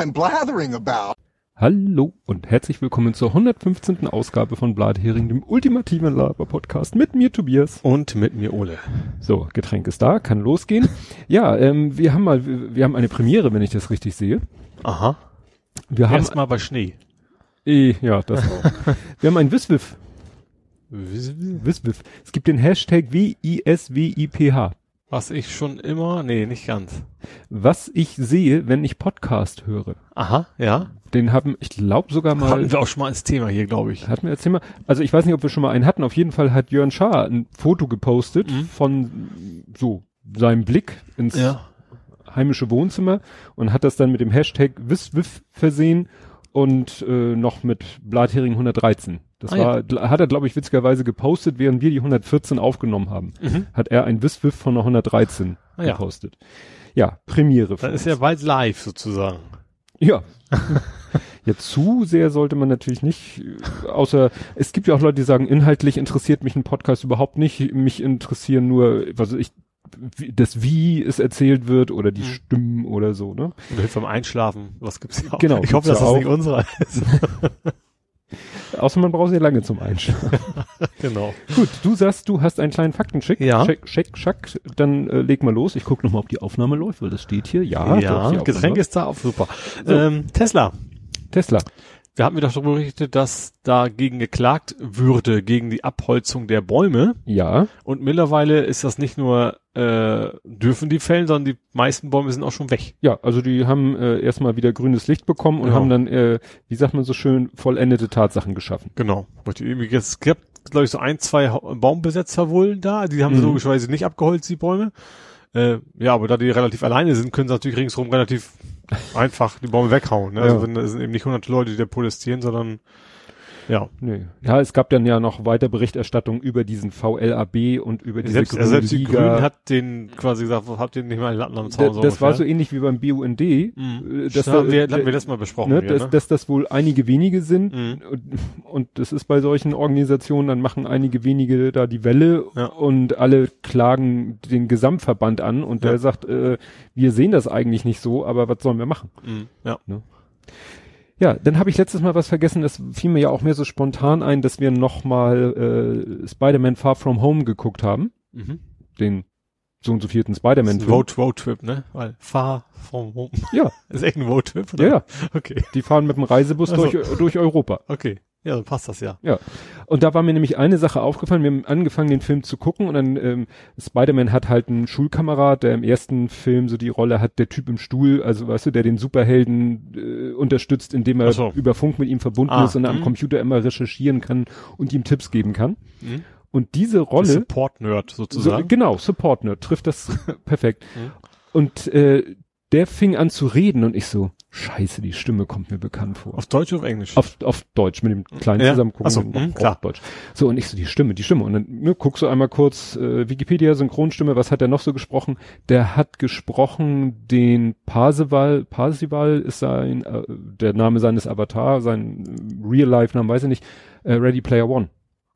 I'm blathering about. Hallo und herzlich willkommen zur 115. Ausgabe von Blathering, dem ultimativen Laber-Podcast mit mir Tobias. Und mit mir Ole. So, Getränk ist da, kann losgehen. ja, ähm, wir haben mal, wir, wir haben eine Premiere, wenn ich das richtig sehe. Aha. Wir haben, Erstmal bei Schnee. eh, ja, das auch. wir haben ein Wiswiff. Wiswiff. Es gibt den Hashtag W-I-S-W-I-P-H. Was ich schon immer, nee, nicht ganz. Was ich sehe, wenn ich Podcast höre. Aha, ja. Den haben, ich glaube sogar mal. Hatten wir auch schon mal ins Thema hier, glaube ich. Hatten wir das Thema? Also ich weiß nicht, ob wir schon mal einen hatten. Auf jeden Fall hat Jörn Schaar ein Foto gepostet Mhm. von so seinem Blick ins Ja. heimische Wohnzimmer und hat das dann mit dem Hashtag Wiswiff versehen und äh, noch mit Blathering 113. Das Ah, ja. war, gl- hat er, glaube ich, witzigerweise gepostet, während wir die 114 aufgenommen haben. Mhm. Hat er ein Wiswiff von der 113 Ah, ja. gepostet. Ja, Premiere. Dann ist uns. ja bald live sozusagen. Ja. ja, zu sehr sollte man natürlich nicht, äh, außer es gibt ja auch Leute, die sagen, inhaltlich interessiert mich ein Podcast überhaupt nicht. Mich interessieren nur, was weiß ich, das wie es erzählt wird oder die Mhm. Stimmen oder so, ne? Oder hilft beim Einschlafen. Was gibt's ja auch. Genau, Ich hoffe, dass ja das nicht unsere ist. Außer man braucht sehr lange zum Einschlafen. genau. Gut, du sagst, du hast einen kleinen Faktencheck. Ja. Check, check, check. Dann äh, leg mal los. Ich gucke nochmal, ob die Aufnahme läuft, weil das steht hier. Ja, doch, ja, Aufnahme Getränk ist da auch super. So. Ähm, Tesla. Tesla. Wir hatten mir doch darüber berichtet, dass dagegen geklagt würde, gegen die Abholzung der Bäume. Ja, Und mittlerweile ist das nicht nur, äh, dürfen die fällen, sondern die meisten Bäume sind auch schon weg. ja, also die haben äh, erstmal wieder grünes Licht bekommen und Ja. haben dann, äh, wie sagt man so schön, vollendete Tatsachen geschaffen. Genau. Es gibt, glaube ich, so ein, zwei Baumbesetzer wohl da. Die haben sie Mhm. logischerweise nicht abgeholzt, die Bäume. Äh, ja, aber da die relativ alleine sind, können sie natürlich ringsherum relativ einfach die Bäume weghauen. Ne? Ja. Also wenn es sind eben nicht hunderte Leute, die da protestieren, sondern ja. Nee. Ja, es gab dann ja noch weiter Berichterstattung über diesen VLAB und über diese Selbst, grüne also selbst die. Grünen hat den quasi gesagt, habt ihr nicht mal einen Latten am Da- Zaun? das war so ähnlich wie beim BUND. Mhm. äh, Das dass haben da- wir, hatten wir das mal besprochen. ne, hier, dass, ne? dass das wohl einige wenige sind Mhm. und, und das ist bei solchen Organisationen, dann machen einige wenige da die Welle Ja. und alle klagen den Gesamtverband an und Ja. der sagt, äh, wir sehen das eigentlich nicht so, aber was sollen wir machen? Mhm. Ja. Ja, dann habe ich letztes Mal was vergessen, das fiel mir ja auch mehr so spontan ein, dass wir noch mal äh, Spider-Man Far From Home geguckt haben, Mhm. den so und so vierten Das ist Spider-Man ein Film. Vote, Vote Trip, ne? Weil fahr vom Home. Ja, Ist echt ein Vote Trip, oder? ja, ja, Okay. die fahren mit dem Reisebus Also. durch, durch Europa. Okay. Ja, dann passt das ja. Und da war mir nämlich eine Sache aufgefallen. Wir haben angefangen, den Film zu gucken und dann ähm, Spider-Man hat halt einen Schulkamerad, der im ersten Film so die Rolle hat, der Typ im Stuhl, also weißt du, der den Superhelden äh, unterstützt, indem er so. über Funk mit ihm verbunden Ah, ist und am mhm. Computer immer recherchieren kann und ihm Tipps geben kann. Mhm. Und diese Rolle, Support-Nerd so, sozusagen. genau, Support Nerd, trifft das perfekt. Mhm. Und äh, der fing an zu reden und ich so, scheiße, die Stimme kommt mir bekannt vor. Auf Deutsch oder auf Englisch? Auf, auf Deutsch, mit dem kleinen Ja. Zusammengucken. Ach so, auf- klar. Deutsch. So, und ich so, die Stimme, die Stimme. Und dann ne, guckst du einmal kurz, äh, Wikipedia, Synchronstimme, was hat der noch so gesprochen? Der hat gesprochen den Parsival, Parsival ist sein, äh, der Name seines Avatar, sein Real-Life-Namen, weiß ich nicht, äh, Ready Player One.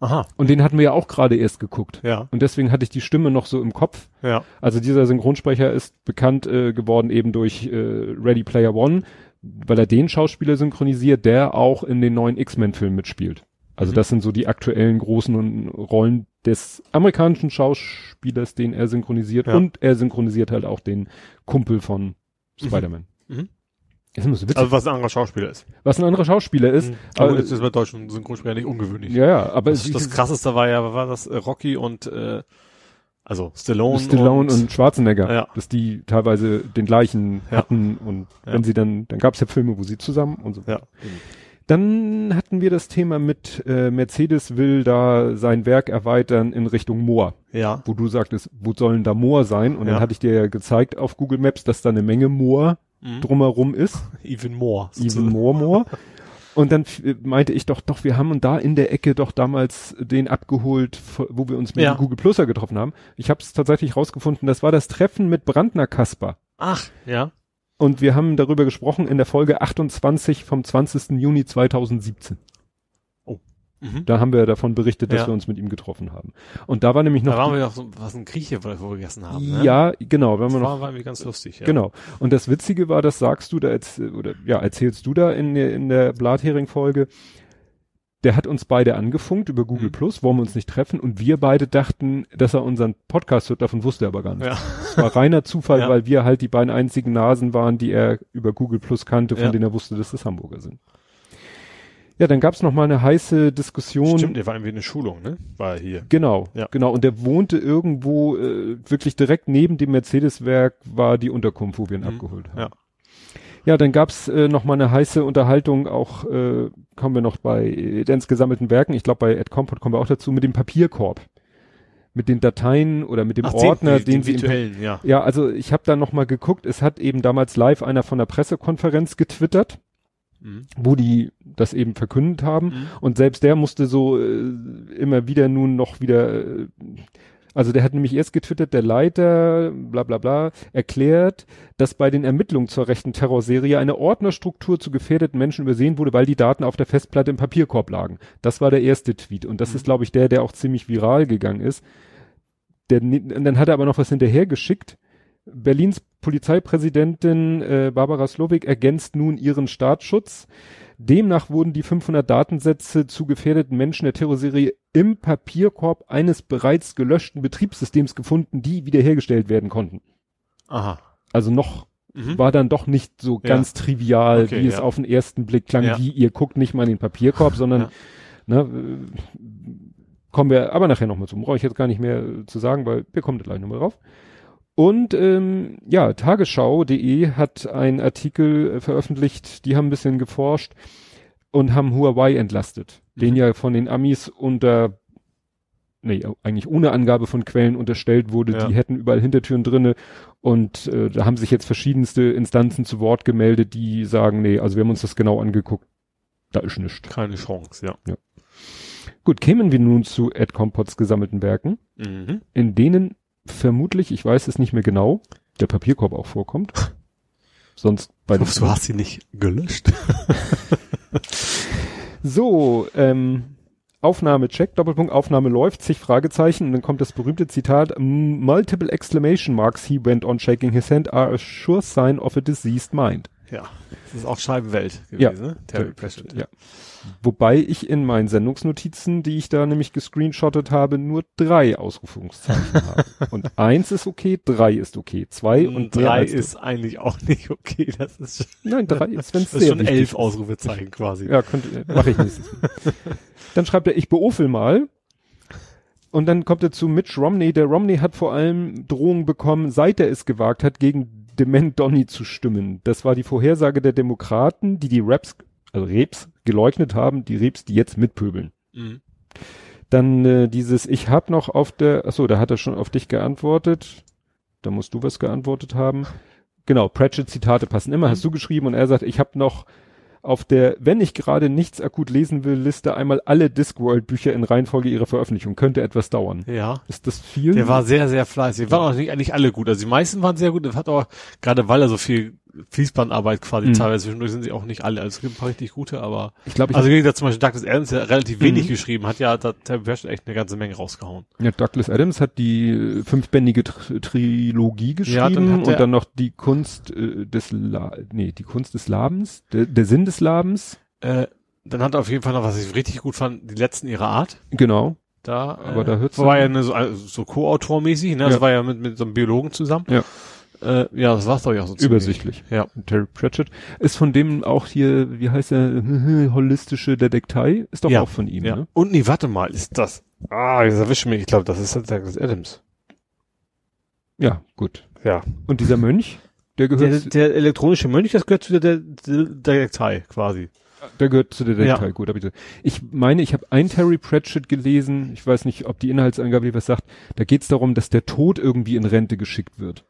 Aha. Und den hatten wir ja auch gerade erst geguckt. Ja. Und deswegen hatte ich die Stimme noch so im Kopf. Ja. Also dieser Synchronsprecher ist bekannt äh, geworden eben durch äh, Ready Player One, weil er den Schauspieler synchronisiert, der auch in den neuen X-Men-Filmen mitspielt. Also Mhm. das sind so die aktuellen großen Rollen des amerikanischen Schauspielers, den er synchronisiert. Ja. Und er synchronisiert halt auch den Kumpel von Spider-Man. Mhm. Das so witzig, Also was ein anderer Schauspieler ist. was ein anderer Schauspieler ist. Mhm. Aber aber- das ist bei deutschen Synchronsprecher nicht ungewöhnlich. Ja, ja, aber Das, das krasseste war ja, war das? Äh, Rocky und äh, also Stallone, Stallone und, Schwarzenegger, Ja. dass die teilweise den gleichen Ja. hatten und Ja. wenn sie dann, dann gab es ja Filme, wo sie zusammen und so. ja. Dann hatten wir das Thema mit äh, Mercedes will da sein Werk erweitern in Richtung Moor, Ja. wo du sagtest, wo sollen da Moor sein? Und dann hatte ich dir ja gezeigt auf Google Maps, dass da eine Menge Moor Mhm. drumherum ist, Even more. even sozusagen. more Moor. Und dann meinte ich doch, doch, wir haben da in der Ecke doch damals den abgeholt, wo wir uns mit Ja. dem Google Pluser getroffen haben. Ich habe es tatsächlich rausgefunden, das war das Treffen mit Brandner Kasper. Ach, ja. Und wir haben darüber gesprochen in der Folge 28 vom 20. Juni 2017. Mhm. Da haben wir davon berichtet, dass Ja. wir uns mit ihm getroffen haben. Und da war nämlich noch Da waren wir auch so, was ein Grieche, wo wir gegessen haben. Ne? ja, genau, wenn das man noch war, war irgendwie ganz lustig. Ja. Genau. Und das Witzige war, das sagst du da jetzt, oder ja, erzählst du da in der, in der Blathering-Folge, der hat uns beide angefunkt über Google Mhm. Plus, wollen wir uns nicht treffen und wir beide dachten, dass er unseren Podcast hört, davon wusste er aber gar nicht. Ja. Es war reiner Zufall, Ja. weil wir halt die beiden einzigen Nasen waren, die er über Google Plus kannte, von denen er wusste, dass das Hamburger sind. Ja, dann gab's noch mal eine heiße Diskussion. Stimmt, der war irgendwie eine Schulung, ne? War er hier. Genau, Ja. genau. Und der wohnte irgendwo, äh, wirklich direkt neben dem Mercedes-Werk war die Unterkunft, wo wir ihn Mhm. abgeholt haben. Ja. Ja, dann gab's äh, noch mal eine heiße Unterhaltung, auch äh, kommen wir noch bei äh, Dens gesammelten Werken, ich glaube bei Ed Compot kommen wir auch dazu, mit dem Papierkorb. Mit den Dateien oder mit dem Ach, Ordner, den, den, den sie im virtuellen, ja. ja, also ich habe da noch mal geguckt, es hat eben damals live einer von der Pressekonferenz getwittert, Mhm. wo die das eben verkündet haben. Mhm. Und selbst der musste so äh, immer wieder nun noch wieder, äh, also der hat nämlich erst getwittert, der Leiter, bla bla bla, erklärt, dass bei den Ermittlungen zur rechten Terrorserie eine Ordnerstruktur zu gefährdeten Menschen übersehen wurde, weil die Daten auf der Festplatte im Papierkorb lagen. Das war der erste Tweet. Und das Mhm. ist, glaube ich, der, der auch ziemlich viral gegangen ist. Der, und dann hat er aber noch was hinterher geschickt. Berlins Polizeipräsidentin äh, Barbara Slowik ergänzt nun ihren Staatsschutz. Demnach wurden die 500 Datensätze zu gefährdeten Menschen der Terrorserie im Papierkorb eines bereits gelöschten Betriebssystems gefunden, die wiederhergestellt werden konnten. Aha. Also noch Mhm. war dann doch nicht so Ja. ganz trivial, Okay, wie es ja. auf den ersten Blick klang, Ja. wie ihr guckt nicht mal in den Papierkorb, sondern ne, äh, kommen wir aber nachher nochmal zu. Brauche ich jetzt gar nicht mehr zu sagen, weil wir kommen da gleich nochmal drauf. Und ähm, ja, tagesschau.de hat einen Artikel äh, veröffentlicht, die haben ein bisschen geforscht und haben Huawei entlastet, den Mhm. ja von den Amis unter nee, eigentlich ohne Angabe von Quellen unterstellt wurde, Ja. die hätten überall Hintertüren drinne und äh, da haben sich jetzt verschiedenste Instanzen zu Wort gemeldet, die sagen, nee, also wir haben uns das genau angeguckt, da ist nichts. Keine Chance, ja. Gut, kämen wir nun zu Ed Compots gesammelten Werken, Mhm. in denen vermutlich, ich weiß es nicht mehr genau, der Papierkorb auch vorkommt. Sonst bei hoffe, du hast sie nicht gelöscht. So, ähm, Aufnahme check, Doppelpunkt, Aufnahme läuft, zig Fragezeichen, und dann kommt das berühmte Zitat, multiple exclamation marks he went on shaking his hand are a sure sign of a diseased mind. Ja. Das ist auch Scheibenwelt Ja. gewesen, ne? Terry Pratchett. Ja. Wobei ich in meinen Sendungsnotizen, die ich da nämlich gescreenshottet habe, nur drei Ausrufungszeichen habe. Und eins ist okay, drei ist okay, zwei und, Und drei ist eigentlich auch nicht okay. Das ist, Nein, drei ist, wenn es sehr schon elf ist. Ausrufezeichen quasi. Ja, könnte, mache ich nächstes Mal. Dann schreibt er, ich beofel mal. Und dann kommt er zu Mitch Romney. Der Romney hat vor allem Drohungen bekommen, seit er es gewagt hat, gegen Dement Donny zu stimmen. Das war die Vorhersage der Demokraten, die die Raps, also Reps, geleugnet haben, die Reps, die jetzt mitpöbeln. Mhm. Dann äh, dieses, ich hab noch auf der, achso, da hat er schon auf dich geantwortet. Da musst du was geantwortet haben. Genau, Pratchett-Zitate passen immer, hast du geschrieben und er sagt, ich habe noch auf der, wenn ich gerade nichts akut lesen will, Liste einmal alle Discworld-Bücher in Reihenfolge ihrer Veröffentlichung. Könnte etwas dauern. Ja. Ist das viel? Der war sehr, sehr fleißig. Waren auch nicht eigentlich alle gut. Also die meisten waren sehr gut. Das hat auch, gerade weil er so viel Fließbandarbeit quasi Mhm. teilweise zwischendurch sind sie auch nicht alle. Also es gibt ein paar richtig gute, aber ich glaube, ich also wie gesagt, zum Beispiel Douglas Adams, der relativ wenig Mhm. geschrieben hat, ja, da hat Terry Pratchett echt eine ganze Menge rausgehauen. Ja, Douglas Adams hat die äh, fünfbändige Tr Trilogie Ja, dann geschrieben hat er- und dann noch die Kunst äh, des La nee, die Kunst des Labens, der, der Sinn des Labens. Äh, dann hat er auf jeden Fall noch, was ich richtig gut fand, die letzten ihrer Art. Genau. Da, Aber äh, da hört's war ja dann- eine, so, also so Co-Autor-mäßig, ne? Das Ja. war ja mit, mit so einem Biologen zusammen. Ja. Äh, ja, das war's doch ja auch so. Übersichtlich. Ja. Terry Pratchett ist von dem auch hier, wie heißt er, holistische Detektei, ist doch Ja. auch von ihm, Ja. ne? Und nee, warte mal, ist das. Ah, jetzt erwischt mich. Ich glaube, das ist Douglas Adams. Ja, gut. Ja. Und dieser Mönch, der gehört, Der, der, der elektronische Mönch, das gehört zu der, der, der Detektei quasi. gehört zu der Detektei, Ja. gut. hab Ich, gesagt. ich meine, ich habe ein Terry Pratchett gelesen, ich weiß nicht, ob die Inhaltsangabe hier was sagt, da geht es darum, dass der Tod irgendwie in Rente geschickt wird.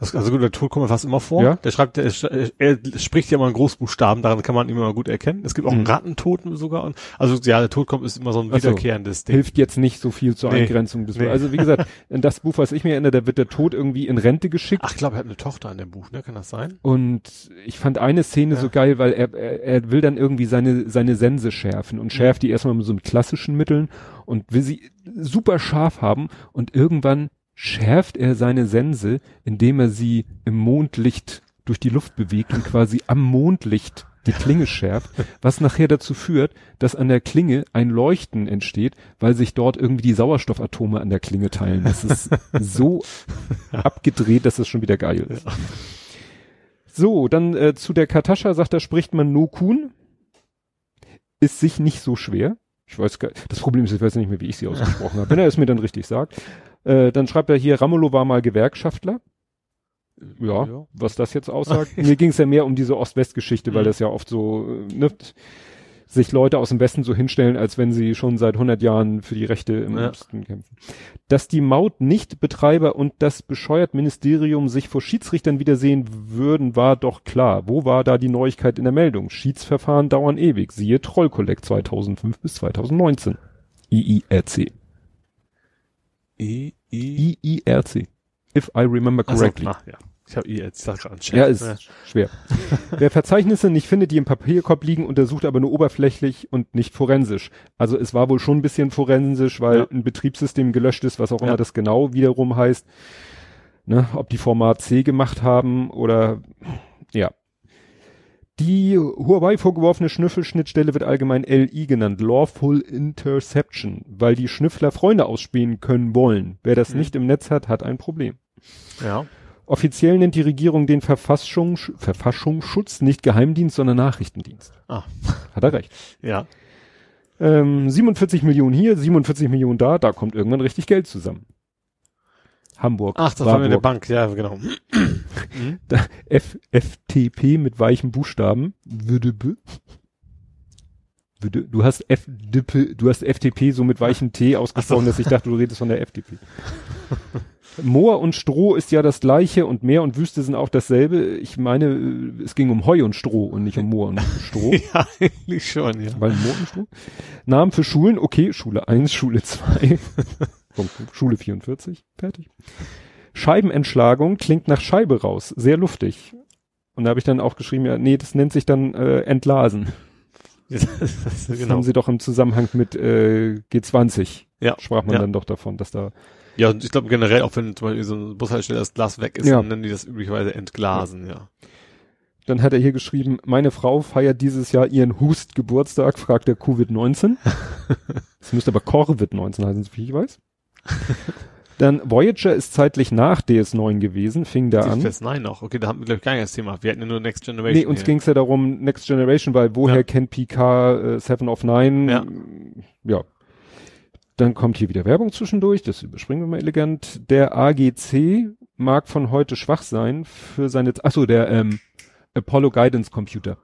Das, also gut, der Tod kommt mir fast immer vor. Ja? Der schreibt, der, er spricht ja immer in Großbuchstaben, daran kann man ihn immer gut erkennen. Es gibt auch Mhm. einen Rattentod sogar. Und, also ja, der Tod kommt ist immer so ein Ach so. wiederkehrendes Ding. Hilft jetzt nicht so viel zur Nee. Eingrenzung des Nee. Also wie gesagt, in das Buch, was ich mir erinnere, da wird der Tod irgendwie in Rente geschickt. Ach, ich glaube, er hat eine Tochter in dem Buch, ne? Kann das sein? Und ich fand eine Szene Ja. so geil, weil er, er, er will dann irgendwie seine, seine Sense schärfen und schärft die erstmal mit so mit klassischen Mitteln und will sie super scharf haben und irgendwann schärft er seine Sense, indem er sie im Mondlicht durch die Luft bewegt und quasi am Mondlicht die Klinge schärft, was nachher dazu führt, dass an der Klinge ein Leuchten entsteht, weil sich dort irgendwie die Sauerstoffatome an der Klinge teilen. Das ist so abgedreht, dass es schon wieder geil ist. So, dann äh, zu der Katascha sagt er, spricht man Nokun. Ist sich nicht so schwer. Ich weiß gar das Problem ist, ich weiß nicht mehr, wie ich sie ausgesprochen habe. Wenn er es mir dann richtig sagt. Äh, dann schreibt er hier, Ramelow war mal Gewerkschaftler. Ja, Ja. was das jetzt aussagt. Mir ging es ja mehr um diese Ost-West-Geschichte, weil Mhm. das ja oft so, äh, ne, sich Leute aus dem Westen so hinstellen, als wenn sie schon seit 100 Jahren für die Rechte im Ja. Osten kämpfen. Dass die Maut nicht Betreiber und das bescheuert Ministerium sich vor Schiedsrichtern wiedersehen würden, war doch klar. Wo war da die Neuigkeit in der Meldung? Schiedsverfahren dauern ewig. Siehe Trollkollekt 2005 bis 2019. IIRC. I, I, IIRC. If I remember correctly. ah, ja. Ich habe jetzt, sag gerade. Ja, ist schwer. Wer Verzeichnisse nicht findet, die im Papierkorb liegen, untersucht aber nur oberflächlich und nicht forensisch. Also es war wohl schon ein bisschen forensisch, weil Ja. ein Betriebssystem gelöscht ist, was auch Ja. immer das genau wiederum heißt. Ne, ob die Format C gemacht haben oder ja. Die Huawei vorgeworfene Schnüffelschnittstelle wird allgemein LI genannt, Lawful Interception, weil die Schnüffler Freunde ausspähen können wollen. Wer das Mhm. nicht im Netz hat, hat ein Problem. Ja. Offiziell nennt die Regierung den Verfassungssch Verfassungsschutz nicht Geheimdienst, sondern Nachrichtendienst. Ah. Hat er recht. Ja. Ähm, 47 Millionen hier, 47 Millionen da, da kommt irgendwann richtig Geld zusammen. Hamburg. Ach, das war mir eine Warburg. Bank, ja, genau. F FTP mit weichen Buchstaben. Würde würde, du hast FDP, du hast FTP so mit weichem T ausgesprochen, dass ich dachte, du redest von der FDP. Moor und Stroh ist ja das gleiche und Meer und Wüste sind auch dasselbe. Ich meine, es ging um Heu und Stroh und nicht um Moor und Stroh. ja, eigentlich schon, ja. Weil Moor und Stroh. Namen für Schulen, okay, Schule 1, Schule 2. Punkt, Punkt, Schule 44, fertig. Scheibenentschlagung klingt nach Scheibe raus, sehr luftig. Und da habe ich dann auch geschrieben, ja, nee, das nennt sich dann äh, Entlasen. das, Das genau. haben sie doch im Zusammenhang mit äh, G20 Ja. sprach man Ja. dann doch davon, dass da Ja, und ich glaube generell, auch wenn zum Beispiel so eine Bushaltestelle das Glas weg ist, Ja. dann nennen die das üblicherweise entglasen, ja. Dann hat er hier geschrieben, meine Frau feiert dieses Jahr ihren Hust-Geburtstag, fragt er Covid-19. das müsste aber Corvid-19 heißen, so viel ich weiß. Dann Voyager ist zeitlich nach DS9 gewesen, fing da an. Fest Nein noch. Okay, da haben wir, glaube ich, gar nicht das Thema. Wir hatten ja nur Next Generation. Nee, uns ging es ja darum, Next Generation, weil woher Ja. kennt PK äh, Seven of Nine? Ja. ja. Dann kommt hier wieder Werbung zwischendurch, das überspringen wir mal elegant. Der AGC mag von heute schwach sein für seine, ach so, der ähm, Apollo Guidance Computer.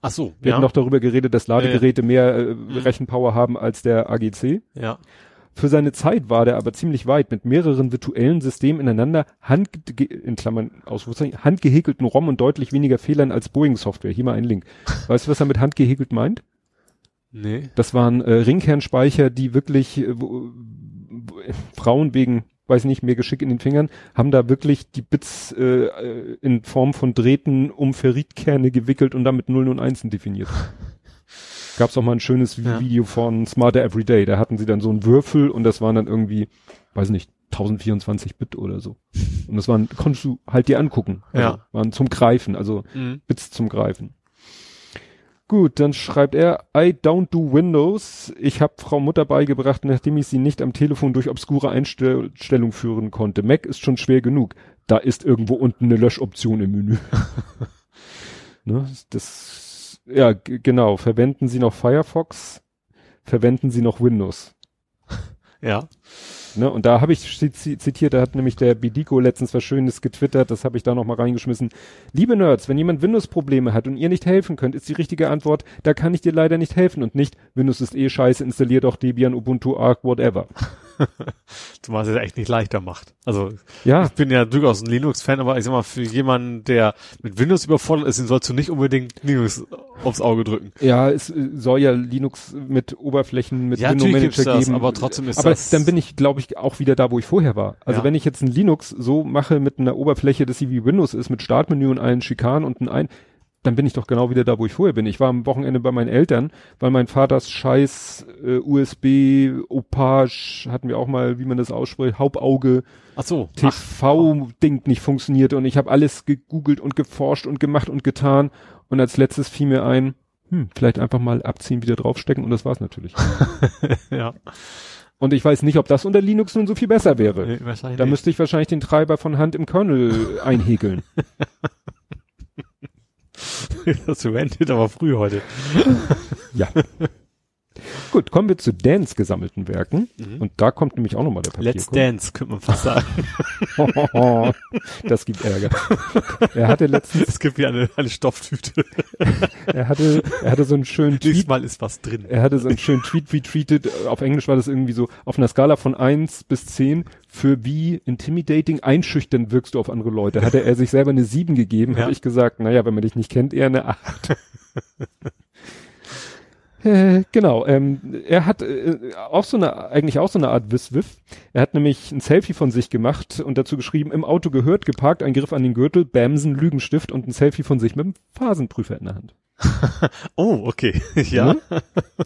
Ach so, Wir ja. hatten noch darüber geredet, dass Ladegeräte mehr äh, Rechenpower haben als der AGC. ja. Für seine Zeit war der aber ziemlich weit mit mehreren virtuellen Systemen ineinander, hand, in Klammern, Ausrufezeichen, handgehäkelten ROM und deutlich weniger Fehlern als Boeing-Software. Hier mal ein Link. Weißt du, was er mit handgehäkelt meint? Nee. Das waren äh, Ringkernspeicher, die wirklich äh, wo, wo, Frauen wegen, weiß nicht, mehr Geschick in den Fingern, haben da wirklich die Bits äh, äh, in Form von Drähten um Ferritkerne gewickelt und damit Nullen und Einsen definiert. Gab's auch mal ein schönes Ja. Video von Smarter Everyday. Da hatten sie dann so einen Würfel und das waren dann irgendwie, weiß nicht, 1024 Bit oder so. Und das waren, konntest du halt dir angucken. Also, Ja. Waren zum Greifen, also Mhm. Bits zum Greifen. Gut, dann schreibt er, I don't do Windows. Ich habe Frau Mutter beigebracht, nachdem ich sie nicht am Telefon durch obskure Einstellung führen konnte. Mac ist schon schwer genug. Da ist irgendwo unten eine Löschoption im Menü. ne, das, ja, genau. Verwenden Sie noch Firefox? Verwenden Sie noch Windows? Ja. Ne, und da habe ich zi- zi- zitiert, da hat nämlich der Bidiko letztens was Schönes getwittert, das habe ich da noch mal reingeschmissen. Liebe Nerds, wenn jemand Windows-Probleme hat und ihr nicht helfen könnt, ist die richtige Antwort, da kann ich dir leider nicht helfen und nicht, Windows ist eh scheiße, installier doch Debian, Ubuntu, Arc, whatever. Zumal es ja echt nicht leichter macht. Also Ja, ich bin ja durchaus ein Linux-Fan, aber ich sag mal, für jemanden, der mit Windows überfordert ist, den sollst du nicht unbedingt Linux aufs Auge drücken. ja, es äh, soll ja Linux mit Oberflächen, mit Ja, Window natürlich Manager gibt's das, geben. aber trotzdem ist aber das- dann bin ich, glaube ich, auch wieder da, wo ich vorher war. Also Ja. wenn ich jetzt ein Linux so mache mit einer Oberfläche, dass sie wie Windows ist, mit Startmenü und allen Schikanen und ein ein, dann bin ich doch genau wieder da, wo ich vorher bin. Ich war am Wochenende bei meinen Eltern, weil mein Vaters scheiß äh, USB, Opage, hatten wir auch mal, wie man das ausspricht, Hauptauge, Ach so. TV-Ding nicht funktionierte und ich habe alles gegoogelt und geforscht und gemacht und getan und als letztes fiel mir ein, hm, vielleicht einfach mal abziehen, wieder draufstecken und das war's natürlich. ja. und ich weiß nicht, ob das unter Linux nun so viel besser wäre. Nee, wahrscheinlich Da müsste ich wahrscheinlich den Treiber von Hand im Kernel einhäkeln. das rentet aber früh heute. Ja. Gut, kommen wir zu Dans gesammelten Werken. Mhm. Und da kommt nämlich auch nochmal der Let's Papierkorb. Dance, könnte man fast sagen. das gibt Ärger. Er hatte letztens, es gibt wie eine, eine Stofftüte. er hatte, er hatte so einen schönen Tweet Diesmal ist was drin. Er hatte so einen schönen Tweet retweetet. Auf Englisch war das irgendwie so, auf einer Skala von eins bis zehn für wie intimidating, einschüchternd wirkst du auf andere Leute. Hatte er sich selber eine sieben gegeben, Ja. habe ich gesagt, naja, wenn man dich nicht kennt, eher eine acht. Äh, genau, ähm, er hat äh, auch so eine, eigentlich auch so eine Art Wiswiff. Er hat nämlich ein Selfie von sich gemacht und dazu geschrieben, im Auto gehört, geparkt, ein Griff an den Gürtel, Bamsen, Lügenstift und ein Selfie von sich mit dem Phasenprüfer in der Hand. Oh, okay. ja. Ne?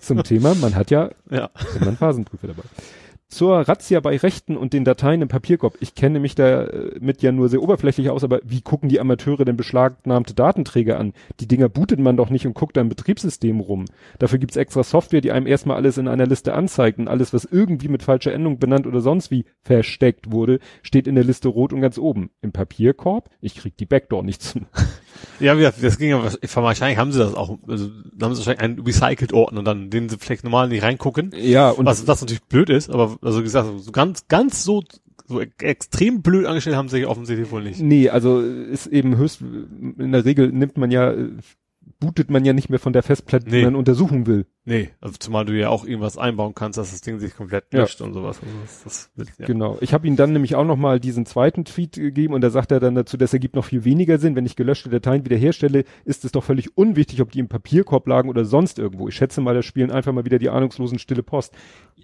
Zum Thema, man hat ja Ja. immer einen Phasenprüfer dabei. Zur Razzia bei Rechten und den Dateien im Papierkorb. Ich kenne mich da äh, mit ja nur sehr oberflächlich aus, aber wie gucken die Amateure denn beschlagnahmte Datenträger an? Die Dinger bootet man doch nicht und guckt da im Betriebssystem rum. Dafür gibt's extra Software, die einem erstmal alles in einer Liste anzeigt und alles, was irgendwie mit falscher Endung benannt oder sonst wie versteckt wurde, steht in der Liste rot und ganz oben. Im Papierkorb, ich krieg die Backdoor nicht zu. Ja, das ging ja, wahrscheinlich haben sie das auch, also, da haben sie wahrscheinlich einen Recycled-Ordner dann, den sie vielleicht normal nicht reingucken. Ja, und Was, was natürlich blöd ist, aber, also gesagt, so ganz, ganz so, so extrem blöd angestellt haben sie sich offensichtlich wohl nicht. Nee, also ist eben höchst, in der Regel nimmt man ja, äh, bootet man ja nicht mehr von der Festplatte, die Nee. man untersuchen will. Nee, also zumal du ja auch irgendwas einbauen kannst, dass das Ding sich komplett Ja. löscht und sowas. Also das, das wird, ja. Genau. Ich habe ihm dann nämlich auch nochmal diesen zweiten Tweet gegeben und da sagt er dann dazu, das ergibt noch viel weniger Sinn. Wenn ich gelöschte Dateien wiederherstelle, ist es doch völlig unwichtig, ob die im Papierkorb lagen oder sonst irgendwo. Ich schätze mal, da spielen einfach mal wieder die ahnungslosen stille Post.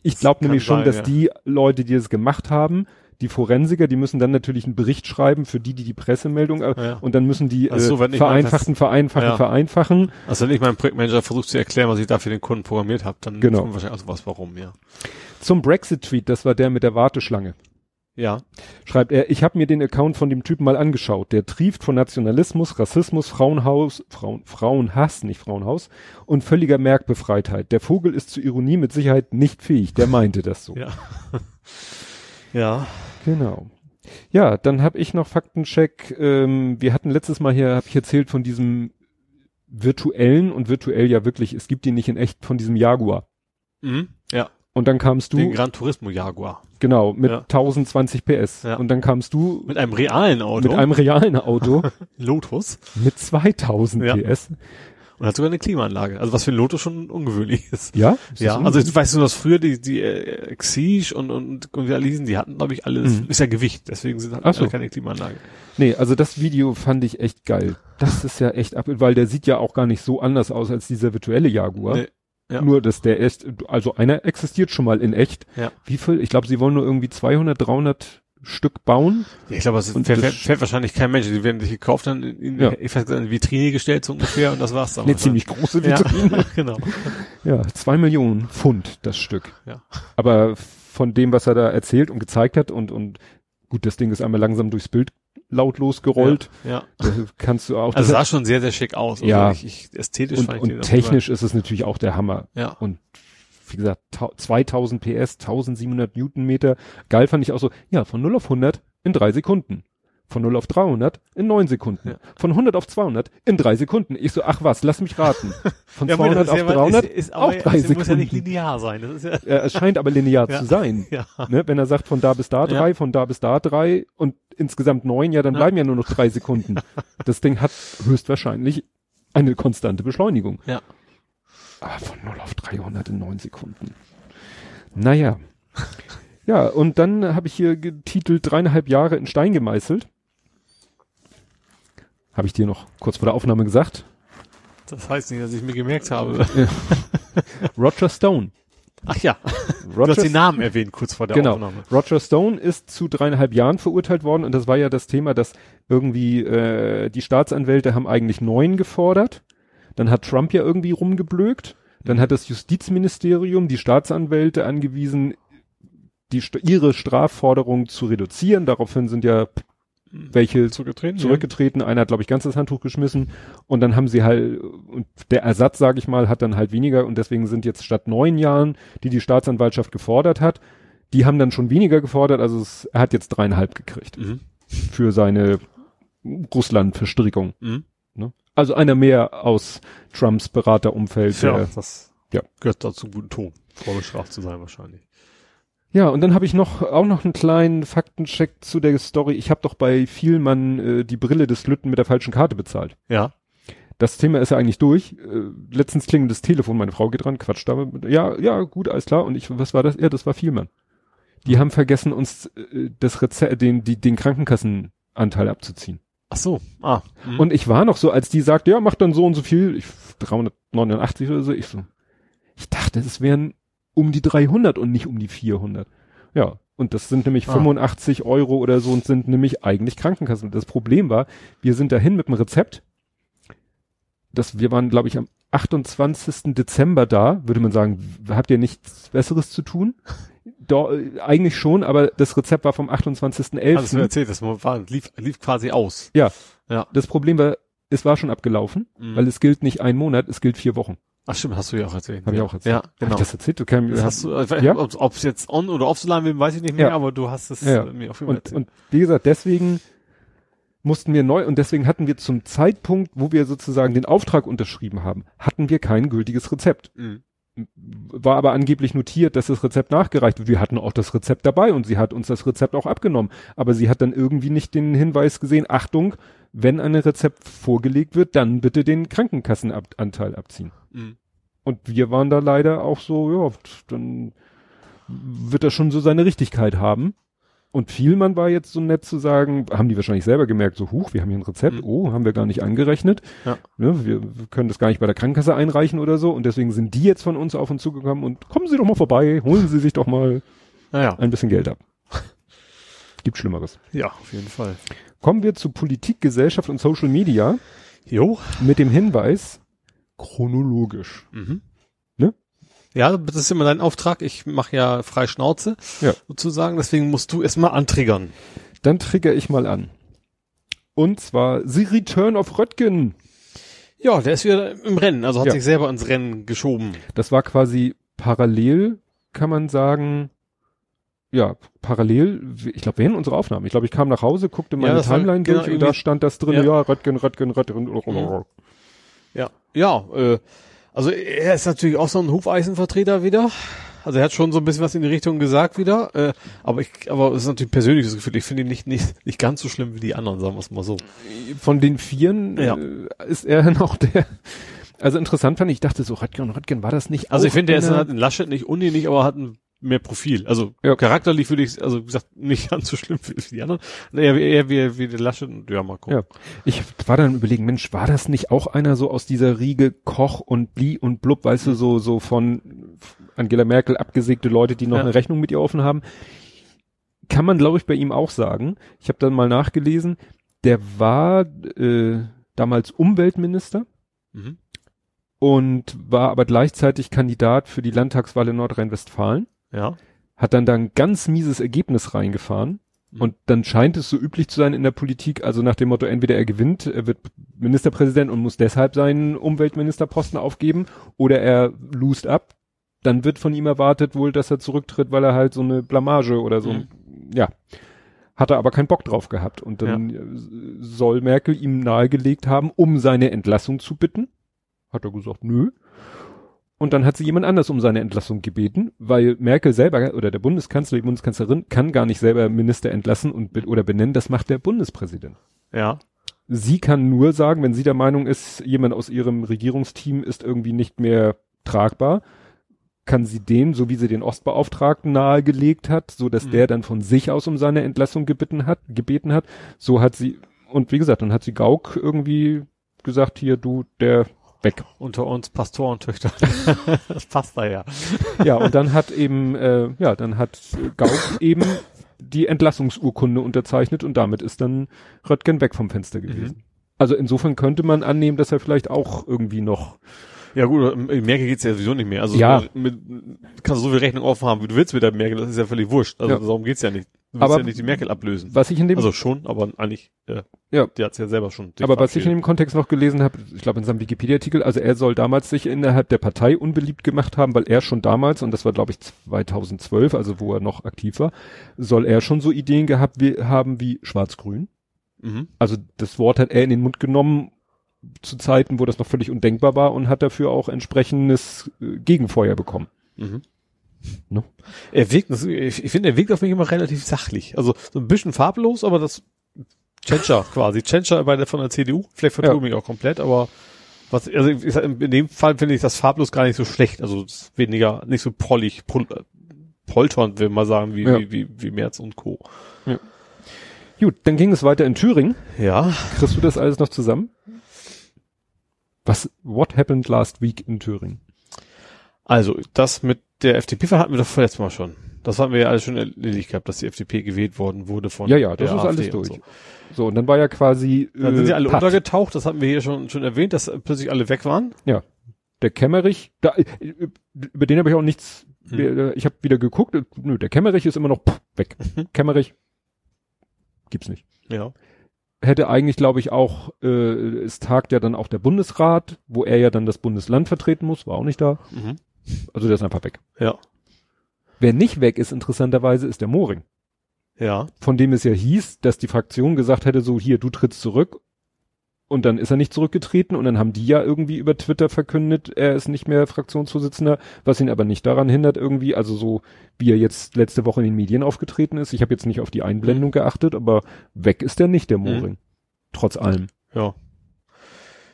Ich glaube nämlich schon, sein, dass ja. die Leute, die das gemacht haben, die Forensiker, die müssen dann natürlich einen Bericht schreiben für die, die die Pressemeldung, äh, Ja. und dann müssen die Ach so, äh, ich mal vereinfachen, vereinfachen, Ja. vereinfachen. Also wenn ich meinem Projektmanager versuche zu erklären, was ich da für den Kunden programmiert habe, dann Genau. wahrscheinlich auch was, warum, ja. Zum Brexit-Tweet, das war der mit der Warteschlange. Ja. schreibt er, ich habe mir den Account von dem Typen mal angeschaut. Der trieft von Nationalismus, Rassismus, Frauenhaus, Frauen, Frauenhass, nicht Frauenhaus und völliger Merkbefreitheit. Der Vogel ist zu Ironie mit Sicherheit nicht fähig. Der meinte das so. Ja. Ja. Genau. Ja, dann habe ich noch Faktencheck. Ähm, wir hatten letztes Mal hier, habe ich erzählt von diesem virtuellen und virtuell ja wirklich, es gibt ihn nicht in echt, von diesem Jaguar. Mhm. Ja. Und dann kamst du, Den Gran Turismo Jaguar. genau, mit Ja. 1020 PS. Ja. Und dann kamst du Mit einem realen Auto. mit einem realen Auto Lotus. mit 2000 Ja. PS. Und hat sogar eine Klimaanlage. Also was für ein Lotus schon ungewöhnlich ist. Ja? Ist Ja, also ich weiß nur, dass früher die, die äh, Exige und, und, und wie alle hießen, die hatten, glaube ich, alles, Mhm. ist ja Gewicht, deswegen sind halt so. keine Klimaanlage. Nee, also das Video fand ich echt geil. Das ist ja echt ab, weil der sieht ja auch gar nicht so anders aus als dieser virtuelle Jaguar. Nee, ja. Nur, dass der echt, also einer existiert schon mal in echt. Ja. Wie viel? Ich glaube, sie wollen nur irgendwie 200, 300 Stück bauen. Ja, ich glaube, es fährt, fährt, fährt wahrscheinlich kein Mensch. Die werden sich gekauft, dann in, Ja. ich weiß, in eine Vitrine gestellt, so ungefähr, und das war's dann. Eine ziemlich große ja, Vitrine. genau. Ja, zwei Millionen Pfund das Stück. Ja. Aber von dem, was er da erzählt und gezeigt hat und, und gut, das Ding ist einmal langsam durchs Bild lautlos gerollt. Ja. Da kannst du auch Also das- sah schon sehr, sehr schick aus. Also Ja. Ich, ich, ästhetisch und, fand ich und technisch ist es natürlich auch der Hammer. Ja. Und wie gesagt, tau- 2000 PS, 1700 Newtonmeter. Geil fand ich auch so, ja, von 0 auf 100 in drei Sekunden. Von 0 auf 300 in neun Sekunden. Ja. Von 100 auf 200 in drei Sekunden. Ich so, ach was, lass mich raten. Von Ja, aber 200 das auf ist ja- 300 ist, ist, auch aber drei es muss ja nicht Sekunden. linear sein. Das ist ja, Ja, es scheint aber linear zu sein. Ne? Wenn er sagt, von da bis da drei, von da bis da drei und insgesamt neun, ja, dann bleiben ja nur noch drei Sekunden. das Ding hat höchstwahrscheinlich eine konstante Beschleunigung. Ja. Aber von 0 auf 300 in neun Sekunden. Naja. Ja, und dann habe ich hier getitelt dreieinhalb Jahre in Stein gemeißelt. Habe ich dir noch kurz vor der Aufnahme gesagt. Das heißt nicht, dass ich mir gemerkt habe. Roger Stone. Ach ja, Roger, du hast den Namen erwähnt kurz vor der genau. Aufnahme. Roger Stone ist zu dreieinhalb Jahren verurteilt worden und das war ja das Thema, dass irgendwie äh, die Staatsanwälte haben eigentlich neun gefordert. Dann hat Trump ja irgendwie rumgeblökt. Dann hat das Justizministerium die Staatsanwälte angewiesen, die ihre Strafforderung zu reduzieren. Daraufhin sind ja welche Zurückgetreten? zurückgetreten. Einer hat, glaube ich, ganz das Handtuch geschmissen. Und dann haben sie halt, und der Ersatz, sage ich mal, hat dann halt weniger. Und deswegen sind jetzt statt neun Jahren, die die Staatsanwaltschaft gefordert hat, die haben dann schon weniger gefordert. Also es, er hat jetzt dreieinhalb gekriegt Ja. Mhm. für seine Russland-Verstrickung. Mhm. Also einer mehr aus Trumps Beraterumfeld. Ja, der- das Ja. gehört dazu guten Ton, vorbestraft zu sein wahrscheinlich. Ja, und dann habe ich noch auch noch einen kleinen Faktencheck zu der Story. Ich habe doch bei Vielmann äh, die Brille des Lütten mit der falschen Karte bezahlt. Ja. Das Thema ist ja eigentlich durch. Äh, letztens klingelt das Telefon, meine Frau geht dran, quatscht damit. Ja, ja, gut, alles klar. Und ich, was war das? Ja, das war Vielmann. Die haben vergessen, uns äh, das Rezept, den, die, den Krankenkassenanteil abzuziehen. Ach so. Ah. Mhm. Und ich war noch so, als die sagt, ja, macht dann so und so viel, ich 389 oder so, ich so, ich dachte, es wären um die 300 und nicht um die 400. Ja, und das sind nämlich Ah. 85 Euro oder so und sind nämlich eigentlich Krankenkassen. Das Problem war, wir sind dahin mit dem Rezept. Das, wir waren, glaube ich, am 28. Dezember da, würde man sagen, habt ihr nichts Besseres zu tun? Do, eigentlich schon, aber das Rezept war vom 28.11. Hast du erzählt, das war, lief, lief quasi aus. Ja. Ja. Das Problem war, es war schon abgelaufen, Mhm. weil es gilt nicht ein Monat, es gilt vier Wochen. Ach stimmt, hast du ja auch erzählt. Ich ja. auch erzählt. Ja, Hab genau. ich das erzählt? Du kannst, Das hast du, äh, Ja? ob es jetzt on oder off zu will, weiß ich nicht mehr, Ja. aber du hast es Ja. mir auf jeden Fall erzählt. und wie gesagt, deswegen mussten wir neu und deswegen hatten wir zum Zeitpunkt, wo wir sozusagen den Auftrag unterschrieben haben, hatten wir kein gültiges Rezept. Mhm. War aber angeblich notiert, dass das Rezept nachgereicht wird. Wir hatten auch das Rezept dabei und sie hat uns das Rezept auch abgenommen. Aber sie hat dann irgendwie nicht den Hinweis gesehen, Achtung, wenn ein Rezept vorgelegt wird, dann bitte den Krankenkassenanteil abziehen. Mhm. Und wir waren da leider auch so, ja, dann wird er schon so seine Richtigkeit haben. Und Vielmann war jetzt so nett zu sagen, haben die wahrscheinlich selber gemerkt, so huch, wir haben hier ein Rezept, Mhm. oh, haben wir gar nicht angerechnet. Ja. Ne, wir können das gar nicht bei der Krankenkasse einreichen oder so. Und deswegen sind die jetzt von uns auf uns zugekommen und kommen Sie doch mal vorbei, holen Sie sich doch mal Naja, ein bisschen Geld ab. Gibt Schlimmeres. ja, auf jeden Fall. Kommen wir zu Politik, Gesellschaft und Social Media Jo. mit dem Hinweis, chronologisch. Mhm. Ja, das ist immer dein Auftrag. Ich mache ja frei Schnauze, Ja. sozusagen. Deswegen musst du erstmal antriggern. Dann trigger ich mal an. Und zwar The Return of Röttgen. Ja, der ist wieder im Rennen, also hat Ja. sich selber ins Rennen geschoben. Das war quasi parallel, kann man sagen. Ja, parallel, ich glaube, während unserer Aufnahme. Ich glaube, ich kam nach Hause, guckte meine war Timeline genau durch und da stand das drin, Ja. ja, Röttgen, Röttgen, Röttgen. Ja, ja, äh, also er ist natürlich auch so ein Hufeisenvertreter wieder. Also er hat schon so ein bisschen was in die Richtung gesagt wieder, äh, aber ich, aber es ist natürlich ein persönliches Gefühl. Ich finde ihn nicht, nicht, nicht ganz so schlimm wie die anderen, sagen wir es mal so. Von den Vieren Ja. äh, ist er noch der. Also interessant fand ich, ich dachte so, Röttgen, Röttgen, war das nicht Also ich finde, der ist halt in Laschet nicht unähnlich, aber hat ein mehr Profil. Also Ja. charakterlich würde ich, also wie gesagt, nicht ganz so schlimm wie, die anderen. Eher, wie- eher wie, wie der Laschet. Ja, mal gucken. Ja. Ich war dann überlegen, Mensch, war das nicht auch einer so aus dieser Riege Koch und Bli und Blub, weißt du, so, so von Angela Merkel abgesägte Leute, die noch Ja. eine Rechnung mit ihr offen haben? Kann man, glaube ich, bei ihm auch sagen. Ich habe dann mal nachgelesen, der war äh, damals Umweltminister Mhm. und war aber gleichzeitig Kandidat für die Landtagswahl in Nordrhein-Westfalen, Ja. hat dann da ein ganz mieses Ergebnis reingefahren. Mhm. Und dann scheint es so üblich zu sein in der Politik, also nach dem Motto, entweder er gewinnt, er wird Ministerpräsident und muss deshalb seinen Umweltministerposten aufgeben, oder er lost ab. Dann wird von ihm erwartet wohl, dass er zurücktritt, weil er halt so eine Blamage oder so, Mhm. ja. Hat er aber keinen Bock drauf gehabt. Und dann äh, soll Merkel ihm nahegelegt haben, um seine Entlassung zu bitten. Hat er gesagt, nö. Und dann hat sie jemand anders um seine Entlassung gebeten, weil Merkel selber oder der Bundeskanzler, die Bundeskanzlerin kann gar nicht selber Minister entlassen und oder benennen, das macht der Bundespräsident. Ja. Sie kann nur sagen, wenn sie der Meinung ist, jemand aus ihrem Regierungsteam ist irgendwie nicht mehr tragbar, kann sie dem, so wie sie den Ostbeauftragten nahegelegt hat, so dass Mhm. der dann von sich aus um seine Entlassung gebeten hat, gebeten hat, so hat sie, und wie gesagt, dann hat sie Gauck irgendwie gesagt, hier, du, der weg. Unter uns Pastorentöchter. das passt da ja. Ja, und dann hat eben, äh, ja, dann hat Gauck eben die Entlassungsurkunde unterzeichnet und damit ist dann Röttgen weg vom Fenster gewesen. Also insofern könnte man annehmen, dass er vielleicht auch irgendwie noch, Ja gut, in Merkel geht's ja sowieso nicht mehr. Also Ja. mit, kannst du so viel Rechnung offen haben, wie du willst mit der Merkel, das ist ja völlig wurscht. Also Ja. darum geht's ja nicht. Du Aber ja nicht die Merkel ablösen. was ich in dem, Also schon, aber eigentlich, ja, Ja. die hat's ja selber schon. aber was ich in dem Kontext noch gelesen habe, ich glaube in seinem Wikipedia-Artikel, also er soll damals sich innerhalb der Partei unbeliebt gemacht haben, weil er schon damals, und das war glaube ich 2012, also wo er noch aktiv war, soll er schon so Ideen gehabt wie, haben wie Schwarz-Grün. Mhm. Also das Wort hat er in den Mund genommen zu Zeiten, wo das noch völlig undenkbar war und hat dafür auch entsprechendes äh, Gegenfeuer bekommen. Mhm. Ne? Er wirkt, ich, finde, er wirkt auf mich immer relativ sachlich. Also so ein bisschen farblos, aber das Tschentscher quasi. Tschentscher bei der, von der CDU. Vielleicht vertue Ja. ich mich auch komplett, aber was, also in dem Fall finde ich das farblos gar nicht so schlecht. Also weniger, nicht so prollig, pol, äh, polternd, will man sagen, wie, Ja. wie, wie, wie Merz und Co. Gut, dann ging es weiter in Thüringen. Ja. Kriegst du das alles noch zusammen? Was, what happened last week in Thüringen? Also, das mit der FDP hatten wir doch vorletztes Mal schon. Das hatten wir ja alles schon erledigt gehabt, dass die FDP gewählt worden wurde von Ja, ja, das ist AfD alles durch. So. So, und dann war ja quasi, Dann äh, sind sie alle Patt. untergetaucht, das hatten wir hier schon, schon erwähnt, dass plötzlich alle weg waren. der Kämmerich, da, äh, über den habe ich auch nichts, Hm. äh, ich habe wieder geguckt, äh, nö, der Kämmerich ist immer noch pff, weg. Mhm. Kämmerich gibt's nicht. Ja. hätte eigentlich, glaube ich, auch, äh, es tagt ja dann auch der Bundesrat, wo er ja dann das Bundesland vertreten muss, war auch nicht da. Mhm. Also der ist einfach weg. Ja. Wer nicht weg ist, interessanterweise, ist der Moring. Ja. Von dem es ja hieß, dass die Fraktion gesagt hätte, so hier, du trittst zurück. Und dann ist er nicht zurückgetreten und dann haben die ja irgendwie über Twitter verkündet, er ist nicht mehr Fraktionsvorsitzender, was ihn aber nicht daran hindert irgendwie, also so wie er jetzt letzte Woche in den Medien aufgetreten ist. Ich habe jetzt nicht auf die Einblendung geachtet, aber weg ist er nicht, der Moring. Trotz allem. Ja.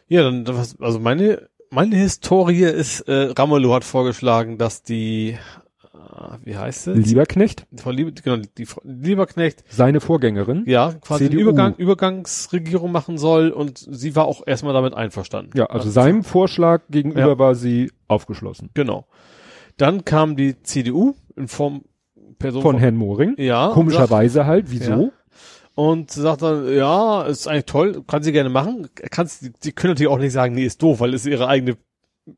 Ja, dann, also meine, meine Historie ist, äh, Ramelow hat vorgeschlagen, dass die, äh, wie heißt es? Lieberknecht, Frau Liebe, genau, die Frau Lieberknecht, seine Vorgängerin. ja, quasi CDU. Übergang, Übergangsregierung machen soll und sie war auch erstmal damit einverstanden. Ja, also seinem Vorschlag gegenüber Ja. war sie aufgeschlossen. Genau. Dann kam die CDU in Form Person Von Herrn Moring. ja, Komischerweise halt, wieso? Und sagt dann, ja, ist eigentlich toll, kann sie gerne machen. Kannst, die können natürlich auch nicht sagen, nee, ist doof, weil es ihre eigene,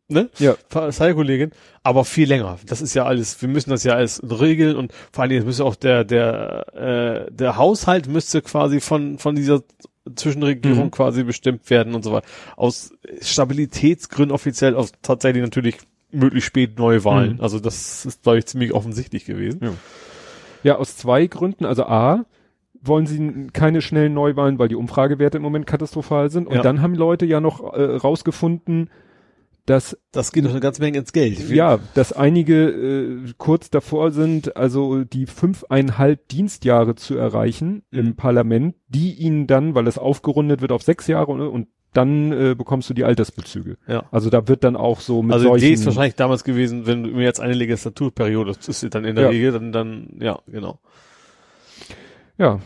ne? Ja. Parteikollegin, aber viel länger. Das ist ja alles, wir müssen das ja alles regeln und vor allen Dingen müsste auch der, der, äh, der Haushalt müsste quasi von, von dieser Zwischenregierung Mhm. quasi bestimmt werden und so weiter. Aus Stabilitätsgründen offiziell, aus tatsächlich natürlich möglichst spät Neuwahlen. Mhm. Also das ist, glaube ich, ziemlich offensichtlich gewesen. Ja, aus zwei Gründen. Also A, wollen sie keine schnellen Neuwahlen, weil die Umfragewerte im Moment katastrophal sind. Und Ja. dann haben Leute ja noch äh, rausgefunden, dass Das geht doch eine ganze Menge ins Geld. ja, dass einige äh, kurz davor sind, also die fünfeinhalb Dienstjahre zu erreichen im Mhm. Parlament, die ihnen dann, weil es aufgerundet wird auf sechs Jahre und, und dann äh, bekommst du die Altersbezüge. Ja. Also da wird dann auch so mit also die solchen, Idee ist wahrscheinlich damals gewesen, wenn du mir jetzt eine Legislaturperiode, das ist dann in der Ja. Regel, dann, dann, ja, genau. ja.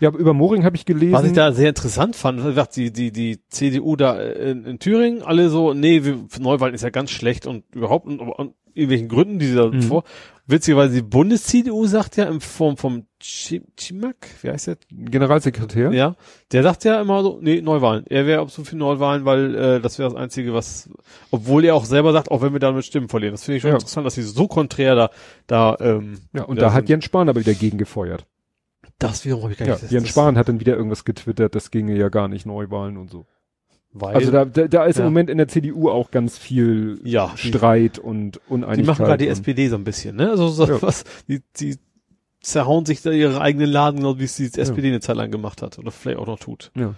Ja, über Moring habe ich gelesen. Was ich da sehr interessant fand, gesagt, die, die, die CDU da in, in Thüringen, alle so, nee, wir, Neuwahlen ist ja ganz schlecht und überhaupt, und, und irgendwelchen Gründen, die sie da Mhm. vor, witzigerweise die Bundes-CDU sagt ja in Form vom Chi- Chimak, wie heißt der? Generalsekretär. Ja, der sagt ja immer so, nee, Neuwahlen. Er wäre absolut für Neuwahlen, weil äh, das wäre das Einzige, was, obwohl er auch selber sagt, auch wenn wir damit Stimmen verlieren. Das finde ich schon Ja. interessant, dass sie so konträr da, da, ähm, Ja, und da da hat. Jens Spahn aber wieder gegen gefeuert. Das wiederum habe ich gar Ja, nicht. das- Jens Spahn hat dann wieder irgendwas getwittert, das ginge ja gar nicht Neuwahlen und so. Weil, Also da, da, da ist Ja. im Moment in der CDU auch ganz viel ja, die, Streit und Uneinigkeit. die machen gerade die SPD so ein bisschen, ne? Also so Ja. was, die, die zerhauen sich da ihre eigenen Laden, genau wie es die SPD eine Zeit lang gemacht hat oder vielleicht auch noch tut. Ja.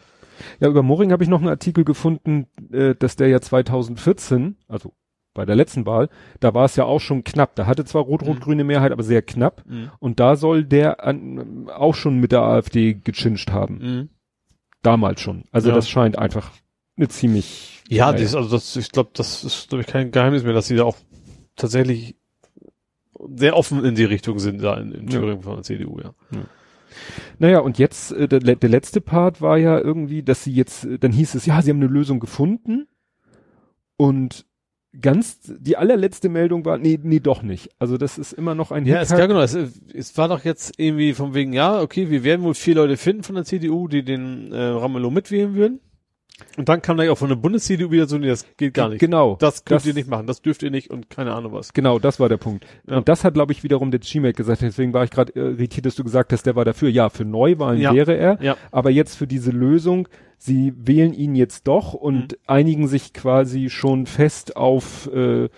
Ja, über Moring habe ich noch einen Artikel gefunden, äh, dass der ja 2014, also bei der letzten Wahl, da war es ja auch schon knapp. Da hatte zwar rot-rot-grüne Mehrheit, aber sehr knapp. Mhm. Und da soll der an, auch schon mit der AfD gechinscht haben. Mhm. Damals schon. Also Ja. das scheint einfach eine ziemlich Ja, das, also das, ich glaube, das ist, glaube ich, kein Geheimnis mehr, dass sie da auch tatsächlich sehr offen in die Richtung sind da in, in Thüringen ja. von der CDU, ja. ja. Naja, und jetzt, äh, der, der letzte Part war ja irgendwie, dass sie jetzt, äh, dann hieß es, ja, sie haben eine Lösung gefunden und ganz, die allerletzte Meldung war, nee, nee, doch nicht. Also das ist immer noch ein Ja, es, ja genau, es, es war doch jetzt irgendwie von wegen, ja, okay, wir werden wohl vier Leute finden von der CDU, die den äh, Ramelow mitwählen würden. Und dann kam da ja auch von der Bundes-CDU wieder so, nee, das geht gar nicht. Genau. Das könnt das, ihr nicht machen, das dürft ihr nicht und keine Ahnung was. Genau, das war der Punkt. Ja. Und das hat, glaube ich, wiederum der Chimek gesagt, deswegen war ich gerade irritiert, dass du gesagt hast, der war dafür. Ja, für Neuwahlen ja. wäre er, ja. aber jetzt für diese Lösung, sie wählen ihn jetzt doch und mhm. einigen sich quasi schon fest auf, äh,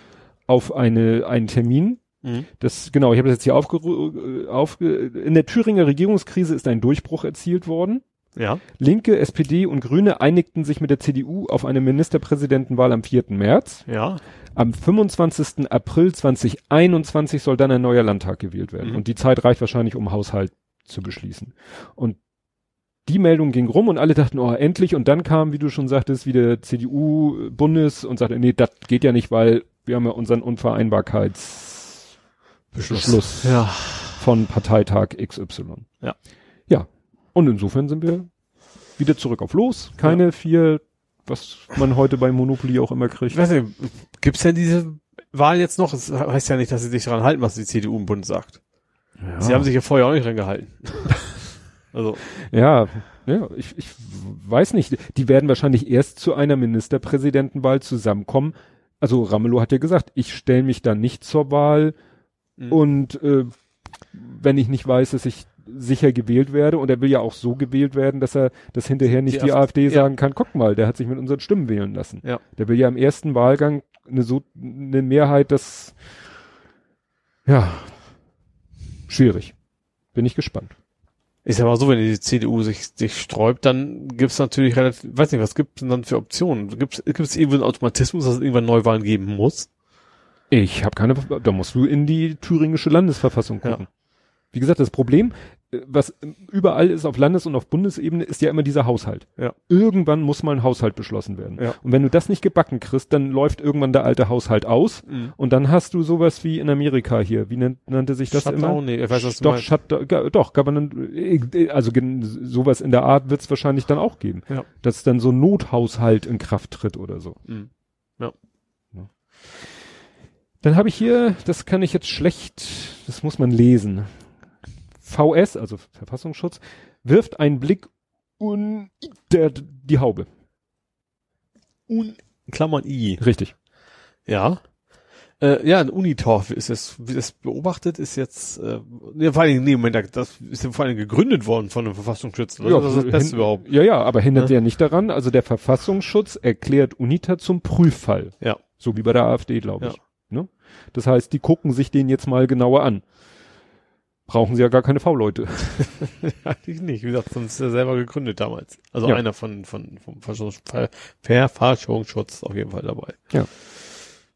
auf eine, einen Termin. Mhm. Das, genau, ich habe das jetzt hier aufge, aufge, in der Thüringer Regierungskrise ist ein Durchbruch erzielt worden. Ja. Linke, SPD und Grüne einigten sich mit der CDU auf eine Ministerpräsidentenwahl am 4. März. Ja. Am 25. April 2021 soll dann ein neuer Landtag gewählt werden. Mhm. Und die Zeit reicht wahrscheinlich, um Haushalt zu beschließen. Und die Meldung ging rum und alle dachten, oh, endlich. Und dann kam, wie du schon sagtest, wieder CDU-Bundes und sagte, nee, das geht ja nicht, weil wir haben ja unseren Unvereinbarkeitsbeschluss ja. von Parteitag XY. Ja. Und insofern sind wir wieder zurück auf los. Keine ja. vier, was man heute bei Monopoly auch immer kriegt. Ich weiß nicht, gibt's denn diese Wahl jetzt noch? Das heißt ja nicht, dass sie sich daran halten, was die CDU im Bund sagt. Ja. Sie haben sich ja vorher auch nicht dran gehalten. also. Ja, ja, ich, ich weiß nicht. Die werden wahrscheinlich erst zu einer Ministerpräsidentenwahl zusammenkommen. Also Ramelow hat ja gesagt, ich stelle mich da nicht zur Wahl mhm. und äh, wenn ich nicht weiß, dass ich sicher gewählt werde und er will ja auch so gewählt werden, dass er das hinterher nicht die, die AfD ja. sagen kann, guck mal, der hat sich mit unseren Stimmen wählen lassen. Ja. Der will ja im ersten Wahlgang eine so eine Mehrheit, das ja schwierig. Bin ich gespannt. Ist aber so, wenn die CDU sich, sich sträubt, dann gibt's natürlich relativ, weiß nicht, was gibt's denn dann für Optionen? Gibt's gibt's irgendwie einen Automatismus, dass es irgendwann Neuwahlen geben muss? Ich habe keine, da musst du in die thüringische Landesverfassung gucken. Ja. Wie gesagt, das Problem, äh, was überall ist auf Landes- und auf Bundesebene, ist ja immer dieser Haushalt. Ja. Irgendwann muss mal ein Haushalt beschlossen werden. Ja. Und wenn du das nicht gebacken kriegst, dann läuft irgendwann der alte Haushalt aus mhm. und dann hast du sowas wie in Amerika hier. Wie nennt, nannte sich das Shutdown? immer? Nee, ich weiß, was doch, Shut, doch, Government, äh, also sowas in der Art wird es wahrscheinlich dann auch geben. Ja. Dass dann so ein Nothaushalt in Kraft tritt oder so. Mhm. Ja. ja. Dann habe ich hier, das kann ich jetzt schlecht, das muss man lesen. VS, also Verfassungsschutz, wirft einen Blick un der die Haube. Un Klammern I. Richtig. Ja. Äh, ja, ein Unitor ist es, wie das beobachtet, ist jetzt, äh, ja, vor allen Dingen, nee, Moment, das ist ja vor Dingen gegründet worden von einem Verfassungsschutz. Ja, das ist das Beste überhaupt. Ja, ja, aber hindert ja. ja nicht daran. Also der Verfassungsschutz erklärt UNITA zum Prüffall. Ja. So wie bei der AfD, glaube ich. Ja. Ne? Das heißt, die gucken sich den jetzt mal genauer an brauchen sie ja gar keine V-Leute. Eigentlich nicht. Wie gesagt, sonst ist er selber gegründet damals. Also ja. einer von, von, vom Verfassungsschutz auf jeden Fall dabei. Ja.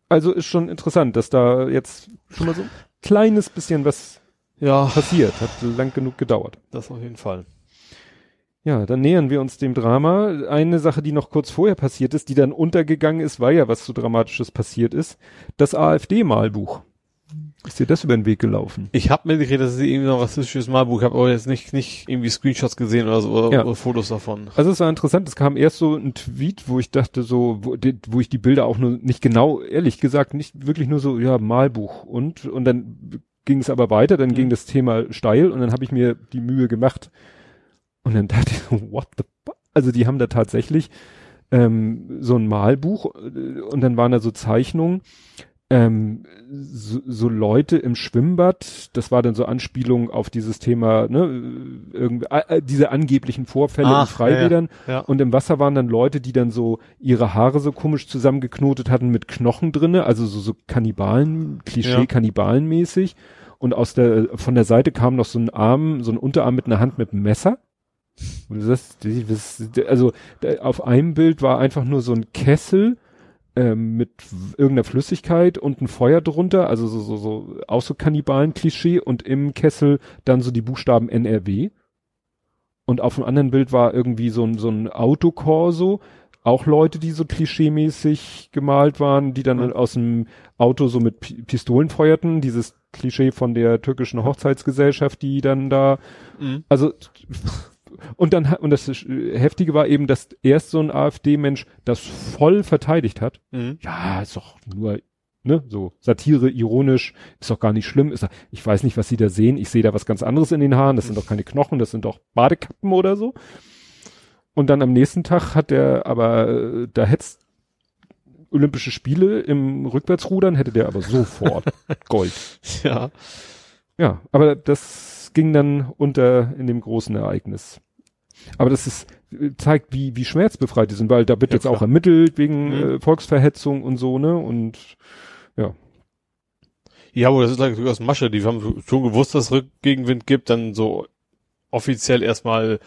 Also ist schon interessant, dass da jetzt schon mal so ein kleines bisschen was ja. passiert. Hat lang genug gedauert. Das auf jeden Fall. Ja, dann nähern wir uns dem Drama. Eine Sache, die noch kurz vorher passiert ist, die dann untergegangen ist, weil ja was so Dramatisches passiert ist. Das AfD-Malbuch. Ist dir das über den Weg gelaufen? Ich habe mitgekriegt, dass es irgendwie noch ein rassistisches Malbuch. Ich habe aber jetzt nicht, nicht irgendwie Screenshots gesehen oder so oder, ja. oder, Fotos davon. Also es war interessant, es kam erst so ein Tweet, wo ich dachte so, wo, die, wo ich die Bilder auch nur nicht genau, ehrlich gesagt, nicht wirklich nur so, ja, Malbuch und und dann ging es aber weiter, dann mhm. ging das Thema steil und dann habe ich mir die Mühe gemacht und dann dachte ich so, what the also die haben da tatsächlich ähm, so ein Malbuch äh, und dann waren da so Zeichnungen ähm, so, so Leute im Schwimmbad, das war dann so Anspielung auf dieses Thema, ne, irgendwie, äh, diese angeblichen Vorfälle Ach, in Freibädern. Ja, ja. Und im Wasser waren dann Leute, die dann so ihre Haare so komisch zusammengeknotet hatten mit Knochen drinne, also so, so Kannibalen, Klischee-Kannibalen-mäßig. Und aus der, von der Seite kam noch so ein Arm, so ein Unterarm mit einer Hand mit einem Messer. Das, das, also auf einem Bild war einfach nur so ein Kessel mit irgendeiner Flüssigkeit und ein Feuer drunter, also so, so, so auch so Kannibalen-Klischee und im Kessel dann so die Buchstaben NRW. Und auf dem anderen Bild war irgendwie so ein, so ein Autokorso, auch Leute, die so klischeemäßig gemalt waren, die dann Mhm. aus dem Auto so mit Pi Pistolen feuerten, dieses Klischee von der türkischen Hochzeitsgesellschaft, die dann da, Mhm. also und dann hat- und das heftige war eben, dass erst so ein AfD-Mensch das voll verteidigt hat. Mhm. Ja, ist doch nur ne, so Satire, ironisch, ist doch gar nicht schlimm. Ist, ich weiß nicht, was Sie da sehen. Ich sehe da was ganz anderes in den Haaren. Das sind doch keine Knochen, das sind doch Badekappen oder so. Und dann am nächsten Tag hat der aber, äh, da hätte Olympische Spiele im Rückwärtsrudern hätte der aber sofort Gold. Ja. Ja, aber das ging dann unter in dem großen Ereignis. Aber das ist, zeigt, wie, wie schmerzbefreit die sind, weil da wird Ja, jetzt auch ermittelt wegen Mhm. äh, Volksverhetzung und so, ne? Und Ja, aber das ist like, durchaus Masche. Die haben schon gewusst, dass es Rückgegenwind gibt, dann so offiziell erstmal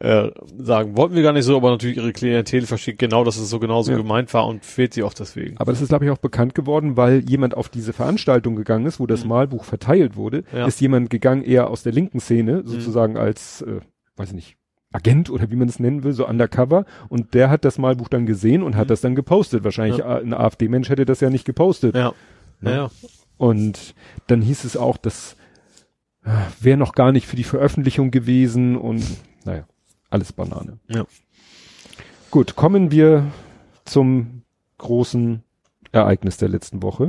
äh, sagen, wollten wir gar nicht so, aber natürlich ihre Klientel versteht genau, dass es so genauso Ja. gemeint war und fehlt sie auch deswegen. Aber das ist, glaube ich, auch bekannt geworden, weil jemand auf diese Veranstaltung gegangen ist, wo das Mhm. Malbuch verteilt wurde, Ja. ist jemand gegangen eher aus der linken Szene, sozusagen als, äh, weiß ich nicht, Agent oder wie man es nennen will, so undercover. Und der hat das Malbuch dann gesehen und hat Mhm. das dann gepostet. Wahrscheinlich Ja. äh, ein AfD-Mensch hätte das ja nicht gepostet. Ja. Ne? Ja, ja. Und dann hieß es auch, das äh, wäre noch gar nicht für die Veröffentlichung gewesen und naja, alles Banane. Ja. Gut, kommen wir zum großen Ereignis der letzten Woche.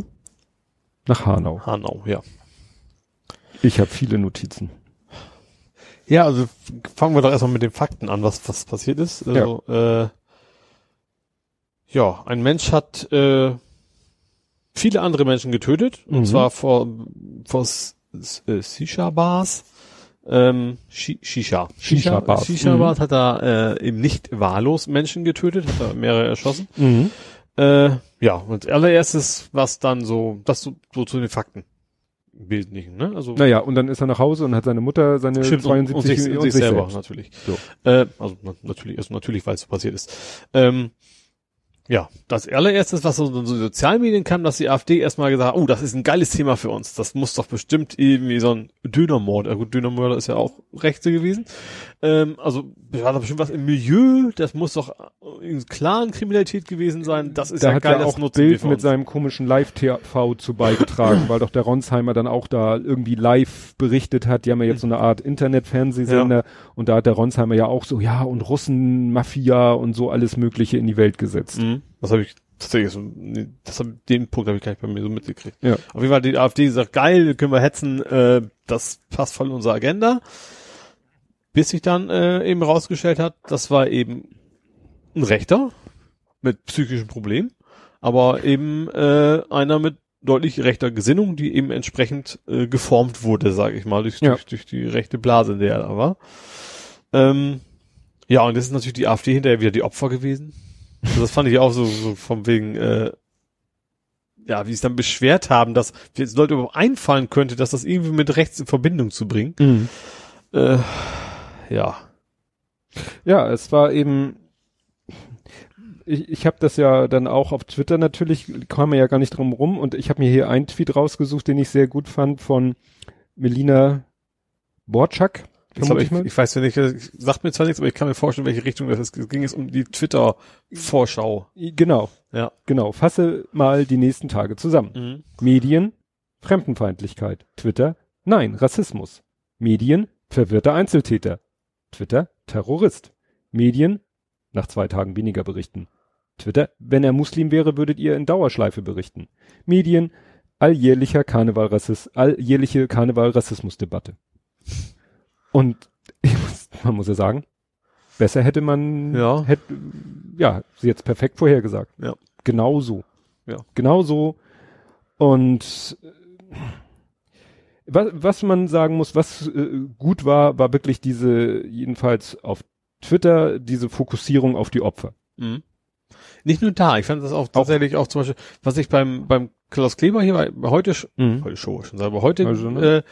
Nach Hanau. Hanau, ja. Ich habe viele Notizen. Ja, also fangen wir doch erstmal mit den Fakten an, was, was passiert ist. Also, ja. Äh, ja, ein Mensch hat äh, viele andere Menschen getötet, Mhm. und zwar vor, vor äh, Shisha-Bars. Ähm, Shi- Shisha. Shisha-Bars. Shisha-Bars hat er äh, eben nicht wahllos Menschen getötet, hat er mehrere erschossen. Mhm. Äh, ja, und allererstes, was dann so, das so, so zu den Fakten. Wesentlichen, ne? Also Naja, und dann ist er nach Hause und hat seine Mutter, seine Stimmt, 72 und, und sich, und sich selber selbst. natürlich. So. Äh, also na, natürlich, also natürlich, weil es so passiert ist. Ähm, ja, das allererstes, was so in so Sozialmedien kam, dass die AfD erstmal gesagt hat, oh, das ist ein geiles Thema für uns. Das muss doch bestimmt irgendwie so ein Dönermord, ja gut, Dönermörder ist ja auch Rechte gewesen. Ähm, also, war da bestimmt was im Milieu, das muss doch in klaren Kriminalität gewesen sein. Das ist Da ja hat geil, das auch wir Bild mit seinem komischen Live-TV zu beigetragen, weil doch der Ronsheimer dann auch da irgendwie live berichtet hat. Die haben ja jetzt so eine Art Internet-Fernsehsender und da hat der Ronsheimer ja auch so, ja, und Russen, Mafia und so alles Mögliche in die Welt gesetzt. Mhm. Das habe ich tatsächlich so, nee, das hab, den Punkt habe ich gar nicht bei mir so mitgekriegt. Ja. Auf jeden Fall die AfD gesagt, geil, können wir hetzen, äh, das passt voll in unsere Agenda. Bis sich dann äh, eben rausgestellt hat, das war eben ein Rechter mit psychischen Problemen, aber eben äh, einer mit deutlich rechter Gesinnung, die eben entsprechend äh, geformt wurde, sage ich mal, durch, Ja. durch, durch die rechte Blase, in der er da war. Ähm, ja, und das ist natürlich die AfD hinterher wieder die Opfer gewesen. Also das fand ich auch so, so vom wegen, äh, ja, wie sie es dann beschwert haben, dass jetzt Leute überhaupt einfallen könnte, dass das irgendwie mit rechts in Verbindung zu bringen. Mhm. Äh, ja. Ja, es war eben, ich, ich habe das ja dann auch auf Twitter natürlich, kam man ja gar nicht drum rum und ich habe mir hier einen Tweet rausgesucht, den ich sehr gut fand von Melina Borczak. Ich, ich weiß ja nicht, das sagt mir zwar nichts, aber ich kann mir vorstellen, welche Richtung das ist. Es ging jetzt um die Twitter-Vorschau. Genau, Ja. genau. Fasse mal die nächsten Tage zusammen. Mhm. Medien, Fremdenfeindlichkeit. Twitter, nein, Rassismus. Medien, verwirrter Einzeltäter. Twitter, Terrorist. Medien, nach zwei Tagen weniger berichten. Twitter, wenn er Muslim wäre, würdet ihr in Dauerschleife berichten. Medien, alljährlicher Karnevalrassismus, alljährliche Karnevalrassismusdebatte. Und muss, man muss ja sagen, besser hätte man, Ja. hätte, ja, sie jetzt perfekt vorhergesagt. Ja. Genau so. Ja. Genau so. Und was, was man sagen muss, was äh, gut war, war wirklich diese, jedenfalls auf Twitter, diese Fokussierung auf die Opfer. Mhm. Nicht nur da, ich fand das auch tatsächlich auch zum Beispiel, was ich beim, beim Klaus Kleber hier bei, heute, sch- heute Show schon sagen, aber heute Also, ne?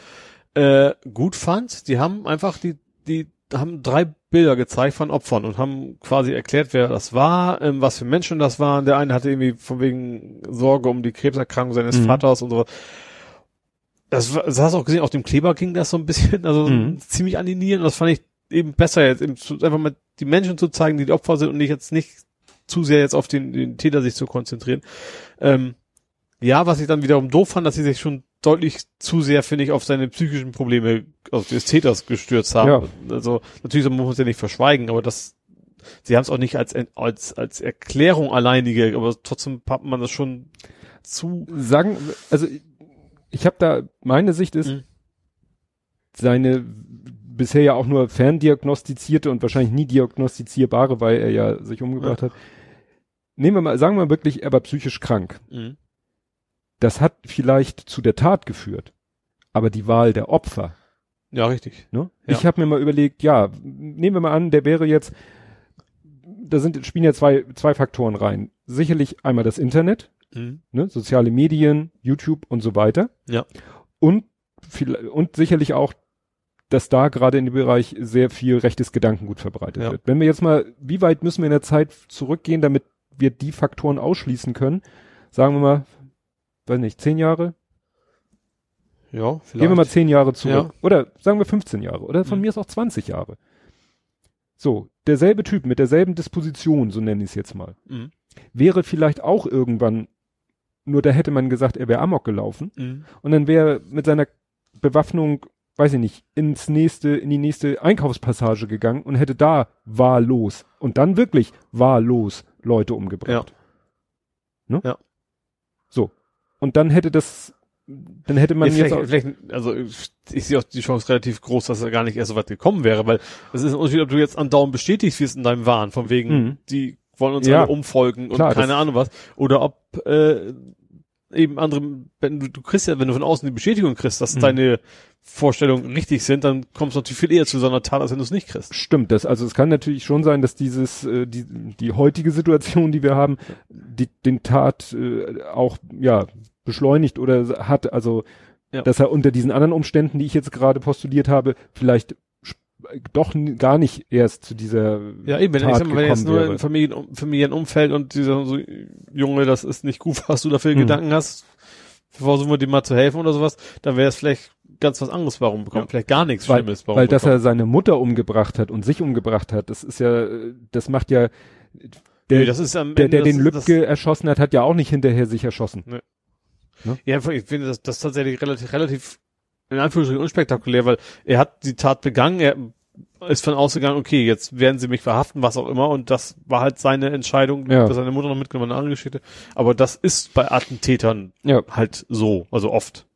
äh, äh, gut fand, die haben einfach die, die haben drei Bilder gezeigt von Opfern und haben quasi erklärt, wer das war, ähm, was für Menschen das waren. Der eine hatte irgendwie von wegen Sorge um die Krebserkrankung seines Mhm. Vaters und so. Das, das hast du auch gesehen, auf dem Kleber ging das so ein bisschen, also Mhm. ziemlich an die Nieren. Und das fand ich eben besser jetzt, eben zu, einfach mal die Menschen zu zeigen, die die Opfer sind und nicht jetzt nicht zu sehr jetzt auf den, den Täter sich zu konzentrieren. Ähm, ja, was ich dann wiederum doof fand, dass sie sich schon deutlich zu sehr, finde ich, auf seine psychischen Probleme also des Täters gestürzt haben. Ja. Also natürlich muss man es ja nicht verschweigen, aber das, sie haben es auch nicht als, als, als Erklärung alleinige, aber trotzdem pappt man das schon zu. Sagen, also ich habe da, meine Sicht ist, mhm. seine bisher ja auch nur ferndiagnostizierte und wahrscheinlich nie diagnostizierbare, weil er ja sich umgebracht ja. hat. Nehmen wir mal, sagen wir wirklich, er war psychisch krank. Mhm. Das hat vielleicht zu der Tat geführt, aber die Wahl der Opfer. Ja, richtig. Ne? Ja. Ich habe mir mal überlegt, ja, nehmen wir mal an, der wäre jetzt, da sind spielen ja zwei zwei Faktoren rein. Sicherlich einmal das Internet, mhm. ne, soziale Medien, YouTube und so weiter. Ja. Und viel, und sicherlich auch, dass da gerade in dem Bereich sehr viel rechtes Gedankengut verbreitet ja. wird. Wenn wir jetzt mal, wie weit müssen wir in der Zeit zurückgehen, damit wir die Faktoren ausschließen können? Sagen wir mal, weiß nicht, zehn Jahre? Ja, vielleicht. Gehen wir mal zehn Jahre zurück. Ja. Oder sagen wir 15 Jahre. Oder von mhm. mir ist auch 20 Jahre. So, derselbe Typ mit derselben Disposition, so nenne ich es jetzt mal, mhm. wäre vielleicht auch irgendwann nur da hätte man gesagt, er wäre Amok gelaufen. Mhm. Und dann wäre mit seiner Bewaffnung, weiß ich nicht, ins nächste, in die nächste Einkaufspassage gegangen und hätte da wahllos und dann wirklich wahllos Leute umgebracht. Ja. Ne? ja. So. Und dann hätte das, dann hätte man ja, jetzt auch, vielleicht, also ich, sehe auch die Chance relativ groß, dass er gar nicht erst so weit gekommen wäre, weil es ist ein Unterschied, ob du jetzt andauernd bestätigst wirst in deinem Wahn, von wegen, mhm. die wollen uns ja. alle umfolgen und Klar, keine Ahnung was. Oder ob äh, eben andere, wenn du, du kriegst ja, wenn du von außen die Bestätigung kriegst, dass mhm. deine Vorstellungen richtig sind, dann kommst du natürlich viel eher zu so einer Tat, als wenn du es nicht kriegst. Stimmt, das, also es kann natürlich schon sein, dass dieses, äh, die, die heutige Situation, die wir haben, die, den Tat äh, auch, ja, beschleunigt oder hat, also, ja. dass er unter diesen anderen Umständen, die ich jetzt gerade postuliert habe, vielleicht doch gar nicht erst zu dieser Ja, eben, wenn, Tat ich sag mal, wenn jetzt nur im Familien, Familienumfeld und dieser so, Junge, das ist nicht gut, was du dafür mhm. Gedanken hast, versuchen wir dir mal zu helfen oder sowas, dann wäre es vielleicht ganz was anderes, warum bekommt ja. vielleicht gar nichts weil, Schlimmes. Warum weil bekommt. dass er seine Mutter umgebracht hat und sich umgebracht hat, das ist ja, das macht ja, der, nee, der, der den Lübcke erschossen hat, hat ja auch nicht hinterher sich erschossen. Nee. Ne? Ja, ich finde das, das tatsächlich relativ, relativ in Anführungsstrichen unspektakulär, weil er hat die Tat begangen, er ist von ausgegangen, okay, jetzt werden sie mich verhaften, was auch immer, und das war halt seine Entscheidung, ja. dass seine Mutter noch mitgenommen eine andere Geschichte. Aber das ist bei Attentätern ja. halt so, also oft.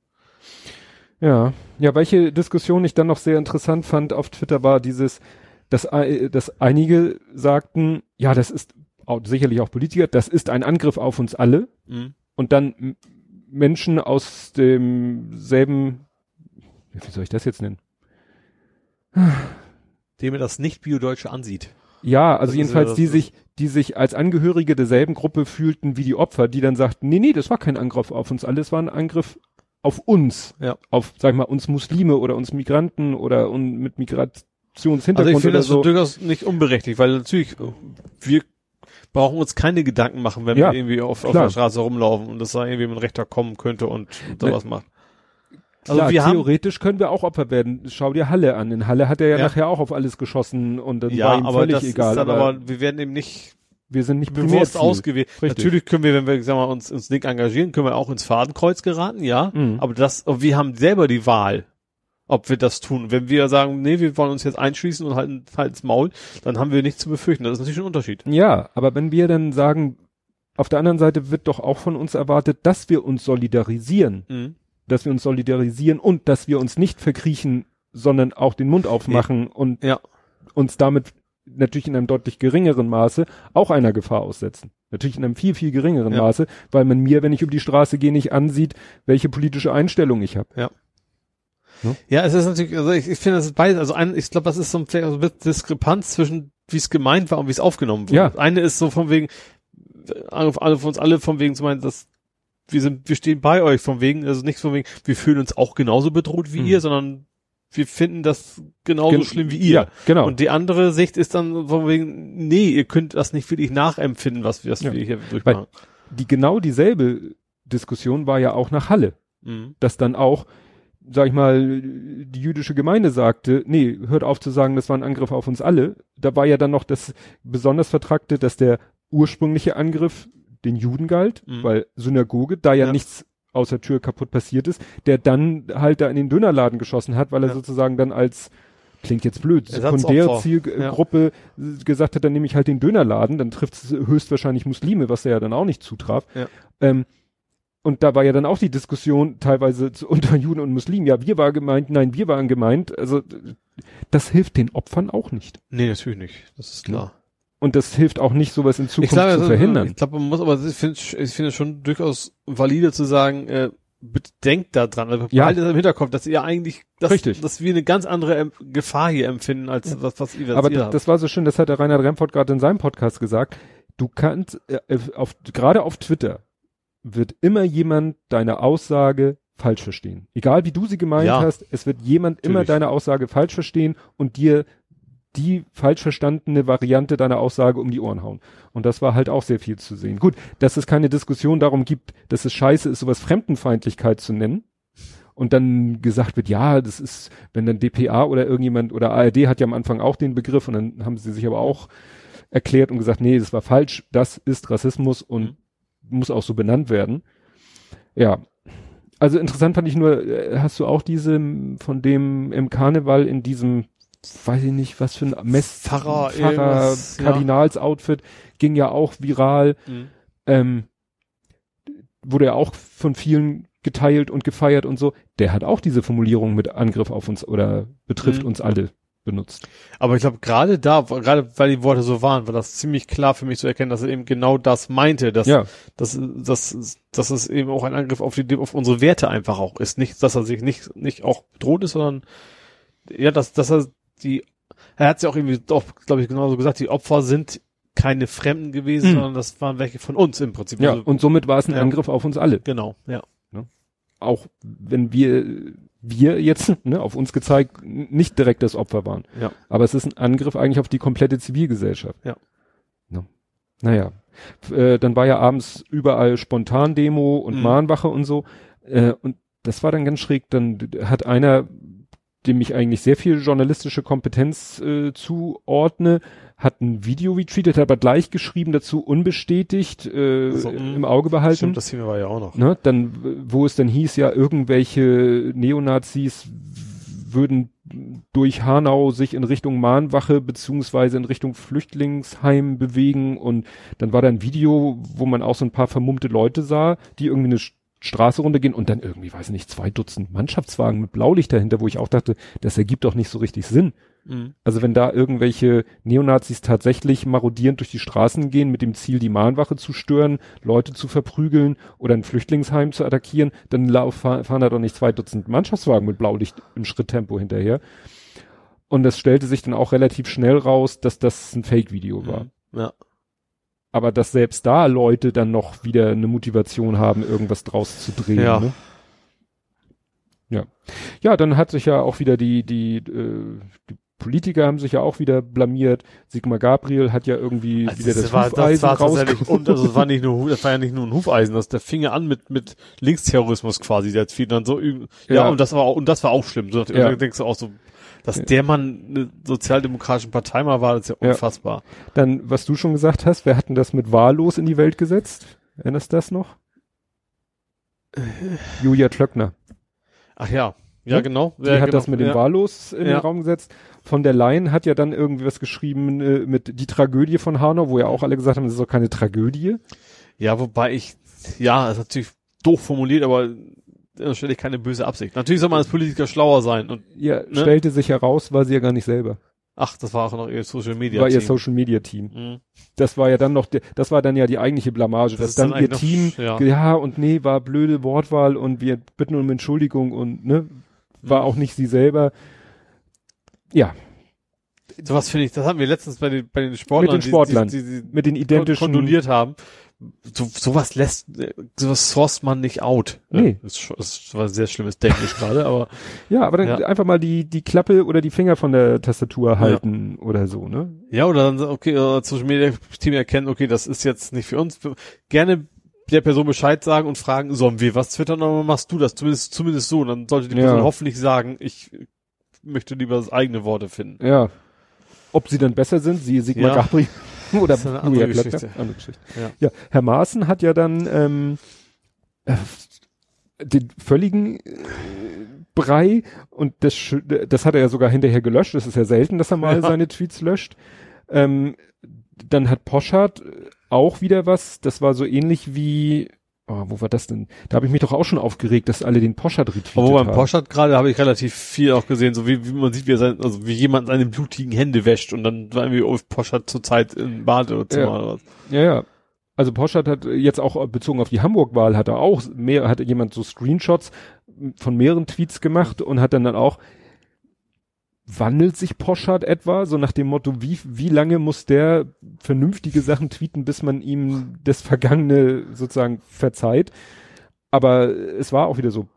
Ja, ja, welche Diskussion ich dann noch sehr interessant fand auf Twitter war dieses, dass, dass einige sagten, ja, das ist auch, sicherlich auch Politiker, das ist ein Angriff auf uns alle. Mhm. Und dann Menschen aus demselben wie soll ich das jetzt nennen? Dem er das nicht Biodeutsche ansieht. Ja, also das jedenfalls ja die sich, die sich als Angehörige derselben Gruppe fühlten wie die Opfer, die dann sagten, nee, nee, das war kein Angriff auf uns alles, war ein Angriff auf uns, ja. auf, sag ich mal, uns Muslime oder uns Migranten oder und mit Migrationshintergrund also ich finde das so. durchaus nicht unberechtigt, weil natürlich wir brauchen uns keine Gedanken machen, wenn ja, wir irgendwie auf, auf der Straße rumlaufen und das da irgendwie ein Rechter kommen könnte und sowas ne, macht. Also Klar, wir theoretisch haben, können wir auch Opfer werden. Schau dir Halle an. In Halle hat er ja, ja. nachher auch auf alles geschossen und dann ja, war ihm aber völlig das egal. Ist dann aber, aber wir werden eben nicht wir sind nicht bewusst ausgewählt. Natürlich können wir, wenn wir sagen wir, uns ins Ding engagieren, können wir auch ins Fadenkreuz geraten, ja. Mhm. Aber das, wir haben selber die Wahl, ob wir das tun. Wenn wir sagen, nee, wir wollen uns jetzt einschließen und halten halten's Maul, dann haben wir nichts zu befürchten. Das ist natürlich ein Unterschied. Ja, aber wenn wir dann sagen, auf der anderen Seite wird doch auch von uns erwartet, dass wir uns solidarisieren. Mhm dass wir uns solidarisieren und dass wir uns nicht verkriechen, sondern auch den Mund aufmachen ja. und ja. uns damit natürlich in einem deutlich geringeren Maße auch einer Gefahr aussetzen. Natürlich in einem viel, viel geringeren ja. Maße, weil man mir, wenn ich über die Straße gehe, nicht ansieht, welche politische Einstellung ich habe. Ja. Hm? Ja, es ist natürlich, also ich, ich finde, das ist beides, also ein, ich glaube, das ist so ein, vielleicht so ein Diskrepanz zwischen, wie es gemeint war und wie es aufgenommen wurde. Ja. Eine ist so von wegen, alle von uns alle von wegen zu meinen, dass wir sind, wir stehen bei euch von wegen, also nicht von wegen, wir fühlen uns auch genauso bedroht wie mhm. ihr, sondern wir finden das genauso Gen schlimm wie ihr. Ja, genau. Und die andere Sicht ist dann von wegen, nee, ihr könnt das nicht wirklich nachempfinden, was wir, was ja. wir hier durchmachen. Weil die genau dieselbe Diskussion war ja auch nach Halle. Mhm. Dass dann auch, sag ich mal, die jüdische Gemeinde sagte, nee, hört auf zu sagen, das war ein Angriff auf uns alle. Da war ja dann noch das besonders Vertragte, dass der ursprüngliche Angriff den Juden galt, Mhm. weil Synagoge, da ja, Ja. nichts außer Tür kaputt passiert ist, der dann halt da in den Dönerladen geschossen hat, weil er Ja. sozusagen dann als klingt jetzt blöd. Sekundärzielgruppe äh, gesagt hat, dann nehme ich halt den Dönerladen, dann trifft es höchstwahrscheinlich Muslime, was er ja dann auch nicht zutraf. Ja. Ähm, und da war ja dann auch die Diskussion teilweise zu, unter Juden und Muslimen. Ja, wir waren gemeint, nein, wir waren gemeint. Also das hilft den Opfern auch nicht. Nee, natürlich nicht. Das ist klar. Und das hilft auch nicht, sowas in Zukunft glaube, zu also, verhindern. Ich glaube, man muss aber, ich finde ich finde es schon durchaus valide zu sagen, äh, denkt da dran, also Ja. behaltet das im Hinterkopf, dass ihr eigentlich, dass, Richtig. dass wir eine ganz andere ähm, Gefahr hier empfinden, als was, was ihr, Aber ihr das, das war so schön, das hat der Reinhard Remford gerade in seinem Podcast gesagt. Du kannst, äh, auf, gerade auf Twitter wird immer jemand deine Aussage falsch verstehen. Egal wie du sie gemeint Ja. hast, es wird jemand immer Natürlich. deine Aussage falsch verstehen und dir die falsch verstandene Variante deiner Aussage um die Ohren hauen. Und das war halt auch sehr viel zu sehen. Gut, dass es keine Diskussion darum gibt, dass es scheiße ist, sowas Fremdenfeindlichkeit zu nennen. Und dann gesagt wird, ja, das ist, wenn dann DPA oder irgendjemand oder ARD hat ja am Anfang auch den Begriff und dann haben sie sich aber auch erklärt und gesagt, nee, das war falsch, das ist Rassismus und muss auch so benannt werden. Ja. Also interessant fand ich nur, äh, hast du auch diese von dem im Karneval in diesem, weiß ich nicht, was für ein Mess, Pfarrer, irgendwas, ja. Kardinalsoutfit, ging ja auch viral, Mhm. ähm, wurde ja auch von vielen geteilt und gefeiert und so. Der hat auch diese Formulierung mit Angriff auf uns oder betrifft Mhm. uns alle benutzt. Aber ich glaube, gerade da, gerade weil die Worte so waren, war das ziemlich klar für mich zu erkennen, dass er eben genau das meinte, dass, ja, dass, dass, dass es eben auch ein Angriff auf die, auf unsere Werte einfach auch ist. Nicht, dass er sich nicht, nicht auch bedroht ist, sondern, ja, dass, dass er die, er hat es ja auch irgendwie doch, glaube ich, genauso gesagt, die Opfer sind keine Fremden gewesen, Mhm. sondern das waren welche von uns im Prinzip. ja. Also, und somit war es ein ja. Angriff auf uns alle. genau, ja. Auch wenn wir, wir jetzt, ne, auf uns gezeigt, nicht direkt das Opfer waren. Ja. Aber es ist ein Angriff eigentlich auf die komplette Zivilgesellschaft. Ja. Ne? Naja. Äh, dann war ja abends überall Spontan-Demo und Mhm. Mahnwache und so. Äh, und das war dann ganz schräg. Dann hat einer, dem ich eigentlich sehr viel journalistische Kompetenz äh, zuordne, hat ein Video retweetet, hat aber gleich geschrieben dazu unbestätigt, äh, Also, im Auge behalten. Stimmt, das Thema war ja auch noch. Ne, dann, wo es dann hieß, ja, irgendwelche Neonazis würden durch Hanau sich in Richtung Mahnwache beziehungsweise in Richtung Flüchtlingsheim bewegen und dann war da ein Video, wo man auch so ein paar vermummte Leute sah, die irgendwie eine Straße runtergehen und dann irgendwie, weiß nicht, zwei Dutzend Mannschaftswagen mit Blaulicht dahinter, wo ich auch dachte, das ergibt doch nicht so richtig Sinn. Mhm. Also wenn da irgendwelche Neonazis tatsächlich marodierend durch die Straßen gehen mit dem Ziel, die Mahnwache zu stören, Leute zu verprügeln oder ein Flüchtlingsheim zu attackieren, dann fahren da doch nicht zwei Dutzend Mannschaftswagen mit Blaulicht im Schritttempo hinterher. Und das stellte sich dann auch relativ schnell raus, dass das ein Fake-Video war. Mhm. Ja. Aber dass selbst da Leute dann noch wieder eine Motivation haben, irgendwas draus zu drehen. Ja. Ne? Ja. Ja, dann hat sich ja auch wieder die, die, äh, die Politiker haben sich ja auch wieder blamiert. Sigmar Gabriel hat ja irgendwie Also wieder das, war, das Hufeisen war tatsächlich, und also es war nicht nur, das war ja nicht nur ein Hufeisen, das, der fing ja an mit, mit Linksterrorismus quasi, der fiel dann so, ja, Ja. und das war auch, und das war auch schlimm, so, Ja. denkst du auch so, dass Ja. der Mann eine sozialdemokratischen Partei mal war, das ist ja Ja. unfassbar. Dann, was du schon gesagt hast, wer hat denn das mit wahllos in die Welt gesetzt? Erinnerst du das noch? Äh. Julia Klöckner. Ach ja, ja, Ja? genau. Die ja, hat genau. das mit dem ja. Wahllos in den Ja. Raum gesetzt. Von der Leyen hat ja dann irgendwie was geschrieben äh, mit die Tragödie von Hanau, wo ja auch alle gesagt haben, das ist doch keine Tragödie. Ja, wobei ich, ja, ist natürlich doof formuliert, aber da stelle ich keine böse Absicht. Natürlich soll man als Politiker schlauer sein und, Ja, Ne? stellte sich heraus, war sie ja gar nicht selber. ach, das war auch noch ihr Social Media. war ihr Team. Social Media Team. Mhm. Das war ja dann noch, das war dann ja die eigentliche Blamage, Das dass dann, dann ihr Team, noch- ja. ja. und nee, war blöde Wortwahl und wir bitten um Entschuldigung und ne, war auch nicht sie selber. Ja, Sowas finde ich, das haben wir letztens bei den, bei den Sportlern, Mit den Sportlern. die, die, die, mit den die identischen. kondoliert haben. So, sowas lässt, sowas sourced man nicht out. Nee. Das, das war sehr schlimmes Denglisch gerade, aber Ja, aber dann Ja. einfach mal die, die Klappe oder die Finger von der Tastatur halten oder so, ne? ja, oder dann, okay, äh, Social Media Team erkennen, okay, das ist jetzt nicht für uns. Gerne der Person Bescheid sagen und fragen, sollen wir was twittern oder machst du das? Zumindest, zumindest so. Dann sollte die Ja. Person hoffentlich sagen, ich möchte lieber eigene Worte finden. Ja. Ob sie dann besser sind, siehe Sigmar Ja. Gabriel. Oder Das ist eine andere Julia Geschichte. Andere Geschichte. Ja. ja, Herr Maaßen hat ja dann ähm, äh, den völligen äh, Brei und das, das hat er ja sogar hinterher gelöscht. Das ist ja selten, dass er mal Ja. seine Tweets löscht. Ähm, dann hat Poschardt auch wieder was. Das war so ähnlich wie Oh, wo war das denn? Da habe ich mich doch auch schon aufgeregt, dass alle den Poschardt retweetet Aber beim haben. Poschardt gerade habe ich relativ viel auch gesehen, so wie, wie man sieht, wie er sein, also wie jemand seine blutigen Hände wäscht und dann war irgendwie Ulf Poschardt zur Zeit im Badezimmer Ja. oder was. Ja, ja. Also Poschardt hat jetzt auch bezogen auf die Hamburg-Wahl hat er auch mehr, hatte jemand so Screenshots von mehreren Tweets gemacht und hat dann dann auch wandelt sich Poschardt etwa, so nach dem Motto, wie, wie lange muss der vernünftige Sachen tweeten, bis man ihm das Vergangene sozusagen verzeiht. Aber es war auch wieder so,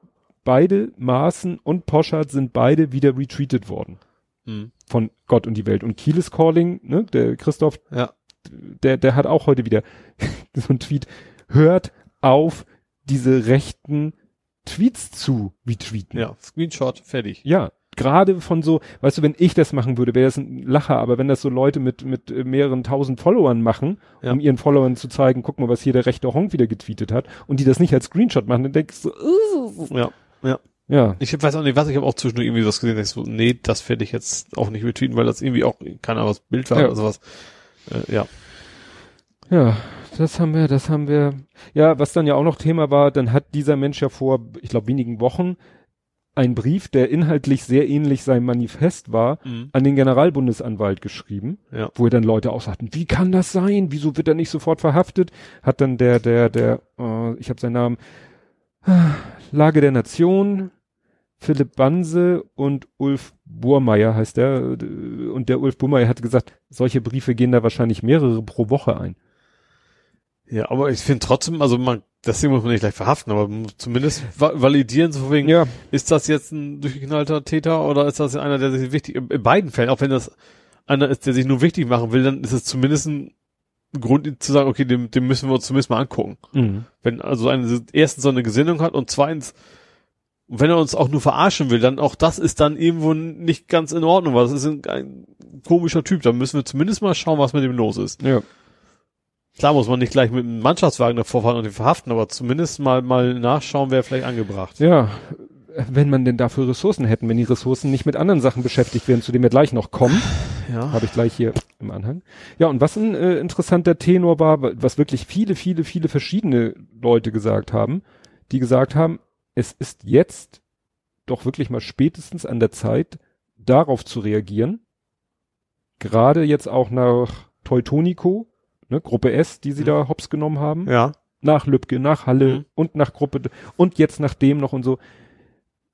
beide Maaßen und Poschardt sind beide wieder retweetet worden Hm. von Gott und die Welt. Und Kieles Calling, ne, der Christoph Ja. der, der hat auch heute wieder so einen Tweet, hört auf, diese rechten Tweets zu retweeten. Ja, Screenshot, fertig. Ja, gerade von so, weißt du, wenn ich das machen würde, wäre das ein Lacher, aber wenn das so Leute mit, mit äh, mehreren tausend Followern machen, Ja. um ihren Followern zu zeigen, guck mal, was hier der rechte Honk wieder getweetet hat, und die das nicht als Screenshot machen, dann denkst du, uh, Ja. ja, Ich weiß auch nicht, was, ich habe auch zwischendurch irgendwie was gesehen, ich so, nee, das werde ich jetzt auch nicht retweeten, weil das irgendwie auch, keine Ahnung, was Bild war Ja. oder sowas. Äh, ja. Ja, das haben wir, das haben wir. Ja, was dann ja auch noch Thema war, dann hat dieser Mensch ja vor, ich glaube, wenigen Wochen einen Brief, der inhaltlich sehr ähnlich seinem Manifest war, Mhm. an den Generalbundesanwalt geschrieben, Ja. wo dann Leute auch sagten, wie kann das sein? Wieso wird er nicht sofort verhaftet? Hat dann der, der, der, äh, ich habe seinen Namen, Lage der Nation, Philipp Banse und Ulf Burmeier heißt der, äh, und der Ulf Burmeier hat gesagt, solche Briefe gehen da wahrscheinlich mehrere pro Woche ein. Ja, aber ich finde trotzdem, also man, deswegen muss man nicht gleich verhaften, aber man muss zumindest va validieren, so wegen, Ja, ist das jetzt ein durchgeknallter Täter oder ist das einer, der sich wichtig, in beiden Fällen, auch wenn das einer ist, der sich nur wichtig machen will, dann ist es zumindest ein Grund zu sagen, okay, dem, dem müssen wir uns zumindest mal angucken. Mhm. Wenn also eine, erstens so eine Gesinnung hat und zweitens, wenn er uns auch nur verarschen will, dann auch das ist dann irgendwo nicht ganz in Ordnung, weil das ist ein, ein komischer Typ, da müssen wir zumindest mal schauen, was mit ihm los ist. Ja. Klar muss man nicht gleich mit einem Mannschaftswagen davor fahren und ihn verhaften, aber zumindest mal, mal nachschauen, wäre vielleicht angebracht. Ja, wenn man denn dafür Ressourcen hätten, wenn die Ressourcen nicht mit anderen Sachen beschäftigt werden, zu dem wir gleich noch kommen, Ja. habe ich gleich hier im Anhang. Ja, und was ein äh, interessanter Tenor war, wa- was wirklich viele, viele, viele verschiedene Leute gesagt haben, die gesagt haben, es ist jetzt doch wirklich mal spätestens an der Zeit, darauf zu reagieren. Gerade jetzt auch nach Teutonico, ne, Gruppe S, die sie Mhm. da hops genommen haben. Ja. nach Lübcke, nach Halle Mhm. und nach Gruppe und jetzt nach dem noch und so.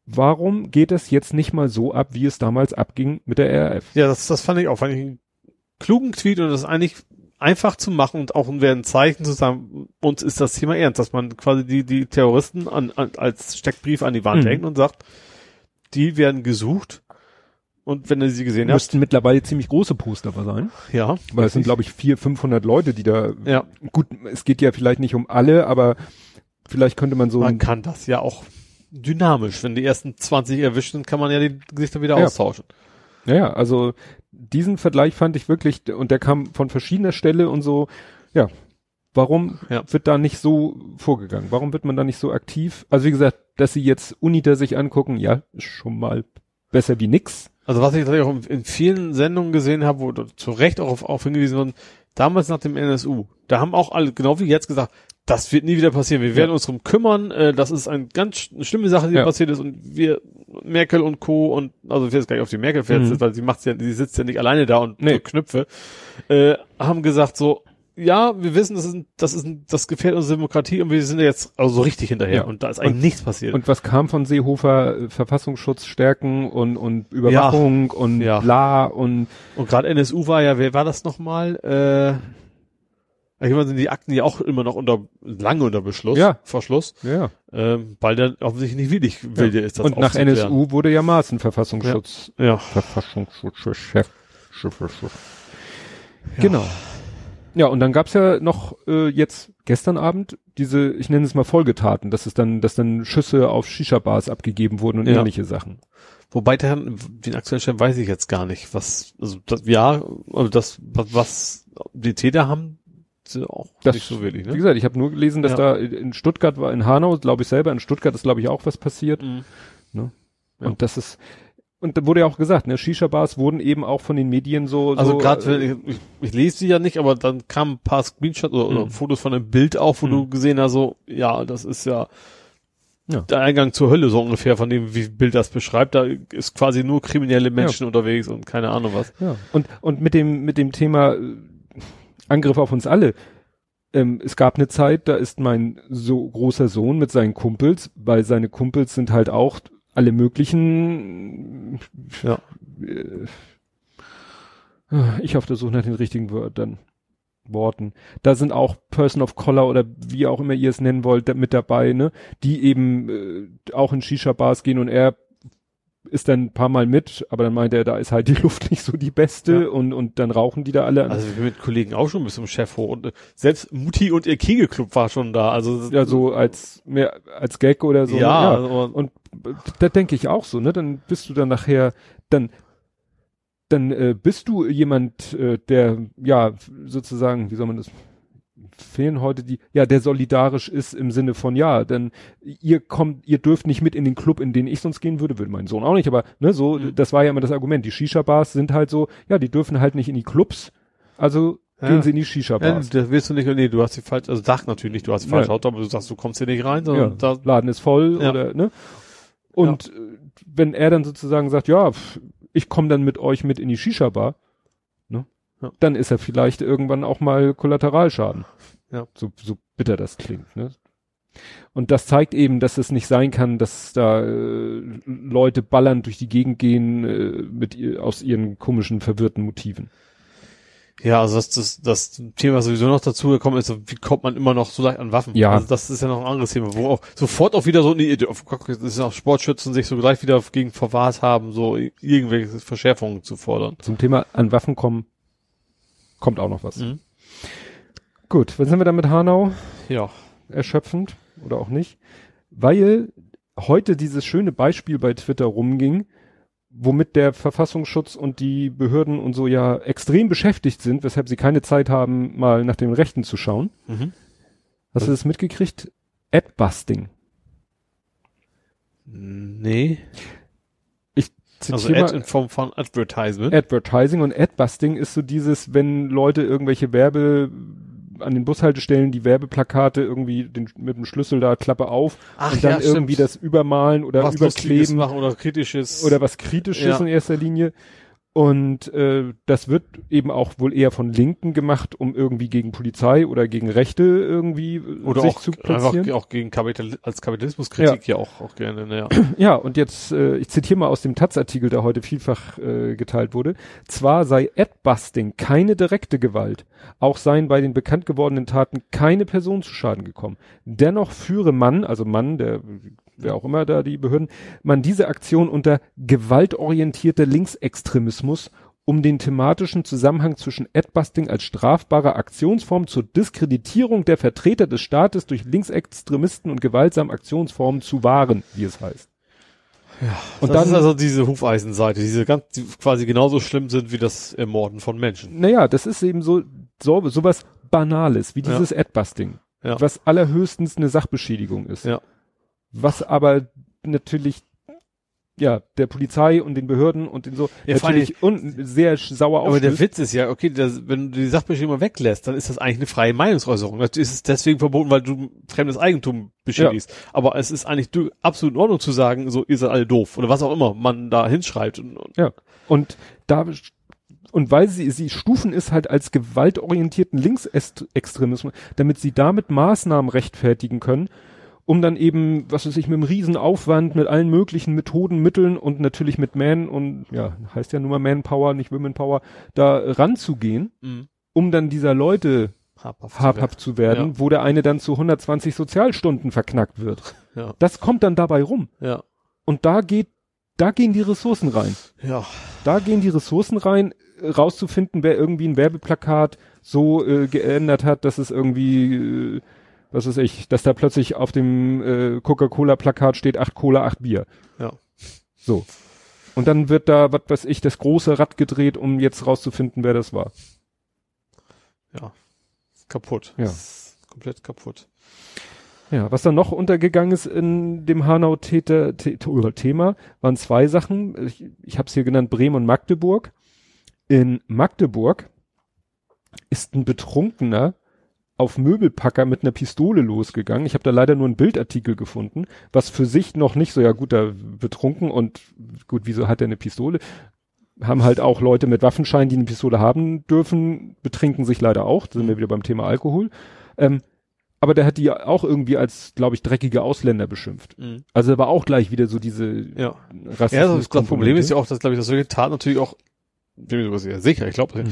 Warum geht es jetzt nicht mal so ab, wie es damals abging mit der RAF? Ja, das, das fand ich auch, fand ich einen klugen Tweet und das ist eigentlich einfach zu machen und auch wäre ein Zeichen zu sagen, uns ist das Thema ernst, dass man quasi die, die Terroristen an, an, als Steckbrief an die Wand Mhm. hängt und sagt, die werden gesucht und wenn ihr sie gesehen habt, Müssten mittlerweile ziemlich große Poster sein, ja, weil es sind glaube ich 400, 500 Leute, die da, ja, gut, es geht ja vielleicht nicht um alle, aber vielleicht könnte man so, man kann das ja auch dynamisch, wenn die ersten 20 erwischt sind, kann man ja die Gesichter wieder Ja. austauschen. ja, also diesen Vergleich fand ich wirklich, und der kam von verschiedener Stelle und so, ja, warum Ja. wird da nicht so vorgegangen? Warum wird man da nicht so aktiv? Also wie gesagt, dass sie jetzt Uniter sich angucken, ja, ist schon mal besser wie nix. Also was ich tatsächlich auch in, vielen Sendungen gesehen habe, wo zu Recht auch auf, auf hingewiesen wurden, damals nach dem NSU, da haben auch alle, genau wie jetzt gesagt, das wird nie wieder passieren. Wir werden uns drum kümmern. Äh, das ist ein ganz sch- eine schlimme Sache, die Ja. passiert ist. Und wir, Merkel und Co. und also ich will jetzt gar nicht auf die Merkel fährt, Mhm. weil sie macht ja, sie sitzt ja nicht alleine da und Nee. drückt Knöpfe, äh, haben gesagt so, ja, wir wissen, das ist, ein, das ist, ein, das gefährdet unsere Demokratie und wir sind ja jetzt also so richtig hinterher. Ja. Und da ist eigentlich Und- nichts passiert. Und was kam von Seehofer? Verfassungsschutz stärken und, und Überwachung und Ja. bla und Und gerade NSU war ja, wer war das nochmal? Äh, ich meine, sind die Akten ja auch immer noch unter, lange unter Beschluss, Ja. Verschluss, ja. ähm, weil der offensichtlich nicht willig, wilde ist, das und nach. NSU wurde ja Maaßen Verfassungsschutz. Ja. Verfassungsschutzchef. Genau. Ja, und dann gab's ja noch äh, jetzt gestern Abend diese, ich nenne es mal Folgetaten, dass es dann, dass dann Schüsse auf Shisha-Bars abgegeben wurden und Ja. ähnliche Sachen. Wobei der, den aktuellen Stand weiß ich jetzt gar nicht, was, also das, ja, also das, was, was die Täter haben auch Das- nicht so wirklich, Wie ne? gesagt, ich habe nur gelesen, dass Ja. da in Stuttgart war, in Hanau, glaube ich selber, in Stuttgart ist, glaube ich, auch was passiert. Mhm. Ja. Und das ist, und da wurde ja auch gesagt, ne, Shisha-Bars wurden eben auch von den Medien so. Also so, gerade, äh, ich, ich, lese sie ja nicht, aber dann kamen ein paar Screenshots oder, oder Mhm. Fotos von einem Bild auf, wo Mhm. du gesehen hast, so, ja, das ist ja, Ja. der Eingang zur Hölle so ungefähr, von dem, wie Bild das beschreibt. Da ist quasi nur kriminelle Menschen unterwegs und keine Ahnung was. Ja. Und, und mit dem, mit dem Thema äh, Angriff auf uns alle. Ähm, es gab eine Zeit, da ist mein so großer Sohn mit seinen Kumpels, weil seine Kumpels sind halt auch alle möglichen, Ja. äh, ich auf der Suche nach den richtigen Wörtern, Worten. Da sind auch Person of Color oder wie auch immer ihr es nennen wollt, mit dabei, ne, die eben äh, auch in Shisha-Bars gehen und er ist dann ein paar Mal mit, aber dann meint er, da ist halt die Luft nicht so die beste Ja. und, und dann rauchen die da alle. Also wir mit Kollegen auch schon bis zum Chef hoch und äh, selbst Mutti und ihr Kegelclub war schon da. Also ja, so als mehr als Gag oder so. ja? Also, Und äh, da denke ich auch so, ne? Dann bist du dann nachher, dann, dann äh, bist du jemand, äh, der ja sozusagen, wie soll man das fehlen heute die, ja, der solidarisch ist im Sinne von, ja, denn ihr kommt, ihr dürft nicht mit in den Club, in den ich sonst gehen würde, würde mein Sohn auch nicht, aber ne, so, Mhm. das war ja immer das Argument. Die Shisha-Bars sind halt so, ja, die dürfen halt nicht in die Clubs, also Ja. gehen sie in die ja, Shisha-Bars. das willst du nicht, nee, du hast die falsch, also sag natürlich du hast die falsch Ja. Auto, aber du sagst, du kommst hier nicht rein, ja, sondern da, Laden ist voll Ja. oder ne? Und äh, wenn er dann sozusagen sagt, ja, ich komme dann mit euch mit in die Shisha-Bar, ne? Ja. Dann ist er vielleicht irgendwann auch mal Kollateralschaden. Ja. So, so bitter das klingt, ne? Und das zeigt eben, dass es nicht sein kann, dass da äh, Leute ballern durch die Gegend gehen äh, mit ihr, aus ihren komischen, verwirrten Motiven. Ja, also das, das, das Thema was sowieso noch dazu gekommen ist, wie kommt man immer noch so leicht an Waffen? Ja. Also das ist ja noch ein anderes Thema, wo auch sofort auch wieder so, nee, auf- das ist auch Sportschützen sich so gleich wieder gegen verwahrt haben, so irgendwelche Verschärfungen zu fordern. Zum Thema an Waffen kommen, kommt auch noch was. Mhm. Gut, was sind wir dann mit Hanau? Ja. erschöpfend oder auch nicht, weil heute dieses schöne Beispiel bei Twitter rumging, womit der Verfassungsschutz und die Behörden und so ja extrem beschäftigt sind, weshalb sie keine Zeit haben, mal nach den Rechten zu schauen. Mhm. Hast du das mitgekriegt? Adbusting. Nee. Also Zitier Ad in Form von Advertisement. Advertising und Adbusting ist so dieses, wenn Leute irgendwelche Werbe an den Bushaltestellen die Werbeplakate irgendwie den, mit dem Schlüssel da Klappe auf Ach und dann ja, stimmt. irgendwie das übermalen oder was überkleben machen oder kritisches. oder was kritisches Ja. in erster Linie. Und äh, das wird eben auch wohl eher von Linken gemacht, um irgendwie gegen Polizei oder gegen Rechte irgendwie äh, oder sich auch zu einfach platzieren. auch gegen Kapital als Kapitalismuskritik ja, auch, auch gerne, naja. Ja, und jetzt, äh, ich zitiere mal aus dem Taz-Artikel, der heute vielfach äh, geteilt wurde. Zwar sei Adbusting keine direkte Gewalt, auch seien bei den bekannt gewordenen Taten keine Person zu Schaden gekommen. Dennoch führe man, also Mann, der wer auch immer da die Behörden, man diese Aktion unter gewaltorientierter Linksextremismus um den thematischen Zusammenhang zwischen Adbusting als strafbare Aktionsform zur Diskreditierung der Vertreter des Staates durch Linksextremisten und gewaltsame Aktionsformen zu wahren, wie es heißt. Ja, Und das dann- ist also diese Hufeisenseite, diese ganz, die quasi genauso schlimm sind wie das Ermorden von Menschen. Naja, das ist eben so, so sowas Banales, wie Ja. dieses Adbusting, Ja. was allerhöchstens eine Sachbeschädigung ist. Ja. Was aber natürlich ja, der Polizei und den Behörden und den so Ja, natürlich un sehr sauer Aber der aufstößt. Witz ist ja, okay, das, wenn du die Sachbeschädigung weglässt, dann ist das eigentlich eine freie Meinungsäußerung. Natürlich ist es deswegen verboten, weil du fremdes Eigentum beschädigst. Aber es ist eigentlich absolut in Ordnung zu sagen, so, ihr seid alle doof. Oder was auch immer man da hinschreibt. Und, und, Ja. Und da und weil sie sie stufen es halt als gewaltorientierten Linksextremismus, damit sie damit Maßnahmen rechtfertigen können, um dann eben, was weiß ich, mit einem Riesenaufwand, mit allen möglichen Methoden, Mitteln und natürlich mit Man und ja, heißt ja nur mal Manpower, nicht Womenpower, da ranzugehen, Mhm. um dann dieser Leute habhaft. habhaft zu werden, wo der eine dann zu 120 Sozialstunden verknackt wird. Ja. Das kommt dann dabei rum. Ja. Und da geht, da gehen die Ressourcen rein. Ja. Da gehen die Ressourcen rein, äh, rauszufinden, wer irgendwie ein Werbeplakat so äh, geändert hat, dass es irgendwie, äh, was weiß ich, dass da plötzlich auf dem äh, Coca-Cola-Plakat steht acht Cola, acht Bier. Ja. So. Und dann wird da, was weiß ich, das große Rad gedreht, um jetzt rauszufinden, wer das war. ja, kaputt. Ja. Ist komplett kaputt. Ja, was dann noch untergegangen ist in dem Hanau-Thema, waren zwei Sachen. Ich, ich habe es hier genannt, Bremen und Magdeburg. In Magdeburg ist ein Betrunkener auf Möbelpacker mit einer Pistole losgegangen. Ich habe da leider nur einen Bildartikel gefunden, was für sich noch nicht so, ja gut, da betrunken und gut, wieso hat er eine Pistole? Haben halt auch Leute mit Waffenschein, die eine Pistole haben dürfen, betrinken sich leider auch. Da sind wir wieder beim Thema Alkohol. Ähm, aber der hat die auch irgendwie als, glaube ich, dreckige Ausländer beschimpft. Mhm. Also er war auch gleich wieder so diese Ja. Rassismus. Ja, das, das Problem ist ja auch, dass, glaube ich, dass solche Taten natürlich auch, bin mir sogar sicher, ich glaube, Mhm.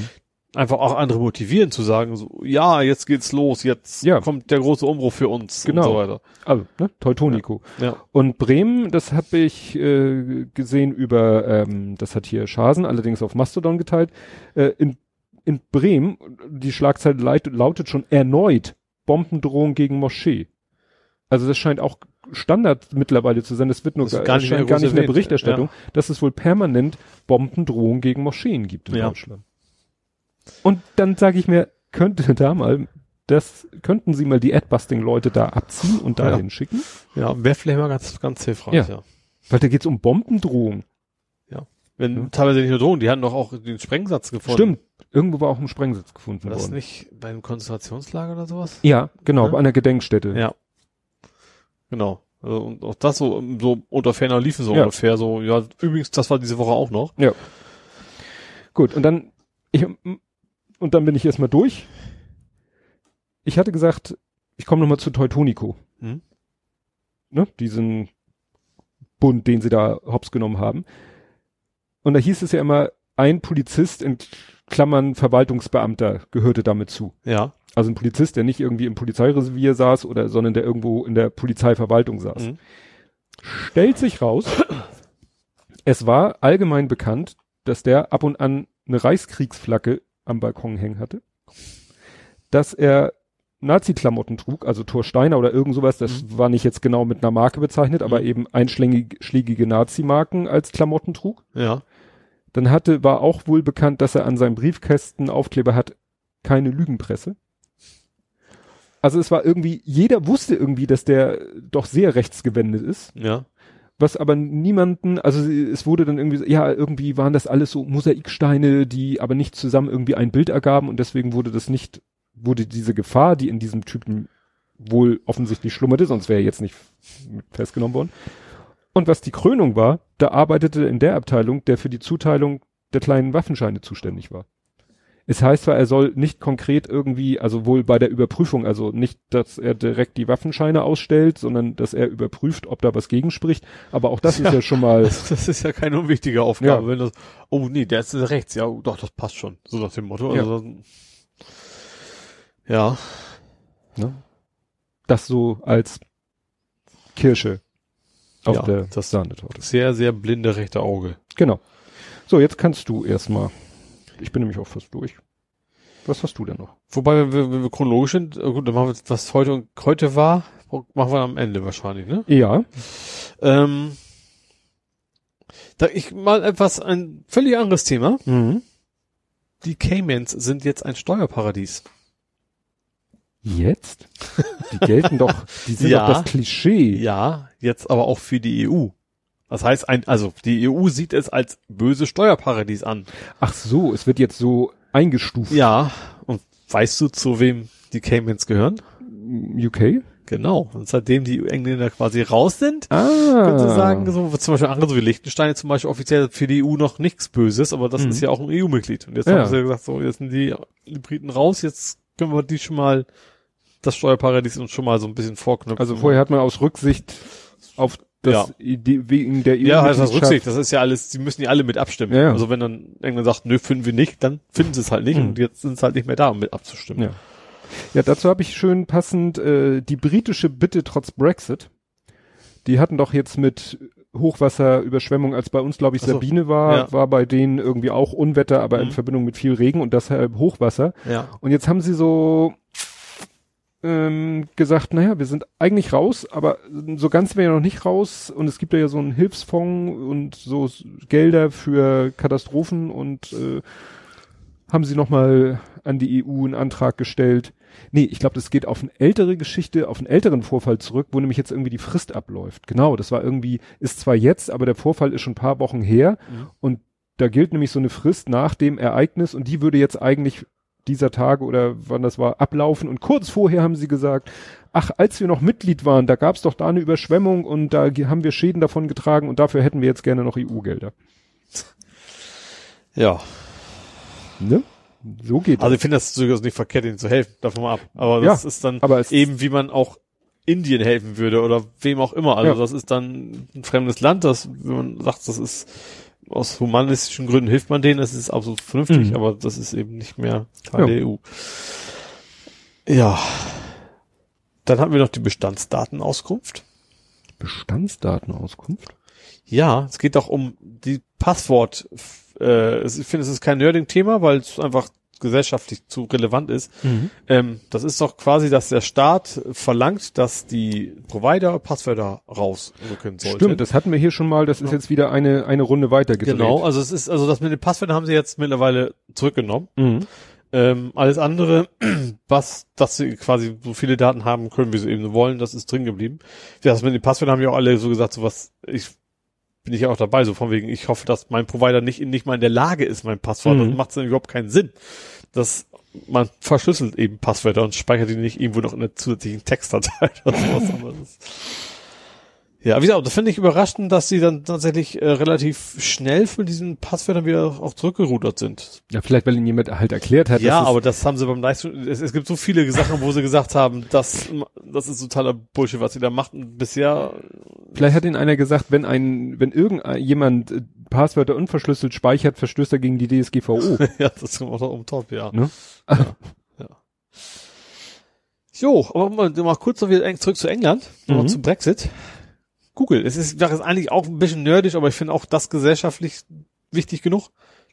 Einfach auch andere motivieren zu sagen, so, ja, jetzt geht's los, jetzt Ja. kommt der große Umbruch für uns Genau. und so weiter. Also, ne, Teutonico. Ja. Und Bremen, das habe ich äh, gesehen über, ähm, das hat hier Schasen, allerdings auf Mastodon geteilt. Äh, in, in Bremen, die Schlagzeile lautet schon erneut Bombendrohung gegen Moschee. Also das scheint auch Standard mittlerweile zu sein. Das wird nur Das gar, nicht, mehr gar nicht in der erwähnt. Berichterstattung, dass es wohl permanent Bombendrohungen gegen Moscheen gibt in Ja. Deutschland. Und dann sage ich mir, könnte da mal, das könnten Sie mal die Adbusting-Leute da abziehen und Ja. dahin schicken? Ja, wäre vielleicht mal ganz, ganz hilfreich, Ja. ja. Weil da geht's um Bombendrohung. Wenn Ja. teilweise nicht nur Drohnen, die hatten doch auch den Sprengsatz gefunden. Stimmt. Irgendwo war auch ein Sprengsatz gefunden War das worden. nicht bei einem Konzentrationslager oder sowas? Ja, genau, Ja. bei einer Gedenkstätte. Ja. Genau. Also, und auch das so, so unter ferner liefen so Ja. ungefähr so. Ja, übrigens, das war diese Woche auch noch. Gut, und dann, ich, und dann bin ich erstmal durch. Ich hatte gesagt, ich komme nochmal zu Teutonico. Hm? Ne, diesen Bund, den sie da hops genommen haben. Und da hieß es ja immer, ein Polizist in Klammern Verwaltungsbeamter gehörte damit zu. Ja. Also ein Polizist, der nicht irgendwie im Polizeirevier saß oder, sondern der irgendwo in der Polizeiverwaltung saß. Mhm. Stellt sich raus, es war allgemein bekannt, dass der ab und an eine Reichskriegsflagge am Balkon hängen hatte, dass er Nazi-Klamotten trug, also Thor Steiner oder irgend sowas, das war nicht jetzt genau mit einer Marke bezeichnet, aber Mhm. eben einschlägige Nazi-Marken als Klamotten trug. Ja. Dann hatte, war auch wohl bekannt, dass er an seinem Briefkästen Aufkleber hat, keine Lügenpresse. Also es war irgendwie, jeder wusste irgendwie, dass der doch sehr rechtsgewendet ist, Ja. Was aber niemanden, also es wurde dann irgendwie, ja, irgendwie waren das alles so Mosaiksteine, die aber nicht zusammen irgendwie ein Bild ergaben und deswegen wurde das nicht, wurde diese Gefahr, die in diesem Typen wohl offensichtlich schlummerte, sonst wäre er jetzt nicht festgenommen worden. Und was die Krönung war, da arbeitete in der Abteilung, der für die Zuteilung der kleinen Waffenscheine zuständig war. Es heißt zwar, er soll nicht konkret irgendwie, also wohl bei der Überprüfung, also nicht, dass er direkt die Waffenscheine ausstellt, sondern dass er überprüft, ob da was gegenspricht. Aber auch das ist Ja. ja schon mal, Also das ist ja keine unwichtige Aufgabe, Ja. wenn das, oh nee, der ist rechts, ja, doch, das passt schon. So nach dem Motto. Ja. Also, ja. ne? Das so als Kirsche auf Ja, der das- Sahnetorte. Sehr, sehr blinde rechte Auge. Genau. So, jetzt kannst du erstmal. Ich bin nämlich auch fast durch. Was hast du denn noch? Wobei, wenn wir, chronologisch sind, äh, gut, dann machen wir was heute, heute war, machen wir am Ende wahrscheinlich, ne? Ja. Ähm, da ich mal etwas, ein völlig anderes Thema. Mhm. Die Caymans sind jetzt ein Steuerparadies. Jetzt? Die gelten doch, die sind Ja. doch das Klischee. Ja, jetzt aber auch für die EU. Das heißt, ein, also die EU sieht es als böse Steuerparadies an. Ach so, es wird jetzt so eingestuft. Ja, und weißt du, zu wem die Caymans gehören? UK? Genau. Und seitdem die Engländer quasi raus sind, Ah. könnte sagen, so, zum Beispiel andere, so wie Liechtenstein zum Beispiel offiziell für die EU noch nichts Böses, aber das Mhm. ist ja auch ein EU-Mitglied. Und jetzt Ja. haben sie ja gesagt, so, jetzt sind die, die Briten raus, jetzt können wir die schon mal, das Steuerparadies uns schon mal so ein bisschen vorknüpfen. Also vorher hat man aus Rücksicht auf das Ja. Idee, wegen der EU. Ja, halt das Rücksicht, das ist ja alles, die müssen ja alle mit abstimmen. Ja, ja. Also wenn dann England sagt, nö, finden wir nicht, dann finden sie es halt nicht Mhm. und jetzt sind sie halt nicht mehr da, um mit abzustimmen. Ja. Ja, dazu habe ich schön passend äh, die britische Bitte trotz Brexit. Die hatten doch jetzt mit Hochwasser, Überschwemmung, als bei uns, glaube ich, so. Sabine war, Ja. war bei denen irgendwie auch Unwetter, aber in Mhm. Verbindung mit viel Regen und deshalb Hochwasser. Ja. Und jetzt haben sie so ähm, gesagt, naja, wir sind eigentlich raus, aber so ganz wäre ja noch nicht raus und es gibt ja so einen Hilfsfonds und so Gelder für Katastrophen und äh, haben sie nochmal an die EU einen Antrag gestellt. Nee, ich glaube, das geht auf eine ältere Geschichte, auf einen älteren Vorfall zurück, wo nämlich jetzt irgendwie die Frist abläuft. Genau, das war irgendwie, ist zwar jetzt, aber der Vorfall ist schon ein paar Wochen her Mhm. und da gilt nämlich so eine Frist nach dem Ereignis und die würde jetzt eigentlich dieser Tage oder wann das war, ablaufen. Und kurz vorher haben sie gesagt, ach, als wir noch Mitglied waren, da gab es doch da eine Überschwemmung und da haben wir Schäden davon getragen und dafür hätten wir jetzt gerne noch EU-Gelder. Ja. Ne? So geht Also das. ich finde das durchaus nicht verkehrt, ihnen zu helfen, davon mal ab. Aber Ja, das ist dann eben, wie man auch Indien helfen würde oder wem auch immer. Also Ja. das ist dann ein fremdes Land, das, wenn man sagt, das ist aus humanistischen Gründen hilft man denen, das ist absolut vernünftig, Mhm. aber das ist eben nicht mehr Teil Ja. der EU. Ja. Dann hatten wir noch die Bestandsdatenauskunft. Bestandsdatenauskunft? Ja, es geht doch um die Passwort. Äh, ich finde, es ist kein Nerding-Thema, weil es einfach gesellschaftlich zu relevant ist. Ähm, das ist doch quasi, dass der Staat verlangt, dass die Provider Passwörter rausrücken sollten. Stimmt, das hatten wir hier schon mal, das ist jetzt wieder eine, eine Runde weiter gedreht. Genau, also es ist, also das mit den Passwörtern haben sie jetzt mittlerweile zurückgenommen. Mhm. Ähm, alles andere, was, dass sie quasi so viele Daten haben können, wie sie eben wollen, das ist drin geblieben. Ja, das mit den Passwörtern haben ja auch alle so gesagt, so was, ich bin ich ja auch dabei, so von wegen, ich hoffe, dass mein Provider nicht, nicht mal in der Lage ist, mein Passwort, Mhm. das macht dann überhaupt keinen Sinn. Das, man verschlüsselt eben Passwörter und speichert die nicht irgendwo noch in einer zusätzlichen Textdatei oder sowas. Ja, wie gesagt, das finde ich überraschend, dass sie dann tatsächlich äh, relativ schnell von diesen Passwörtern wieder auch zurückgerudert sind. Ja, vielleicht, weil ihnen jemand halt erklärt hat, Ja, aber das haben sie beim Livestream, es, es gibt so viele Sachen, wo sie gesagt haben, das, das ist totaler Bullshit, was sie da macht. Und bisher, vielleicht hat ihnen einer gesagt, wenn ein, wenn irgendjemand äh, Passwörter unverschlüsselt speichert, verstößt er gegen die DSGVO. ja, das kommt auch noch um top, ja. ne? Jo, aber mal, mal kurz noch wieder zurück zu England, noch Mhm. zum Brexit. Google, es ist, das ist eigentlich auch ein bisschen nerdig, aber ich finde auch das gesellschaftlich wichtig genug,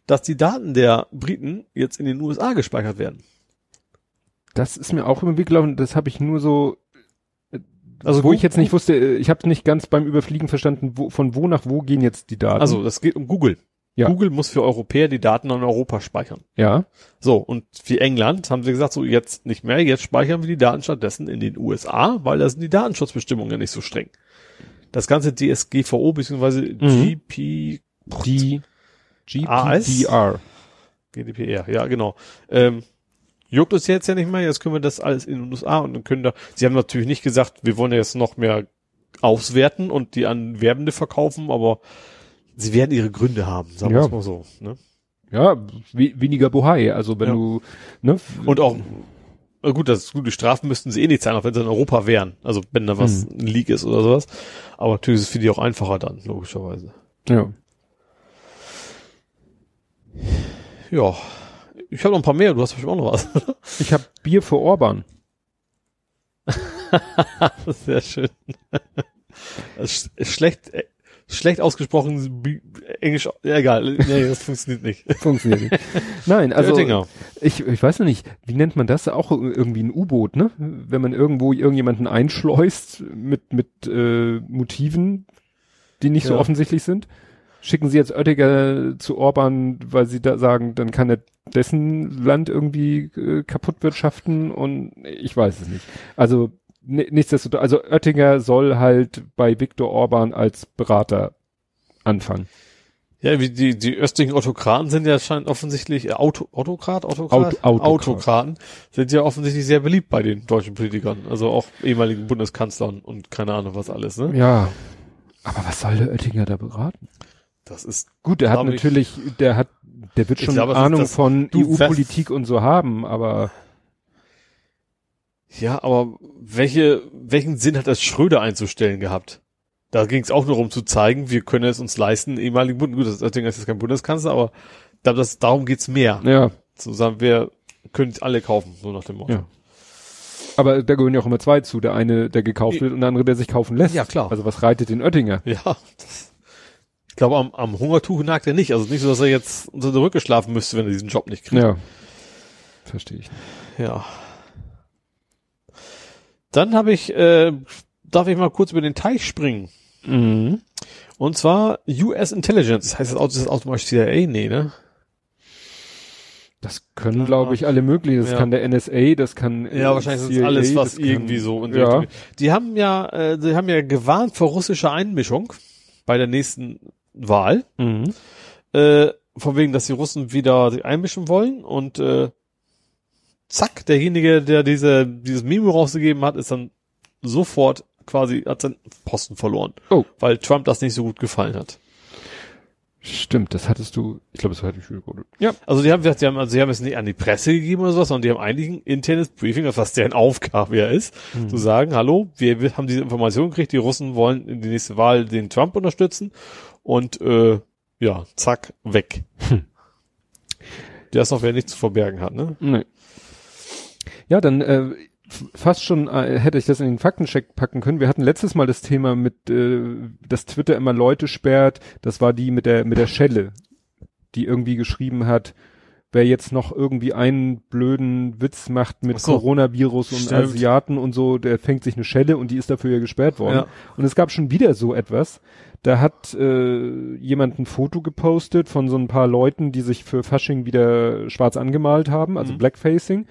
dass die Daten der Briten jetzt in den USA gespeichert werden. Das ist mir auch immer gelaufen, das habe ich nur so, Also wo Gu- ich jetzt nicht wusste, äh, ich habe nicht ganz beim Überfliegen verstanden, wo, von wo nach wo gehen jetzt die Daten. Also, das geht um Google. Ja. Google muss für Europäer die Daten in Europa speichern. ja, So, und wie England haben sie gesagt, so jetzt nicht mehr, jetzt speichern wir die Daten stattdessen in den USA, weil da sind die Datenschutzbestimmungen ja nicht so streng. Das ganze DSGVO bzw. Mhm. GP, die AS? GPDR. GDPR, ja genau. Ähm, juckt uns jetzt ja nicht mehr, jetzt können wir das alles in den USA und dann können da, sie haben natürlich nicht gesagt, wir wollen ja jetzt noch mehr auswerten und die an Werbende verkaufen, aber sie werden ihre Gründe haben, sagen wir Ja. es mal so. Ne? Ja, we weniger Bohai, also wenn Ja. du, ne? Und auch, äh, gut, das gut, die Strafen müssten sie eh nicht zahlen, auch wenn sie in Europa wären. Also wenn da was ein Leak ist oder sowas. Aber natürlich ist es für die auch einfacher dann, logischerweise. Ja. Ja. Ich habe noch ein paar mehr, du hast bestimmt auch noch was. Ich habe Bier für Orban. Sehr schön. Das ist schlecht, äh, schlecht ausgesprochen, Englisch, egal, nee, das funktioniert nicht. Funktioniert nicht. Nein, also Oettinger. ich, ich weiß noch nicht, wie nennt man das? Auch irgendwie ein U-Boot, ne? Wenn man irgendwo irgendjemanden einschleust mit mit äh, Motiven, die nicht so Ja. offensichtlich sind. Schicken sie jetzt Oettinger zu Orban, weil sie da sagen, dann kann er dessen Land irgendwie äh, kaputt wirtschaften und ich weiß es nicht. Also nichtsdestotrotz, also Oettinger soll halt bei Viktor Orban als Berater anfangen. Ja, wie die, die östlichen Autokraten sind ja scheint offensichtlich, äh, Auto, Autokrat, Autokrat? Auto- Autokrat. Autokraten sind ja offensichtlich sehr beliebt bei den deutschen Politikern. Also auch ehemaligen Bundeskanzlern und keine Ahnung was alles, ne? Ja. Aber was soll der Oettinger da beraten? Das ist, Gut, der hat Glaub ich- natürlich, der hat, der wird schon glaube, Ahnung das- von EU-Politik und so haben, aber ja, aber welche, welchen Sinn hat das Schröder einzustellen gehabt? Da ging es auch nur um zu zeigen, wir können es uns leisten, ehemaligen Bund, gut, das Oettinger ist jetzt kein Bundeskanzler, aber glaube, das, darum geht's mehr. ja, Zu sagen, wir können alle kaufen, so nach dem Motto. Ja. aber da gehören ja auch immer zwei zu. Der eine, der gekauft wird und der andere, der sich kaufen lässt. Ja, klar. Also was reitet den Oettinger? Ja, das, ich glaube, am, am Hungertuch nagt er nicht. Also nicht so, dass er jetzt unter der Rücke schlafen müsste, wenn er diesen Job nicht kriegt. Ja. Verstehe ich. Ja. Dann habe ich, äh, darf ich mal kurz über den Teich springen. Mhm. Und zwar US Intelligence. Das heißt das Auto, das automatisch CIA? Nee, ne? Das können, glaube ich, alle möglichen. Das Ja. kann der NSA, das kann äh, Ja, wahrscheinlich ist CIA, das alles, was kann- irgendwie so in die ja. Richtung. Die haben ja, äh, die haben ja gewarnt vor russischer Einmischung bei der nächsten Wahl. Mhm. Äh, von wegen, dass die Russen wieder sich einmischen wollen und äh, zack, derjenige, der diese, dieses Memo rausgegeben hat, ist dann sofort quasi, hat seinen Posten verloren. Oh. Weil Trump das nicht so gut gefallen hat. Stimmt, das hattest du, ich glaube, das hatte ich schon geguckt. Ja. Also die haben gesagt, die haben, also die haben es nicht an die Presse gegeben oder sowas, sondern die haben eigentlich ein internes Briefing, was deren Aufgabe ja ist, Mhm. zu sagen, hallo, wir, wir haben diese Information gekriegt, die Russen wollen in die nächste Wahl den Trump unterstützen und äh, ja, zack, weg. Hm. Der ist noch wer nichts zu verbergen hat, ne? Nee. Ja, dann äh, fast schon äh, hätte ich das in den Faktencheck packen können. Wir hatten letztes Mal das Thema mit, äh, dass Twitter immer Leute sperrt. Das war die mit der mit der Schelle, die irgendwie geschrieben hat, wer jetzt noch irgendwie einen blöden Witz macht mit so. Coronavirus und Stimmt. Asiaten und so, der fängt sich eine Schelle und die ist dafür ja gesperrt worden. Ja. Und es gab schon wieder so etwas. Da hat äh, jemand ein Foto gepostet von so ein paar Leuten, die sich für Fasching wieder schwarz angemalt haben, also Mhm. Blackfacing.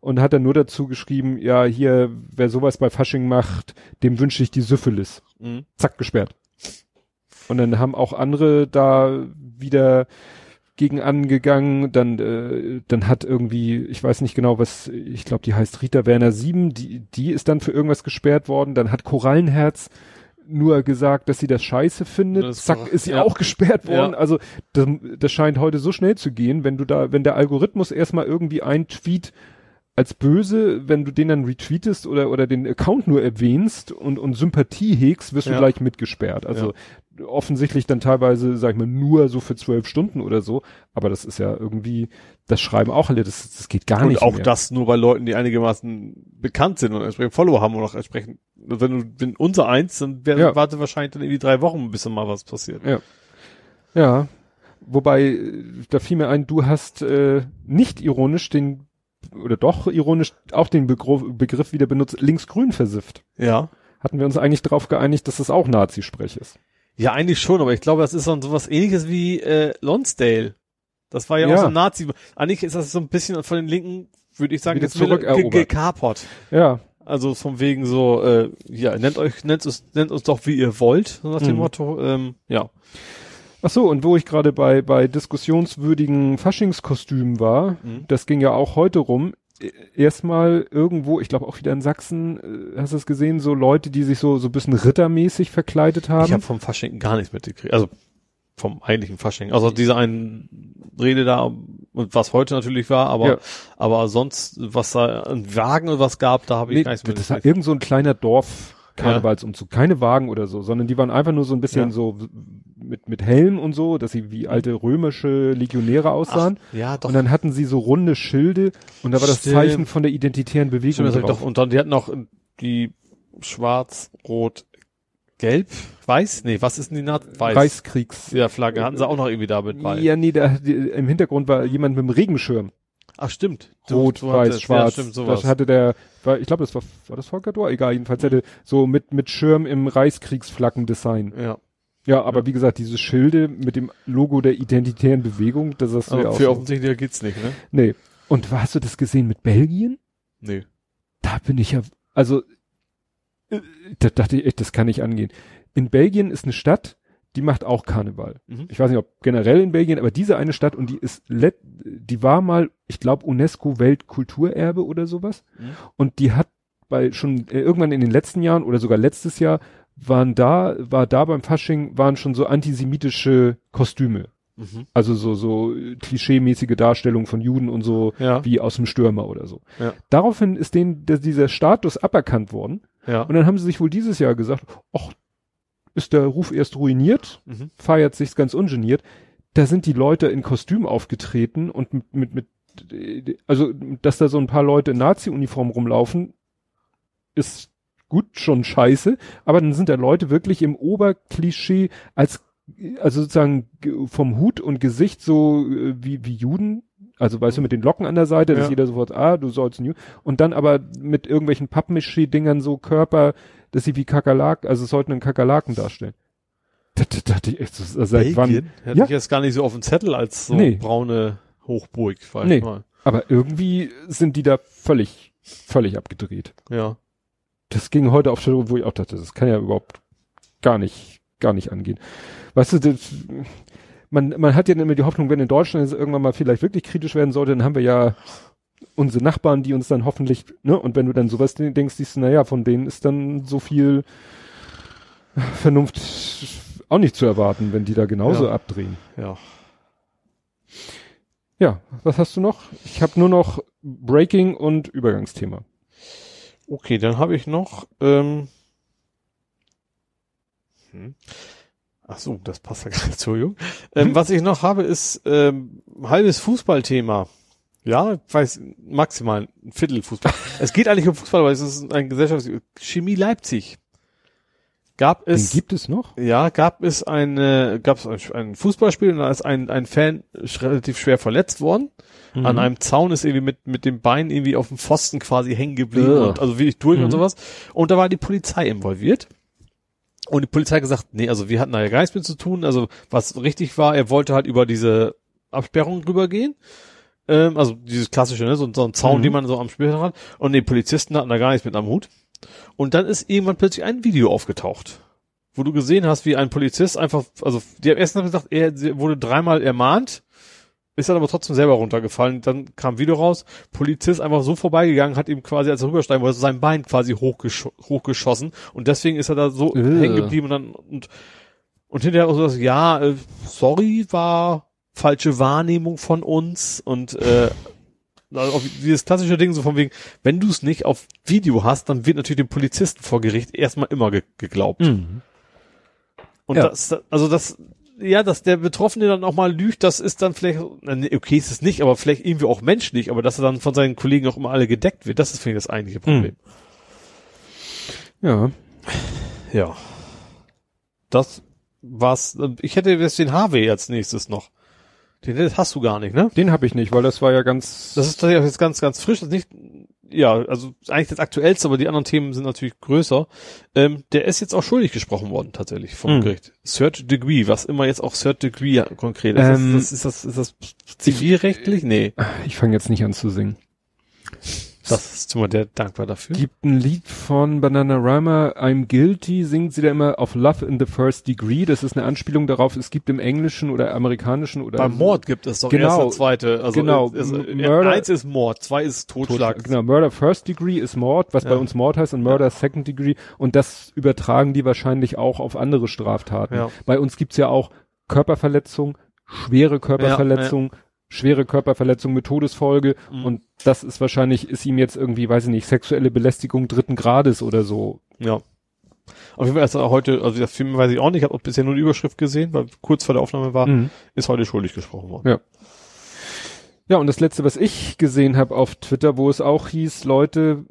Und hat dann nur dazu geschrieben, ja, hier, wer sowas bei Fasching macht, dem wünsche ich die Syphilis. Mhm. Zack, gesperrt. Und dann haben auch andere da wieder gegen angegangen, dann, äh, dann hat irgendwie, ich weiß nicht genau, was, ich glaube, die heißt Rita Werner 7, die, die ist dann für irgendwas gesperrt worden, dann hat Korallenherz nur gesagt, dass sie das scheiße findet, Das zack, ist sie Ja. auch gesperrt worden, Ja. also das, das scheint heute so schnell zu gehen, wenn du da, wenn der Algorithmus erstmal irgendwie ein Tweet als böse, wenn du den dann retweetest oder, oder den Account nur erwähnst und, und Sympathie hegst, wirst du Ja. gleich mitgesperrt. Also offensichtlich dann teilweise, sag ich mal, nur so für zwölf Stunden oder so. Aber das ist ja irgendwie, das schreiben auch alle, das, das geht gar Und nicht auch mehr. das nur bei Leuten, die einigermaßen bekannt sind und entsprechend Follower haben und auch entsprechend, wenn du, wenn unser eins, dann wär, Ja. warte wahrscheinlich dann irgendwie drei Wochen, bis dann mal was passiert. Ja. Ja. Wobei, äh, da fiel mir ein, du hast äh, nicht ironisch den, oder doch ironisch auch den Begriff, Begriff wieder benutzt, linksgrün versifft. Ja. Hatten wir uns eigentlich darauf geeinigt, dass das auch Nazi-Sprech ist. Ja, eigentlich schon, aber ich glaube, das ist so sowas ähnliches wie äh, Lonsdale. Das war ja, Ja. auch so ein Nazi. Eigentlich ist das so ein bisschen von den Linken, würde ich sagen, jetzt gekapert. Ja. Also von wegen so, äh, ja, nennt euch, nennt uns, nennt uns doch wie ihr wollt, so nach dem Mhm. Motto. Ähm, ja. Ach so, und wo ich gerade bei, bei diskussionswürdigen Faschingskostümen war, Mhm. das ging ja auch heute rum, e- erstmal irgendwo, ich glaube auch wieder in Sachsen, äh, hast du es gesehen, so Leute, die sich so, so ein bisschen rittermäßig verkleidet haben. Ich habe vom Fasching gar nichts mitgekriegt. Also vom eigentlichen Fasching. Also diese einen Rede da und was heute natürlich war, aber Ja. aber sonst, was da an Wagen oder was gab, da habe ich nee, gar nichts das war mitgekriegt. irgend so ein kleiner Dorf. Karnevalsumzug, keine Wagen oder so, sondern die waren einfach nur so ein bisschen Ja. so mit, mit Helm und so, dass sie wie alte römische Legionäre aussahen. Ach, ja, doch. Und dann hatten sie so runde Schilde und da war das Stimmt. Zeichen von der identitären Bewegung Stimmt, drauf. doch. Und dann, die hatten noch die schwarz, rot, gelb, weiß? Nee, was ist denn die Naht? Weiß. Reichskriegs. Ja, Flagge hatten sie auch noch irgendwie da mit bei. Ja, nee, da, die, im Hintergrund war jemand mit dem Regenschirm. Ach, stimmt. Rot, So weiß, schwarz. Ja, stimmt, sowas. das hatte der, war, ich glaube, das war, war das Volker Dor? Egal, jedenfalls hatte so mit, mit Schirm im Reichskriegsflaggendesign. ja. Ja, aber wie gesagt, diese Schilde mit dem Logo der identitären Bewegung, das ist ja Aber auch für offensichtlich geht's nicht, ne? Nee. Und hast du das gesehen mit Belgien? Nee. Da bin ich ja, also, äh, da dachte ich echt, das kann nicht angehen. In Belgien ist eine Stadt, die macht auch Karneval. Mhm. Ich weiß nicht, ob generell in Belgien, aber diese eine Stadt und die ist, let, die war mal, ich glaube, UNESCO Weltkulturerbe oder sowas. Mhm. Und die hat bei schon äh, irgendwann in den letzten Jahren oder sogar letztes Jahr waren da, war da beim Fasching, waren schon so antisemitische Kostüme. Mhm. Also so, so äh, klischeemäßige Darstellungen von Juden und so, Ja. wie aus dem Stürmer oder so. Ja. Daraufhin ist denen der, dieser Status aberkannt worden. Ja. Und dann haben sie sich wohl dieses Jahr gesagt, ach, ist der Ruf erst ruiniert, Mhm. feiert sich's ganz ungeniert. Da sind die Leute in Kostüm aufgetreten und mit, mit, mit also, dass da so ein paar Leute in Nazi-Uniform rumlaufen, ist gut schon scheiße, aber dann sind da Leute wirklich im Oberklischee als, also sozusagen ge- vom Hut und Gesicht so äh, wie, wie Juden, also weißt du, mit den Locken an der Seite, dass Ja. jeder sofort, ah, du sollst Jude, und dann aber mit irgendwelchen Pappmischee-Dingern so Körper, dass sie wie Kakerlaken, also es sollten einen Kakerlaken darstellen. Da, da dachte ich echt, so, seit wann? Belgien? Hätte Ja. ich jetzt gar nicht so auf dem Zettel als so Nee. braune Hochburg, weiß Nee. mal. Aber irgendwie sind die da völlig, völlig abgedreht. Ja. Das ging heute auf Twitter, wo ich auch dachte, das kann ja überhaupt gar nicht, gar nicht angehen. Weißt du, das, man, man hat ja immer die Hoffnung, wenn in Deutschland es irgendwann mal vielleicht wirklich kritisch werden sollte, dann haben wir ja unsere Nachbarn, die uns dann hoffentlich, ne, und wenn du dann sowas denkst, siehst du, naja, von denen ist dann so viel Vernunft auch nicht zu erwarten, wenn die da genauso Ja. abdrehen. Ja. Ja, was hast du noch? Ich habe nur noch Breaking und Übergangsthema. Okay, dann habe ich noch, ähm, hm. Ach so, das passt ja gar nicht, Entschuldigung. Ähm, Hm? Was ich noch habe, ist ähm, halbes Fußballthema. Ja, ich weiß, maximal ein Viertel Fußball. es geht eigentlich um Fußball, aber es ist ein Gesellschafts... Chemie Leipzig. Gab Den es... gibt es noch? Ja, gab es eine, gab es ein, Fußballspiel und da ist ein, ein Fan relativ schwer verletzt worden. Mhm. An einem Zaun ist irgendwie mit, mit dem Bein irgendwie auf dem Pfosten quasi hängen geblieben Ugh. und also wirklich durch und Mhm. sowas. Und da war die Polizei involviert. Und die Polizei hat gesagt, nee, also wir hatten da ja gar nichts mit zu tun. Also was richtig war, er wollte halt über diese Absperrung rübergehen. Ähm, also dieses klassische, ne, so, so ein Zaun, Mhm. den man so am Spielfeld hat. Und die Polizisten hatten da gar nichts mit am Hut. Und dann ist irgendwann plötzlich ein Video aufgetaucht, wo du gesehen hast, wie ein Polizist einfach, also die haben erst mal gesagt, er wurde dreimal ermahnt, ist dann aber trotzdem selber runtergefallen. Dann kam Video raus, Polizist einfach so vorbeigegangen, hat ihm quasi, als er rübersteigen wollte, sein Bein quasi hochgesch hochgeschossen und deswegen ist er da so Äh. hängen geblieben und dann und, und hinterher auch so, dass, ja, äh, sorry, war falsche Wahrnehmung von uns und äh, also dieses klassische Ding so von wegen, wenn du es nicht auf Video hast, dann wird natürlich dem Polizisten vor Gericht erstmal immer ge geglaubt. Mhm. Und Ja. das, also das, ja, dass der Betroffene dann auch mal lügt, das ist dann vielleicht, okay, ist es nicht, aber vielleicht irgendwie auch menschlich, aber dass er dann von seinen Kollegen auch immer alle gedeckt wird, das ist für mich das eigentliche Problem. Ja. Ja. Das war's. Ich hätte jetzt den Harvey als nächstes noch. Den hast du gar nicht, ne? Den habe ich nicht, weil das war ja ganz. Das ist tatsächlich auch jetzt ganz, ganz frisch. Das ist nicht, ja, also eigentlich das Aktuellste, aber die anderen Themen sind natürlich größer. Ähm, der ist jetzt auch schuldig gesprochen worden, tatsächlich, vom Hm. Gericht. Third Degree, was immer jetzt auch Third Degree konkret ist. Ähm, das, ist, das, ist das zivilrechtlich? Nee. ich fange jetzt nicht an zu singen. Das ist immer der dankbar dafür. Gibt ein Lied von Banana Rhymer, I'm Guilty, singt sie da immer auf Love in the First Degree. Das ist eine Anspielung darauf, es gibt im Englischen oder amerikanischen oder Beim Mord gibt es doch Genau. erster, zweite. Also Genau. Ist, ist, Murder- eins ist Mord, zwei ist Totschlag. Totschlag. Genau, Murder First Degree ist Mord, was Ja. bei uns Mord heißt, und Murder Second Degree. Und das übertragen die wahrscheinlich auch auf andere Straftaten. Ja. Bei uns gibt's ja auch Körperverletzung, schwere Körperverletzung, schwere Körperverletzung mit Todesfolge. Mhm. Und das ist wahrscheinlich, ist ihm jetzt irgendwie, weiß ich nicht, sexuelle Belästigung dritten Grades oder so. Ja. Auf jeden Fall ist er heute, also das Film weiß ich auch nicht, ich habe auch bisher nur die Überschrift gesehen, weil kurz vor der Aufnahme war, Mhm. ist heute schuldig gesprochen worden. Ja. Ja, und das letzte, was ich gesehen habe auf Twitter, wo es auch hieß, Leute,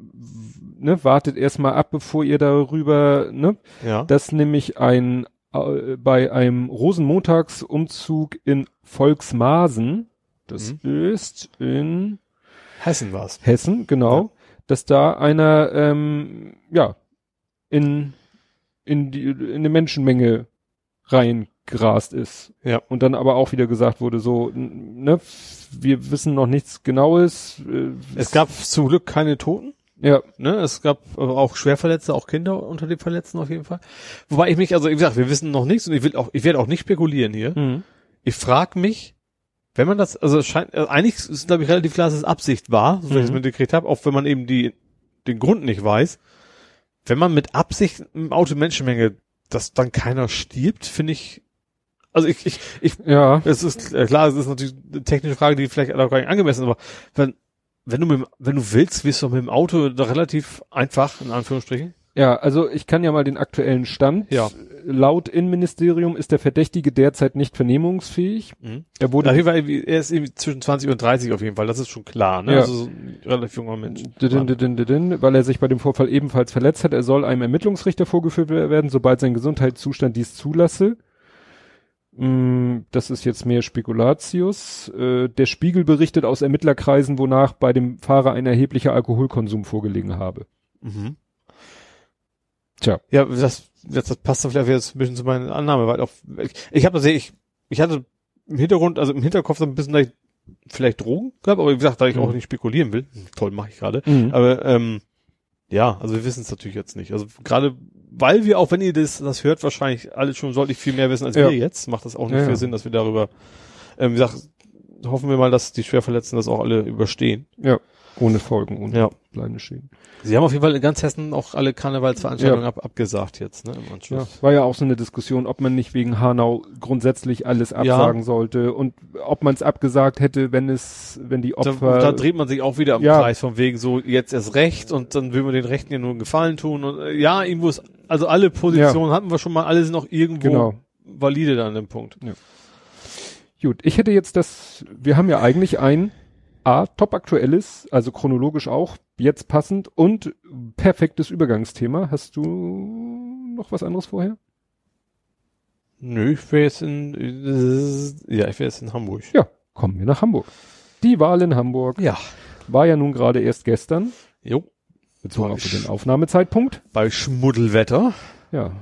ne, wartet erstmal ab, bevor ihr darüber, ne, Ja. dass nämlich ein äh, bei einem Rosenmontagsumzug in Volksmaßen, das ist in Hessen war's. Hessen, genau, dass da einer ähm, ja in in die in eine Menschenmenge reingerast ist. Ja. Und dann aber auch wieder gesagt wurde, so, ne, wir wissen noch nichts Genaues. Äh, Es gab zum Glück keine Toten. ja, Ne, es gab aber auch Schwerverletzte, auch Kinder unter den Verletzten auf jeden Fall. Wobei ich mich, also wie gesagt, wir wissen noch nichts und ich will auch, ich werde auch nicht spekulieren hier. mhm. Ich frage mich, wenn man das, also es scheint, also eigentlich ist glaube ich relativ klar, dass es Absicht war, so wie ich es Mhm. mitgekriegt habe, auch wenn man eben die den Grund nicht weiß. Wenn man mit Absicht im Auto Menschenmenge, dass dann keiner stirbt, finde ich, also ich, ich, ich, ja, es ist äh, klar, es ist natürlich eine technische Frage, die vielleicht auch gar nicht angemessen ist, aber wenn, wenn du mit, wenn du willst, wirst du mit dem Auto da relativ einfach, in Anführungsstrichen. ja, also ich kann ja mal den aktuellen Stand. Ja. Laut Innenministerium ist der Verdächtige derzeit nicht vernehmungsfähig. Er wurde Auf jeden Fall, er ist irgendwie zwischen 20 und 30 auf jeden Fall, das ist schon klar, ne? Ja. Also so ein relativ junger Mensch. Didin, didin, didin, weil er sich bei dem Vorfall ebenfalls verletzt hat. Er soll einem Ermittlungsrichter vorgeführt werden, sobald sein Gesundheitszustand dies zulasse. Mm, Das ist jetzt mehr Spekulatius. Äh, Der Spiegel berichtet aus Ermittlerkreisen, wonach bei dem Fahrer ein erheblicher Alkoholkonsum vorgelegen habe. Mhm. Tja. Ja, das, das, passt dann vielleicht jetzt ein bisschen zu meiner Annahme, weil auch, ich, ich habe das, ich, ich hatte im Hintergrund, also im Hinterkopf so ein bisschen, dass ich vielleicht Drogen gab, aber wie gesagt, da ich Mhm. auch nicht spekulieren will, toll mache ich gerade, Mhm. aber ähm, ja, also wir wissen es natürlich jetzt nicht. Also gerade weil wir auch, wenn ihr das, das hört, wahrscheinlich alle schon deutlich viel mehr wissen als Ja. wir jetzt, macht das auch nicht Ja, viel ja. Sinn, dass wir darüber, ähm, wie gesagt, hoffen wir mal, dass die Schwerverletzten das auch alle überstehen. Ja. Ohne Folgen, ohne Ja. Bleibende Schäden. Sie haben auf jeden Fall in ganz Hessen auch alle Karnevalsveranstaltungen ab, abgesagt jetzt, ne, im Ja, war ja auch so eine Diskussion, ob man nicht wegen Hanau grundsätzlich alles absagen sollte und ob man es abgesagt hätte, wenn es, wenn die Da, Opfer. da dreht man sich auch wieder am Ja. Kreis von wegen so, jetzt erst recht und dann will man den Rechten ja nur einen Gefallen tun und äh, ja, irgendwo ist, also alle Positionen hatten wir schon mal, alle sind noch irgendwo genau. valide an dem Punkt. Gut, ich hätte jetzt das, wir haben ja eigentlich ein A, top aktuelles, also chronologisch auch, jetzt passend und perfektes Übergangsthema. Hast du noch was anderes vorher? Nö, ich wäre jetzt in, ja, ich wäre jetzt in Hamburg. Ja, kommen wir nach Hamburg. Die Wahl in Hamburg Ja. war ja nun gerade erst gestern, Jo. bezogen auf den Aufnahmezeitpunkt. Bei Schmuddelwetter. Ja.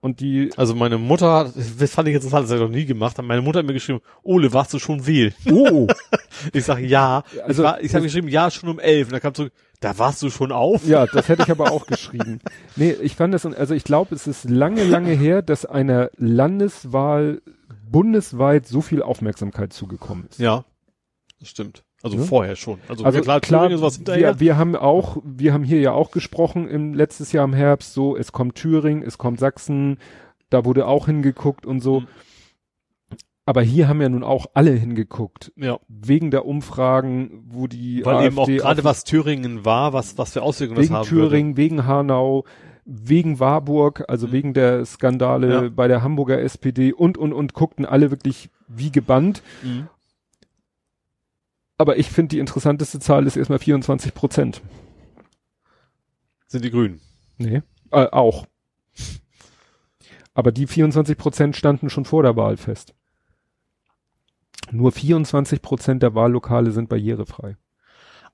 Und die, Also meine Mutter, das fand ich interessant, das hat er noch nie gemacht, meine Mutter hat mir geschrieben, Ole, warst du schon wählen? oh, Ich sage ja. Also, ich war, ich habe geschrieben, ja, schon um elf. Und dann kam so, da warst du schon auf? ja, das hätte ich aber auch geschrieben. Nee, ich fand das, also ich glaube, es ist lange, lange her, dass einer Landeswahl bundesweit so viel Aufmerksamkeit zugekommen ist. Ja. Das stimmt. Also Ne? vorher schon. Also, Also ja, klar, klar, Thüringen ist was hinterher. wir, wir haben auch, wir haben hier ja auch gesprochen im letztes Jahr im Herbst, so, es kommt Thüringen, es kommt Sachsen, da wurde auch hingeguckt und so. Mhm. Aber hier haben ja nun auch alle hingeguckt, ja. wegen der Umfragen, wo die Weil eben auch AfD gerade was Thüringen war, was, was für Auswirkungen das wegen haben Thüringen, wegen Hanau, wegen Warburg, also Mhm. wegen der Skandale Ja. bei der Hamburger SPD und, und, und guckten alle wirklich wie gebannt. würde. Mhm. Aber ich finde, die interessanteste Zahl ist erstmal 24 Prozent. Sind die Grünen. Nee. Äh, auch. Aber die 24 Prozent standen schon vor der Wahl fest. Nur 24 Prozent der Wahllokale sind barrierefrei.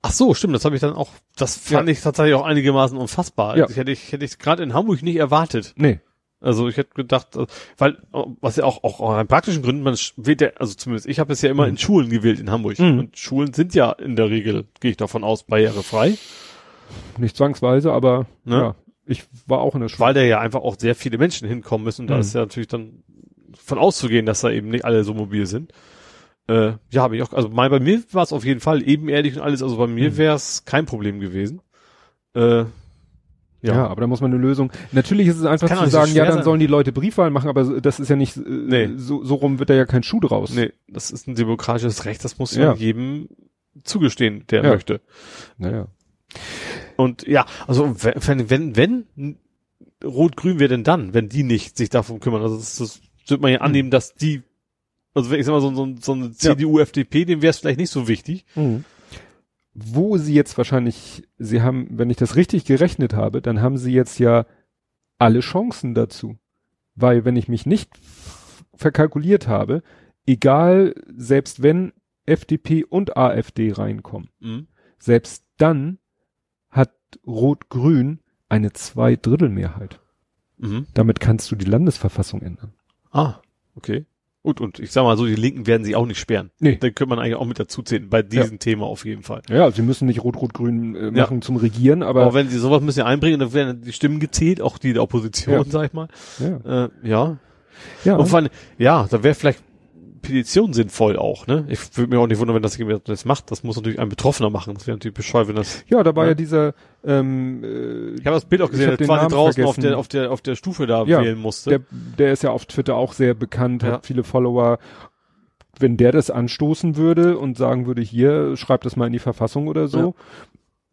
Ach so, stimmt, das habe ich dann auch, das fand ich tatsächlich auch einigermaßen unfassbar. Ja. Das hätte ich, hätte ich gerade in Hamburg nicht erwartet. Nee. Also ich hätte gedacht, äh, weil, äh, was ja auch, auch aus praktischen Gründen, man wählt ja, also zumindest ich habe es ja immer Mhm. in Schulen gewählt in Hamburg. Mhm. Und Schulen sind ja in der Regel, gehe ich davon aus, barrierefrei, Nicht zwangsweise, aber Ne? ja. Ich war auch in der Schule. weil da ja einfach auch sehr viele Menschen hinkommen müssen. Und da Mhm. ist ja natürlich dann von auszugehen, dass da eben nicht alle so mobil sind. Äh, ja, habe ich auch, also mein, bei mir war es auf jeden Fall ebenerdig und alles, also bei mir Mhm. wäre es kein Problem gewesen. Äh, Ja. ja. aber da muss man eine Lösung. Natürlich ist es einfach zu nicht so sagen, ja, dann sein. sollen die Leute Briefwahl machen, aber das ist ja nicht, äh, Nee. so, so rum wird da ja kein Schuh draus. Nee, das ist ein demokratisches Recht, das muss Ja. jedem zugestehen, der Ja. möchte. Naja. Und ja, also wenn, wenn, wenn Rot-Grün wäre denn dann, wenn die nicht sich darum kümmern? Also das, das wird man ja Hm. annehmen, dass die, also wenn ich sag mal, so, so, so eine CDU, FDP, dem wäre es vielleicht nicht so wichtig. Mhm. Wo sie jetzt wahrscheinlich, sie haben, wenn ich das richtig gerechnet habe, dann haben sie jetzt ja alle Chancen dazu. Weil wenn ich mich nicht verkalkuliert habe, egal, selbst wenn FDP und AfD reinkommen, Mhm. selbst dann hat Rot-Grün eine Zweidrittelmehrheit. Mhm. Damit kannst du die Landesverfassung ändern. Ah, okay. Gut, und ich sag mal so, die Linken werden sie auch nicht sperren. Nee. Da könnte man eigentlich auch mit dazu zählen, bei diesem Thema auf jeden Fall. Ja, sie müssen nicht Rot-Rot-Grün äh, Ja. machen zum Regieren, Aber aber wenn sie sowas müssen ja einbringen, dann werden die Stimmen gezählt, auch die der Opposition, Ja. sag ich mal. ja, Äh, ja, ja. Und vor allem, ja, da wäre vielleicht Petition sinnvoll auch, ne? Ich würde mir auch nicht wundern, wenn das jemand das macht. Das muss natürlich ein Betroffener machen. Das wäre natürlich bescheuert, wenn das. ja, da war Ja. ja, dieser ähm, äh, Ich habe das Bild auch gesehen, der quasi draußen auf der, auf der, auf der Stufe da Ja, wählen musste. der, der ist ja auf Twitter auch sehr bekannt, Ja. hat viele Follower. Wenn der das anstoßen würde und sagen würde, hier, schreibt das mal in die Verfassung oder so,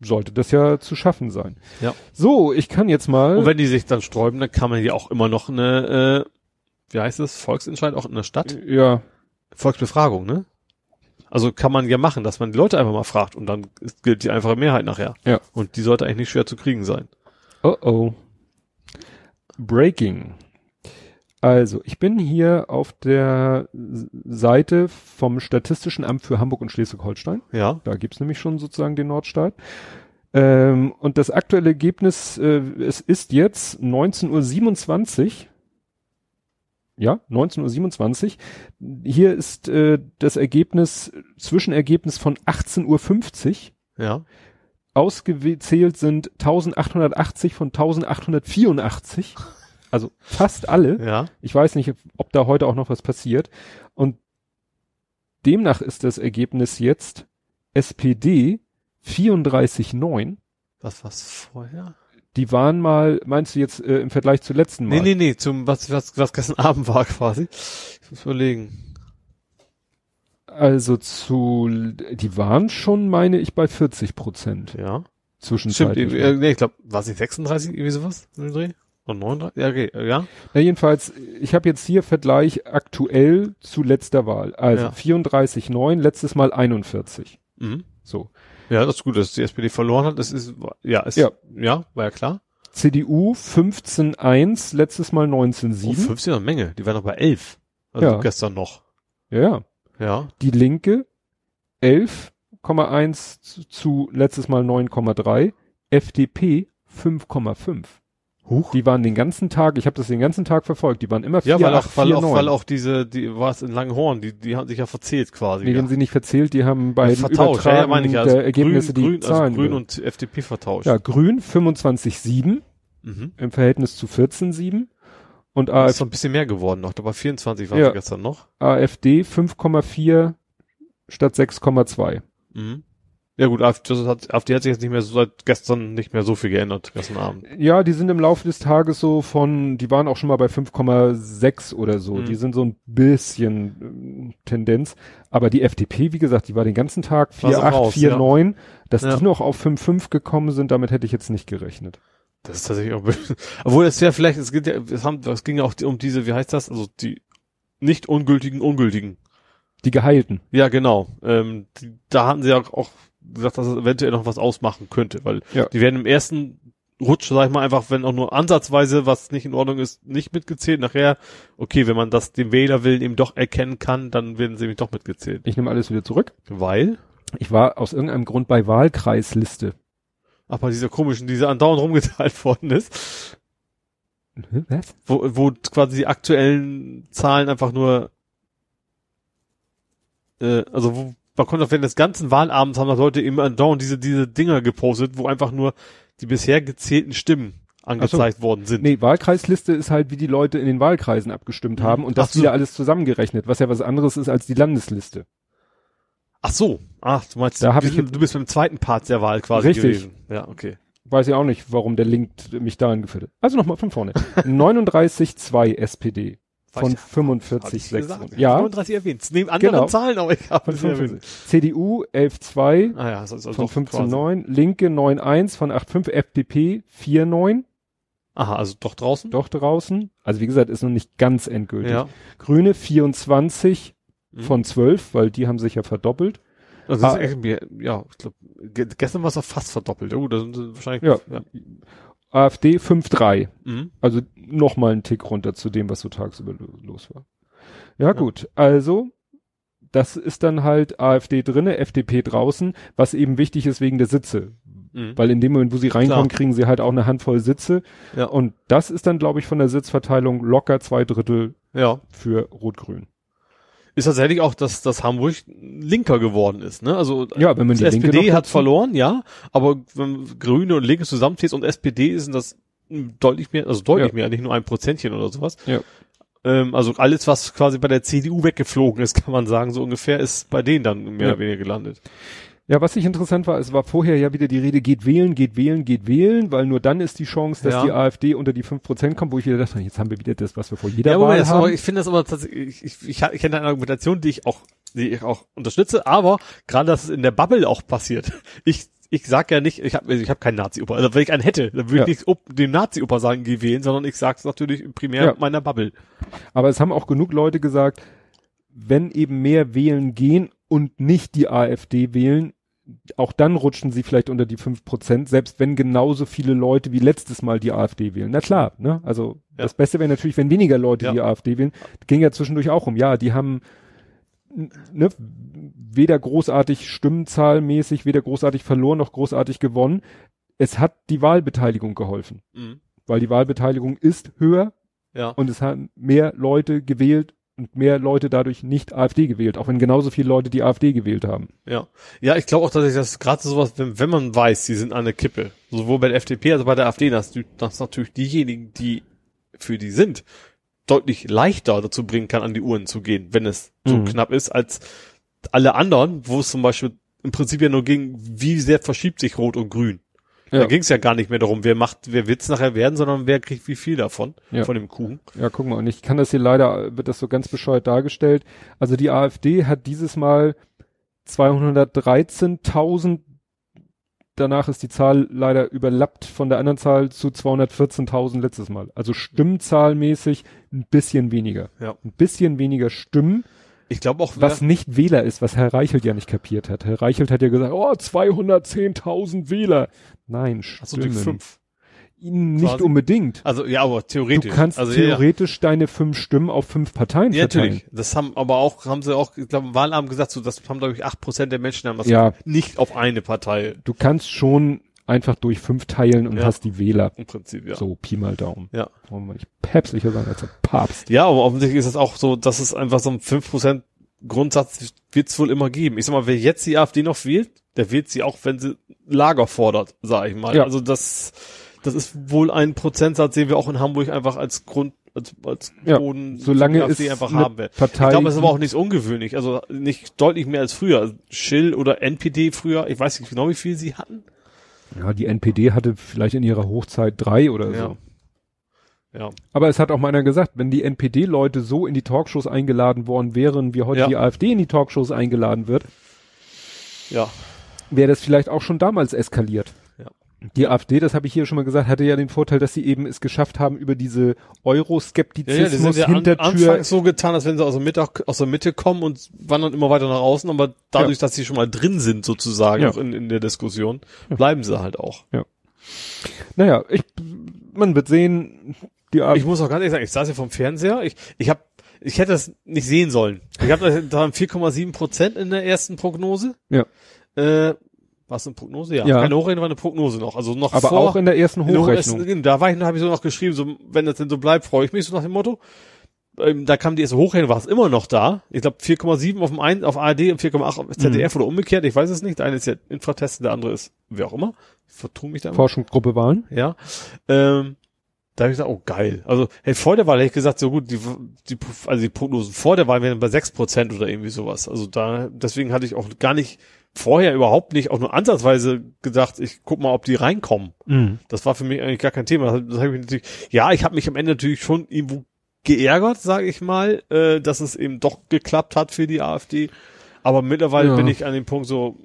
sollte das ja zu schaffen sein. Ja. So, ich kann jetzt mal. Und wenn die sich dann sträuben, dann kann man ja auch immer noch eine, äh, wie heißt es, Volksentscheid auch in der Stadt? ja, Volksbefragung, ne? Also kann man ja machen, dass man die Leute einfach mal fragt und dann gilt die einfache Mehrheit nachher. Ja. Und die sollte eigentlich nicht schwer zu kriegen sein. oh oh. Breaking. Also, ich bin hier auf der Seite vom Statistischen Amt für Hamburg und Schleswig-Holstein. Ja. Da gibt's nämlich schon sozusagen den Nordstaat. Ähm, und das aktuelle Ergebnis, äh, es ist jetzt 19.27 Uhr. Ja, 19.27 Uhr. Hier ist äh, das Ergebnis, Zwischenergebnis von 18.50 Uhr. Ja. Ausgezählt sind 1880 von 1884. Also fast alle. Ja. Ich weiß nicht, ob da heute auch noch was passiert. Und demnach ist das Ergebnis jetzt SPD 34,9. Was was vorher? Die waren mal, meinst du jetzt äh, im Vergleich zu letzten Mal? Nee, nee, nee, zum was was was gestern Abend war quasi. Ich muss überlegen. Also zu, die waren schon, meine ich, bei 40 Prozent Ja. Stimmt, zwischenzeitlich. äh, nee, ich glaube, war es nicht 36 irgendwie sowas dem Dreh? Oder 39? Ja, okay, ja. Na jedenfalls, ich habe jetzt hier Vergleich aktuell zu letzter Wahl. Also Ja. 34,9, letztes Mal 41. Mhm. So. Ja, das ist gut, dass die SPD verloren hat. Das ist ja, ist, Ja. ja, war ja klar. CDU 15,1, letztes Mal Oh, 19,7. 15 ist eine Menge. Die waren noch bei 11. Also Ja. gestern noch. ja, ja. Ja. Die Linke 11,1 zu, zu letztes Mal 9,3. FDP 5,5. Huch. Die waren den ganzen Tag, ich habe das den ganzen Tag verfolgt, die waren immer 4, Ja, weil 8, auch, weil 4, auch, 9. weil auch diese, die war es in Langenhorn, die, die haben sich ja verzählt quasi. Nee, die ja. haben sie nicht verzählt, die haben bei Ja, den vertauscht, ja, ja, meine ich, also der Ergebnisse grün, die grün, Zahlen. also grün und FDP vertauscht. ja, Grün 25,7 Mhm. im Verhältnis zu 14,7 und Das AF ist so ein bisschen mehr geworden noch. Da war 24 waren Ja. sie gestern noch. AfD 5,4 statt 6,2. Mhm. Ja gut, AfD, hat, AfD hat sich jetzt nicht mehr so seit gestern nicht mehr so viel geändert, gestern Abend. Ja, die sind im Laufe des Tages so von, die waren auch schon mal bei 5,6 oder so. Mhm. Die sind so ein bisschen ähm, Tendenz. Aber die FDP, wie gesagt, die war den ganzen Tag War so 4,8, raus, 4,9. Dass Ja. die noch auf 5,5 gekommen sind, damit hätte ich jetzt nicht gerechnet. Das ist tatsächlich auch, obwohl es ja vielleicht, es geht ja, es haben, es ging ja auch um diese, wie heißt das, also die nicht ungültigen, ungültigen. Die Geheilten. Ja, genau. Ähm, die, da hatten sie ja auch, auch gesagt, dass es eventuell noch was ausmachen könnte, weil Ja. die werden im ersten Rutsch, sag ich mal, einfach, wenn auch nur ansatzweise was nicht in Ordnung ist, nicht mitgezählt. Nachher, okay, wenn man das dem Wählerwillen eben doch erkennen kann, dann werden sie eben doch mitgezählt. Ich nehme alles wieder zurück. Weil? Ich war aus irgendeinem Grund bei Wahlkreisliste. Ach, bei dieser komischen, die andauernd rumgeteilt worden ist, Was? wo, wo quasi die aktuellen Zahlen einfach nur, äh, also wo, man konnte auch während des ganzen Wahlabends haben das Leute immer andauernd diese, diese Dinger gepostet, wo einfach nur die bisher gezählten Stimmen angezeigt worden sind. Nee, Wahlkreisliste ist halt, wie die Leute in den Wahlkreisen abgestimmt Mhm. haben und das so. wieder alles zusammengerechnet, was ja was anderes ist als die Landesliste. Ach so. Ach, du meinst, Da du, ich- du bist beim zweiten Part der Wahl quasi Richtig. gewesen. Ja, okay. Weiß ich auch nicht, warum der Link mich dahin geführt hat. Also nochmal von vorne. 39,2 SPD von Weiß ich- Hab 45, ich gesagt. 6. Ja, 39 erwähnt. Neben anderen Genau. Zahlen, aber ich habe von es erwähnt. 45. CDU 11,2 Ah ja, also von doch quasi- 15,9. Linke 9,1 von 8,5. FDP 4,9. Aha, also doch draußen? Doch draußen. Also wie gesagt, ist noch nicht ganz endgültig. Ja. Grüne 24 Mhm. von 12, weil die haben sich ja verdoppelt. Also das Ah. ist irgendwie, ja, ich glaube, gestern war es auch fast verdoppelt. Oh, da sind wahrscheinlich. Ja. ja. AfD 5,3. Mhm. Also noch mal einen Tick runter zu dem, was so tagsüber lo- los war. Ja, gut, also das ist dann halt AfD drinne, FDP draußen, was eben wichtig ist wegen der Sitze. Mhm. Weil in dem Moment, wo sie reinkommen, Klar. kriegen sie halt auch eine Handvoll Sitze. Ja. Und das ist dann, glaube ich, von der Sitzverteilung locker zwei Drittel Ja. für Rot-Grün. Ist tatsächlich auch, dass, dass Hamburg linker geworden ist, ne? Also Ja, wenn man die Linke SPD noch hat verloren, ja, aber wenn Grüne und Linke zusammenzählst und SPD ist das deutlich mehr, also deutlich Ja. mehr, nicht nur ein Prozentchen oder sowas. Ja. Ähm, also alles, was quasi bei der CDU weggeflogen ist, kann man sagen, so ungefähr ist bei denen dann mehr Ja. oder weniger gelandet. Ja, was ich interessant war, es war vorher ja wieder die Rede, geht wählen, geht wählen, geht wählen, weil nur dann ist die Chance, dass Ja. die AfD unter die 5% kommt, wo ich wieder dachte, jetzt haben wir wieder das, was wir vor jeder aber Wahl haben. aber, ich finde das aber tatsächlich, ich, ich, ich, ich kenne eine Argumentation, die ich auch, die ich auch unterstütze, aber gerade, dass es in der Bubble auch passiert. Ich, ich sag ja nicht, ich habe ich hab keinen Nazi-Opa. Also wenn ich einen hätte, dann würde Ja. ich nicht dem Nazi-Opa sagen, geh wählen, sondern ich sag's natürlich primär Ja. meiner Bubble. Aber es haben auch genug Leute gesagt, wenn eben mehr wählen gehen und nicht die AfD wählen, auch dann rutschen sie vielleicht unter die 5%, selbst wenn genauso viele Leute wie letztes Mal die AfD wählen. Na klar, ne? Also Ja. das Beste wäre natürlich, wenn weniger Leute Ja. die AfD wählen. Ging ja zwischendurch auch um. Ja, die haben ne, weder großartig stimmenzahlmäßig, weder großartig verloren noch großartig gewonnen. Es hat die Wahlbeteiligung geholfen, Mhm. weil die Wahlbeteiligung ist höher Ja. Und es haben mehr Leute gewählt und mehr Leute dadurch nicht AfD gewählt, auch wenn genauso viele Leute die AfD gewählt haben. Ja, ja, ich glaube auch, dass ich das gerade sowas, wenn, wenn man weiß, die sind an der Kippe, sowohl bei der FDP als auch bei der AfD, dass, dass natürlich diejenigen, die für die sind, deutlich leichter dazu bringen kann, an die Uhren zu gehen, wenn es so Mhm. knapp ist, als alle anderen, wo es zum Beispiel im Prinzip ja nur ging, wie sehr verschiebt sich Rot und Grün. Da Ja. ging es ja gar nicht mehr darum, wer macht, wer wird's nachher werden, sondern wer kriegt wie viel davon, Ja. von dem Kuchen. Ja, guck mal, und ich kann das hier leider, wird das so ganz bescheuert dargestellt. Also die AfD hat dieses Mal 213.000, danach ist die Zahl leider überlappt von der anderen Zahl zu 214.000 letztes Mal. Also stimmzahlmäßig ein bisschen weniger. Ja. Ein bisschen weniger Stimmen, Ich glaube auch, was nicht Wähler ist, was Herr Reichelt ja nicht kapiert hat. Herr Reichelt hat ja gesagt, oh, 210.000 Wähler. Nein, Stimmen. fünf. Nicht Quasi. unbedingt. Also ja, aber Du theoretisch. kannst also, ja, ja. theoretisch deine fünf Stimmen auf fünf Parteien Ja, verteilen. natürlich. Das haben aber auch, haben sie auch, ich glaube, im Wahlamt gesagt, so, das haben, glaube ich, acht Prozent der Menschen haben das Ja. nicht auf eine Partei Du kannst schon einfach durch fünf teilen und Ja. hast die Wähler. im Prinzip, ja. So, Pi mal Daumen. Ja. Wollen wir nicht päpstlicher sein als der Papst. Ja, aber offensichtlich ist es auch so, dass es einfach so ein 5% Grundsatz wird's wohl immer geben. Ich sag mal, wer jetzt die AfD noch wählt, der wählt sie auch, wenn sie Lager fordert, sag ich mal. Ja. Also das, das ist wohl ein Prozentsatz, den wir auch in Hamburg einfach als Grund, als, als Ja, Boden solange die AfD es einfach haben will. Partei ich glaube, es ist aber auch gibt- nicht ungewöhnlich. Also nicht deutlich mehr als früher. Also Schill oder NPD früher, ich weiß nicht genau, wie viel sie hatten. Ja, die NPD hatte vielleicht in ihrer Hochzeit drei oder Ja. so. Ja. Aber es hat auch mal einer gesagt, wenn die NPD-Leute so in die Talkshows eingeladen worden wären, wie heute Ja. die AfD in die Talkshows eingeladen wird, Ja. wäre das vielleicht auch schon damals eskaliert. Ja. Die AfD, das habe ich hier schon mal gesagt, hatte ja den Vorteil, dass sie eben es geschafft haben, über diese Ja, ja, die Euroskeptizismus, sind ja an, Hintertür, anfangs so getan, als wenn sie aus der, Mitte, aus der Mitte kommen und wandern immer weiter nach außen, aber dadurch, dass sie schon mal drin sind sozusagen, Ja. auch in, in der Diskussion, bleiben sie halt auch. naja, ich, man wird sehen, die AfD, Ich muss auch ganz ehrlich sagen, ich saß hier vom Fernseher, ich, ich hab, ich hätte das nicht sehen sollen. Ich habe da 4,7 Prozent in der ersten Prognose. Ja. Äh, was eine Prognose? Ja. Ja. Keine Hochrechnung war eine Prognose noch. Also noch aber vor, auch in der ersten der Hochrechnung. Hochrechnung. Da war ich, habe ich so noch geschrieben, so, wenn das denn so bleibt, freue ich mich so nach dem Motto. Ähm, da kam die erste Hochrechnung, war es immer noch da. Ich glaube 4,7 auf dem einen, auf ARD und 4,8 auf ZDF Mhm. oder umgekehrt, ich weiß es nicht. Der eine ist ja Infratest, der andere ist wer auch immer. Ich vertue mich da. Forschungsgruppe Wahlen. Ja. Ähm, da habe ich gesagt, oh geil. Also hey, vor der Wahl hätte ich gesagt, so gut, die, die, also die Prognosen vor der Wahl wären bei 6% oder irgendwie sowas. Also da, deswegen hatte ich auch gar nicht, vorher überhaupt nicht, auch nur ansatzweise gedacht, ich guck mal, ob die reinkommen. Das war für mich eigentlich gar kein Thema. Das, das ich natürlich, ja, ich habe mich am Ende natürlich schon irgendwo geärgert, sage ich mal, äh, dass es eben doch geklappt hat für die AfD. Aber mittlerweile Ja. bin ich an dem Punkt so,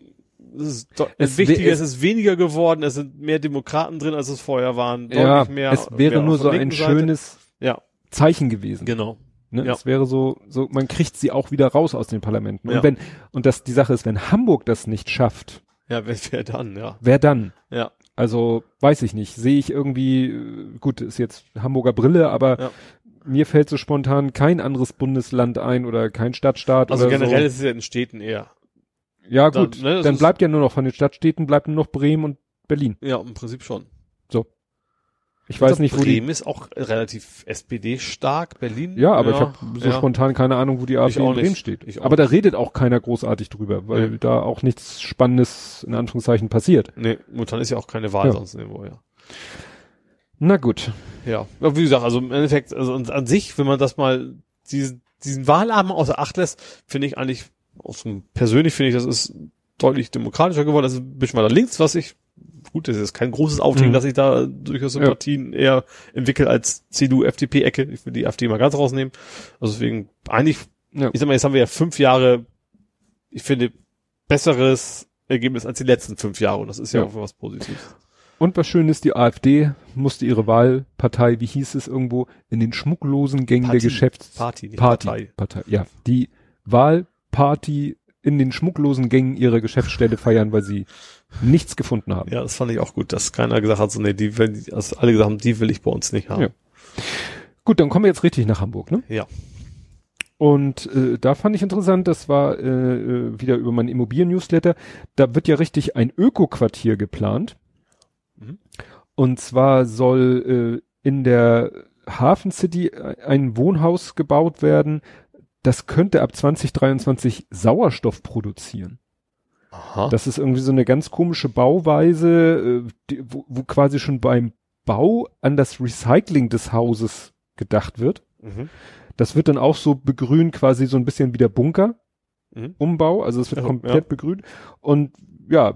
es ist doch, Es wichtiger, es ist weniger geworden, es sind mehr Demokraten drin, als es vorher waren. Ja, Deutlich mehr. es wäre mehr nur so ein Seite. schönes Ja, Zeichen gewesen. genau. Ne? Ja. Es wäre so, so, man kriegt sie auch wieder raus aus den Parlamenten. Und Ja. wenn, und das, die Sache ist, wenn Hamburg das nicht schafft, Ja, wer, wer dann, ja. wer dann? Ja. Also, weiß ich nicht. Sehe ich irgendwie, äh, gut, ist jetzt Hamburger Brille, aber Ja. mir fällt so spontan kein anderes Bundesland ein oder kein Stadtstaat Also generell so. ist es ja in Städten eher. Ja, dann, gut. ne, dann bleibt ja nur noch von den Stadtstädten bleibt nur noch Bremen und Berlin. Ja, im Prinzip schon. Ich weiß nicht, wo die, Bremen ist auch relativ SPD-stark, Berlin. ja, aber ich habe so ja. spontan keine Ahnung, wo die AfD in Bremen steht. Aber da redet auch keiner großartig drüber, weil Nee. da auch nichts Spannendes in Anführungszeichen passiert. Nee, momentan ist ja auch keine Wahl Ja. sonst irgendwo, ja. Na gut. Ja, wie gesagt, also im Endeffekt, also an sich, wenn man das mal, diesen, diesen Wahlabend außer Acht lässt, finde ich eigentlich, aus dem, persönlich finde ich, das ist deutlich demokratischer geworden, also ein bisschen weiter links, was ich, gut, das ist kein großes Auftreten, Mhm. dass ich da durchaus Sympathien eher entwickle als CDU-FDP-Ecke. Ich will die AfD mal ganz rausnehmen. Also deswegen, eigentlich, Ja. ich sag mal, jetzt haben wir ja fünf Jahre, ich finde, besseres Ergebnis als die letzten fünf Jahre und das ist ja, Ja. auch was Positives. Und was schön ist, die AfD musste ihre Wahlpartei, wie hieß es irgendwo, in den schmucklosen Gängen Partie. der Geschäfts... Party, Party. Partei. Partei. Ja, die Wahlparty in den schmucklosen Gängen ihrer Geschäftsstelle feiern, weil sie nichts gefunden haben. Ja, das fand ich auch gut, dass keiner gesagt hat, so, nee, die will, dass alle gesagt haben, die will ich bei uns nicht haben. Ja. Gut, dann kommen wir jetzt richtig nach Hamburg, ne? Ja. Und äh, da fand ich interessant, das war äh, äh, wieder über mein Immobilien-Newsletter, da wird ja richtig ein Öko-Quartier geplant. Mhm. Und zwar soll äh, in der Hafen City ein Wohnhaus gebaut werden, das könnte ab 2023 Sauerstoff produzieren. Aha. Das ist irgendwie so eine ganz komische Bauweise, äh, die, wo, wo quasi schon beim Bau an das Recycling des Hauses gedacht wird. Mhm. Das wird dann auch so begrünt, quasi so ein bisschen wie der Bunker. Mhm. Umbau, also es wird Ja, komplett ja. begrünt. Und ja,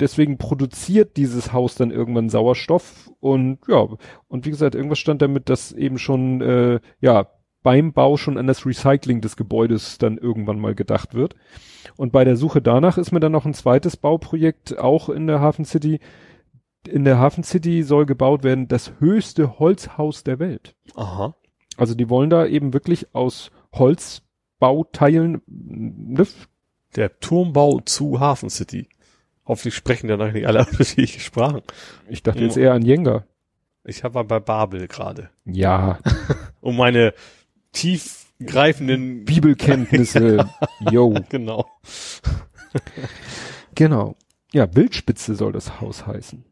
deswegen produziert dieses Haus dann irgendwann Sauerstoff und ja, und wie gesagt, irgendwas stand damit, dass eben schon äh, ja beim Bau schon an das Recycling des Gebäudes dann irgendwann mal gedacht wird. Und bei der Suche danach ist mir dann noch ein zweites Bauprojekt auch in der Hafen City. In der Hafen City soll gebaut werden das höchste Holzhaus der Welt. Aha. Also die wollen da eben wirklich aus Holzbauteilen, ne, Der Turmbau zu Hafen City. Hoffentlich sprechen danach nicht alle unterschiedliche Sprachen. ich dachte jetzt eher an Jenga. Ich habe bei Babel gerade. Ja, Um meine tiefgreifenden Bibelkenntnisse, yo, Genau. genau. Ja, Wildspitze soll das Haus heißen.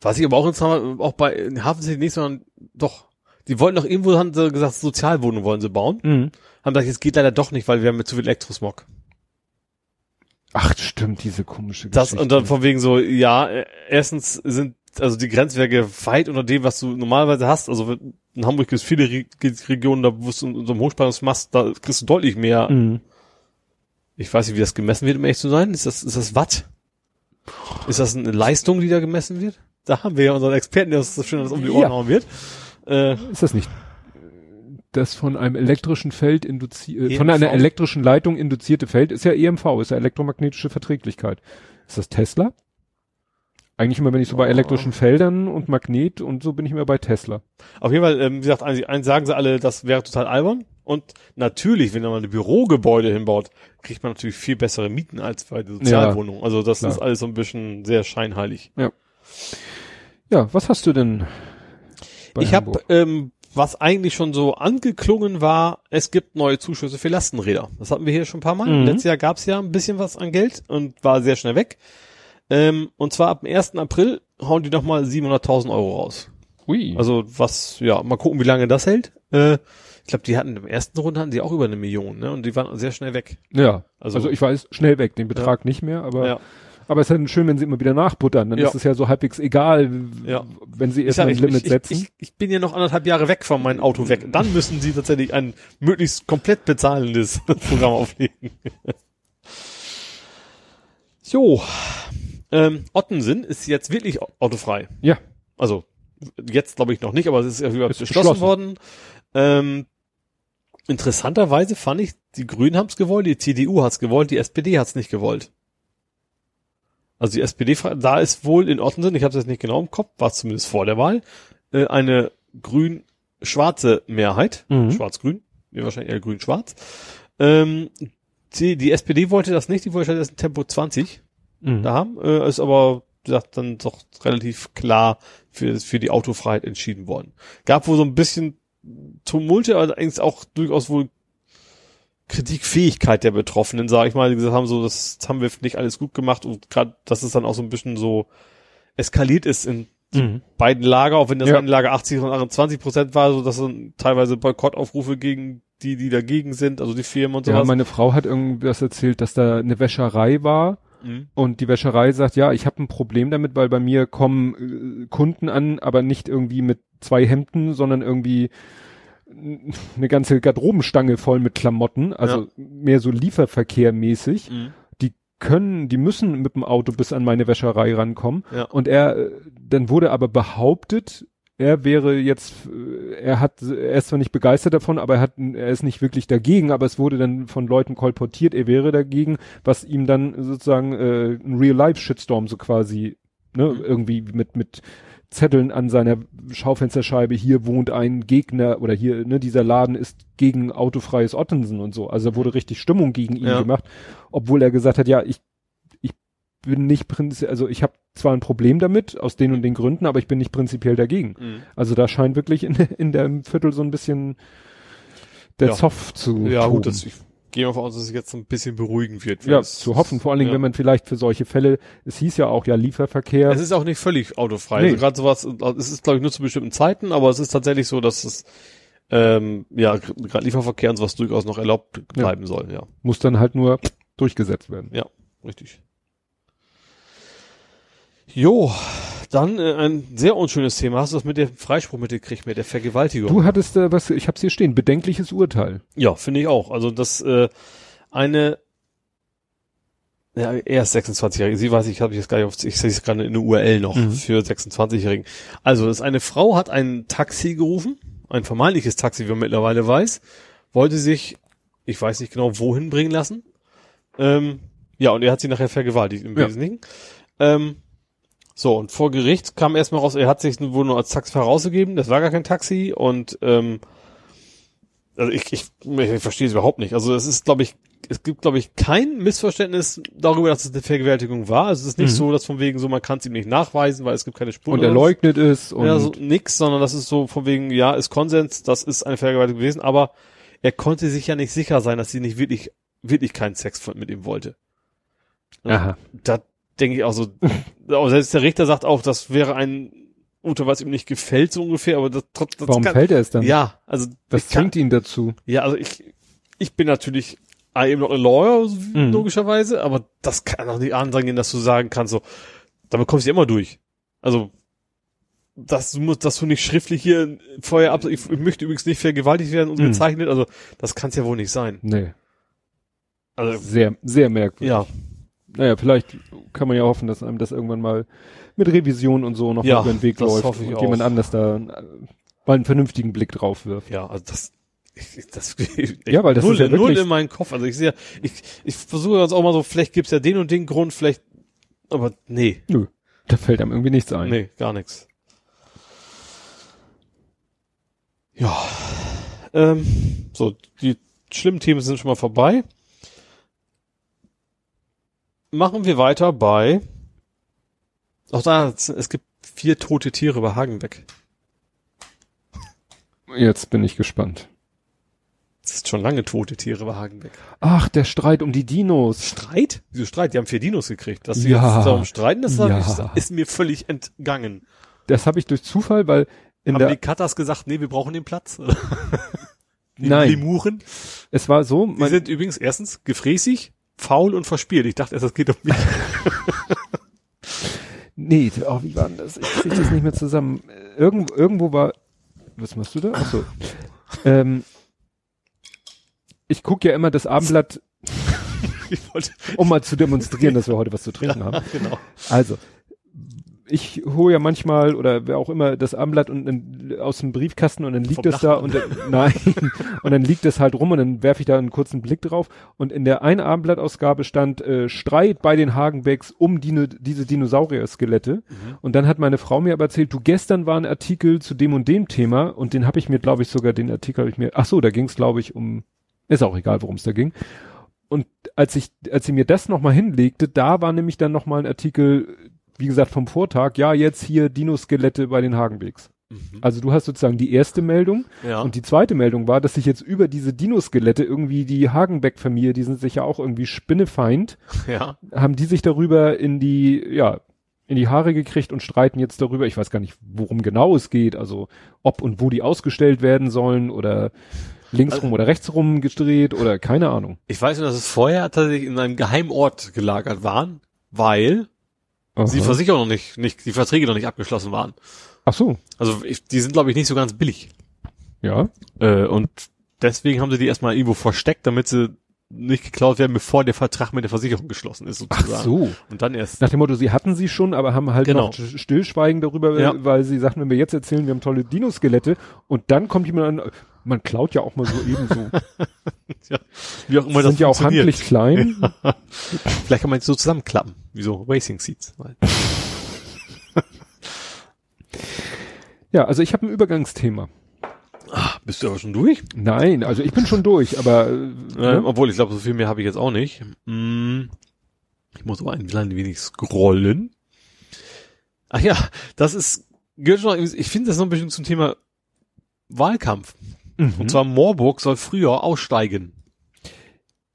Was ich aber auch interessant war, auch bei in Hafen City nicht, sondern doch. Die wollten doch irgendwo, haben sie gesagt, Sozialwohnungen wollen sie bauen. Mhm. Haben gesagt, jetzt geht leider doch nicht, weil wir haben mit zu viel Elektrosmog. Ach, stimmt, diese komische Das Geschichte. und dann von wegen so, ja, äh, erstens sind also die Grenzwerke weit unter dem, was du normalerweise hast. Also in Hamburg gibt es viele Re Regionen, da wo du in so einem Hochspannungsmast, da kriegst du deutlich mehr. Mhm. Ich weiß nicht, wie das gemessen wird, um ehrlich zu sein. Ist das, ist das Watt? Ist das eine Leistung, die da gemessen wird? Da haben wir ja unseren Experten, der uns das schön alles um die Ohren Ja. hauen wird. Äh, Ist das nicht das von einem elektrischen Feld induziert, von EMV? einer elektrischen Leitung induzierte Feld ist ja EMV, ist ja elektromagnetische Verträglichkeit. Ist das Tesla? Eigentlich immer, wenn ich so bei Oh. elektrischen Feldern und Magnet und so bin ich immer bei Tesla. Auf jeden Fall, ähm, wie gesagt, eins, eins sagen sie alle, das wäre total albern. Und natürlich, wenn man ein Bürogebäude hinbaut, kriegt man natürlich viel bessere Mieten als bei der Sozialwohnung. also das klar. ist alles so ein bisschen sehr scheinheilig. Ja, was hast du denn? ich habe, ähm, was eigentlich schon so angeklungen war, es gibt neue Zuschüsse für Lastenräder. Das hatten wir hier schon ein paar Mal. Mhm. Letztes Jahr gab es ja ein bisschen was an Geld und war sehr schnell weg. Ähm, und zwar ab dem 1. April hauen die nochmal 700.000 Euro raus. Ui. Also was, ja, mal gucken, wie lange das hält. Äh, ich glaube, die hatten im ersten Runde hatten die auch über eine Million, ne? Und die waren sehr schnell weg. ja, Also, also, ich weiß schnell weg, den Betrag nicht mehr, aber ja. aber es ist halt schön, wenn sie immer wieder nachbuttern, dann Ja. ist es ja so halbwegs egal, Ja. wenn sie erst ein Limit ich, setzen. ich, ich bin ja noch anderthalb Jahre weg von meinem Auto weg. Dann müssen sie tatsächlich ein möglichst komplett bezahlendes Programm auflegen. jo. Ähm, Ottensen ist jetzt wirklich au- autofrei. ja, Also jetzt glaube ich noch nicht, aber es ist ja Ist beschlossen, beschlossen. worden. Ähm, interessanterweise fand ich, die Grünen haben es gewollt, die CDU hat es gewollt, die SPD hat es nicht gewollt. Also die SPD, da ist wohl in Ottensen, ich habe es jetzt nicht genau im Kopf, war es zumindest vor der Wahl, äh, eine grün-schwarze Mehrheit, Mhm. schwarz-grün, nee, wahrscheinlich eher grün-schwarz. Ähm, die, die SPD wollte das nicht, die wollte stattdessen Tempo 20 mhm. da haben, äh, ist aber gesagt, dann doch relativ klar für, für die Autofreiheit entschieden worden. Gab wohl so ein bisschen Tumulte, aber allerdings auch durchaus wohl Kritikfähigkeit der Betroffenen, sage ich mal, die gesagt haben, so, das haben wir nicht alles gut gemacht und gerade, dass es dann auch so ein bisschen so eskaliert ist in Mhm. beiden Lager, auch wenn das Ja. eine Lager 80 und andere 20 Prozent war, so dass dann teilweise Boykottaufrufe gegen die, die dagegen sind, also die Firmen und Ja, sowas. meine Frau hat irgendwas erzählt, dass da eine Wäscherei war Mhm. und die Wäscherei sagt, ja, ich habe ein Problem damit, weil bei mir kommen äh, Kunden an, aber nicht irgendwie mit zwei Hemden, sondern irgendwie eine ganze Garderobenstange voll mit Klamotten, also mehr so Lieferverkehrmäßig. Mhm. Die können, die müssen mit dem Auto bis an meine Wäscherei rankommen. Ja. Und er, äh, dann wurde aber behauptet, er wäre jetzt, äh, er hat, er ist zwar nicht begeistert davon, aber er hat, er ist nicht wirklich dagegen, aber es wurde dann von Leuten kolportiert, er wäre dagegen, was ihm dann sozusagen äh, ein Real-Life-Shitstorm so quasi, ne, Mhm. irgendwie mit, mit Zetteln an seiner Schaufensterscheibe, hier wohnt ein Gegner oder hier, ne, dieser Laden ist gegen autofreies Ottensen und so. Also da wurde richtig Stimmung gegen ihn Ja. gemacht, obwohl er gesagt hat, ja, ich, ich bin nicht prinzipiell, also ich habe zwar ein Problem damit, aus den und den Gründen, aber ich bin nicht prinzipiell dagegen. Mhm. Also da scheint wirklich in, in dem Viertel so ein bisschen der Ja. Zoff zu Ja, toben. gut, das, ich gehe von aus, dass es jetzt ein bisschen beruhigen wird. Ja, Es- zu hoffen, vor allen Dingen, ja. wenn man vielleicht für solche Fälle, es hieß ja auch ja Lieferverkehr. Es ist auch nicht völlig autofrei. Nee. Also gerade sowas, es ist glaube ich nur zu bestimmten Zeiten, aber es ist tatsächlich so, dass es ähm, ja gerade Lieferverkehr und sowas durchaus noch erlaubt bleiben soll. Ja, muss dann halt nur durchgesetzt werden. ja, richtig. Jo, dann äh, ein sehr unschönes Thema. Hast du das mit dem Freispruch mitgekriegt, mit der Vergewaltigung? Du hattest äh, was, ich hab's hier stehen, bedenkliches Urteil. Ja, finde ich auch. Also das äh, eine ja, er ist 26-jährige. Sie weiß ich, habe ich jetzt gar nicht auf, ich sehe es gerade in der URL noch Mhm. für 26-Jährigen. Also, das ist eine Frau hat ein Taxi gerufen, ein vermeintliches Taxi, wie man mittlerweile weiß, wollte sich, ich weiß nicht genau, wohin bringen lassen. Ähm, ja, und er hat sie nachher vergewaltigt im Ja. Wesentlichen. Ähm, so, und vor Gericht kam erstmal raus, er hat sich wohl nur als Taxifahrer rausgegeben, das war gar kein Taxi und ähm, also ich, ich, ich verstehe es überhaupt nicht. Also es ist, glaube ich, es gibt, glaube ich, kein Missverständnis darüber, dass es eine Vergewaltigung war. Also es ist nicht Mhm. so, dass von wegen so, man kann es ihm nicht nachweisen, weil es gibt keine Spuren. Und er leugnet es und ja, so nix, sondern das ist so von wegen, ja, ist Konsens, das ist eine Vergewaltigung gewesen, aber er konnte sich ja nicht sicher sein, dass sie nicht wirklich, wirklich keinen Sex mit ihm wollte. Aha. Da denke ich auch so, aber selbst der Richter sagt auch, das wäre ein Unter, was ihm nicht gefällt, so ungefähr, aber das, das, warum kann, fällt er es dann? Ja, also Was kann- zwingt ihn dazu? ja, also ich, ich bin natürlich I am not a lawyer, Mhm. logischerweise, aber das kann doch nicht andringen, dass du sagen kannst, so, damit kommst du ja immer durch. Also, das muss, dass du nicht schriftlich hier vorher ab, ich, ich möchte übrigens nicht vergewaltigt werden und Mhm. gezeichnet, also, das kann es ja wohl nicht sein. Nee. Also, Sehr, sehr merkwürdig. ja, Naja, vielleicht kann man ja hoffen, dass einem das irgendwann mal mit Revision und so noch Ja, über den Weg läuft ich und auch. jemand anders da äh, mal einen vernünftigen Blick drauf wirft. ja, also das, ich, das, Ja, weil das null, ist ja null in meinen Kopf. Also ich sehe, ich, ich versuche jetzt auch mal so, vielleicht gibt's ja den und den Grund, vielleicht, aber nee, Nö, da fällt einem irgendwie nichts ein. Nee, gar nichts. Ja. Ähm, so, die schlimmen Themen sind schon mal vorbei. Machen wir weiter bei. Auch da, es gibt vier tote Tiere bei Hagenbeck. Jetzt bin ich gespannt. Es ist schon lange tote Tiere bei Hagenbeck. Ach, der Streit um die Dinos. Streit? Wieso Streit? Die haben vier Dinos gekriegt. Dass sie Ja. jetzt darum streiten, das Ja. ist, ist mir völlig entgangen. Das habe ich durch Zufall, weil in haben der die Katas gesagt, nee, wir brauchen den Platz? die Nein. Lemuren? es war so, Die sind übrigens erstens gefräßig, faul und verspielt. Ich dachte erst, das geht um mich. nee, oh, wie war denn das? Ich krieg das nicht mehr zusammen. Irgendwo, irgendwo war, was machst du da? Ach so. ähm, ich gucke ja immer das Abendblatt, um mal zu demonstrieren, dass wir heute was zu trinken haben. genau. Also, ich hole ja manchmal oder wer auch immer das Abendblatt und dann, aus dem Briefkasten und dann liegt Vom es da und dann, nein und dann liegt es halt rum und dann werfe ich da einen kurzen Blick drauf. Und in der einen Abendblattausgabe stand äh, Streit bei den Hagenbecks um Dino, diese Dinosaurier-Skelette. Und dann hat meine Frau mir aber erzählt, du gestern war ein Artikel zu dem und dem Thema und den habe ich mir glaube ich sogar den Artikel habe ich mir ach so da ging es glaube ich um ist auch egal worum es da ging. Und als ich, als sie mir das nochmal hinlegte, da war nämlich dann nochmal ein Artikel, wie gesagt, vom Vortag, ja, jetzt hier Dinoskelette bei den Hagenbecks. Also du hast sozusagen die erste Meldung Ja. und die zweite Meldung war, dass sich jetzt über diese Dinoskelette irgendwie die Hagenbeck-Familie, die sind sich ja auch irgendwie spinnefeind, ja. haben die sich darüber in die, ja, in die Haare gekriegt und streiten jetzt darüber. Ich weiß gar nicht, worum genau es geht, also ob und wo die ausgestellt werden sollen oder linksrum oder rechtsrum gedreht oder keine Ahnung. Ich weiß nur, dass es vorher tatsächlich in einem Geheimort gelagert waren, weil die Aha. Versicherung noch nicht, nicht, die Verträge noch nicht abgeschlossen waren. Ach so, Also ich, die sind, glaube ich, nicht so ganz billig. ja. Äh, und deswegen haben sie die erstmal irgendwo versteckt, damit sie nicht geklaut werden, bevor der Vertrag mit der Versicherung geschlossen ist, Ach sozusagen. so. Und dann erst. Nach dem Motto, sie hatten sie schon, aber haben halt Genau. noch st- Stillschweigen darüber, Ja. weil sie sagten, wenn wir jetzt erzählen, wir haben tolle Dinoskelette und dann kommt jemand an, man klaut ja auch mal so ebenso. Ja, wie auch immer sind ja auch handlich klein. Vielleicht kann man es so zusammenklappen, wie so Racing Seats. Ja, also ich habe ein Übergangsthema. Ah, bist du aber schon durch? Nein, also ich bin schon durch, aber äh, ne? obwohl, ich glaube, so viel mehr habe ich jetzt auch nicht. Mm, ich muss aber ein klein wenig scrollen. Ach ja, das ist, gehört schon, ich finde das noch ein bisschen zum Thema Wahlkampf. Mhm. Und zwar Moorburg soll früher aussteigen.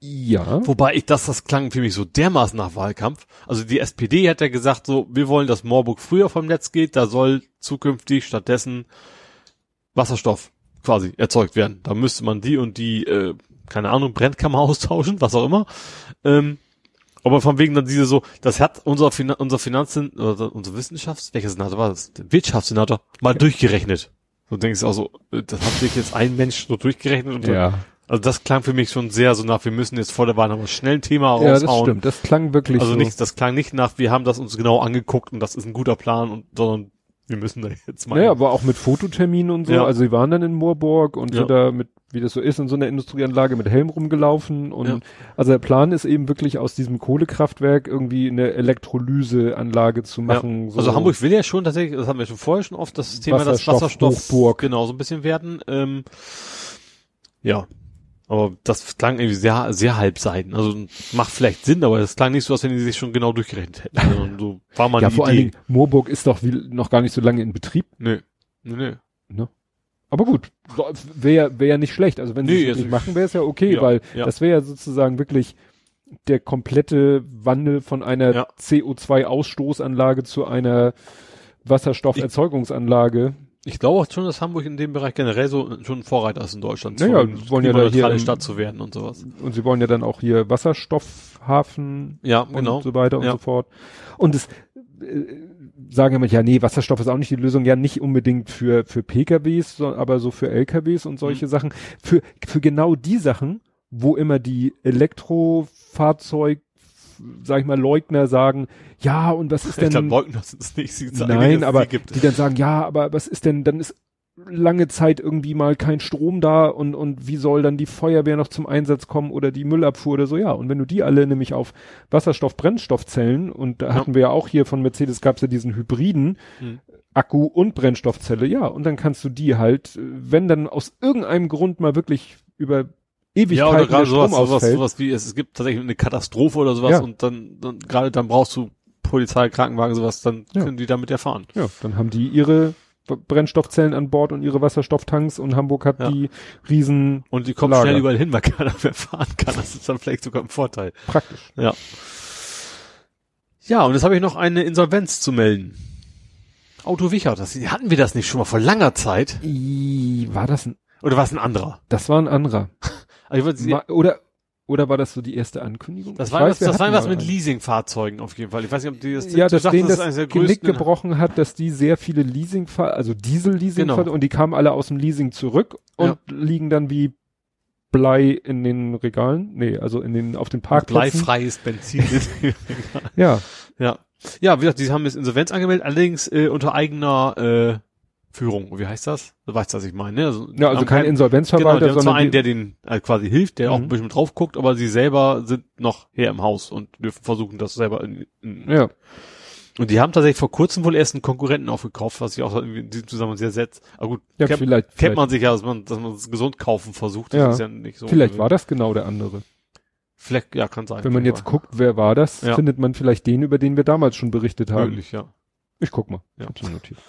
Ja. Wobei ich das, das klang für mich so dermaßen nach Wahlkampf. Also die SPD hat ja gesagt so, wir wollen, dass Moorburg früher vom Netz geht, da soll zukünftig stattdessen Wasserstoff quasi erzeugt werden. Da müsste man die und die, äh, keine Ahnung, Brennkammer austauschen, was auch immer. Ähm, aber von wegen dann diese so, das hat unser, Finan unser Finanzen, oder unser Wissenschafts, welcher Senator war das? Der Wirtschaftssenator, mal durchgerechnet. So denkst du auch so, äh, das hat sich jetzt ein Mensch so durchgerechnet und Ja. Also das klang für mich schon sehr so nach, wir müssen jetzt vor der Wahl nochmal schnell ein Thema Ja, das raushauen. stimmt. Das klang wirklich also so. nicht, das klang nicht nach, wir haben das uns genau angeguckt und das ist ein guter Plan und, sondern wir müssen da jetzt mal. Naja, aber auch mit Fototerminen und so. Ja. Also sie waren dann in Moorburg und Ja. sind da mit, wie das so ist, in so einer Industrieanlage mit Helm rumgelaufen. Und Ja. also der Plan ist eben wirklich aus diesem Kohlekraftwerk irgendwie eine Elektrolyseanlage zu machen. So. Also Hamburg will ja schon tatsächlich, das haben wir schon vorher schon oft, das Thema, das Wasserstoff- Wasserstoff Hochburg. genau so ein bisschen werden. Ähm, ja, aber das klang irgendwie sehr, sehr halbseiten. Also macht vielleicht Sinn, aber das klang nicht so, als wenn die sich schon genau durchgerechnet hätten. Also, so war mal ja, vor allen Idee. Dingen, Moorburg ist doch wie, noch gar nicht so lange in Betrieb. Nö. Nö, nö. Aber gut, wäre wär ja nicht schlecht. Also wenn sie Nee, es wirklich also- machen, wäre es ja okay, Ja, weil ja. das wäre ja sozusagen wirklich der komplette Wandel von einer Ja. CO2-Ausstoßanlage zu einer Wasserstofferzeugungsanlage. Ich glaube auch schon, dass Hamburg in dem Bereich generell so schon ein Vorreiter ist in Deutschland. Naja, so wollen ja da hier im- Stadt zu werden und sowas. Und sie wollen ja dann auch hier Wasserstoffhafen Ja, genau. und so weiter und Ja. so fort. Und es äh, sagen immer, ja, nee, Wasserstoff ist auch nicht die Lösung, ja nicht unbedingt für, für PKWs, so, aber so für LKWs und solche Mhm. Sachen. Für, für genau die Sachen, wo immer die Elektrofahrzeug, sag ich mal, Leugner sagen, ja, und was ist Ich glaube, denn, Leugner sind es nicht. Sie sagen, nein, aber die dann sagen, ja, aber was ist denn, dann ist lange Zeit irgendwie mal kein Strom da und, und wie soll dann die Feuerwehr noch zum Einsatz kommen oder die Müllabfuhr oder so, ja. Und wenn du die alle nämlich auf Wasserstoff-Brennstoffzellen und da Ja. hatten wir ja auch hier von Mercedes gab's ja diesen Hybriden, Hm. Akku und Brennstoffzelle, ja. Und dann kannst du die halt, wenn dann aus irgendeinem Grund mal wirklich über Ja, oder Ewigkeiten der gerade sowas, sowas, sowas wie, es, es gibt tatsächlich eine Katastrophe oder sowas Ja. und dann, dann gerade dann brauchst du Polizei, Krankenwagen, sowas, dann Ja. können die damit erfahren. ja, dann haben die ihre Brennstoffzellen an Bord und ihre Wasserstofftanks und Hamburg hat Ja. die riesen Und die kommen Lager. schnell überall hin, weil keiner mehr fahren kann. Das ist dann vielleicht sogar ein Vorteil. praktisch. Ja. Ja, und jetzt habe ich noch eine Insolvenz zu melden. Auto Wichert, das, hatten wir das nicht schon mal vor langer Zeit? I, war das ein, Oder war es ein anderer? das war ein anderer. Also Ma, oder, oder war das so die erste Ankündigung? das Ich war, weiß, was, wir das war was mit. Leasingfahrzeugen auf jeden Fall. Ich weiß nicht, ob die das, Ja, dass denen das der Genick gebrochen hat, dass die sehr viele Leasingfahrzeuge, also Diesel-Leasingfahrzeuge, Genau. und die kamen alle aus dem Leasing zurück und liegen dann wie Blei in den Regalen. Nee, also in den, auf den Parkplätzen. Bleifreies Benzin. Ja, ja. Ja, wie gesagt, die haben jetzt Insolvenz angemeldet, allerdings äh, unter eigener äh, Führung. Wie heißt das? Du weißt, was ich meine. Ne? Also, ja also kein Genau, Insolvenzverwalter, die haben zwar sondern einen, der den äh, quasi hilft, der auch Mhm. ein bisschen drauf guckt, aber sie selber sind noch her im Haus und dürfen versuchen, das selber in, in ja, Und die haben tatsächlich vor kurzem wohl erst einen Konkurrenten aufgekauft, was ich auch in diesem Zusammenhang sehr setzt. Aber gut, ja, kennt, vielleicht, kennt vielleicht, man sich ja, dass man, dass man es gesund kaufen versucht. Das Ja. ist ja nicht so. vielleicht war das genau der andere. Vielleicht, ja, kann sein. Wenn man jetzt guckt, wer war das, Ja. findet man vielleicht den, über den wir damals schon berichtet haben. Möglich, ja. Ich guck mal. Ja. Hab's notiert.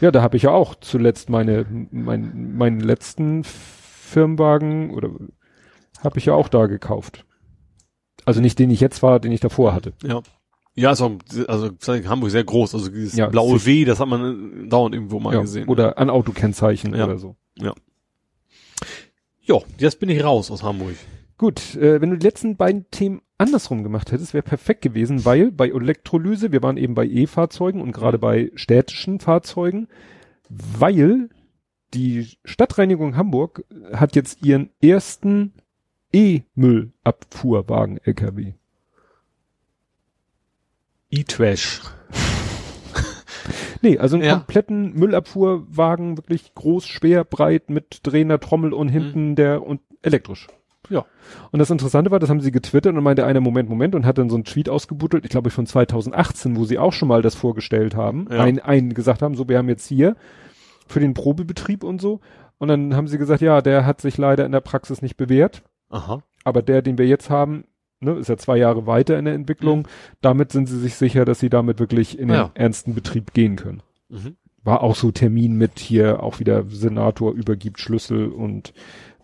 Ja, da habe ich ja auch zuletzt meine, mein, meinen letzten Firmenwagen oder habe ich ja auch da gekauft. Also nicht den ich jetzt war, den ich davor hatte. Ja. Ja, ist auch, also Hamburg sehr groß, also dieses Ja, blaue. W, das hat man äh, dauernd irgendwo mal ja, gesehen. oder an Autokennzeichen Ja. oder so. Ja, jetzt bin ich raus aus Hamburg. Gut, äh, wenn du die letzten beiden Themen andersrum gemacht hättest, wäre perfekt gewesen, weil bei Elektrolyse, wir waren eben bei E-Fahrzeugen und gerade bei städtischen Fahrzeugen, weil die Stadtreinigung Hamburg hat jetzt ihren ersten E-Müllabfuhrwagen LKW. E-Trash. Nee, also einen Ja. kompletten Müllabfuhrwagen, wirklich groß, schwer, breit, mit drehender Trommel und hinten der und elektrisch. Ja. Und das Interessante war, das haben sie getwittert und meinte einer, Moment, Moment, und hat dann so einen Tweet ausgebuddelt, ich glaube von 2018, wo sie auch schon mal das vorgestellt haben, Ja. ein, einen gesagt haben, so, wir haben jetzt hier für den Probebetrieb und so. Und dann haben sie gesagt, ja, der hat sich leider in der Praxis nicht bewährt, Aha. aber der, den wir jetzt haben, ne, ist ja zwei Jahre weiter in der Entwicklung. Damit sind sie sich sicher, dass sie damit wirklich in den Ja. ernsten Betrieb gehen können Mhm. war auch so Termin mit hier auch wieder Senator übergibt Schlüssel und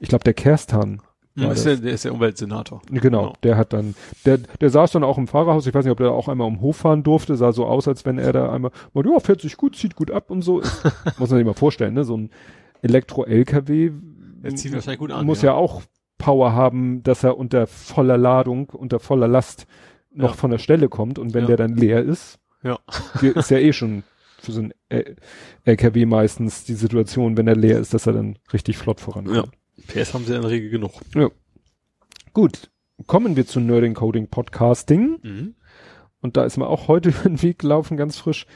ich glaube der Kerstan war ist der, der ist der Umweltsenator. Genau, Genau. der hat dann, der, der saß dann auch im Fahrerhaus, ich weiß nicht, ob der auch einmal um Hof fahren durfte, sah so aus, als wenn er da einmal, mal, ja, fährt sich gut, zieht gut ab und so. muss man sich mal vorstellen, ne, so ein Elektro-LKW an, muss ja. ja. auch Power haben, dass er unter voller Ladung, unter voller Last noch Ja. von der Stelle kommt und wenn Ja. der dann leer ist, Ja. ist ja eh schon für so ein LKW meistens die Situation, wenn er leer ist, dass er dann richtig flott vorankommt. Ja. PS haben sie in der Regel genug. Gut, kommen wir zu Nerding Coding Podcasting. Mhm. Und da ist mir auch heute über den Weg gelaufen, ganz frisch.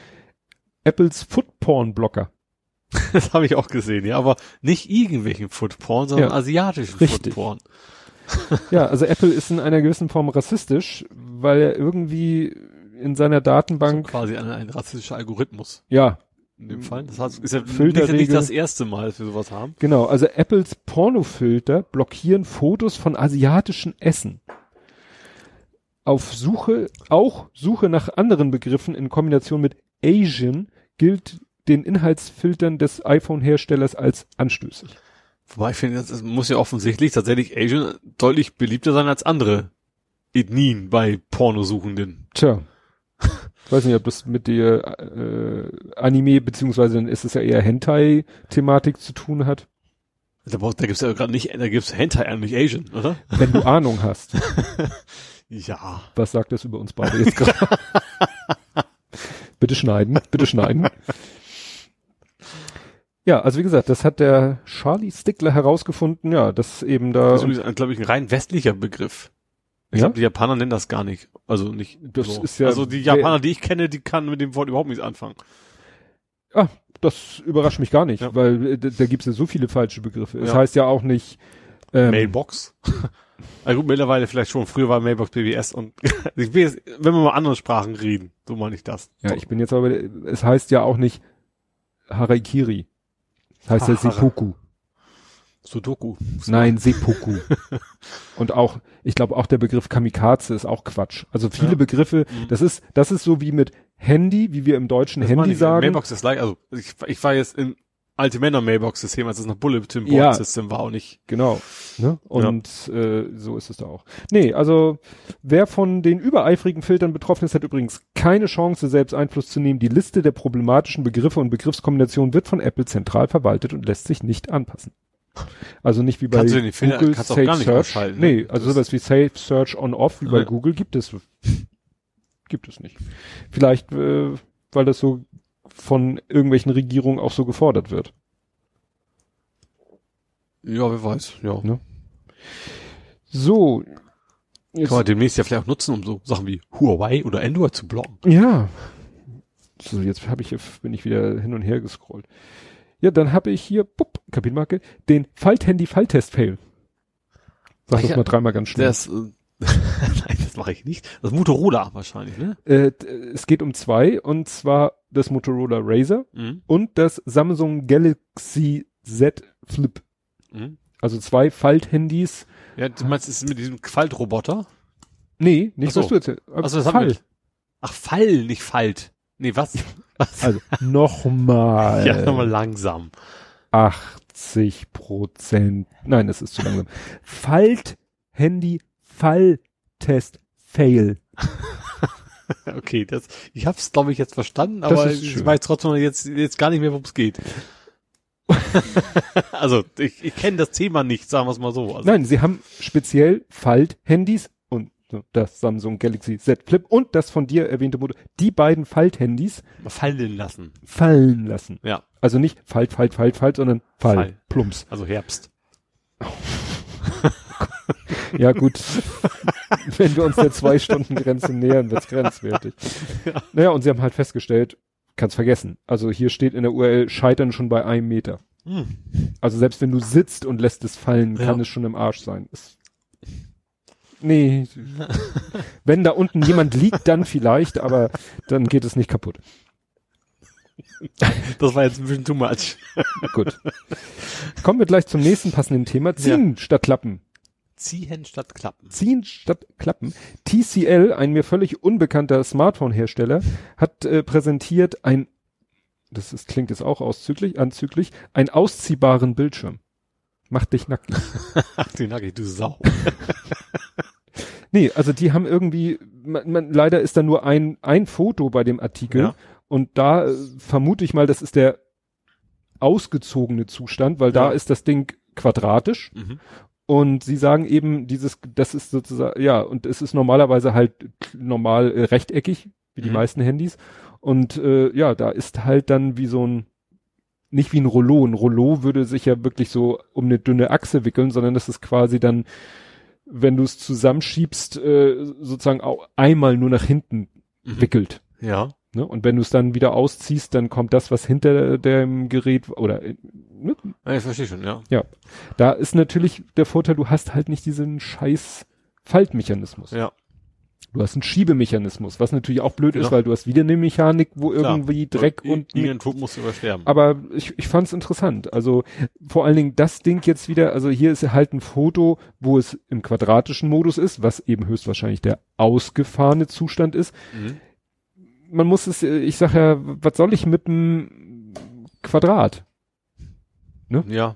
Apples Footporn-Blocker. Das habe ich auch gesehen, ja, aber nicht irgendwelchen Footporn, sondern Ja. asiatischen Richtig. Footporn. Ja, also Apple ist in einer gewissen Form rassistisch, weil er irgendwie in seiner Datenbank, Quasi ein, ein rassistischer Algorithmus ja, in dem Fall. Das heißt, ist ja nicht, Filterregel. nicht das erste Mal, dass wir sowas haben. genau, also Apples Pornofilter blockieren Fotos von asiatischen Essen. Auf Suche, auch Suche nach anderen Begriffen in Kombination mit Asian gilt den Inhaltsfiltern des iPhone-Herstellers als anstößig. Wobei ich finde, das muss ja offensichtlich tatsächlich Asian deutlich beliebter sein als andere Ethnien bei Pornosuchenden. Tja. Ich weiß nicht, ob das mit der äh, Anime, beziehungsweise dann ist es ja eher Hentai-Thematik zu tun hat. Da, braucht- da gibt's ja gerade nicht, da gibt's Hentai eigentlich Asian, oder? Wenn du Ahnung hast. Ja. Was sagt das über uns beide jetzt gerade? bitte schneiden, bitte schneiden. Ja, also wie gesagt, das hat der Charlie Stickler herausgefunden, ja, dass eben da. Das ist glaube ich, ein rein westlicher Begriff. Ich Ja? glaube, die Japaner nennen das gar nicht. Also nicht. Das so. ist ja- Also die Japaner, die ich kenne, die kann mit dem Wort überhaupt nichts anfangen. Ah, das überrascht mich gar nicht, Ja. weil äh, da, da gibt es ja so viele falsche Begriffe. Es Ja. heißt ja auch nicht ähm, Mailbox. Also gut, mittlerweile vielleicht schon. Früher war Mailbox BBS und ich will jetzt, wenn wir mal andere Sprachen reden, so meine ich das. Ja, ich bin jetzt aber, es heißt ja auch nicht Haraikiri. Es heißt ja Hara- Seppuku. Sudoku. Nein, Seppuku. Und auch, ich glaube auch der Begriff Kamikaze ist auch Quatsch. Also viele Ja. Begriffe, Mhm. das ist, das ist so wie mit Handy, wie wir im Deutschen Das Handy sagen. Mailbox ist leicht, also ich, ich war jetzt im alte Männer Mailbox System, als es noch Bulletin Board Ja. System war und nicht. Genau. Ne? Und äh, so ist es da auch. Nee, also wer von den übereifrigen Filtern betroffen ist, hat übrigens keine Chance, selbst Einfluss zu nehmen. Die Liste der problematischen Begriffe und Begriffskombinationen wird von Apple zentral verwaltet und lässt sich nicht anpassen. Also nicht wie bei Kannst Google kannst auch Safe gar nicht Search. ne? Nee, also Das- sowas wie Safe Search on Off wie bei Ja. Google gibt es gibt es nicht. Vielleicht äh, weil das so von irgendwelchen Regierungen auch so gefordert wird. Ja, wer weiß. Ja. Ne? So, Kann man demnächst ja vielleicht auch nutzen, um so Sachen wie Huawei oder Android zu blocken. ja. So, jetzt habe ich bin ich wieder hin und her gescrollt. Ja, dann habe ich hier, bupp, Kapitelmarke, den Falthandy-Falltest-Fail. Sag das ja, mal dreimal ganz schnell. Das, äh, nein, das mache ich nicht. Das Motorola wahrscheinlich, ne? Äh, es geht um zwei, und zwar das Motorola Razer Mhm. und das Samsung Galaxy Z Flip. Mhm. Also zwei Falthandys. Ja, du meinst, es ist mit diesem Faltroboter? Nee, nicht Ach so. was du jetzt. Also das haben Fall. wir. Ach, Fall, nicht Falt. Nee, was? was? Also nochmal. ja, nochmal langsam. 80 Prozent. Nein, das ist zu langsam. Falt Handy Falltest Fail. Okay, das, ich hab's, glaube ich, jetzt verstanden, Das aber ich schön. weiß trotzdem jetzt, jetzt gar nicht mehr, worum es geht. also, ich, ich kenne das Thema nicht, sagen wir es mal so. Also, Nein, sie haben speziell Falt-Handys das Samsung Galaxy Z Flip und das von dir erwähnte Modell, die beiden Falt-Handys fallen lassen. fallen lassen. Ja, Also nicht Falt, Falt, Falt, Falt, sondern Fall, Fall. Plumps. also Herbst. Ja gut, wenn wir uns der zwei Stunden Grenze nähern, wird's grenzwertig. Naja, und sie haben halt festgestellt, kannst vergessen. Also hier steht in der URL Scheitern schon bei einem Meter. Hm. Also selbst wenn du sitzt und lässt es fallen, kann Ja. es schon im Arsch sein. Es, nee. wenn da unten jemand liegt, dann vielleicht, aber dann geht es nicht kaputt. Das war jetzt ein bisschen too much. Gut. Kommen wir gleich zum nächsten passenden Thema. Ziehen statt Klappen. Ziehen statt Klappen. Ziehen statt Klappen. TCL, ein mir völlig unbekannter Smartphone-Hersteller, hat äh, präsentiert ein, das ist, klingt jetzt auch auszüglich, anzüglich, einen ausziehbaren Bildschirm. Macht dich nackig. Ach, die nackig, du Sau. nee, also die haben irgendwie, man, man, leider ist da nur ein, ein Foto bei dem Artikel Ja. und da äh, vermute ich mal, das ist der ausgezogene Zustand, weil da Ja. ist das Ding quadratisch Mhm. und sie sagen eben, dieses, das ist sozusagen, ja, und es ist normalerweise halt normal äh, rechteckig, wie die Mhm. meisten Handys und äh, ja, da ist halt dann wie so ein nicht wie ein Rollo. Ein Rollo würde sich ja wirklich so um eine dünne Achse wickeln, sondern das ist quasi dann, wenn du es zusammenschiebst, äh, sozusagen auch einmal nur nach hinten Mhm. wickelt. Ja. Ne? Und wenn du es dann wieder ausziehst, dann kommt das, was hinter dem Gerät oder äh, ne? ja. Ich verstehe schon, ja. da ist natürlich der Vorteil, du hast halt nicht diesen scheiß Faltmechanismus. Ja. Du hast einen Schiebemechanismus, was natürlich auch blöd ist, Ja. weil du hast wieder eine Mechanik, wo Klar. irgendwie Dreck und Irgendein Tod musst du übersterben. aber ich, ich fand es interessant. Also vor allen Dingen das Ding jetzt wieder, also hier ist halt ein Foto, wo es im quadratischen Modus ist, was eben höchstwahrscheinlich der ausgefahrene Zustand ist. Mhm. Man muss es, äh, ich sag ja, was soll ich mit einem Quadrat? Ja.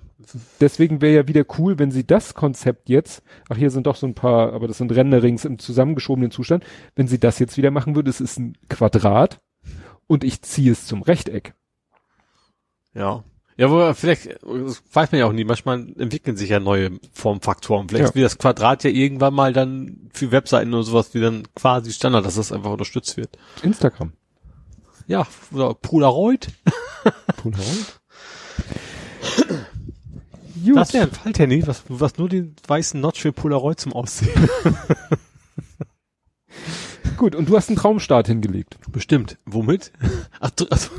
Deswegen wäre ja wieder cool, wenn sie das Konzept jetzt, ach hier sind doch so ein paar, aber das sind Renderings im zusammengeschobenen Zustand, wenn sie das jetzt wieder machen würde, es ist ein Quadrat und ich ziehe es zum Rechteck. Ja. Ja, aber vielleicht, das weiß man ja auch nie, manchmal entwickeln sich ja neue Formfaktoren. Vielleicht Ja. wird das Quadrat ja irgendwann mal dann für Webseiten oder sowas wie dann quasi Standard, dass das einfach unterstützt wird. Instagram. Ja, oder Polaroid. Polaroid? Gut. Das wäre ein Falthandy, was, was nur den weißen Notch für Polaroid zum Aussehen. Gut, und du hast einen Traumstart hingelegt. Bestimmt. Womit? Ach, also,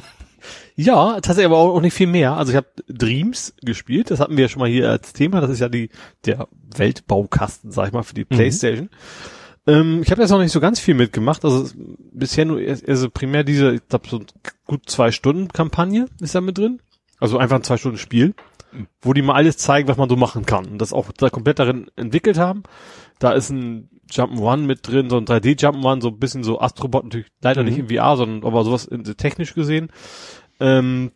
ja, tatsächlich aber auch nicht viel mehr. Also ich habe Dreams gespielt, das hatten wir ja schon mal hier als Thema. Das ist ja die der Weltbaukasten, sag ich mal, für die Playstation. Ähm, ich habe jetzt noch nicht so ganz viel mitgemacht. Also bisher nur also primär diese, ich glaube so gut zwei Stunden Kampagne ist da mit drin. Also einfach ein zwei Stunden Spiel, wo die mal alles zeigen, was man so machen kann. Und das auch da komplett darin entwickelt haben. Da ist ein Jump'n'Run mit drin, so ein 3D Jump'n'Run, so ein bisschen so Astrobot, natürlich leider Mhm. nicht in VR, sondern aber sowas in, technisch gesehen. Ähm,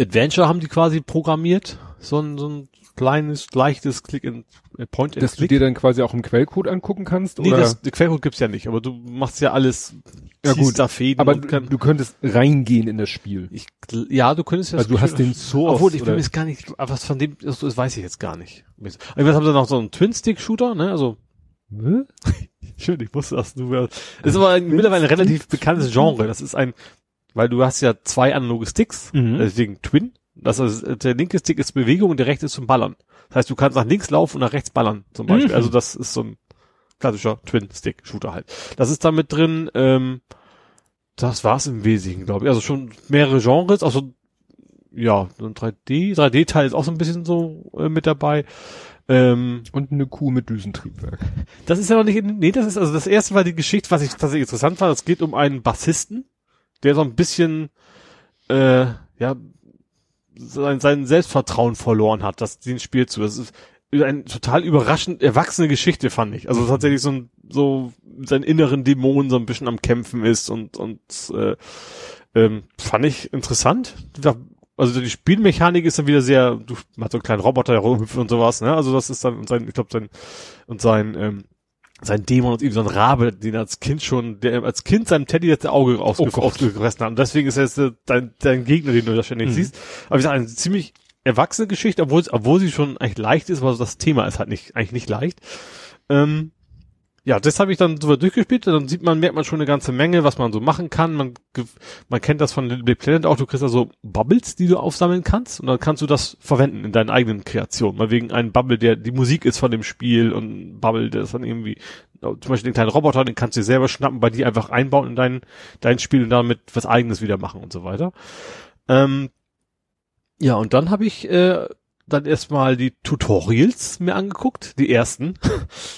Adventure haben die quasi programmiert, so ein, so ein kleines, leichtes Click and äh, Point and Dass du Click. dir dann quasi auch im Quellcode angucken kannst? nee, oder? das Quellcode gibt's ja nicht, aber du machst ja alles, Ja, gut. da Fäden aber du, kann, du könntest reingehen in das Spiel. ich, ja, du könntest ja Also du hast den Source. Obwohl, ich bin mir jetzt gar nicht, was von dem, das, das weiß ich jetzt gar nicht. Irgendwas haben sie noch so einen Twin-Stick-Shooter, ne, also, schön, ich wusste das, du, das ist aber ein, mittlerweile ein relativ bekanntes Genre, das ist ein, weil du hast ja zwei analoge Sticks, Mhm. deswegen Twin, das ist, der linke Stick ist Bewegung und der rechte ist zum Ballern. Das heißt, du kannst nach links laufen und nach rechts ballern, zum Beispiel. Mhm. Also das ist so ein klassischer Twin-Stick-Shooter halt. Das ist da mit drin, ähm, das war's im Wesentlichen, glaube ich. Also schon mehrere Genres, also ja, so ein 3D, 3D-Teil ist auch so ein bisschen so äh, mit dabei. Ähm, Und eine Kuh mit Düsentriebwerk. das ist ja noch nicht, in, nee, das ist, also das erste war die Geschichte, was ich tatsächlich interessant fand. Es geht um einen Bassisten, der so ein bisschen, äh, ja, sein, sein Selbstvertrauen verloren hat, das den Spiel zu. Das ist eine total überraschend erwachsene Geschichte, fand ich. Also tatsächlich so ein, so seinen inneren Dämon so ein bisschen am Kämpfen ist und, und, äh, ähm, fand ich interessant. Also die Spielmechanik ist dann wieder sehr, du man so einen kleinen Roboter, der rumhüpft und sowas, ne? Also das ist dann sein, ich glaube, sein, und sein, ähm, sein Dämon und eben so ein Rabe, den er als Kind schon, der als Kind seinem Teddy das Auge ausge Oh ausgefressen hat. Und deswegen ist er jetzt äh, dein, dein Gegner, den du da ständig Mhm. siehst. Aber wie gesagt, eine ziemlich erwachsene Geschichte, obwohl, obwohl sie schon eigentlich leicht ist, aber das Thema ist halt nicht, eigentlich nicht leicht. Ähm, ja, das habe ich dann so durchgespielt, dann sieht man, merkt man schon eine ganze Menge, was man so machen kann. Man, man kennt das von Little Planet auch, du kriegst da so Bubbles, die du aufsammeln kannst und dann kannst du das verwenden in deinen eigenen Kreationen. Mal wegen einem Bubble, der die Musik ist von dem Spiel und Bubble, der ist dann irgendwie, zum Beispiel den kleinen Roboter, den kannst du dir selber schnappen, bei dir einfach einbauen in dein, dein Spiel und damit was eigenes wieder machen und so weiter. Ähm, ja, und dann habe ich äh, dann erstmal die Tutorials mir angeguckt, die ersten.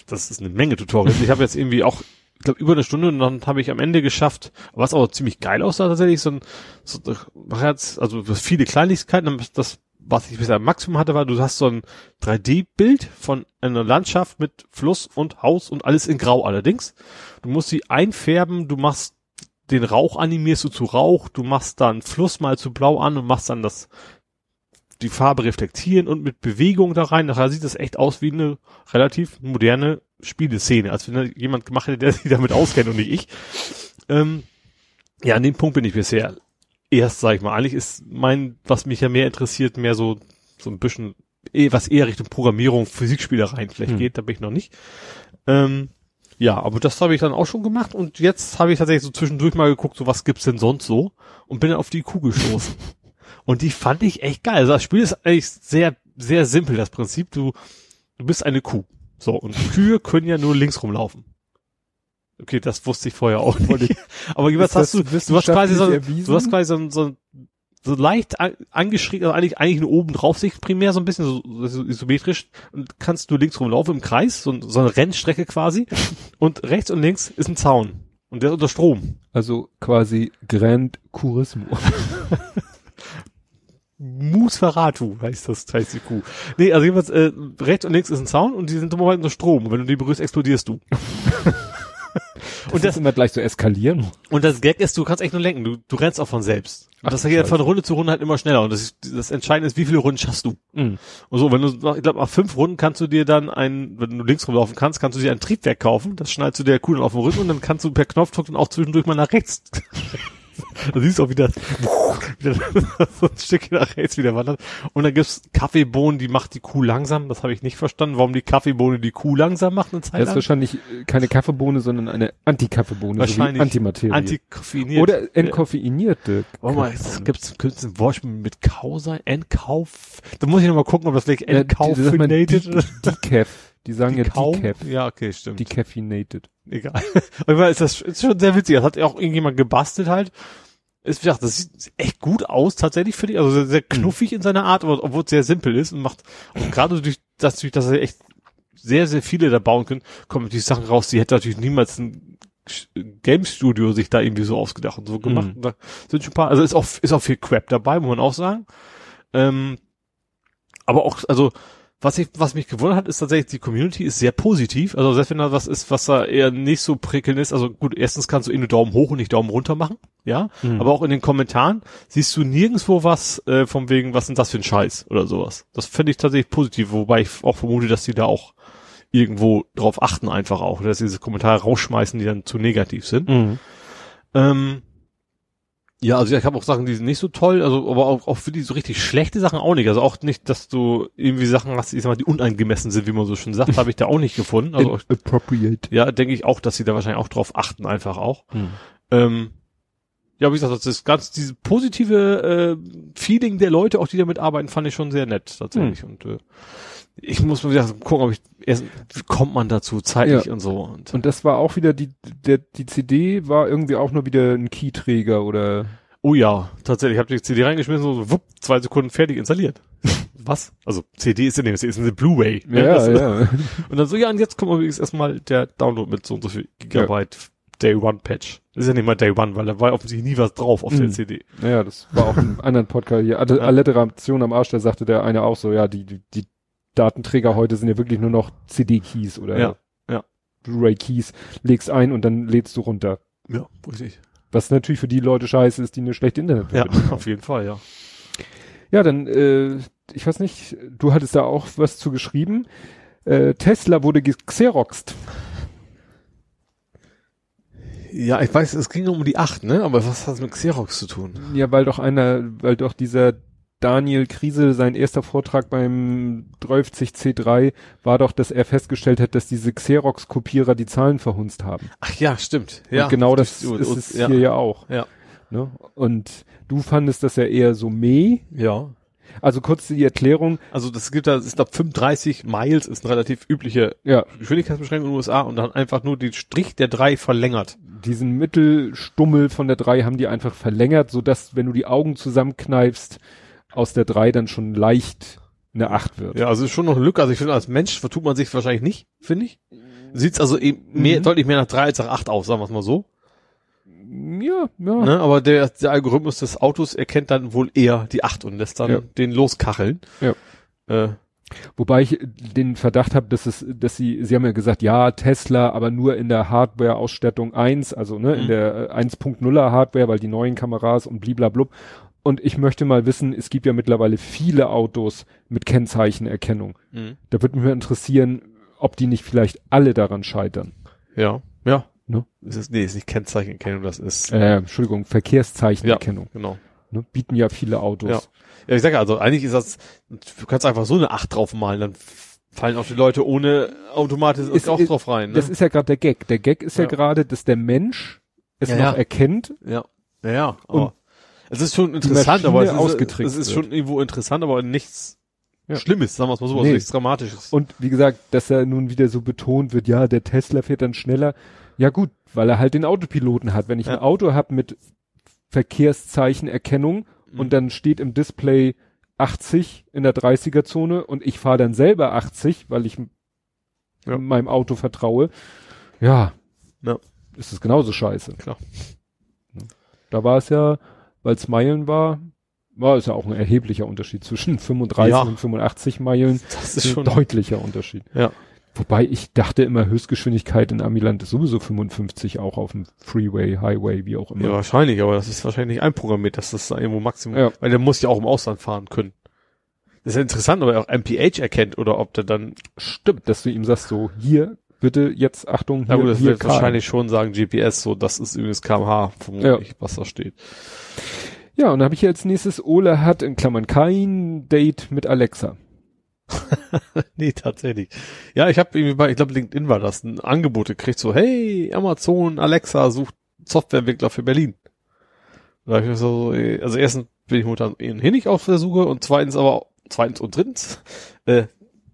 Das ist eine Menge Tutorials. Ich habe jetzt irgendwie auch, ich glaube, über eine Stunde und dann habe ich am Ende geschafft, was auch ziemlich geil aussah tatsächlich, so ein, so, hat's- also viele Kleinigkeiten, das, was ich bisher am Maximum hatte, war, du hast so ein 3D-Bild von einer Landschaft mit Fluss und Haus und alles in Grau allerdings. Du musst sie einfärben, du machst den Rauch animierst du zu Rauch, du machst dann Fluss mal zu blau an und machst dann das die Farbe reflektieren und mit Bewegung da rein. Nachher sieht das echt aus wie eine relativ moderne Spieleszene, als wenn da jemand gemacht hätte, der sich damit auskennt und nicht ich. Ähm, ja, an dem Punkt bin ich bisher erst, sag ich mal. Eigentlich ist mein, was mich ja mehr interessiert, mehr so, so ein bisschen, eh, was eher Richtung Programmierung, Physikspielereien vielleicht Hm. geht, da bin ich noch nicht. Ähm, ja, aber das habe ich dann auch schon gemacht und jetzt habe ich tatsächlich so zwischendurch mal geguckt, so was gibt's denn sonst so und bin dann auf die Kuh gestoßen. und die fand ich echt geil. Also das Spiel ist eigentlich sehr, sehr simpel, das Prinzip. Du, du bist eine Kuh. So, und Kühe können ja nur links rumlaufen. Okay, das wusste ich vorher auch nicht. Aber jeweils hast du, du hast quasi so, erwiesen? du hast quasi so, so, so leicht an- angeschrägt, also eigentlich, eigentlich eine oben drauf Sicht primär so ein bisschen so, so isometrisch und kannst du links rumlaufen im Kreis, so, so eine Rennstrecke quasi und rechts und links ist ein Zaun und der ist unter Strom. Also quasi Grand Turismo. Musferatu heißt das, heißt die Kuh. Nee, also jedenfalls, äh, rechts und links ist ein Zaun und die sind dummerweise unter Strom und wenn du die berührst, explodierst du. Und das immer gleich so eskalieren. Und das Gag ist, du kannst echt nur lenken, du, du rennst auch von selbst. Und Ach, das geht von Scheiße. Runde zu Runde halt immer schneller. Und das, ist, das Entscheidende ist, wie viele Runden schaffst du. Mhm. Und so, wenn du, ich glaube, nach fünf Runden kannst du dir dann ein, wenn du links rumlaufen kannst, kannst du dir ein Triebwerk kaufen, das schneidest du der Kuh dann auf den Rücken und dann kannst du per Knopfdruck dann auch zwischendurch mal nach rechts. da siehst du auch wieder, wieder so ein Stückchen nach rechts wieder wandert. Und dann gibt's Kaffeebohnen, die macht die Kuh langsam. Das habe ich nicht verstanden, warum die Kaffeebohne die Kuh langsam macht eine Zeit Das ist lang. wahrscheinlich äh, keine Kaffeebohne, sondern eine Antikaffeebohne, so wie Wahrscheinlich Antimaterie. Antikoffeiniert. Oder entkoffeinierte. Warte mal, Kaffeebohne. gibt's, gibt's ein Wortspiel mit Kau sein? Entkauf? Da muss ich noch mal gucken, ob das das man entkaufinated De- Decaf. Die sagen ja Kau? Decaf. Ja, okay, stimmt. Decaffeinated. Egal. Auf jeden Fall ist das ist schon sehr witzig. Das hat ja auch irgendjemand gebastelt halt. Ist, gesagt, das sieht echt gut aus, tatsächlich, finde ich. Also sehr, sehr knuffig in seiner Art, aber obwohl es sehr simpel ist und macht, und gerade durch das, durch das er echt sehr, sehr viele da bauen können, kommen die Sachen raus, die hätte natürlich niemals ein Game Studio sich da irgendwie so ausgedacht und so gemacht. Mhm. Und da sind schon ein paar, also ist auch, ist auch viel Crap dabei, muss man auch sagen. Ähm, aber auch, also, was ich, was mich gewundert hat, ist tatsächlich, die Community ist sehr positiv. Also selbst wenn da was ist, was da eher nicht so prickelnd ist, also gut, erstens kannst du eh nur Daumen hoch und nicht Daumen runter machen, ja. Mhm. Aber auch in den Kommentaren siehst du nirgendwo was äh, von wegen, was sind das für ein Scheiß oder sowas. Das finde ich tatsächlich positiv, wobei ich auch vermute, dass die da auch irgendwo drauf achten einfach auch, dass sie diese Kommentare rausschmeißen, die dann zu negativ sind. Mhm. Ähm, ja, also ich habe auch Sachen, die sind nicht so toll, also aber auch, auch für die so richtig schlechte Sachen auch nicht. Also auch nicht, dass du irgendwie Sachen hast, ich sag mal, die unangemessen sind, wie man so schön sagt, habe ich da auch nicht gefunden. Also Inappropriate. ja, denke ich auch, dass sie da wahrscheinlich auch drauf achten, einfach auch. Mhm. Ähm, ja, wie gesagt, das ist ganz diese positive äh, Feeling der Leute, auch die damit arbeiten, fand ich schon sehr nett tatsächlich. Und äh, ich muss mal wieder gucken, ob ich erst wie kommt man dazu zeitlich Ja. und so. Und, Und das war auch wieder die, der, die CD war irgendwie auch nur wieder ein Keyträger oder oh ja, tatsächlich, ich habe die CD reingeschmissen, so wupp, zwei Sekunden fertig installiert. Was? Also CD ist dem, es ist eine Blu-ray. ne? Das- ja. Und dann so, ja, und jetzt kommt übrigens erstmal der Download mit so und so viel Gigabyte Day One Patch. Das ist ja nicht mal Day One, weil da war offensichtlich nie was drauf auf der Mhm. CD. Naja, das war auch im anderen Podcast hier. Ja. Alliteration am Arsch, da sagte der eine auch so, ja, die, die, die Datenträger heute sind ja wirklich nur noch CD-Keys oder Ja, ja. Blu-ray-Keys. Legst ein und dann lädst du runter. Ja, richtig. Was natürlich für die Leute scheiße ist, die eine schlechte Ja, Internetverbindung haben. auf jeden Fall, ja. Ja, dann, äh, ich weiß nicht, du hattest da auch was zu geschrieben. Äh, Tesla wurde gexeroxt. Ja, ich weiß, es ging um die 8, ne? Aber was hat es mit Xerox zu tun? Ja, weil doch einer, weil doch dieser Daniel Kriesel, sein erster Vortrag beim 30C3 war doch, dass er festgestellt hat, dass diese Xerox-Kopierer die Zahlen verhunzt haben. Ach ja, stimmt. Und genau das ist und- es ja. hier ja auch. Ja. Ne? Und du fandest das ja eher so meh. Ja. Also kurz die Erklärung. Also das gibt da, ist glaube 35 Miles ist eine relativ übliche Ja, Geschwindigkeitsbeschränkung in den USA und dann einfach nur den Strich der drei verlängert. diesen Mittelstummel von der 3 haben die einfach verlängert, so dass wenn du die Augen zusammenkneifst, aus der 3 dann schon leicht eine 8 wird. Ja, also ist schon noch eine Lücke. Also ich finde, als Mensch vertut man sich wahrscheinlich nicht, finde ich. Sieht's also eben mehr, Mhm. deutlich mehr nach drei als nach acht aus, sagen wir es mal so. Ja, ja. Ne? Aber der, der Algorithmus des Autos erkennt dann wohl eher die acht und lässt dann Ja. den loskacheln. Ja. Äh, Wobei ich den Verdacht habe, dass es, dass sie, sie haben ja gesagt, ja, Tesla, aber nur in der Hardware-Ausstattung 1, also ne, in Mhm. der äh, 1.0er Hardware, weil die neuen Kameras und bliblablub. Und ich möchte mal wissen, es gibt ja mittlerweile viele Autos mit Kennzeichenerkennung. Mhm. Da würde mich mal interessieren, ob die nicht vielleicht alle daran scheitern. Ja, ja. Ne? Es ist, nee, ist nicht Kennzeichenerkennung, das ist, Äh, Entschuldigung, Verkehrszeichenerkennung. genau. Ne? Bieten ja viele Autos. Ja. Ja, ich sage also, eigentlich ist das, du kannst einfach so eine 8 draufmalen, dann fallen auch die Leute ohne automatisch Ist- auch ist- drauf rein. Ne? Das ist ja gerade der Gag. Der Gag ist ja, Ja. gerade, dass der Mensch es Ja, noch ja. erkennt. ja, ja, ja. Und Aber es ist schon interessant, aber es ist, es ist schon irgendwo interessant, aber nichts Ja. Schlimmes, sagen wir es mal so, also Nee. nichts Dramatisches. Und wie gesagt, dass er nun wieder so betont wird, ja, der Tesla fährt dann schneller. Ja gut, weil er halt den Autopiloten hat. Wenn ich Ja. ein Auto habe mit Verkehrszeichenerkennung Mhm. und dann steht im Display 80 in der 30er Zone und ich fahre dann selber 80, weil ich Ja. meinem Auto vertraue, ja, Ja. ist es genauso scheiße. Klar. Da war es ja, weil es Meilen war, war es ja auch ein erheblicher Unterschied zwischen 35 Ja. und 85 Meilen. Das Das ist schon, ein deutlicher Unterschied. ja. Wobei ich dachte immer, Höchstgeschwindigkeit in Amiland ist sowieso 55 auch auf dem Freeway, Highway, wie auch immer. Ja, wahrscheinlich, aber das ist wahrscheinlich nicht einprogrammiert, dass das da irgendwo Maximum, Ja. weil der muss ja auch im Ausland fahren können. Das ist ja interessant, ob er auch MPH erkennt oder ob der dann, Stimmt, dass du ihm sagst, so, hier, bitte jetzt, Achtung, na hier, gut, das wird wahrscheinlich schon sagen GPS, so, das ist übrigens kmh, vermutlich, was da steht. Ja, und dann habe ich hier als nächstes, Ole hat in Klammern kein Date mit Alexa. nee, tatsächlich. Ja, ich habe irgendwie bei, ich glaube LinkedIn war das, ein Angebot gekriegt, so, hey, Amazon, Alexa sucht Softwareentwickler für Berlin. Da hab ich mir so, eh, also erstens bin ich momentan ohnehin nicht auf der Suche und zweitens aber, zweitens und drittens, äh,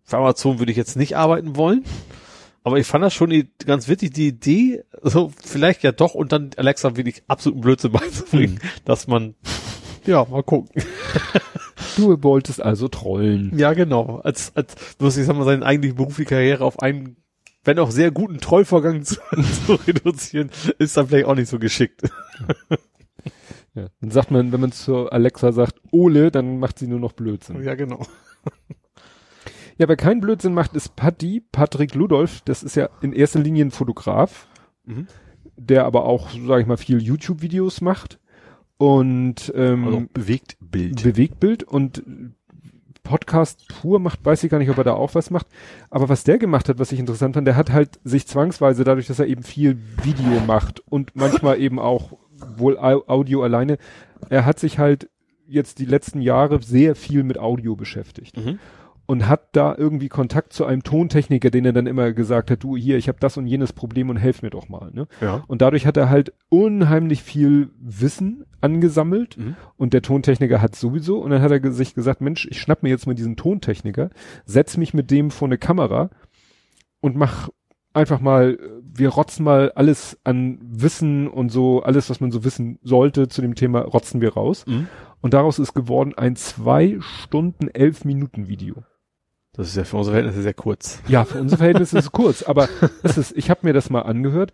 für Amazon würde ich jetzt nicht arbeiten wollen. Aber ich fand das schon die, ganz witzig, die Idee, so vielleicht ja doch und dann Alexa wirklich absoluten Blödsinn beizubringen, dass man, ja, mal gucken. Du wolltest also trollen. Ja, genau. Als, als muss ich sagen, seine eigentliche berufliche Karriere auf einen, wenn auch sehr guten Trollvorgang zu, zu reduzieren, ist dann vielleicht auch nicht so geschickt. Ja. Dann sagt man, wenn man zu Alexa sagt, Ole, dann macht sie nur noch Blödsinn. Ja, genau. Ja, wer keinen Blödsinn macht, ist Patti, Patrick Ludolf. Das ist ja in erster Linie ein Fotograf, Mhm. der aber auch, sage ich mal, viel YouTube-Videos macht und ähm, Also bewegt Bild. Bewegtbild und Podcast pur macht, weiß ich gar nicht, ob er da auch was macht. Aber was der gemacht hat, was ich interessant fand, der hat halt sich zwangsweise, dadurch, dass er eben viel Video macht und manchmal eben auch wohl Au- Audio alleine, er hat sich halt jetzt die letzten Jahre sehr viel mit Audio beschäftigt Mhm. Und hat da irgendwie Kontakt zu einem Tontechniker, den er dann immer gesagt hat, du hier, ich habe das und jenes Problem und helf mir doch mal. Ne? Ja. Und dadurch hat er halt unheimlich viel Wissen angesammelt Mhm. und der Tontechniker hat sowieso und dann hat er sich gesagt, Mensch, ich schnapp mir jetzt mal diesen Tontechniker, setz mich mit dem vor eine Kamera und mach einfach mal, wir rotzen mal alles an Wissen und so, alles, was man so wissen sollte zu dem Thema, rotzen wir raus. Mhm. Und daraus ist geworden ein zwei Stunden, elf Minuten Video. Das ist ja für unsere Verhältnisse sehr kurz. Ja, für unser Verhältnis ist es kurz, aber es ist, ich habe mir das mal angehört.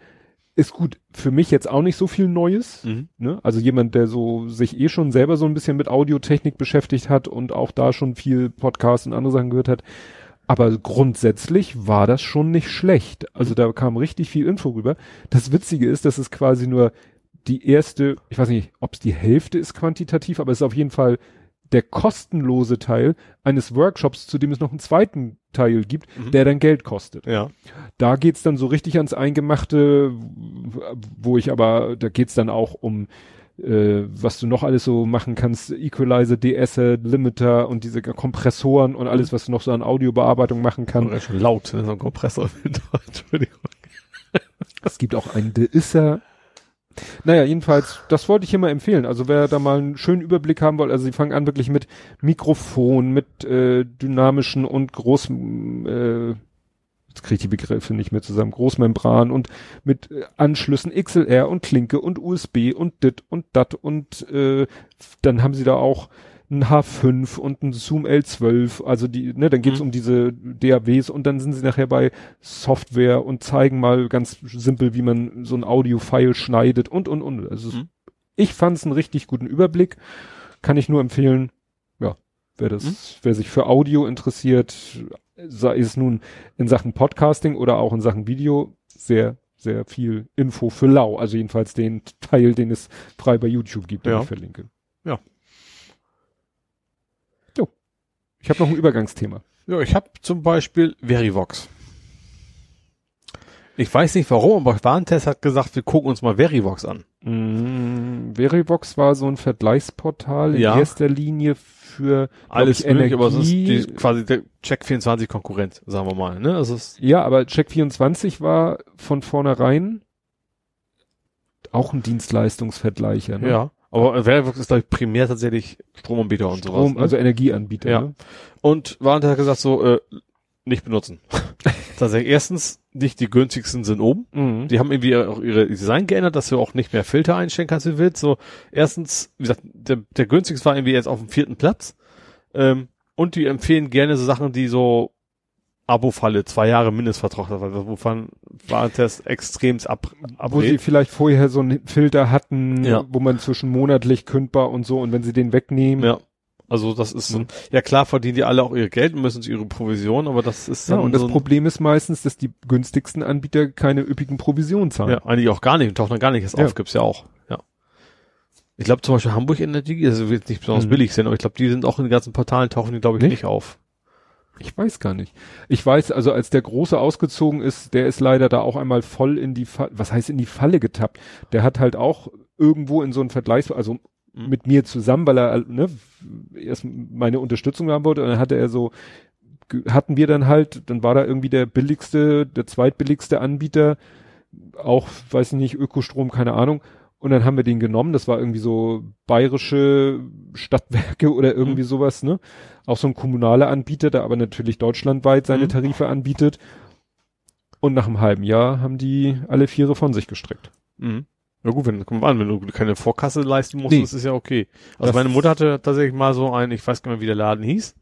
Ist gut, für mich jetzt auch nicht so viel Neues. Mhm. Ne? Also jemand, der so sich eh schon selber so ein bisschen mit Audiotechnik beschäftigt hat und auch da schon viel Podcast und andere Sachen gehört hat. Aber grundsätzlich war das schon nicht schlecht. Also da kam richtig viel Info rüber. Das Witzige ist, dass es quasi nur die erste, ich weiß nicht, ob es die Hälfte ist quantitativ, aber es ist auf jeden Fall der kostenlose Teil eines Workshops, zu dem es noch einen zweiten Teil gibt, Mhm. der dann Geld kostet. Ja. Da geht's dann so richtig ans Eingemachte, wo ich aber, da geht's dann auch um, äh, was du noch alles so machen kannst, Equalizer, DSer, Limiter und diese Kompressoren und alles, was du noch so an Audiobearbeitung machen Kann kannst. schon laut, ne? so ein Kompressor. Entschuldigung. Es gibt auch einen DSer. Naja, jedenfalls, das wollte ich hier mal empfehlen. Also wer da mal einen schönen Überblick haben will, also sie fangen an wirklich mit Mikrofon, mit äh, dynamischen und großen, äh, jetzt kriege ich die Begriffe nicht mehr zusammen, Großmembran und mit äh, Anschlüssen XLR und Klinke und USB und dit und dat und äh, dann haben sie da auch ein H5 und ein Zoom L12, also die, ne, dann geht's Mhm. um diese DAWs und dann sind sie nachher bei Software und zeigen mal ganz simpel, wie man so ein Audio-File schneidet und und und. Also Mhm. ich fand es einen richtig guten Überblick, kann ich nur empfehlen. Ja, wer das, Mhm. wer sich für Audio interessiert, sei es nun in Sachen Podcasting oder auch in Sachen Video, sehr sehr viel Info für lau, also jedenfalls den Teil, den es frei bei YouTube gibt, den Ja. ich verlinke. Ja. Ich habe noch ein Übergangsthema. Ja, ich habe zum Beispiel Verivox. Ich weiß nicht warum, aber Warentest hat gesagt, wir gucken uns mal Verivox an. Mm, Verivox war so ein Vergleichsportal Ja. in erster Linie für Alles ich, möglich, aber es ist Energie. die, quasi der Check24 Konkurrent, sagen wir mal, ne? Also es ist, ja, aber Check24 war von vornherein auch ein Dienstleistungsvergleicher. Ne? ja. Aber Verivox ist, glaube ich, primär tatsächlich Stromanbieter und sowas. Strom, Ne? also Energieanbieter. Ja. Ne? Und Warentest hat gesagt so, äh, nicht benutzen. tatsächlich, erstens, nicht die günstigsten sind oben. Mhm. Die haben irgendwie auch ihre Design geändert, dass du auch nicht mehr Filter einstellen kannst, wie du willst. So, erstens, wie gesagt, der, der günstigste war irgendwie jetzt auf dem vierten Platz. Ähm, und die empfehlen gerne so Sachen, die so Abo-Falle, zwei Jahre Mindestvertrag, wovon war das extremst ab, wo sie abrät. vielleicht vorher so einen Filter hatten, Ja. wo man zwischen monatlich kündbar und so und wenn sie den wegnehmen, Ja. Also das ist so, ja klar verdienen die alle auch ihr Geld und müssen ihre Provision, aber das ist Ja, dann und das so Problem ist meistens, dass die günstigsten Anbieter keine üppigen Provisionen zahlen. Ja, eigentlich auch gar nicht taucht dann gar nicht erst Ja. auf, gibt's ja auch. Ja. Ich glaube zum Beispiel Hamburg Energie, also wird nicht besonders Mhm. billig sein, aber ich glaube, die sind auch in den ganzen Portalen, tauchen die, glaube ich, Nicht? nicht auf. Ich weiß gar nicht. Ich weiß, also als der Große ausgezogen ist, der ist leider da auch einmal voll in die Falle, was heißt in die Falle getappt. Der hat halt auch irgendwo in so einen Vergleichs, also Mhm. mit mir zusammen, weil er ne, erst meine Unterstützung haben wollte und dann hatte er so, hatten wir dann halt, dann war da irgendwie der billigste, der zweitbilligste Anbieter, auch, weiß ich nicht, Ökostrom, keine Ahnung. Und dann haben wir den genommen, das war irgendwie so bayerische Stadtwerke oder irgendwie sowas, ne? Auch so ein kommunaler Anbieter, der aber natürlich deutschlandweit seine Mhm. Tarife anbietet. Und nach einem halben Jahr haben die alle Viere von sich gestreckt. Mhm. Ja gut, wenn, komm an, wenn du keine Vorkasse leisten musst, Nee. ist es ja okay. Also Das- meine Mutter hatte tatsächlich mal so einen, ich weiß gar nicht mehr, wie der Laden hieß,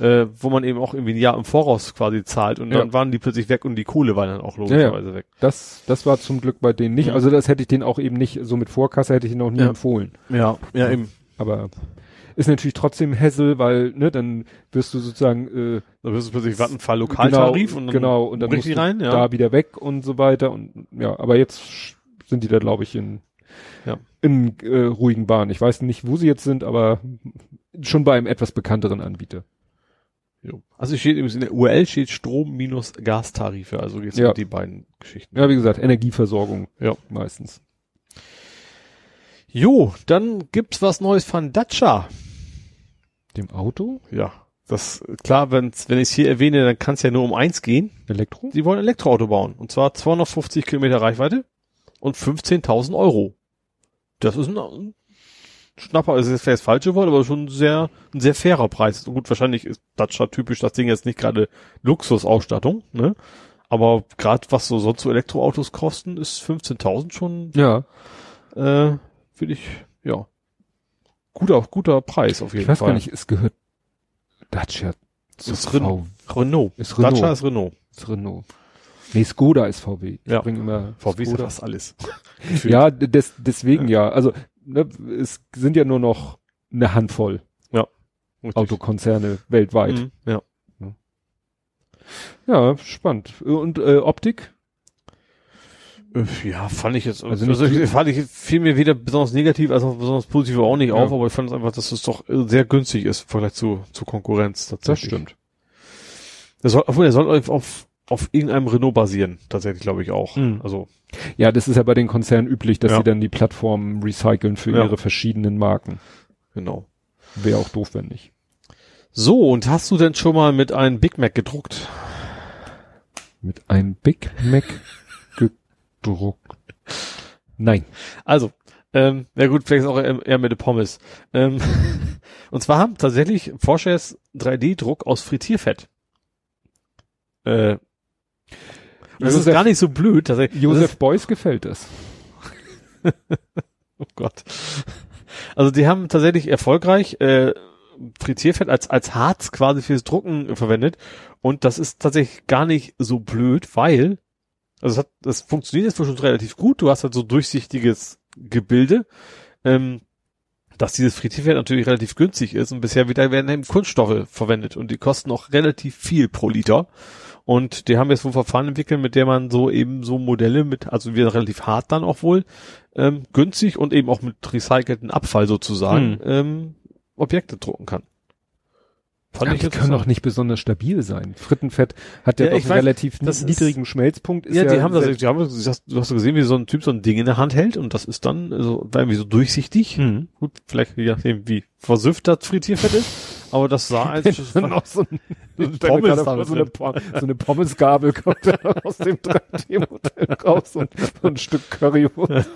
äh, wo man eben auch irgendwie ein Jahr im Voraus quasi zahlt und Ja. dann waren die plötzlich weg und die Kohle war dann auch logischerweise weg. Das, das war zum Glück bei denen nicht. Also das hätte ich denen auch eben nicht, so mit Vorkasse hätte ich ihnen auch nie Ja. empfohlen. Ja, ja eben. Aber ist natürlich trotzdem Hassel, weil, ne, dann wirst du sozusagen, äh, Da wirst du plötzlich Vattenfall Lokaltarif genau, und dann genau, und dann musst du rein, ja. da wieder weg und so weiter und ja, aber jetzt sind die da, glaube ich, in, Ja. in äh, ruhigen Bahnen. Ich weiß nicht, wo sie jetzt sind, aber schon bei einem etwas bekannteren Anbieter. Jo. Also steht übrigens in der URL steht Strom minus Gastarife, also geht's Ja. um die beiden Geschichten. Ja, wie gesagt, Energieversorgung Ja. meistens. Jo, dann gibt's was Neues von Dacia. Dem Auto? Ja, das klar, wenn's, wenn ich es hier erwähne, dann kann es ja nur um eins gehen. Elektro? Sie wollen ein Elektroauto bauen und zwar 250 Kilometer Reichweite und 15.000 Euro. Das ist ein Schnapper, also das wäre das falsche Wort, aber schon ein sehr, ein sehr fairer Preis. Und gut, wahrscheinlich ist Dacia typisch das Ding jetzt nicht gerade Luxusausstattung, ne? Aber gerade was so sonst so Elektroautos kosten, ist 15.000 schon, Ja. äh, finde ich, ja, guter, guter Preis auf jeden Ich weiß Fall. gar nicht, es gehört Dacia zu Ist Renault. Renault. Ist Renault. Dacia ist Renault. Ist Renault. Nee, Skoda ist VW. Ich Ja. bring immer VW ist ja Skoda. fast alles. Ja, des, deswegen ja. Also ne, es sind ja nur noch eine Handvoll Richtig. Autokonzerne weltweit. Mhm, ja. Ja, spannend. Und äh, Optik? Äh, Ja, fand ich jetzt, Also also, fand ich, fiel mir weder besonders negativ als auch besonders positiv auch nicht Ja. auf, aber ich fand es einfach, dass es doch äh, sehr günstig ist im Vergleich zu, zu Konkurrenz tatsächlich. Das soll, obwohl, er soll auf, auf, auf irgendeinem Renault basieren, tatsächlich glaube ich auch. Mhm. Also, Ja, das ist ja bei den Konzernen üblich, dass Ja. sie dann die Plattformen recyceln für Ja. ihre verschiedenen Marken. genau. Wäre auch doof, wenn nicht. So, und hast du denn schon mal mit einem Big Mac gedruckt? Mit einem Big Mac gedruckt. Nein. Also, ähm, ja gut, vielleicht ist auch eher, eher mit der Pommes. Ähm, und zwar haben tatsächlich Porsche jetzt 3D-Druck aus Frittierfett. Äh, das ist gar nicht so blöd. Tatsächlich. Das Josef Beuys gefällt das. oh Gott. Also die haben tatsächlich erfolgreich äh, Frittierfett als als Harz quasi fürs Drucken verwendet und das ist tatsächlich gar nicht so blöd, weil also es hat, das funktioniert jetzt wohl schon relativ gut. Du hast halt so durchsichtiges Gebilde, ähm, dass dieses Frittierfett natürlich relativ günstig ist und bisher wieder werden eben Kunststoffe verwendet und die kosten auch relativ viel pro Liter. Und die haben jetzt wohl Verfahren entwickelt, mit der man so eben so Modelle mit, also wieder relativ hart dann auch wohl, ähm, günstig und eben auch mit recycelten Abfall sozusagen, Hm. ähm, Objekte drucken kann. Fand Ja, ich die können doch nicht besonders stabil sein. Frittenfett hat ja, Ja, doch einen weiß, relativ das ist- niedrigen Schmelzpunkt. Ist ja, die haben das, die haben, das- du hast gesehen, wie so ein Typ so ein Ding in der Hand hält und das ist dann so, irgendwie so durchsichtig. Mhm. Gut, vielleicht je nachdem, wie versüfft das Frittierfett ist, aber das sah als dann auch so, ein, Pommes da so, eine, so eine Pommesgabel kommt da aus dem 3D-Modell raus und so ein Stück Currywurst.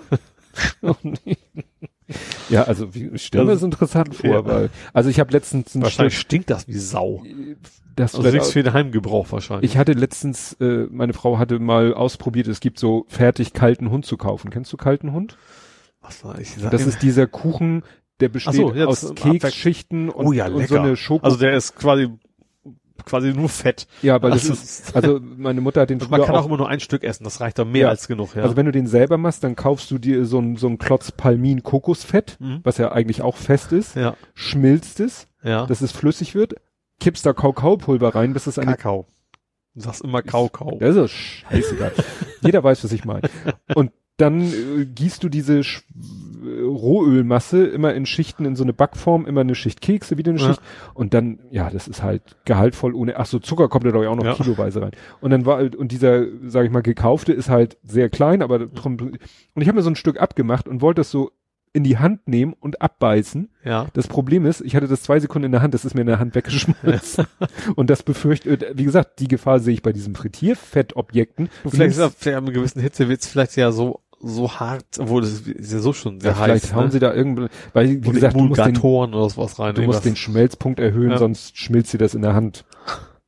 Ja, also wie, mir Das- das interessant vor, ja. weil, also ich habe letztens ein wahrscheinlich Stück, stinkt das wie Sau. das Also nichts für den Heimgebrauch wahrscheinlich. ich hatte letztens, äh, meine Frau hatte mal ausprobiert, es gibt so fertig kalten Hund zu kaufen. Kennst du kalten Hund? Was war ich? Das ist dieser Kuchen, der besteht so, ja, das aus Keksschichten und, Oh ja, und so eine Schoko. also der ist quasi quasi nur Fett. ja, weil das also- ist, also meine Mutter hat den Und man kann auch auch, immer nur ein Stück essen, das reicht doch mehr Ja. als genug, ja. also wenn du den selber machst, dann kaufst du dir so ein, so ein Klotz Palmin Kokosfett, Mhm. was ja eigentlich auch fest ist, ja, schmilzt es, ja. dass es flüssig wird, kippst da Kakaopulver rein, bis es eine Kakao. Du sagst immer Kaukau. Das ist scheißegal. Jeder weiß, was ich meine. Und dann äh, gießt du diese Rohölmasse immer in Schichten in so eine Backform, immer eine Schicht Kekse, wieder eine Ja. Schicht. Und dann, ja, das ist halt gehaltvoll ohne, ach so, Zucker kommt da doch auch noch Ja. kiloweise rein. Und dann war, und dieser, sag ich mal, gekaufte ist halt sehr klein, aber, drum- und ich habe mir so ein Stück abgemacht und wollte das so in die Hand nehmen und abbeißen. Ja. Das Problem ist, ich hatte das zwei Sekunden in der Hand, das ist mir in der Hand weggeschmolzen. und das befürchtet, wie gesagt, die Gefahr sehe ich bei diesen Frittierfettobjekten. Du Vielleicht ist er vielleicht einem gewissen Hitze wird's vielleicht ja so so hart, obwohl das ist ja so schon sehr ja, vielleicht heiß. hauen ne? sie da irgendwie, weil, wie Oder gesagt, du musst den, oder sowas rein. du musst den Schmelzpunkt erhöhen, Ja. sonst schmilzt dir das in der Hand.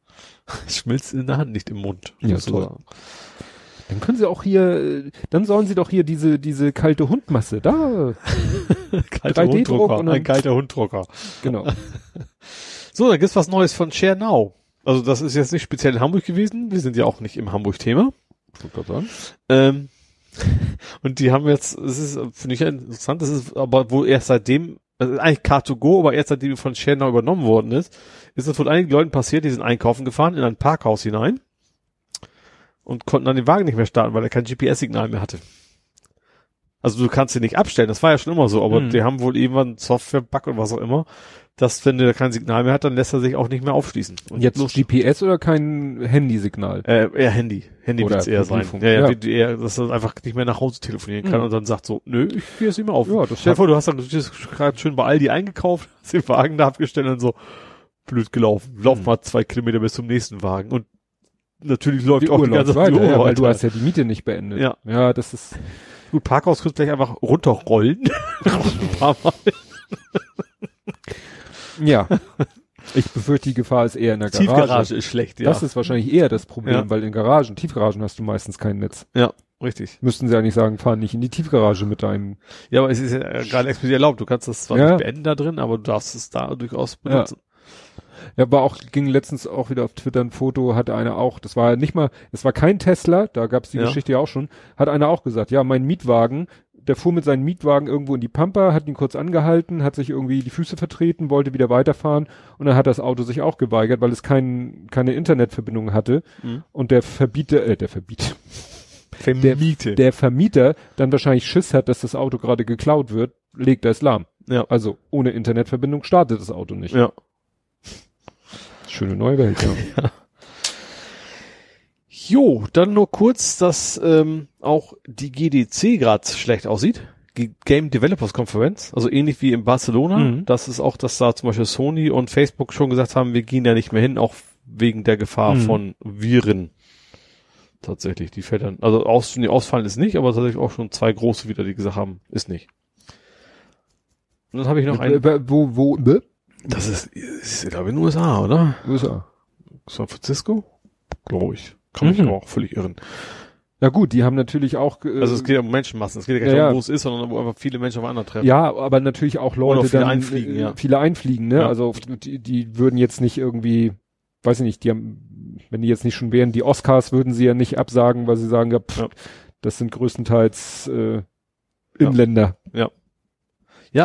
schmilzt in der Hand, nicht im Mund. Ja, sozusagen. Dann können sie auch hier, dann sollen sie doch hier diese, diese kalte Hundmasse, da, Kalter 3D-Druck Hunddrucker, ein kalter Hunddrucker. genau. So, dann gibt's was Neues von Share Now. Also das ist jetzt nicht speziell in Hamburg gewesen. Wir sind ja auch nicht im Hamburg-Thema. Ähm, und die haben jetzt, es ist, finde ich ja interessant, das ist aber wohl erst seitdem, also eigentlich Car2Go, aber erst seitdem von Now übernommen worden ist, ist das wohl einigen Leuten passiert, die sind einkaufen gefahren in ein Parkhaus hinein und konnten dann den Wagen nicht mehr starten, weil er kein GPS-Signal mehr hatte. Also du kannst ihn nicht abstellen, das war ja schon immer so, aber Hm. die haben wohl irgendwann Software-Bug oder was auch immer, dass wenn der kein Signal mehr hat, dann lässt er sich auch nicht mehr aufschließen. Und Jetzt los- GPS oder kein Handysignal? äh, eher Handy. Handy Oder wird's eher sein. Ja, ja, Ja. Wird eher, dass er einfach nicht mehr nach Hause telefonieren kann Mhm. und dann sagt so, nö, ich gehe jetzt nicht mehr auf. Ja, das Stell vor, du hast dann gerade schön bei Aldi eingekauft, hast den Wagen da abgestellt und so, blöd gelaufen. Lauf Mhm. mal zwei Kilometer bis zum nächsten Wagen und natürlich läuft Die auch Uhr die ganze Uhr ja, weil du hast ja die Miete nicht beendet. Ja. Ja, das ist, Gut, Parkhaus kannst du gleich einfach runterrollen. Ein paar Mal. ja. Ich befürchte, die Gefahr ist eher in der Garage. Tiefgarage ist schlecht, ja. Das ist wahrscheinlich eher das Problem, Ja. weil in Garagen, Tiefgaragen hast du meistens kein Netz. ja, richtig. Müssten sie eigentlich sagen, fahr nicht in die Tiefgarage mit deinem, Ja, aber es ist ja gerade explizit erlaubt. Du kannst das zwar Ja. nicht beenden da drin, aber du darfst es da durchaus benutzen. ja, war auch, ging letztens auch wieder auf Twitter ein Foto, hatte einer auch, das war nicht mal, es war kein Tesla, da gab es die Ja. Geschichte ja auch schon, hat einer auch gesagt, ja, mein Mietwagen, der fuhr mit seinem Mietwagen irgendwo in die Pampa, hat ihn kurz angehalten, hat sich irgendwie die Füße vertreten, wollte wieder weiterfahren und dann hat das Auto sich auch geweigert, weil es kein, keine Internetverbindung hatte Mhm. und der Verbieter, äh, der Verbieter, Vermiete. der Vermieter dann wahrscheinlich Schiss hat, dass das Auto gerade geklaut wird, legt er es lahm. Ja. Also ohne Internetverbindung startet das Auto nicht. ja. Schöne neue Welt, ja. Jo, dann nur kurz, dass ähm, auch die GDC gerade schlecht aussieht. Game Developers Conference, also ähnlich wie in Barcelona. Mhm. Das ist auch, dass da zum Beispiel Sony und Facebook schon gesagt haben, wir gehen da nicht mehr hin, auch wegen der Gefahr Mhm. von Viren. Tatsächlich, die fällt dann, also aus, nee, ausfallen ist nicht, aber tatsächlich auch schon zwei große wieder, die gesagt haben, ist nicht. Und dann habe ich noch einen, Äh, wo, wo, wo, das ist, ist glaube ich in den USA, oder? USA. San Francisco? Glaube ich. Kann mich Mhm. aber auch völlig irren. Ja gut, die haben natürlich auch, äh, Also es geht ja um Menschenmassen. Es geht ja gar nicht Ja, ja. wo es ist, sondern wo einfach viele Menschen aufeinander treffen. ja, aber natürlich auch Leute, Oder viele dann, einfliegen, äh, ja. viele einfliegen, ne? Ja. Also die, die würden jetzt nicht irgendwie, weiß ich nicht, die haben, wenn die jetzt nicht schon wären, die Oscars würden sie ja nicht absagen, weil sie sagen, ja, pff, das sind größtenteils äh, Inländer. Ja,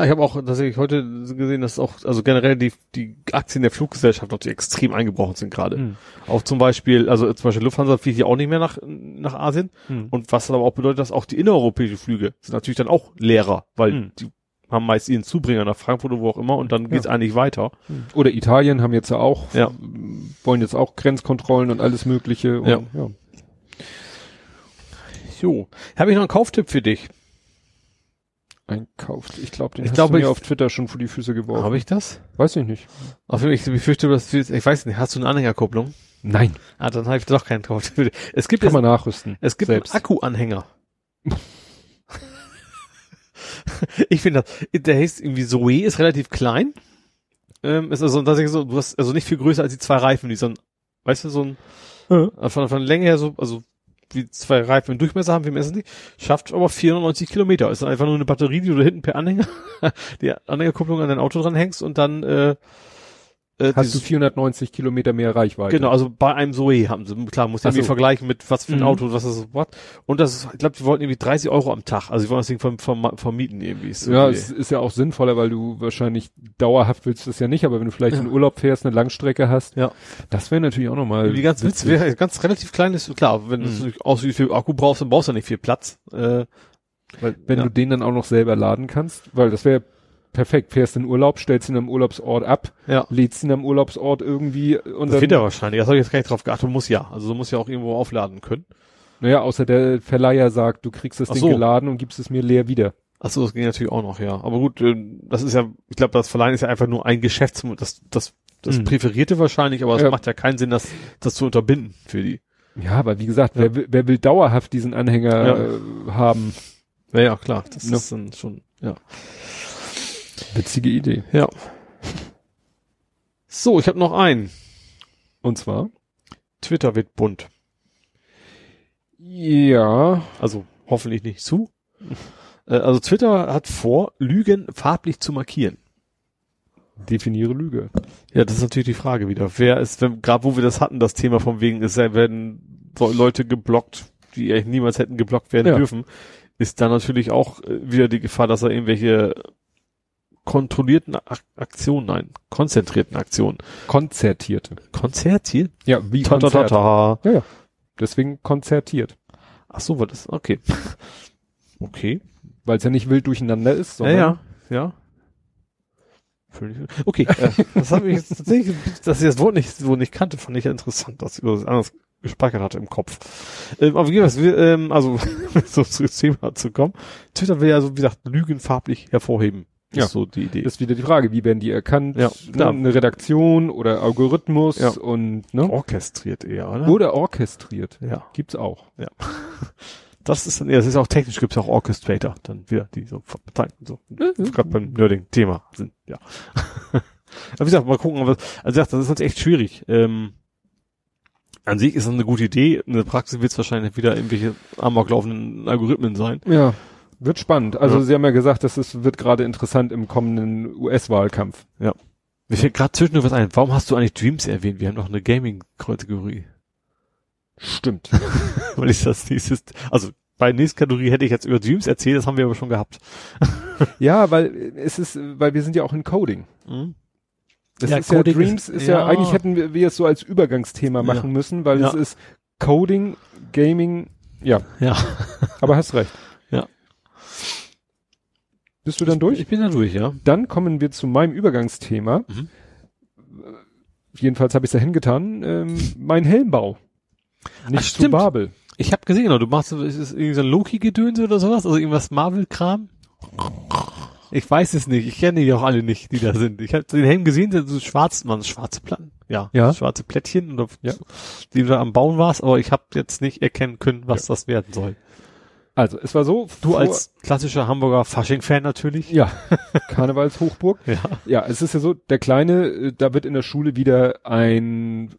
ich habe auch tatsächlich heute gesehen, dass auch, also generell die, die Aktien der Fluggesellschaft natürlich extrem eingebrochen sind gerade. Hm. Auch zum Beispiel, also zum Beispiel Lufthansa fliegt ja auch nicht mehr nach, nach Asien. Hm. Und was dann aber auch bedeutet, dass auch die innereuropäischen Flüge sind natürlich dann auch leerer, weil Hm. die haben meist ihren Zubringer nach Frankfurt oder wo auch immer und dann geht's eigentlich weiter. Oder Italien haben jetzt ja auch, Ja. wollen jetzt auch Grenzkontrollen und alles Mögliche. Und, Ja. ja. Jo. Habe ich noch einen Kauftipp für dich? Einkauft. Ich glaube, den Ich hast glaube, du mir ich- auf Twitter schon vor die Füße geworfen. Habe ich das? Weiß ich nicht. Auf jeden Fall, ich befürchte, dass du, ich weiß nicht, hast du eine Anhängerkupplung? Nein. Ah, dann habe ich doch keinen dich. Es gibt, Kann es, man nachrüsten. es gibt selbst. einen Akkuanhänger. ich finde das, der heißt irgendwie Zoe, ist relativ klein. Ähm, ist also tatsächlich so, du hast also nicht viel größer als die zwei Reifen, die so ein, weißt du, so ein, Ja. von, von der Länge her so, also wie zwei Reifen im Durchmesser haben, wir messen die, schafft aber 490 Kilometer. Ist dann einfach nur eine Batterie, die du hinten per Anhänger, die Anhängerkupplung an dein Auto dranhängst und dann, äh, äh, Hast du dieses- 490 Kilometer mehr Reichweite. Genau, also bei einem Zoe haben sie, klar, muss Ach irgendwie so. vergleichen mit was für ein Mhm. Auto, was das so was. Und das ist, ich glaube, die wollten irgendwie 30 Euro am Tag. Also die wollen das Ding verm, verm, vermieten irgendwie. Ist so Ja, es ist ja auch sinnvoller, weil du wahrscheinlich dauerhaft willst du es ja nicht, aber wenn du vielleicht in Urlaub fährst, eine Langstrecke hast, Ja. das wäre natürlich auch nochmal Wie ganz witzig, wäre ganz relativ klein ist, klar, wenn du Mhm. aussieht, wie viel Akku brauchst, dann brauchst du nicht viel Platz. Äh, weil, wenn ja. du den dann auch noch selber laden kannst, weil das wäre perfekt. Fährst in Urlaub, stellst ihn am Urlaubsort ab, ja. lädst ihn am Urlaubsort irgendwie und Das geht ja wahrscheinlich. Das habe ich jetzt gar nicht drauf geachtet. Muss ja. Also du musst ja auch irgendwo aufladen können. naja, außer der Verleiher sagt, du kriegst das Ach Ding so. geladen und gibst es mir leer wieder. Ach so, das ging natürlich auch noch, ja. Aber gut, äh, das ist ja, ich glaube, das Verleihen ist ja einfach nur ein Geschäftsmodell, das, das, das Mhm. Präferierte wahrscheinlich, aber es Ja. macht ja keinen Sinn, das, das zu unterbinden für die. Ja, aber wie gesagt, Ja. wer, will- wer will dauerhaft diesen Anhänger Ja. äh, haben? Ja, ja, klar. Das Ja. ist dann schon, ja. Witzige Idee. Ja. So, ich habe noch einen. Und zwar? Twitter wird bunt. Ja, Also hoffentlich nicht zu. Äh, Also Twitter hat vor, Lügen farblich zu markieren. definiere Lüge. Ja, das ist natürlich die Frage wieder. Wer ist, wenn, gerade wo wir das hatten, das Thema von wegen, es werden Leute geblockt, die eigentlich niemals hätten geblockt werden Ja. dürfen, ist da natürlich auch äh, wieder die Gefahr, dass er irgendwelche kontrollierten Ak Aktionen, nein, konzentrierten Aktionen. Konzertierte. Konzert hier? Ja, wie Ta ta ta ta. Deswegen konzertiert. Ach so, war das, okay. Okay. Weil es ja nicht wild durcheinander ist, Ja, sondern ja, ja. Völlig- Okay, äh, das habe ich jetzt tatsächlich, dass ich das Wort nicht, so nicht kannte, fand ich ja interessant, dass ich das anders gespeichert hatte im Kopf. Ähm, aber wie gesagt, wir, ähm, also so zu Thema zu kommen, Twitter will ja so, wie gesagt, Lügen farblich hervorheben. Ja. Ist so die Idee. ist wieder die Frage, wie werden die erkannt? Ja, ne, eine Redaktion oder Algorithmus Ja. und ne? orchestriert eher, oder? oder orchestriert. Ja. Gibt's auch. Das ist dann, ja, das ist auch technisch, gibt's auch Orchestrator, dann wieder, die so bezeichnen, so, gerade beim Nerding-Thema sind, ja. Aber wie gesagt, mal gucken, aber, also wie gesagt, das ist halt echt schwierig. Ähm, an sich ist das eine gute Idee, in der Praxis wird es wahrscheinlich wieder irgendwelche amoklaufenden Algorithmen sein. Ja. Wird spannend. Also Ja. Sie haben ja gesagt, das ist, wird gerade interessant im kommenden US-Wahlkampf. Mir fällt gerade zwischendurch was ein. Warum hast du eigentlich Dreams erwähnt? Wir haben doch eine Gaming-Kategorie. Stimmt. Weil ich das nächstes, also bei der nächsten Kategorie hätte ich jetzt über Dreams erzählt, das haben wir aber schon gehabt. ja, weil es ist, weil wir sind ja auch in Coding. Das Ja, ist Coding ja Dreams ist- ist, ja, ja. eigentlich hätten wir, wir es so als Übergangsthema Ja. machen müssen, weil Ja. es ist Coding, Gaming, ja, Ja. aber hast recht. Ja. Bist du dann durch? Ich bin da durch, ja. Dann kommen wir zu meinem Übergangsthema. Mhm. Äh, Jedenfalls habe ich es da hingetan. Ähm, mein Helmbau. Nicht Ach, zu stimmt. Babel. Ich habe gesehen, genau, du machst, ist es irgendwie so ein Loki-Gedönse oder sowas? Also irgendwas Marvel-Kram? Ich weiß es nicht. Ich kenne die auch alle nicht, die da sind. Ich habe den Helm gesehen, der so schwarz, man schwarze Platten. Ja, Ja. schwarze Plättchen, oder, Ja. die du da am Bauen warst, aber ich habe jetzt nicht erkennen können, was das werden soll. Also, es war so. Du als klassischer Hamburger Fasching-Fan natürlich. Ja, Karnevalshochburg. Ja. Ja, es ist ja so, der Kleine, äh, da wird in der Schule wieder ein,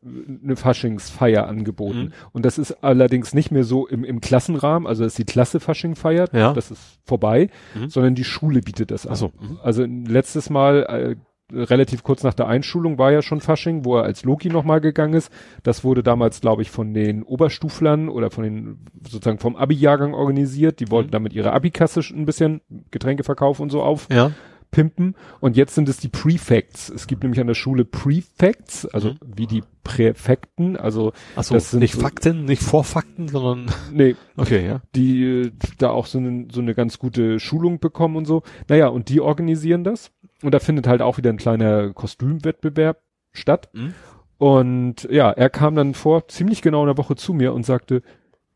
eine Faschingsfeier angeboten. Mhm. Und das ist allerdings nicht mehr so im, im Klassenrahmen, also dass die Klasse Fasching feiert, Ja. das ist vorbei, Mhm. sondern die Schule bietet das an. Ach so. Mhm. Also letztes Mal, äh, relativ kurz nach der Einschulung war ja schon Fasching, wo er als Loki nochmal gegangen ist. Das wurde damals, glaube ich, von den Oberstuflern oder von den, sozusagen vom Abi-Jahrgang organisiert. Die wollten Mhm. damit ihre Abi-Kasse ein bisschen Getränke verkaufen und so auf Ja. pimpen und jetzt sind es die Prefects. Es gibt nämlich an der Schule Prefects, also Mhm. wie die Präfekten, also Achso, das sind nicht so- Fakten, nicht Vorfakten, sondern nee, okay, ja. die äh, da auch so eine, so eine ganz gute Schulung bekommen und so. Naja, und die organisieren das. Und da findet halt auch wieder ein kleiner Kostümwettbewerb statt. Mhm. Und ja, er kam dann vor ziemlich genau einer Woche zu mir und sagte,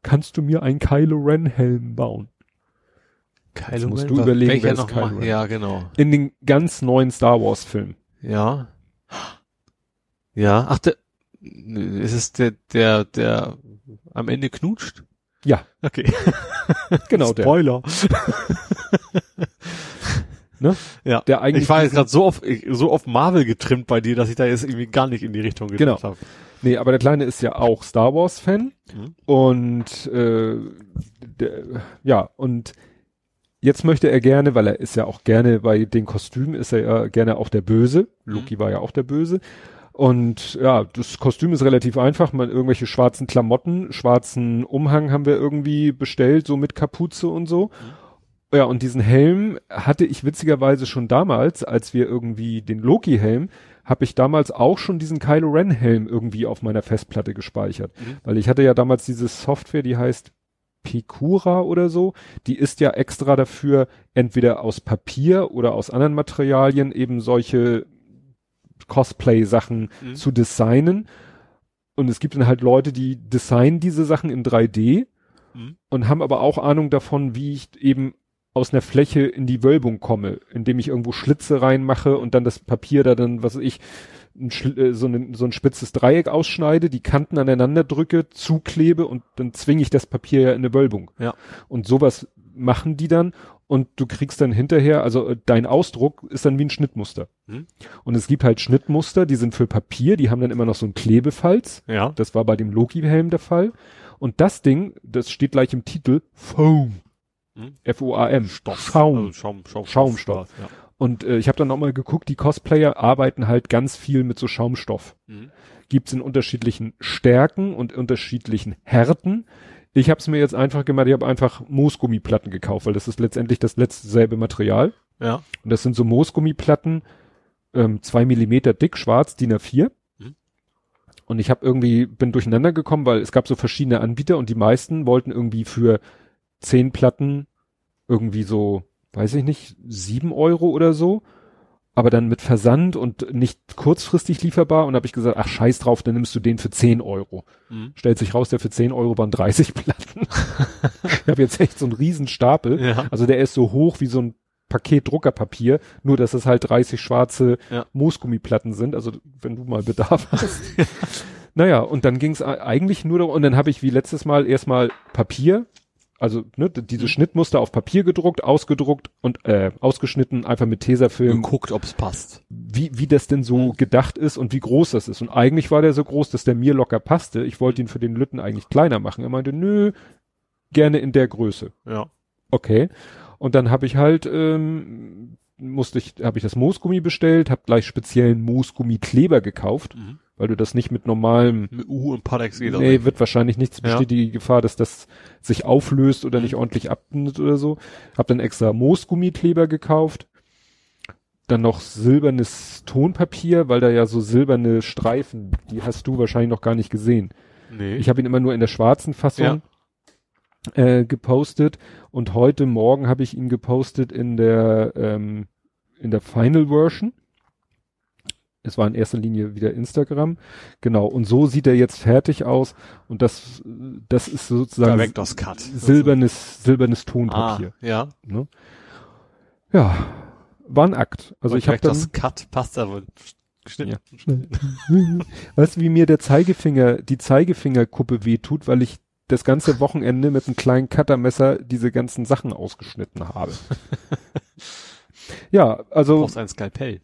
kannst du mir einen Kylo Ren Helm bauen? Kylo musst Ren, du überlegen, wer ist noch Kylo? Ren? Ja, genau. In den ganz neuen Star Wars Film. Ja. Ja, ach, der, ist es der, der, der am Ende knutscht? Ja. Okay. Genau der. Spoiler. Ne? Ja. Der eigentlich ich war jetzt gerade so auf, so auf Marvel getrimmt bei dir, dass ich da jetzt irgendwie gar nicht in die Richtung Genau. gedacht habe. Nee, aber der Kleine ist ja auch Star Wars Fan. Mhm. Und äh, der, ja, und jetzt möchte er gerne, weil er ist ja auch gerne bei den Kostümen, ist er ja gerne auch der Böse. Loki war ja auch der Böse. Und ja, das Kostüm ist relativ einfach. Man irgendwelche schwarzen Klamotten, schwarzen Umhang haben wir irgendwie bestellt, so mit Kapuze und so. Ja, und diesen Helm hatte ich witzigerweise schon damals, als wir irgendwie den Loki-Helm, habe ich damals auch schon diesen Kylo Ren-Helm irgendwie auf meiner Festplatte gespeichert. Mhm. Weil ich hatte ja damals diese Software, die heißt Picura oder so, die ist ja extra dafür, entweder aus Papier oder aus anderen Materialien eben solche Cosplay-Sachen Mhm. zu designen. Und es gibt dann halt Leute, die designen diese Sachen in 3D Mhm. und haben aber auch Ahnung davon, wie ich eben aus einer Fläche in die Wölbung komme, indem ich irgendwo Schlitze reinmache und dann das Papier da dann, was weiß ich, ein, äh, so, ein, so ein spitzes Dreieck ausschneide, die Kanten aneinander drücke, zuklebe und dann zwinge ich das Papier ja in eine Wölbung. Ja. Und sowas machen die dann und du kriegst dann hinterher, also äh, dein Ausdruck ist dann wie ein Schnittmuster. Mhm. Und es gibt halt Schnittmuster, die sind für Papier, die haben dann immer noch so ein Klebefalz. Ja. Das war bei dem Loki-Helm der Fall. Und das Ding, das steht gleich im Titel, Foam. Mhm. F-O-A-M. Stoff. Schaum. Also Schaum, Schaum, Schaumstoff. Ja. Und äh, ich habe dann nochmal geguckt, die Cosplayer arbeiten halt ganz viel mit so Schaumstoff. Mhm. Gibt's in unterschiedlichen Stärken und unterschiedlichen Härten. Ich habe es mir jetzt einfach gemacht, ich habe einfach Moosgummiplatten gekauft, weil das ist letztendlich das letzte selbe Material. Ja. Und das sind so Moosgummiplatten, ähm, zwei Millimeter dick, schwarz, DIN A4. Mhm. Und ich habe irgendwie, bin durcheinander gekommen, weil es gab so verschiedene Anbieter und die meisten wollten irgendwie für zehn Platten irgendwie so, weiß ich nicht, sieben Euro oder so. Aber dann mit Versand und nicht kurzfristig lieferbar. Und habe ich gesagt, ach scheiß drauf, dann nimmst du den für 10 Euro. Mhm. Stellt sich raus, der für 10 Euro waren 30 Platten. ich habe jetzt echt so einen riesen Stapel. Ja. Also der ist so hoch wie so ein Paket Druckerpapier, nur dass es halt 30 schwarze Ja. Moosgummiplatten sind. Also wenn du mal Bedarf hast. naja, und dann ging es eigentlich nur darum, und dann habe ich wie letztes Mal erstmal Papier, also ne, d- Mhm. diese Schnittmuster auf Papier gedruckt, ausgedruckt und äh, ausgeschnitten, einfach mit Tesafilm, Geguckt, ob's passt. wie, wie das denn so Mhm. gedacht ist und wie groß das ist. Und eigentlich war der so groß, dass der mir locker passte. Ich wollte ihn für den Lütten eigentlich kleiner machen. Er meinte, nö, gerne in der Größe. Ja. Okay. Und dann habe ich halt, ähm, musste ich, habe ich das Moosgummi bestellt, habe gleich speziellen Moosgummikleber gekauft, Mhm. Weil du das nicht mit normalem, Mit U und Padex geht nee, wird wahrscheinlich nichts, Ja. besteht die Gefahr, dass das sich auflöst oder Mhm. nicht ordentlich abnimmt oder so. Hab dann extra Moosgummikleber gekauft. Dann noch silbernes Tonpapier, weil da ja so silberne Streifen, die hast du wahrscheinlich noch gar nicht gesehen. Nee. Ich habe ihn immer nur in der schwarzen Fassung äh, gepostet und heute Morgen habe ich ihn gepostet in der ähm, in der Final Version. Es war in erster Linie wieder Instagram. Genau. Und so sieht er jetzt fertig aus. Und das, das ist sozusagen Director's Cut. silbernes, silbernes Tonpapier. Ah, ja. Ne? Ja, war ein Akt. Also ich habe das Cut passt aber geschnitten. weißt du, wie mir der Zeigefinger, die Zeigefingerkuppe wehtut, weil ich das ganze Wochenende mit einem kleinen Cuttermesser diese ganzen Sachen ausgeschnitten habe. ja, Du also brauchst ein Skalpell.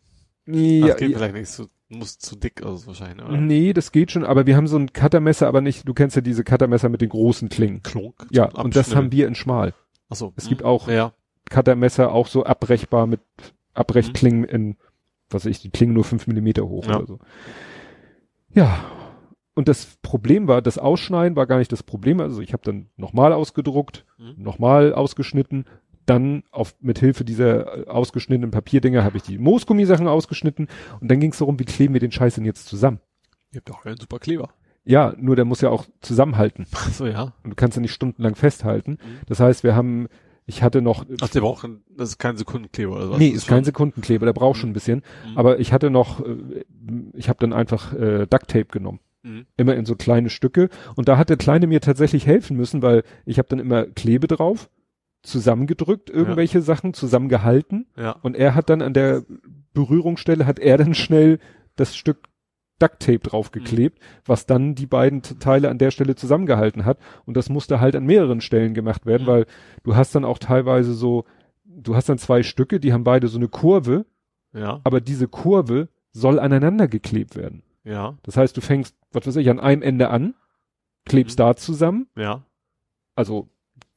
Ja, das geht ja, vielleicht nicht so, muss zu dick aus wahrscheinlich, oder? nee, das geht schon, aber wir haben so ein Cuttermesser, aber nicht, du kennst ja diese Cuttermesser mit den großen Klingen. Klunk. Ja, und das haben wir in schmal. Achso. Es gibt auch Ja. Cuttermesser auch so abbrechbar mit Abbrechklingen in, was weiß ich, die Klingen nur fünf Millimeter hoch Ja. oder so. Ja. Und das Problem war, das Ausschneiden war gar nicht das Problem. Also ich habe dann nochmal ausgedruckt, Mhm. nochmal ausgeschnitten, dann auf, mit Hilfe dieser äh, ausgeschnittenen Papierdinger habe ich die Moosgummisachen ausgeschnitten und dann ging es darum, wie kleben wir den Scheiß denn jetzt zusammen? Ihr habt doch einen super Kleber. Ja, nur der muss ja auch zusammenhalten. Ach so, ja. Und du kannst ja nicht stundenlang festhalten. Mhm. Das heißt, wir haben, ich hatte noch. Ach, der braucht, das ist kein Sekundenkleber oder was? nee, Das ist kein Sekundenkleber, der braucht schon ein bisschen. Mhm. Aber ich hatte noch, äh, ich habe dann einfach äh, Ducktape genommen. Mhm. Immer in so kleine Stücke. Und da hat der Kleine mir tatsächlich helfen müssen, weil ich habe dann immer Klebe drauf, zusammengedrückt, irgendwelche Sachen zusammengehalten. Ja. Und er hat dann an der Berührungsstelle, hat er dann schnell das Stück Ducktape draufgeklebt, was dann die beiden Teile an der Stelle zusammengehalten hat. Und das musste halt an mehreren Stellen gemacht werden, Mhm. weil du hast dann auch teilweise so, du hast dann zwei Stücke, die haben beide so eine Kurve, Ja. aber diese Kurve soll aneinander geklebt werden. Ja. Das heißt, du fängst, was weiß ich, an einem Ende an, klebst Mhm. da zusammen, Ja. also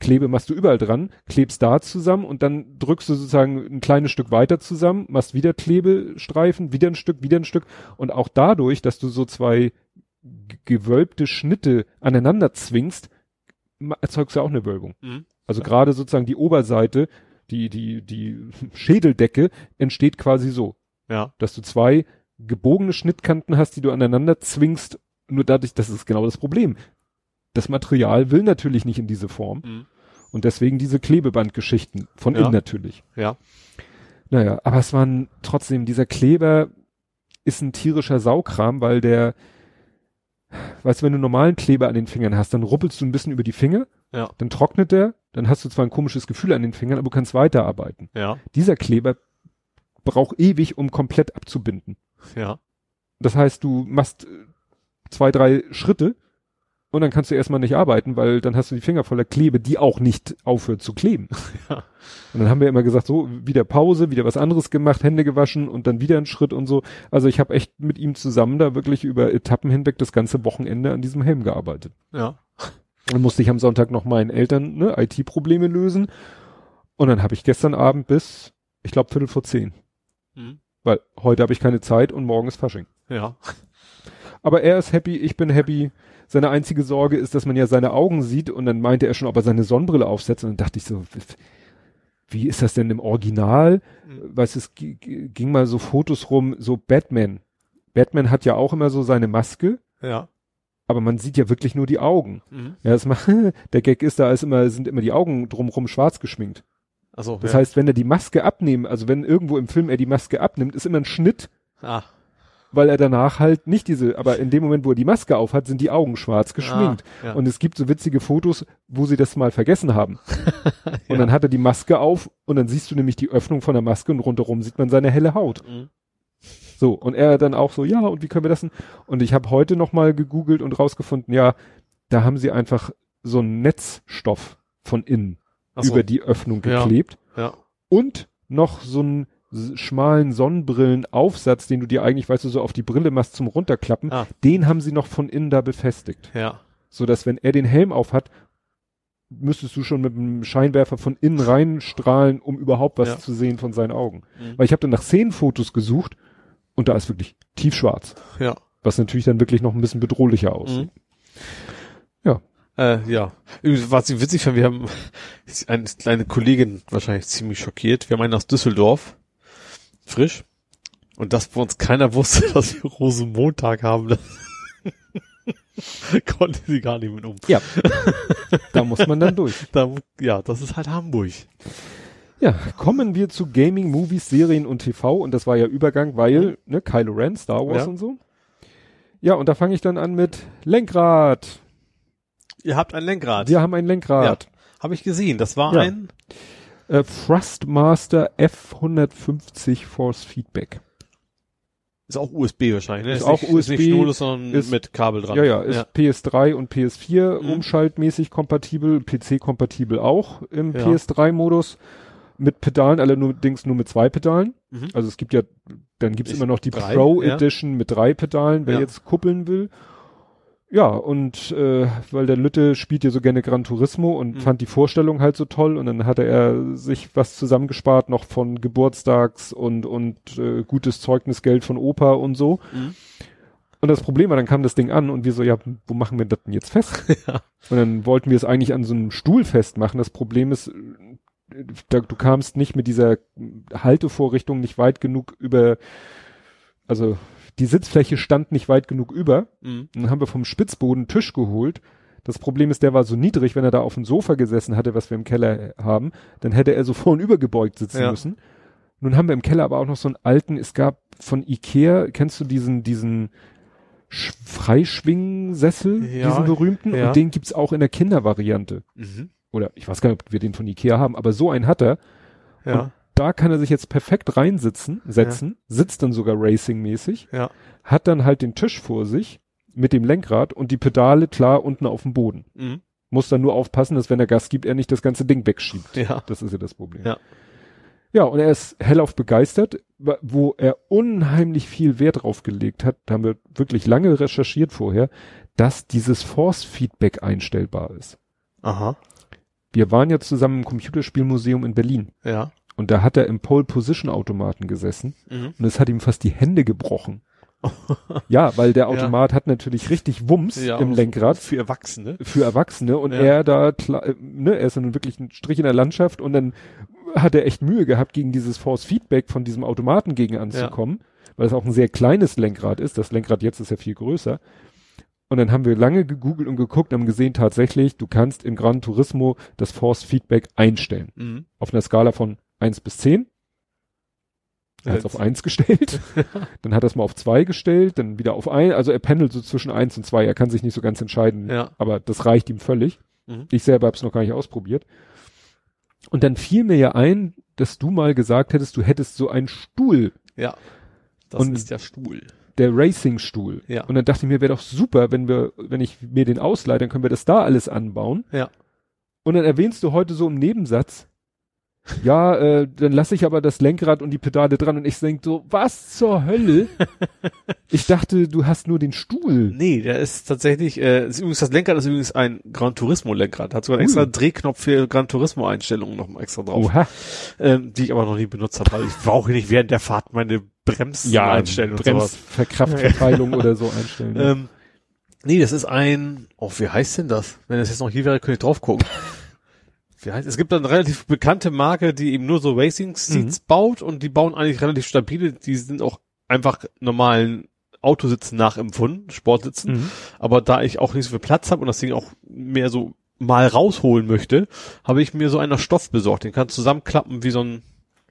Klebe machst du überall dran, klebst da zusammen und dann drückst du sozusagen ein kleines Stück weiter zusammen, machst wieder Klebestreifen, wieder ein Stück, wieder ein Stück und auch dadurch, dass du so zwei gewölbte Schnitte aneinander zwingst, erzeugst du auch eine Wölbung. Mhm. Also gerade sozusagen die Oberseite, die, die, die Schädeldecke entsteht quasi so, Ja. dass du zwei gebogene Schnittkanten hast, die du aneinander zwingst, nur dadurch, das ist genau das Problem. Das Material will natürlich nicht in diese Form. Mhm. Und deswegen diese Klebebandgeschichten. Von Ja. innen natürlich. Ja. Naja, aber es waren trotzdem, dieser Kleber ist ein tierischer Saukram, weil der, weißt du, wenn du normalen Kleber an den Fingern hast, dann ruppelst du ein bisschen über die Finger, Ja. dann trocknet der, dann hast du zwar ein komisches Gefühl an den Fingern, aber du kannst weiterarbeiten. Ja. Dieser Kleber braucht ewig, um komplett abzubinden. Ja. Das heißt, du machst äh, zwei, drei Schritte und dann kannst du erstmal nicht arbeiten, weil dann hast du die Finger voller Klebe, die auch nicht aufhört zu kleben. Ja. Und dann haben wir immer gesagt, so, wieder Pause, wieder was anderes gemacht, Hände gewaschen und dann wieder einen Schritt und so. Also ich habe echt mit ihm zusammen da wirklich über Etappen hinweg das ganze Wochenende an diesem Helm gearbeitet. Ja. Dann musste ich am Sonntag noch meinen Eltern ne, IT-Probleme lösen. Und dann habe ich gestern Abend bis, ich glaube, Viertel vor zehn. Mhm. Weil heute habe ich keine Zeit und morgen ist Fasching. Ja. Aber er ist happy, ich bin happy. Seine einzige Sorge ist, dass man ja seine Augen sieht und dann meinte er schon, ob er seine Sonnenbrille aufsetzt und dann dachte ich so, wie ist das denn im Original? Mhm. Weißt du, es ging mal so Fotos rum, so Batman. Batman hat ja auch immer so seine Maske, Ja. aber man sieht ja wirklich nur die Augen. Mhm. Ja, das macht, der Gag ist, da ist immer, sind immer die Augen drumrum schwarz geschminkt. Also, Das ja. heißt, wenn er die Maske abnehmen, also wenn irgendwo im Film er die Maske abnimmt, ist immer ein Schnitt, ah. Weil er danach halt nicht diese, aber in dem Moment, wo er die Maske aufhat, sind die Augen schwarz geschminkt. Ah, ja. Und es gibt so witzige Fotos, wo sie das mal vergessen haben. Und Ja. dann hat er die Maske auf und dann siehst du nämlich die Öffnung von der Maske und rundherum sieht man seine helle Haut. Mhm. So, und er dann auch so, ja, und wie können wir das denn? Und ich habe heute nochmal gegoogelt und rausgefunden, ja, da haben sie einfach so einen Netzstoff von innen so. über die Öffnung Ja. geklebt Ja. und noch so einen s- schmalen Sonnenbrillenaufsatz, den du dir eigentlich, weißt du, so auf die Brille machst zum runterklappen, Ah. den haben sie noch von innen da befestigt. Ja. So dass wenn er den Helm auf hat, müsstest du schon mit dem Scheinwerfer von innen reinstrahlen, um überhaupt was Ja. zu sehen von seinen Augen. Mhm. Weil ich habe dann nach Szenenfotos gesucht und da ist wirklich tiefschwarz, Ja. was natürlich dann wirklich noch ein bisschen bedrohlicher aussieht. Äh, ja. Übrigens, Was ich witzig fand, wir haben eine kleine Kollegin wahrscheinlich ziemlich schockiert. Wir haben einen aus Düsseldorf. Frisch. Und dass bei uns keiner wusste, dass wir Rosenmontag haben, das konnte sie gar nicht mit um. Ja, da muss man dann durch. Da, ja, das ist halt Hamburg. Ja, kommen wir zu Gaming, Movies, Serien und TV und das war ja Übergang, weil, ne, Kylo Ren, Star Wars Ja. und so. Ja, und da fange ich dann an mit Lenkrad. Ihr habt ein Lenkrad. Wir haben ein Lenkrad. Habe ich gesehen. Das war Ja. ein, Äh, Thrustmaster F150 Force Feedback. ist auch USB wahrscheinlich, ne? Ist auch nicht, USB, Ist nicht schnurlos, sondern ist- mit Kabel dran. Ja, ja, ist PS3 und PS4 Mhm. umschaltmäßig kompatibel, PC-kompatibel auch im Ja. PS3-Modus. Mit Pedalen, allerdings nur mit zwei Pedalen. Mhm. Also es gibt ja, dann gibt's Ich- immer noch die drei, Pro ja. Edition mit drei Pedalen, wer Ja. jetzt kuppeln will. Ja, und äh, weil der Lütte spielt ja so gerne Gran Turismo und Mhm. fand die Vorstellung halt so toll und dann hatte er sich was zusammengespart noch von Geburtstags und und äh, gutes Zeugnisgeld von Opa und so. Mhm. Und das Problem war, dann kam das Ding an und wir so, ja, wo machen wir das denn jetzt fest? Ja. Und dann wollten wir es eigentlich an so einem Stuhl festmachen. Das Problem ist, da, du kamst nicht mit dieser Haltevorrichtung nicht weit genug über, also die Sitzfläche stand nicht weit genug über. Mhm. Dann haben wir vom Spitzboden einen Tisch geholt. Das Problem ist, der war so niedrig, wenn er da auf dem Sofa gesessen hatte, was wir im Keller haben, dann hätte er so vor und übergebeugt sitzen Ja. müssen. Nun haben wir im Keller aber auch noch so einen alten, es gab von Ikea, kennst du diesen, diesen Sch Freischwingensessel, Ja, diesen berühmten? ja. Und den gibt's auch in der Kindervariante. Mhm. Oder ich weiß gar nicht, ob wir den von Ikea haben, aber so einen hat er. Ja. Da kann er sich jetzt perfekt reinsitzen, setzen, sitzt dann sogar racingmäßig, Ja. hat dann halt den Tisch vor sich mit dem Lenkrad und die Pedale klar unten auf dem Boden. Mhm. Muss dann nur aufpassen, dass wenn er Gas gibt, er nicht das ganze Ding wegschiebt. Ja. Das ist ja das Problem. Ja. Ja, und er ist hellauf begeistert, wo er unheimlich viel Wert drauf gelegt hat, da haben wir wirklich lange recherchiert vorher, dass dieses Force-Feedback einstellbar ist. Aha. Wir waren ja zusammen im Computerspielmuseum in Berlin Ja. Und da hat er im Pole-Position-Automaten gesessen Mhm. und es hat ihm fast die Hände gebrochen. ja, weil der Automat hat natürlich richtig Wumms Ja, im Lenkrad Für Erwachsene. für Erwachsene und Ja. er da, äh, ne, er ist dann wirklich ein Strich in der Landschaft und dann hat er echt Mühe gehabt, gegen dieses Force Feedback von diesem Automaten gegen anzukommen, weil es auch ein sehr kleines Lenkrad ist. Das Lenkrad jetzt ist ja viel größer. Und dann haben wir lange gegoogelt und geguckt und haben gesehen, tatsächlich, du kannst im Gran Turismo das Force Feedback einstellen. Mhm. Auf einer Skala von 1 bis 10. Er hat es Jetzt. auf 1 gestellt. dann hat er es mal auf 2 gestellt, dann wieder auf 1. Also er pendelt so zwischen 1 und 2. Er kann sich nicht so ganz entscheiden. Ja. Aber das reicht ihm völlig. Mhm. Ich selber habe es noch gar nicht ausprobiert. Und dann fiel mir ja ein, dass du mal gesagt hättest, du hättest so einen Stuhl, Ja. Das Und- ist der Stuhl. der Racing-Stuhl. Ja. Und dann dachte ich mir, wäre doch super, wenn wir, wenn ich mir den ausleihe, dann können wir das da alles anbauen. Ja. Und dann erwähnst du heute so im Nebensatz, ja, äh, dann lasse ich aber das Lenkrad und die Pedale dran und ich denk so, was zur Hölle? ich dachte, du hast nur den Stuhl. Nee, der ist tatsächlich, äh, ist übrigens das Lenkrad ist übrigens ein Gran Turismo Lenkrad. Hat sogar einen Ui. extra Drehknopf für Gran Turismo Einstellungen noch mal extra drauf. Oha. Ähm, die ich aber noch nie benutzt habe, weil ich brauche nicht während der Fahrt meine Bremsen einstellen und sowas. Bremsverkraftverteilung oder so einstellen. ja. Ähm, nee, das ist ein, oh, wie heißt denn das? Wenn das jetzt noch hier wäre, könnte ich drauf gucken. Wie heißt, es gibt eine relativ bekannte Marke, die eben nur so Racing Seats baut und die bauen eigentlich relativ stabile, die sind auch einfach normalen Autositzen nachempfunden, Sportsitzen. Mhm. Aber da ich auch nicht so viel Platz habe und das Ding auch mehr so mal rausholen möchte, habe ich mir so einen aus Stoff besorgt. Den kannst du zusammenklappen wie so ein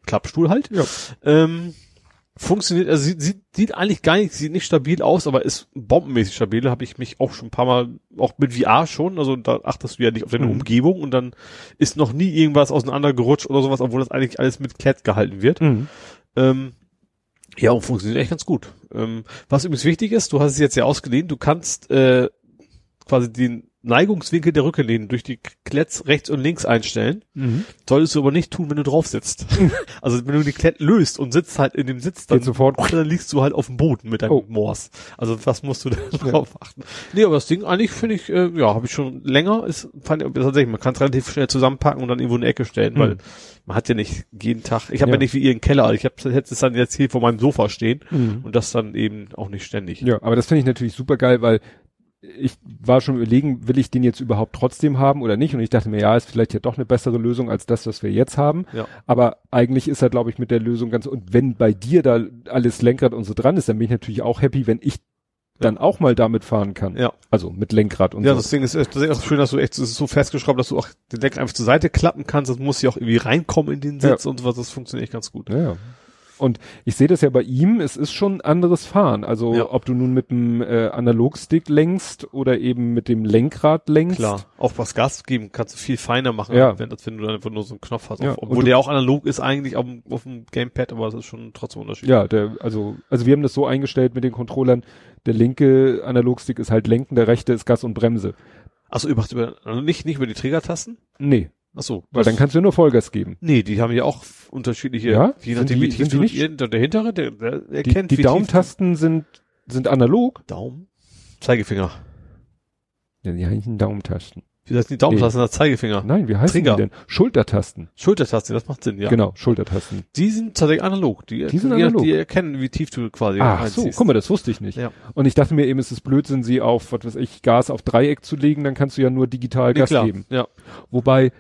Klappstuhl halt. Ja. Ähm, funktioniert, also sieht, sieht, sieht eigentlich gar nicht, sieht nicht stabil aus, aber ist bombenmäßig stabil. Habe ich mich auch schon ein paar Mal, auch mit VR schon, also da achtest du ja nicht auf deine Mhm. Umgebung und dann ist noch nie irgendwas auseinandergerutscht oder sowas, obwohl das eigentlich alles mit Klett gehalten wird. Mhm. Ähm, ja, und funktioniert echt ganz gut. Ähm, was übrigens wichtig ist, du hast es jetzt ja ausgeliehen, du kannst äh, quasi den Neigungswinkel der Rückenlehne durch die Kletts rechts und links einstellen. Mhm. Solltest du aber nicht tun, wenn du drauf sitzt. also wenn du die Klett löst und sitzt halt in dem Sitz, dann, sofort. dann liegst du halt auf dem Boden mit deinem Oh. Moors. Also was musst du da drauf achten? Nee, aber das Ding eigentlich finde ich, äh, ja, habe ich schon länger, ist fand ich, tatsächlich, man kann es relativ schnell zusammenpacken und dann irgendwo in eine Ecke stellen, Mhm. weil man hat ja nicht jeden Tag, ich habe ja. Ja. nicht wie ihr einen Keller, ich hätte es dann jetzt hier vor meinem Sofa stehen Mhm. und das dann eben auch nicht ständig. Ja, aber das finde ich natürlich super geil, weil ich war schon überlegen, will ich den jetzt überhaupt trotzdem haben oder nicht? Und ich dachte mir, ja, ist vielleicht ja doch eine bessere Lösung als das, was wir jetzt haben. Ja. Aber eigentlich ist er, glaube ich, mit der Lösung ganz, und wenn bei dir da alles Lenkrad und so dran ist, dann bin ich natürlich auch happy, wenn ich dann auch mal damit fahren kann. Ja. Also mit Lenkrad und Ja, so. das Ding ist, das ist auch schön, dass du echt, das ist so festgeschraubt, dass du auch den Lenker einfach zur Seite klappen kannst. Das muss ja auch irgendwie reinkommen in den Sitz und sowas. Das funktioniert echt ganz gut. Ja, ja. Und ich sehe das ja bei ihm, es ist schon ein anderes Fahren. Also Ja. ob du nun mit dem äh, Analogstick lenkst oder eben mit dem Lenkrad lenkst. Klar. Auch was Gas geben kannst du viel feiner machen, Ja. wenn, als wenn du dann einfach nur so einen Knopf hast. Ja, Auf, obwohl du- der auch analog ist eigentlich auf, dem- auf dem Gamepad, aber das ist schon trotzdem ein Unterschied. Ja, der, also, also wir haben das so eingestellt mit den Controllern. Der linke Analogstick ist halt Lenken, der rechte ist Gas und Bremse. Achso, ihr macht über, also nicht, nicht über die Triggertasten? Nee, Achso. weil dann kannst du ja nur Vollgas geben. Nee, die haben ja auch unterschiedliche, Ja? je nachdem, die- wie tief sind die du nicht- ihr- der hintere, der, der Die, erkennt, die wie tief- Daumentasten sind, sind analog. Daumen? Zeigefinger. Ja, die heißen Daumentasten. Wie heißt die Daumentaste? Nee. Zeigefinger. Nein, wie heißen Trigger. die denn? Schultertasten. Schultertaste, das macht Sinn, ja. Genau, Schultertasten. Die sind tatsächlich analog. Die, Die sind die, analog. Die erkennen, wie tief du quasi Ach so, einziehst. guck mal, das wusste ich nicht. Ja. Und ich dachte mir eben, es ist Blödsinn, sie auf, was weiß ich, Gas auf Dreieck zu legen, dann kannst du ja nur digital Nee, Gas klar. geben. Ja. Wobei,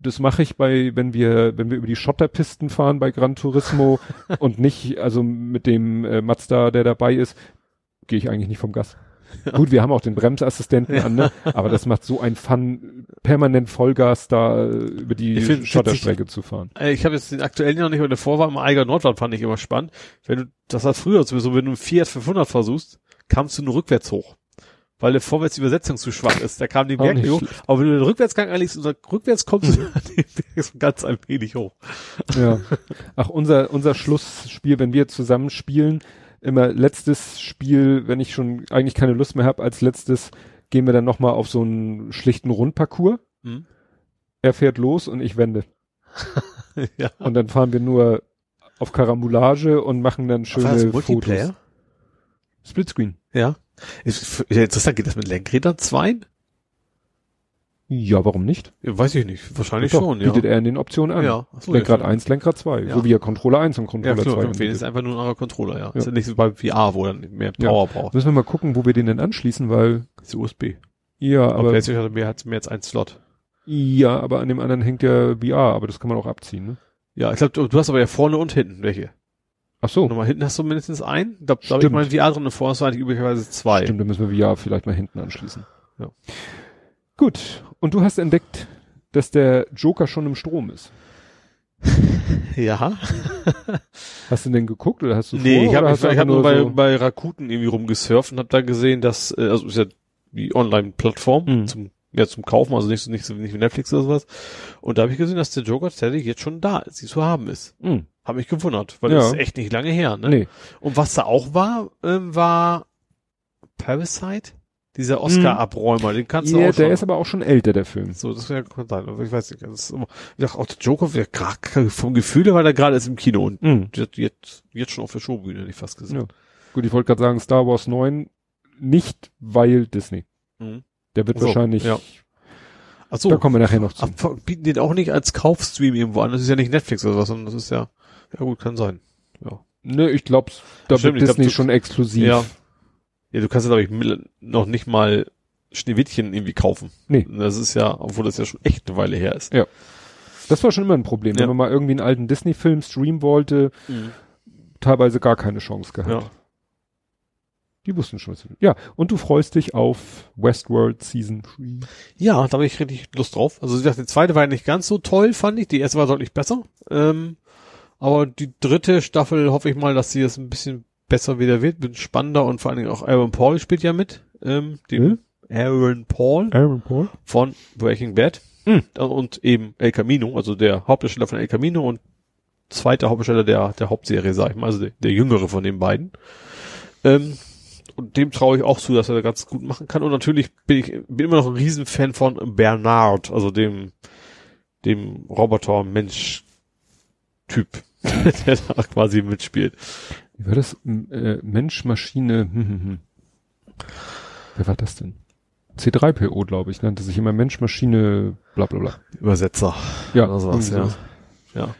das mache ich bei, wenn wir, wenn wir über die Schotterpisten fahren bei Gran Turismo und nicht, also mit dem äh, Mazda, der dabei ist, gehe ich eigentlich nicht vom Gas. Ja. Gut, wir haben auch den Bremsassistenten an, ne? aber das macht so ein Fun, permanent Vollgas da äh, über die Schotterstrecke zu fahren. Äh, ich habe jetzt den aktuellen noch nicht, aber der Vorwahl im Eiger Nordwand fand ich immer spannend. Wenn du, das war früher sowieso, wenn du einen Fiat 500 versuchst, kamst du nur rückwärts hoch weil der vorwärts die Übersetzung zu schwach ist. Da kam die Berg nicht hoch. Aber wenn du den Rückwärtsgang einlegst und rückwärts kommst du den Berg ganz ein wenig hoch. Ja. Ach, unser, unser Schlussspiel, wenn wir zusammen spielen, immer letztes Spiel, wenn ich schon eigentlich keine Lust mehr habe, als letztes gehen wir dann nochmal auf so einen schlichten Rundparcours. Hm. Er fährt los und ich wende. ja. Und dann fahren wir nur auf Karamulage und machen dann schöne Fotos. Splitscreen. Ja. Ist, interessant, geht das mit Lenkrädern zweien? Ja, warum nicht? Ja, weiß ich nicht. Wahrscheinlich Doch, schon, ja. Bietet er in den Optionen an. Ja. Achso, Lenkrad ja, 1, Lenkrad 2. Ja. So wie er Controller 1 und Controller ja, klar, 2. Ja, ist einfach nur ein anderer Controller, ja. ja. Ist ja nicht so bei VR, wo er mehr Power ja. braucht. Müssen wir mal gucken, wo wir den denn anschließen, weil. Das ist USB. Ja, aber. aber PlayStation hat mehr, mehr als einen Slot. Ja, aber an dem anderen hängt ja VR, aber das kann man auch abziehen, ne? Ja, ich glaube, du hast aber ja vorne und hinten welche. Ach so. Nochmal hinten hast du mindestens einen. Da, da habe ich mein VR drin, vorne hast du eigentlich üblicherweise zwei. Stimmt, dann müssen wir VR vielleicht mal hinten anschließen. Ja. Gut. Und du hast entdeckt, dass der Joker schon im Strom ist. ja. hast du denn geguckt oder hast du Nee, vor, ich habe ich, ich hab nur bei, so bei Rakuten irgendwie rumgesurft und habe da gesehen, dass, äh, also ist ja die Online-Plattform mhm. zum ja, zum Kaufen, also nicht so, nicht so, nicht wie Netflix oder sowas. Und da habe ich gesehen, dass der Joker tatsächlich jetzt schon da ist, sie zu haben ist. Mhm. Hab mich gewundert, weil ja. das ist echt nicht lange her, ne? Nee. Und was da auch war, ähm, war Parasite? Dieser Oscar-Abräumer, den kannst du ja, auch schon. Der ist aber auch schon älter, der Film. So, das wäre kann sein. Ich weiß nicht. Das ist immer, ich dachte, auch der Joker, gerade vom Gefühl, weil er gerade ist im Kino und jetzt, jetzt, jetzt schon auf der Showbühne, hätte ich fast gesagt. Ja. Gut, ich wollte gerade sagen, Star Wars 9 nicht, weil Disney. Mhm. Der wird so, wahrscheinlich. Ja. Ach so. Da kommen wir nachher noch zu. bieten den auch nicht als Kaufstream irgendwo an. Das ist ja nicht Netflix oder was, sondern das ist ja, ja gut, kann sein. Ja. Ne, ich glaube, da Stimmt, wird Disney glaub, schon exklusiv. Ja. Ja, du kannst ja, glaube ich, noch nicht mal Schneewittchen irgendwie kaufen. Nee. Das ist ja, obwohl das ja schon echt eine Weile her ist. Ja. Das war schon immer ein Problem. Ja. Wenn man mal irgendwie einen alten Disney-Film streamen wollte, mhm. teilweise gar keine Chance gehabt. Ja. Die wussten schon. Was ja, und du freust dich auf Westworld Season 3. Ja, da habe ich richtig Lust drauf. Also die zweite war ja nicht ganz so toll, fand ich. Die erste war deutlich besser. Ähm, aber die dritte Staffel hoffe ich mal, dass sie das ein bisschen besser wieder wird, wird spannender und vor allen Dingen auch Aaron Paul spielt ja mit. Ähm, dem hm? Aaron Paul. Aaron Paul. Von Breaking Bad. Hm. Und eben El Camino, also der Hauptdarsteller von El Camino und zweiter Hauptdarsteller der, der Hauptserie, sag ich mal, also der, der jüngere von den beiden. Ähm, und dem traue ich auch zu, dass er das ganz gut machen kann. Und natürlich bin ich bin immer noch ein Riesenfan von Bernard, also dem dem Roboter-Mensch-Typ, der da quasi mitspielt. Wie war das? Äh, Mensch, Maschine, hm, hm, hm. Wer war das denn? C3PO, glaube ich, nannte sich immer Mensch, Maschine, bla bla bla. Übersetzer. Ja, das war's, ja. Ja.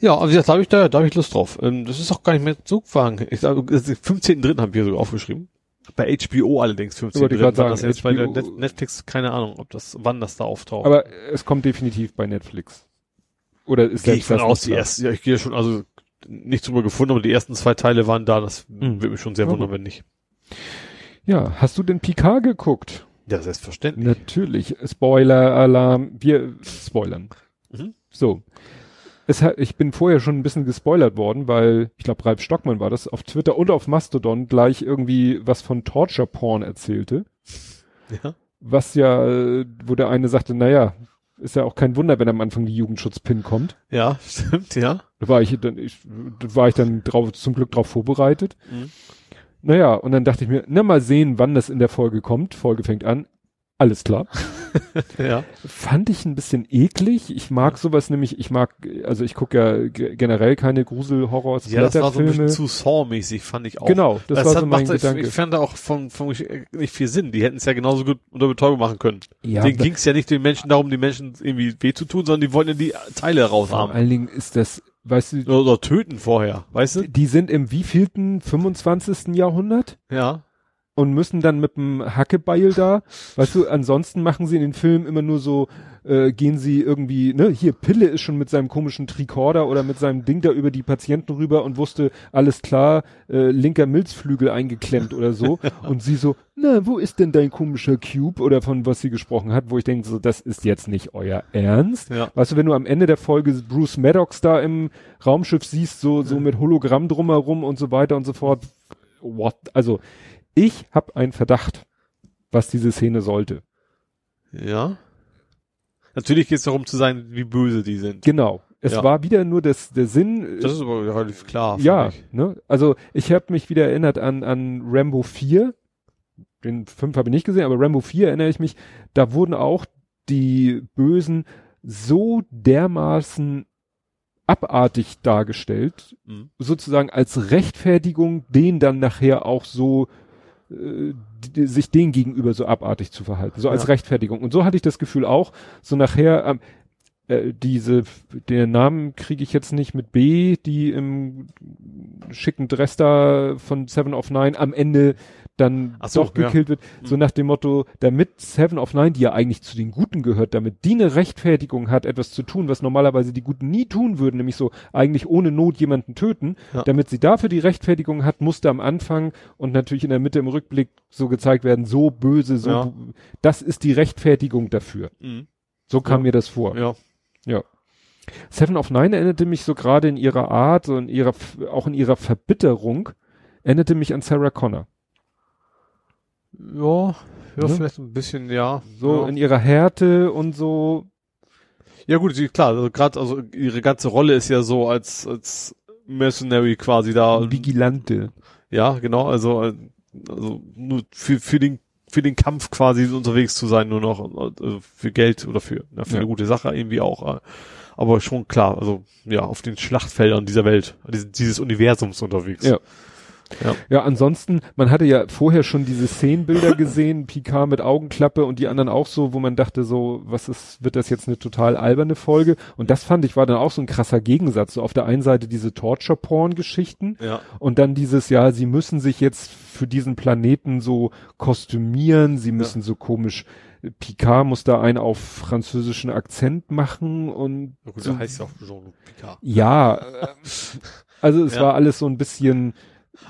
Ja, aber wie gesagt, da habe ich da, da habe ich Lust drauf. Ähm, das ist auch gar nicht mehr Zugwagen. Ich sage, 15.3. haben wir sogar aufgeschrieben. Bei HBO allerdings 15.3. Sagen, das jetzt bei der Netflix, keine Ahnung, ob das, wann das da auftaucht. Aber es kommt definitiv bei Netflix. Oder ist Gehe ich von aus, die erste, ja, ich gehe schon, also nichts drüber gefunden, aber die ersten zwei Teile waren da, das mhm. würde mich schon sehr wundern, wenn nicht. Ja, hast du den Picard geguckt? Ja, selbstverständlich. Natürlich. Spoiler-Alarm. Wir spoilern. Mhm. So es hat, ich bin vorher schon ein bisschen gespoilert worden, weil ich glaube, Ralf Stockmann war das auf Twitter und auf Mastodon gleich irgendwie was von Torture Porn erzählte. Ja. Was ja, wo der eine sagte, naja, ist ja auch kein Wunder, wenn am Anfang die Jugendschutzpin kommt. Ja, stimmt, ja. Da war ich dann, ich, da war ich dann drauf, zum Glück drauf vorbereitet. Mhm. Naja, und dann dachte ich mir, na mal sehen, wann das in der Folge kommt. Folge fängt an. Alles klar. ja. Fand ich ein bisschen eklig. Ich mag sowas nämlich, ich mag, also ich gucke ja generell keine Grusel-Horror, Ja, das war so ein bisschen zu Saw-mäßig, fand ich auch. Genau, das, das war so mein Gedanke. Ich, ich fand da auch von, von nicht viel Sinn. Die hätten es ja genauso gut unter Betäubung machen können. Ja, Denen ging es ja nicht den Menschen darum, die Menschen irgendwie weh zu tun, sondern die wollten ja die Teile raushaben. Vor allen Dingen ist das, weißt du. Oder, oder töten vorher, weißt du? Die sind im wievielten 25. Jahrhundert? Ja. Und müssen dann mit dem Hackebeil da, weißt du, ansonsten machen sie in den Filmen immer nur so, äh, gehen sie irgendwie, ne, hier Pille ist schon mit seinem komischen Tricorder oder mit seinem Ding da über die Patienten rüber und wusste, alles klar, äh, linker Milzflügel eingeklemmt oder so. und sie so, na, wo ist denn dein komischer Cube oder von was sie gesprochen hat, wo ich denke, so, das ist jetzt nicht euer Ernst. Ja. Weißt du, wenn du am Ende der Folge Bruce Maddox da im Raumschiff siehst, so, so mit Hologramm drumherum und so weiter und so fort, what, also, ich habe einen Verdacht, was diese Szene sollte. Ja. Natürlich geht es darum zu sein, wie böse die sind. Genau. Es Ja. war wieder nur das, der Sinn. Das ist aber relativ klar. ja, mich. ne? Also ich habe mich wieder erinnert an, an Rambo 4. Den 5 habe ich nicht gesehen, aber Rambo 4 erinnere ich mich. Da wurden auch die Bösen so dermaßen abartig dargestellt, Mhm. sozusagen als Rechtfertigung, den dann nachher auch so äh, die, sich den gegenüber so abartig zu verhalten, so als Ja. Rechtfertigung. Und so hatte ich das Gefühl auch, so nachher ähm, äh, diese, den Namen kriege ich jetzt nicht mit B, die im schicken Dress da von Seven of Nine am Ende dann so, doch gekillt wird, so nach dem Motto, damit Seven of Nine, die ja eigentlich zu den Guten gehört, damit die eine Rechtfertigung hat, etwas zu tun, was normalerweise die Guten nie tun würden, nämlich so eigentlich ohne Not jemanden töten, Ja. damit sie dafür die Rechtfertigung hat, musste am Anfang und natürlich in der Mitte im Rückblick so gezeigt werden, so böse, so, Ja. das ist die Rechtfertigung dafür. Mhm. So kam Ja. mir das vor. Ja. Ja. Seven of Nine erinnerte mich so gerade in ihrer Art und ihrer, auch in ihrer Verbitterung, erinnerte mich an Sarah Connor. Ja, ja, Ne? vielleicht ein bisschen, ja. So ja. in ihrer Härte und so. Ja gut, sie, klar, also gerade also ihre ganze Rolle ist ja so als als Mercenary quasi da. Vigilante. Ja, genau, also also nur für für den für den Kampf quasi unterwegs zu sein, nur noch also für Geld oder für na, für Ja. eine gute Sache irgendwie auch. äh, Aber schon klar, also ja, auf den Schlachtfeldern dieser Welt, dieses, dieses Universums unterwegs. Ja. Ja. Ja, ansonsten, man hatte ja vorher schon diese Szenenbilder gesehen, Picard mit Augenklappe und die anderen auch so, wo man dachte so, was ist, wird das jetzt eine total alberne Folge? Und das fand ich war dann auch so ein krasser Gegensatz. So auf der einen Seite diese Torture-Porn-Geschichten Ja. und dann dieses, ja, sie müssen sich jetzt für diesen Planeten so kostümieren, sie müssen so komisch, Picard muss da einen auf französischen Akzent machen und Na gut, so, heißt ja auch Jean-Luc Picard. ja, also es Ja. war alles so ein bisschen,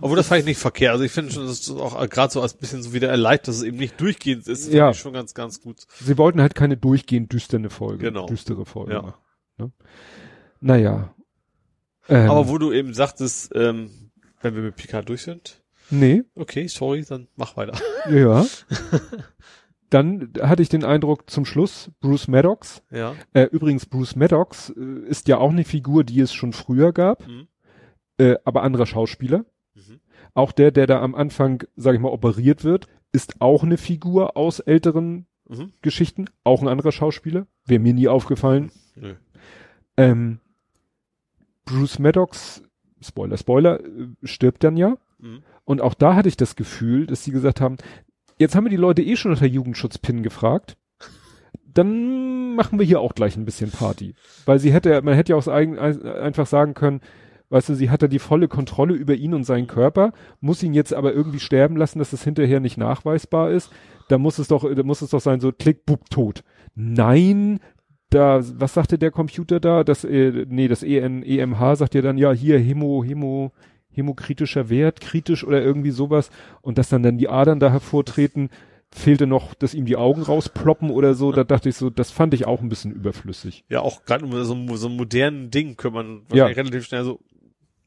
Obwohl das fand ich nicht verkehrt. Also ich finde schon, das ist auch gerade so als bisschen so wieder erleichtert, dass es eben nicht durchgehend ist. Das Ja. schon ganz, ganz gut. sie wollten halt keine durchgehend düstere Folge, Genau. düstere Folge Ja. machen. Ne? Naja. Ähm, Aber wo du eben sagtest, ähm, wenn wir mit Picard durch sind, Nee, okay, sorry, dann mach weiter. ja. Dann hatte ich den Eindruck zum Schluss, Bruce Maddox, Ja. äh, übrigens Bruce Maddox äh, ist ja auch eine Figur, die es schon früher gab, Mhm. äh, aber anderer Schauspieler. Mhm. Auch der, der da am Anfang, sag ich mal, operiert wird, ist auch eine Figur aus älteren Mhm. Geschichten, auch ein anderer Schauspieler. Wäre mir nie aufgefallen. Nö. Ähm, Bruce Maddox, Spoiler, Spoiler, äh, stirbt dann ja. Mhm. Und auch da hatte ich das Gefühl, dass sie gesagt haben, jetzt haben wir die Leute eh schon nach der Jugendschutzpin gefragt. Dann machen wir hier auch gleich ein bisschen Party. Weil sie hätte, man hätte ja auch eigen- ein- einfach sagen können, weißt du, sie hatte die volle Kontrolle über ihn und seinen Körper, muss ihn jetzt aber irgendwie sterben lassen, dass es hinterher nicht nachweisbar ist. Da muss es doch, da muss es doch sein, so klick, bub, tot. Nein, da, was sagte der Computer da? Das, äh, nee, das EN, EMH sagt ja dann, ja, hier, Hemo, Hemo, hemokritischer Wert, kritisch oder irgendwie sowas. Und dass dann dann die Adern da hervortreten, fehlte noch, dass ihm die Augen rausploppen oder so. Da dachte ich so, das fand ich auch ein bisschen überflüssig. Ja, auch gerade mit so, einem- so einem modernen Ding kann man Ja. relativ schnell so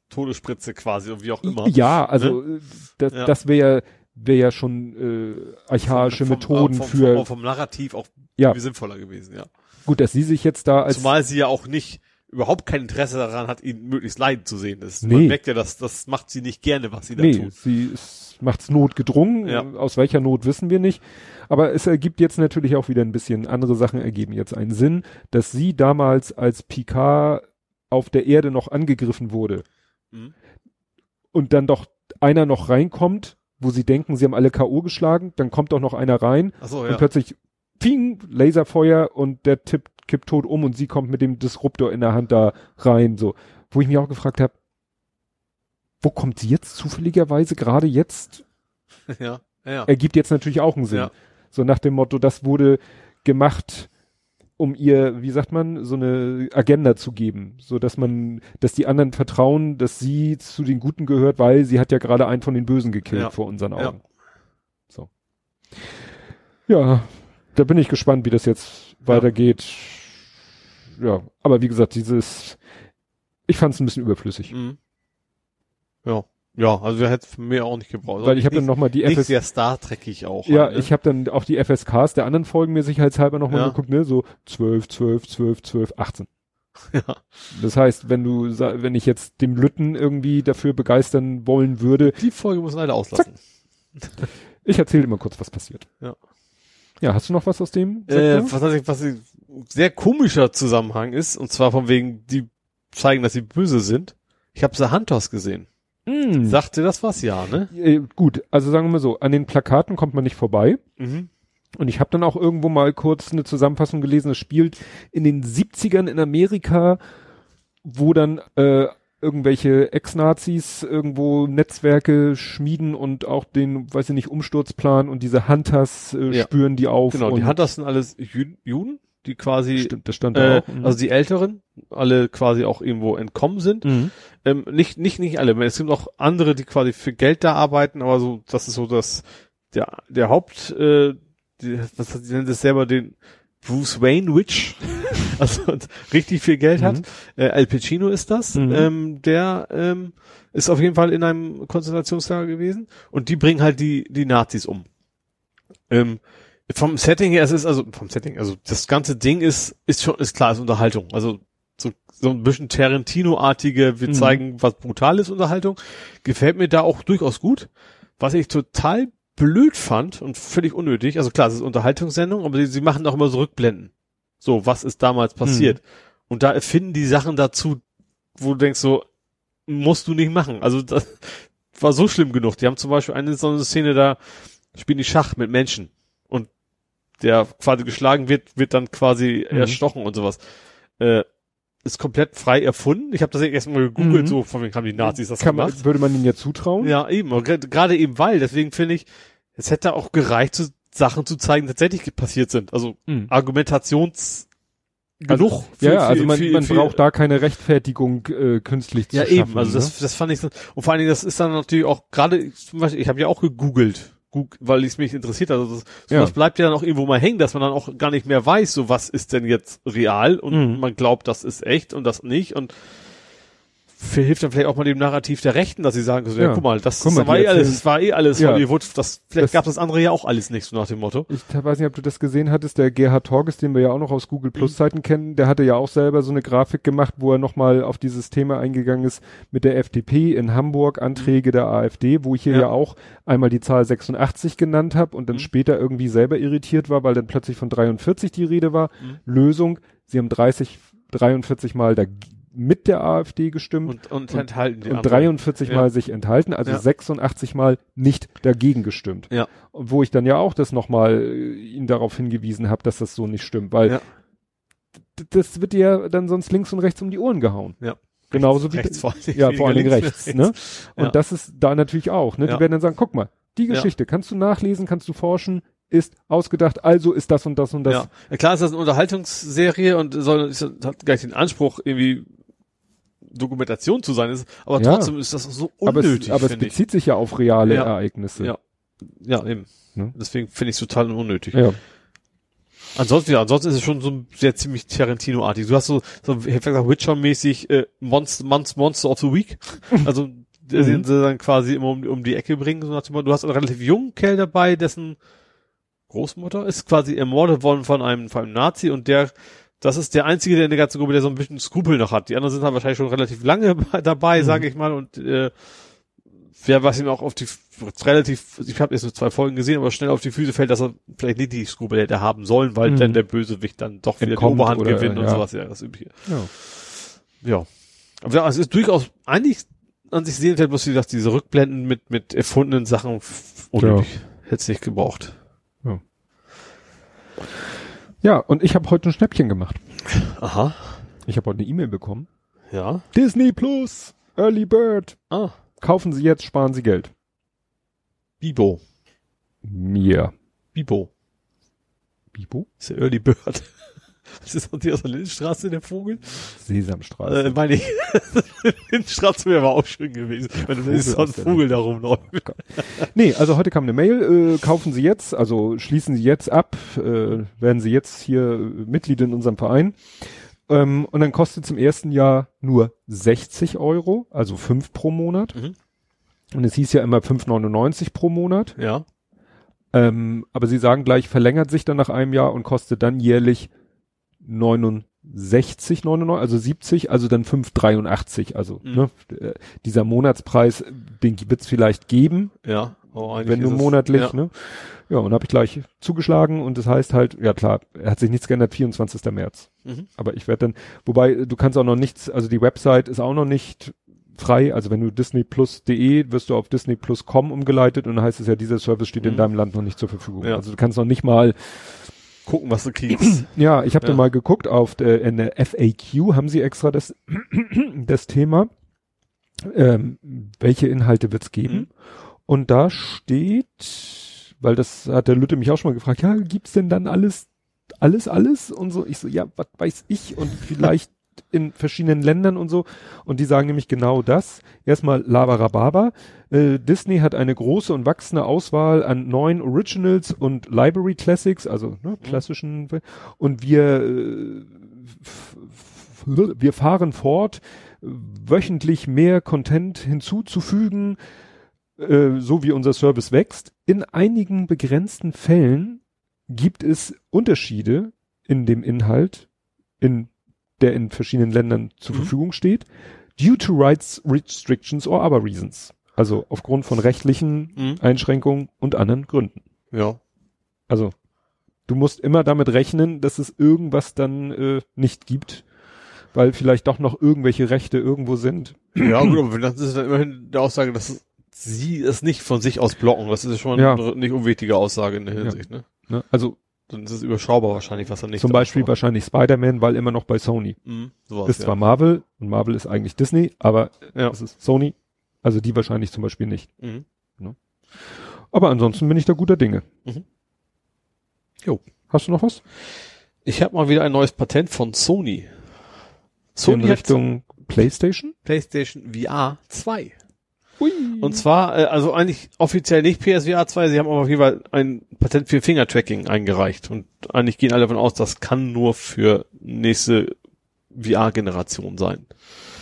Todesspritze quasi und wie auch immer. Ja, also äh, das, Ja. das wäre wäre ja schon äh, archaische Vom- vom- Methoden vom, für Vom, vom Narrativ auch Ja. sinnvoller gewesen, ja. gut, dass sie sich jetzt da als Zumal sie ja auch nicht überhaupt kein Interesse daran hat, ihn möglichst leiden zu sehen. Das, Nee. Man merkt ja, dass das macht sie nicht gerne, was sie da nee, tut. sie ist, macht's notgedrungen. Ja. Aus welcher Not wissen wir nicht. Aber es ergibt jetzt natürlich auch wieder ein bisschen andere Sachen ergeben jetzt einen Sinn, dass sie damals als Picard auf der Erde noch angegriffen wurde Mhm. und dann doch einer noch reinkommt, wo sie denken, sie haben alle K.O. geschlagen, dann kommt doch noch einer rein so, und ja. plötzlich ping, Laserfeuer und der tippt, kippt tot um und sie kommt mit dem Disruptor in der Hand da rein, so. Wo ich mich auch gefragt habe, wo kommt sie jetzt zufälligerweise gerade jetzt? ja. Ja. ergibt jetzt natürlich auch einen Sinn. Ja. So nach dem Motto, das wurde gemacht, um ihr, wie sagt man, so eine Agenda zu geben, so dass man, dass die anderen vertrauen, dass sie zu den Guten gehört, weil sie hat ja gerade einen von den Bösen gekillt Ja. vor unseren Ja. Augen. So. Ja, da bin ich gespannt, wie das jetzt weitergeht. Ja, aber wie gesagt, dieses, ich fand es ein bisschen überflüssig, Mhm. Ja. Ja, also wir hätten von mir auch nicht gebraucht. weil ich habe dann nochmal die nicht FS sehr Star Trekig auch. Ja, halt, ne? ich habe dann auch die FSKs der anderen Folgen mir sicherheitshalber nochmal Ja. geguckt, ne, so 12, 12, 12, 12, 18. Ja. Das heißt, wenn du, wenn ich jetzt dem Lütten irgendwie dafür begeistern wollen würde, Die Folge muss man leider auslassen. ich erzähle immer kurz, was passiert. Ja. Ja, hast du noch was aus dem? Äh, was, was ein sehr komischer Zusammenhang ist, und zwar von wegen, die zeigen, dass sie böse sind. Ich habe The Hunters gesehen. Mm. Sagt dir das was? Ja, ne? Äh, gut, also sagen wir mal so, an den Plakaten kommt man nicht vorbei. Mhm. Und ich habe dann auch irgendwo mal kurz eine Zusammenfassung gelesen, es spielt in den 70ern in Amerika, wo dann äh, irgendwelche Ex-Nazis irgendwo Netzwerke schmieden und auch den, weiß ich nicht, Umsturzplan und diese Hunters äh, Ja. spüren die auf. Genau, die Hunters sind alles Ju- Juden, die quasi, Stimmt, das stand äh, auch. Mhm. also die Älteren, alle quasi auch irgendwo entkommen sind. Mhm. Ähm, nicht, nicht, nicht alle. Es gibt auch andere, die quasi für Geld da arbeiten, aber so, das ist so das, der, der Haupt, äh, die, hat- die nennt es selber den Bruce Wayne Witch, also richtig viel Geld hat. Mhm. Äh, Al Pacino ist das. Mhm. Ähm, der ähm, ist auf jeden Fall in einem Konzentrationslager gewesen und die bringen halt die, die Nazis um. Ähm, vom Setting her, es ist also, vom Setting, also das ganze Ding ist, ist schon, ist klar, ist Unterhaltung. Also so, so ein bisschen Tarantino-artige, wir Mhm. zeigen, was brutal ist, Unterhaltung. Gefällt mir da auch durchaus gut. Was ich total blöd fand und völlig unnötig, also klar, es ist Unterhaltungssendung, aber sie, sie machen auch immer so Rückblenden. So, was ist damals passiert? Und da erfinden die Sachen dazu, wo du denkst so, musst du nicht machen. Also das war so schlimm genug. Die haben zum Beispiel eine so eine Szene da, spielen die Schach mit Menschen der quasi geschlagen wird, wird dann quasi Mhm. erstochen und sowas. Äh, ist komplett frei erfunden. Ich habe das erst mal gegoogelt, Mhm. so von wegen haben die Nazis das Kann gemacht. man, würde man ihnen ja zutrauen? Ja, eben. Gerade eben weil, deswegen finde ich, es hätte auch gereicht, zu Sachen zu zeigen, die tatsächlich passiert sind. Also Mhm. Genug. genug. ja, ja, also für- man, für- man für- braucht da keine Rechtfertigung äh, künstlich zu Ja, schaffen. eben. Also ne? das, das fand ich so. Und vor allen Dingen, das ist dann natürlich auch gerade, zum Beispiel, ich habe ja auch gegoogelt, Goog- weil es mich interessiert hat. Also das, Ja. sowas bleibt ja dann auch irgendwo mal hängen, dass man dann auch gar nicht mehr weiß, so was ist denn jetzt real und Mhm. man glaubt, das ist echt und das nicht und hilft dann vielleicht auch mal dem Narrativ der Rechten, dass sie sagen, so, ja, Ja. guck mal, das, Guck mal, war die eh alles, das war eh alles Ja. Hollywood, das, vielleicht Das- gab das andere ja auch alles nicht, so nach dem Motto. Ich weiß nicht, ob du das gesehen hattest, der Gerhard Torges, den wir ja auch noch aus Google Plus Zeiten kennen, der hatte ja auch selber so eine Grafik gemacht, wo er nochmal auf dieses Thema eingegangen ist mit der FDP in Hamburg, Anträge der AfD, wo ich hier ja, Ja. auch einmal die Zahl 86 genannt habe und dann Mhm. später irgendwie selber irritiert war, weil dann plötzlich von 43 die Rede war. Mhm. Lösung, sie haben 30, 43 Mal da mit der AfD gestimmt Und, und, Und- enthalten die und andere. 43 Ja. Mal sich enthalten, also Ja. 86 Mal nicht dagegen gestimmt. Ja. Und wo ich dann ja auch das nochmal äh, ihn darauf hingewiesen habe, dass das so nicht stimmt, weil Ja. das wird dir dann sonst links und rechts um die Ohren gehauen. Ja. Genauso wie rechts allen Dingen, ja vor allen Dingen rechts, links, ne? Und Ja. das ist da natürlich auch, ne? Ja. Die werden dann sagen, guck mal, die Ja. Geschichte kannst du nachlesen, kannst du forschen, ist ausgedacht, also ist das und das und das. Ja. ja, klar ist das eine Unterhaltungsserie und soll, hat gar nicht den Anspruch, irgendwie Dokumentation zu sein, ist, aber Ja. trotzdem ist das so aber es, unnötig, aber es finde ich. bezieht sich ja auf reale Ja. Ereignisse. Ja. Ja, eben. Ne? Deswegen finde ich es total unnötig. ja. Ansonsten, ja, ansonsten ist es schon so sehr ziemlich Tarantino-artig. Du hast so, so Witcher-mäßig äh, Monster, Monster, Monster of the Week. Also, Mhm. den sie dann quasi immer um, um die Ecke bringen. So nach dem Motto, du hast einen relativ jungen Kerl dabei, dessen Großmutter ist quasi ermordet worden von einem, von einem Nazi und der, das ist der einzige, der in der ganzen Gruppe, der so ein bisschen Skrupel noch hat. Die anderen sind halt wahrscheinlich schon relativ lange dabei, Mhm. sage ich mal, und äh, wer was ihm auch auf die relativ, ich habe jetzt nur zwei Folgen gesehen, aber schnell auf die Füße fällt, dass er vielleicht nicht die Skrupel hätte haben sollen, weil Mhm. dann der Bösewicht dann doch wieder Entkommt die Oberhand oder, gewinnt und ja. sowas, ja, das übliche. ja. Ja. Aber ja, es ist durchaus eigentlich an sich sehenswert, bloß wie gesagt, diese Rückblenden mit, mit erfundenen Sachen unnötig. Hätte es nicht gebraucht. Ja, und ich habe heute ein Schnäppchen gemacht. Aha. Ich habe heute eine E-Mail bekommen. Ja. Disney Plus, Early Bird. Ah. Kaufen Sie jetzt, sparen Sie Geld. Bibo. Mir. Bibo. Bibo? Ist der Early Bird. Das ist die aus der Lindenstraße, der Vogel. Sesamstraße. Äh, meine ich. Lindenstraße wäre aber auch schön gewesen, wenn du so ein Vogel da rumläuft. Nee, also heute kam eine Mail, äh, kaufen Sie jetzt, also schließen Sie jetzt ab, äh, werden Sie jetzt hier Mitglied in unserem Verein. Ähm, und dann kostet zum ersten Jahr nur 60 Euro, also 5 pro Monat. Mhm. Und es hieß ja immer 5,99 pro Monat. Ja. Ähm, aber sie sagen gleich, verlängert sich dann nach einem Jahr und kostet dann jährlich 69,99, also 70, also dann 5,83. Also Mhm. ne, äh, dieser Monatspreis, den wird's vielleicht geben, Ja. Eigentlich wenn du es- monatlich, ja. ne? Ja, und habe ich gleich zugeschlagen und das heißt halt, ja klar, er hat sich nichts geändert, 24. März. Mhm. Aber ich werde dann, wobei du kannst auch noch nichts, also die Website ist auch noch nicht frei, also wenn du disneyplus.de wirst du auf disneyplus.com umgeleitet und dann heißt es ja, dieser Service steht in Mhm. deinem Land noch nicht zur Verfügung. Ja. Also du kannst noch nicht mal, Gucken, was du kriegst. ja, ich habe Ja. dann mal geguckt auf der, in der FAQ haben sie extra das, das Thema, ähm, welche Inhalte wird's geben? Mhm. Und da steht, weil das hat der Lütte mich auch schon mal gefragt, ja, gibt's denn dann alles, alles, alles und so? Ich so, ja, was weiß ich und vielleicht in verschiedenen Ländern und so. Und die sagen nämlich genau das. Erstmal Labarababa. Äh, Disney hat eine große und wachsende Auswahl an neuen Originals und Library Classics, also ne, klassischen. Und wir, äh, wir fahren fort, wöchentlich mehr Content hinzuzufügen, äh, so wie unser Service wächst. In einigen begrenzten Fällen gibt es Unterschiede in dem Inhalt, in der in verschiedenen Ländern zur Mhm. Verfügung steht, due to rights restrictions or other reasons. Also aufgrund von rechtlichen Mhm. Einschränkungen und anderen Gründen. Ja. Also du musst immer damit rechnen, dass es irgendwas dann äh, nicht gibt, weil vielleicht doch noch irgendwelche Rechte irgendwo sind. Ja, gut, aber das ist dann immerhin die Aussage, dass sie es nicht von sich aus blocken. Das ist ja schon Ja. eine nicht unwichtige Aussage in der Hinsicht, ne? Ne? Also Dann ist es überschaubar wahrscheinlich, was er nicht zum Beispiel wahrscheinlich Spider-Man, weil immer noch bei Sony. Mhm, sowas, Ist ja. zwar Marvel und Marvel ist eigentlich Disney, aber ja. es ist Sony. Also die wahrscheinlich zum Beispiel nicht. Mhm. Aber ansonsten bin ich da guter Dinge. Mhm. Jo. Hast du noch was? Ich habe mal wieder ein neues Patent von Sony. Sony in Richtung PlayStation? PlayStation VR 2. Ui. Und zwar, äh, also eigentlich offiziell nicht PSVR 2, sie haben aber auf jeden Fall ein Patent für Finger-Tracking eingereicht. Und eigentlich gehen alle davon aus, das kann nur für nächste VR-Generation sein.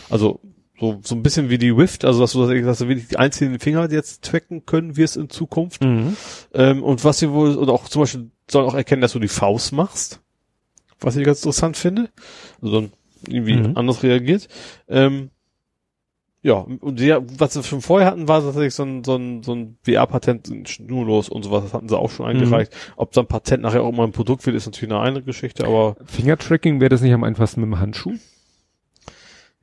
Also so, so ein bisschen wie die Rift, also dass du, dass du wirklich die einzelnen Finger jetzt tracken können wirst in Zukunft. Mhm. Ähm, und was sie wohl, oder auch zum Beispiel sollen auch erkennen, dass du die Faust machst. Was ich ganz interessant finde. Also irgendwie Mhm. anders reagiert. Ähm, ja, und die, was sie schon vorher hatten, war tatsächlich so ein, so ein, so ein VR-Patent schnurlos und sowas, das hatten sie auch schon eingereicht. Ob so ein Patent nachher auch mal ein Produkt wird, ist natürlich eine andere Geschichte, aber Fingertracking wäre das nicht am einfachsten mit dem Handschuh?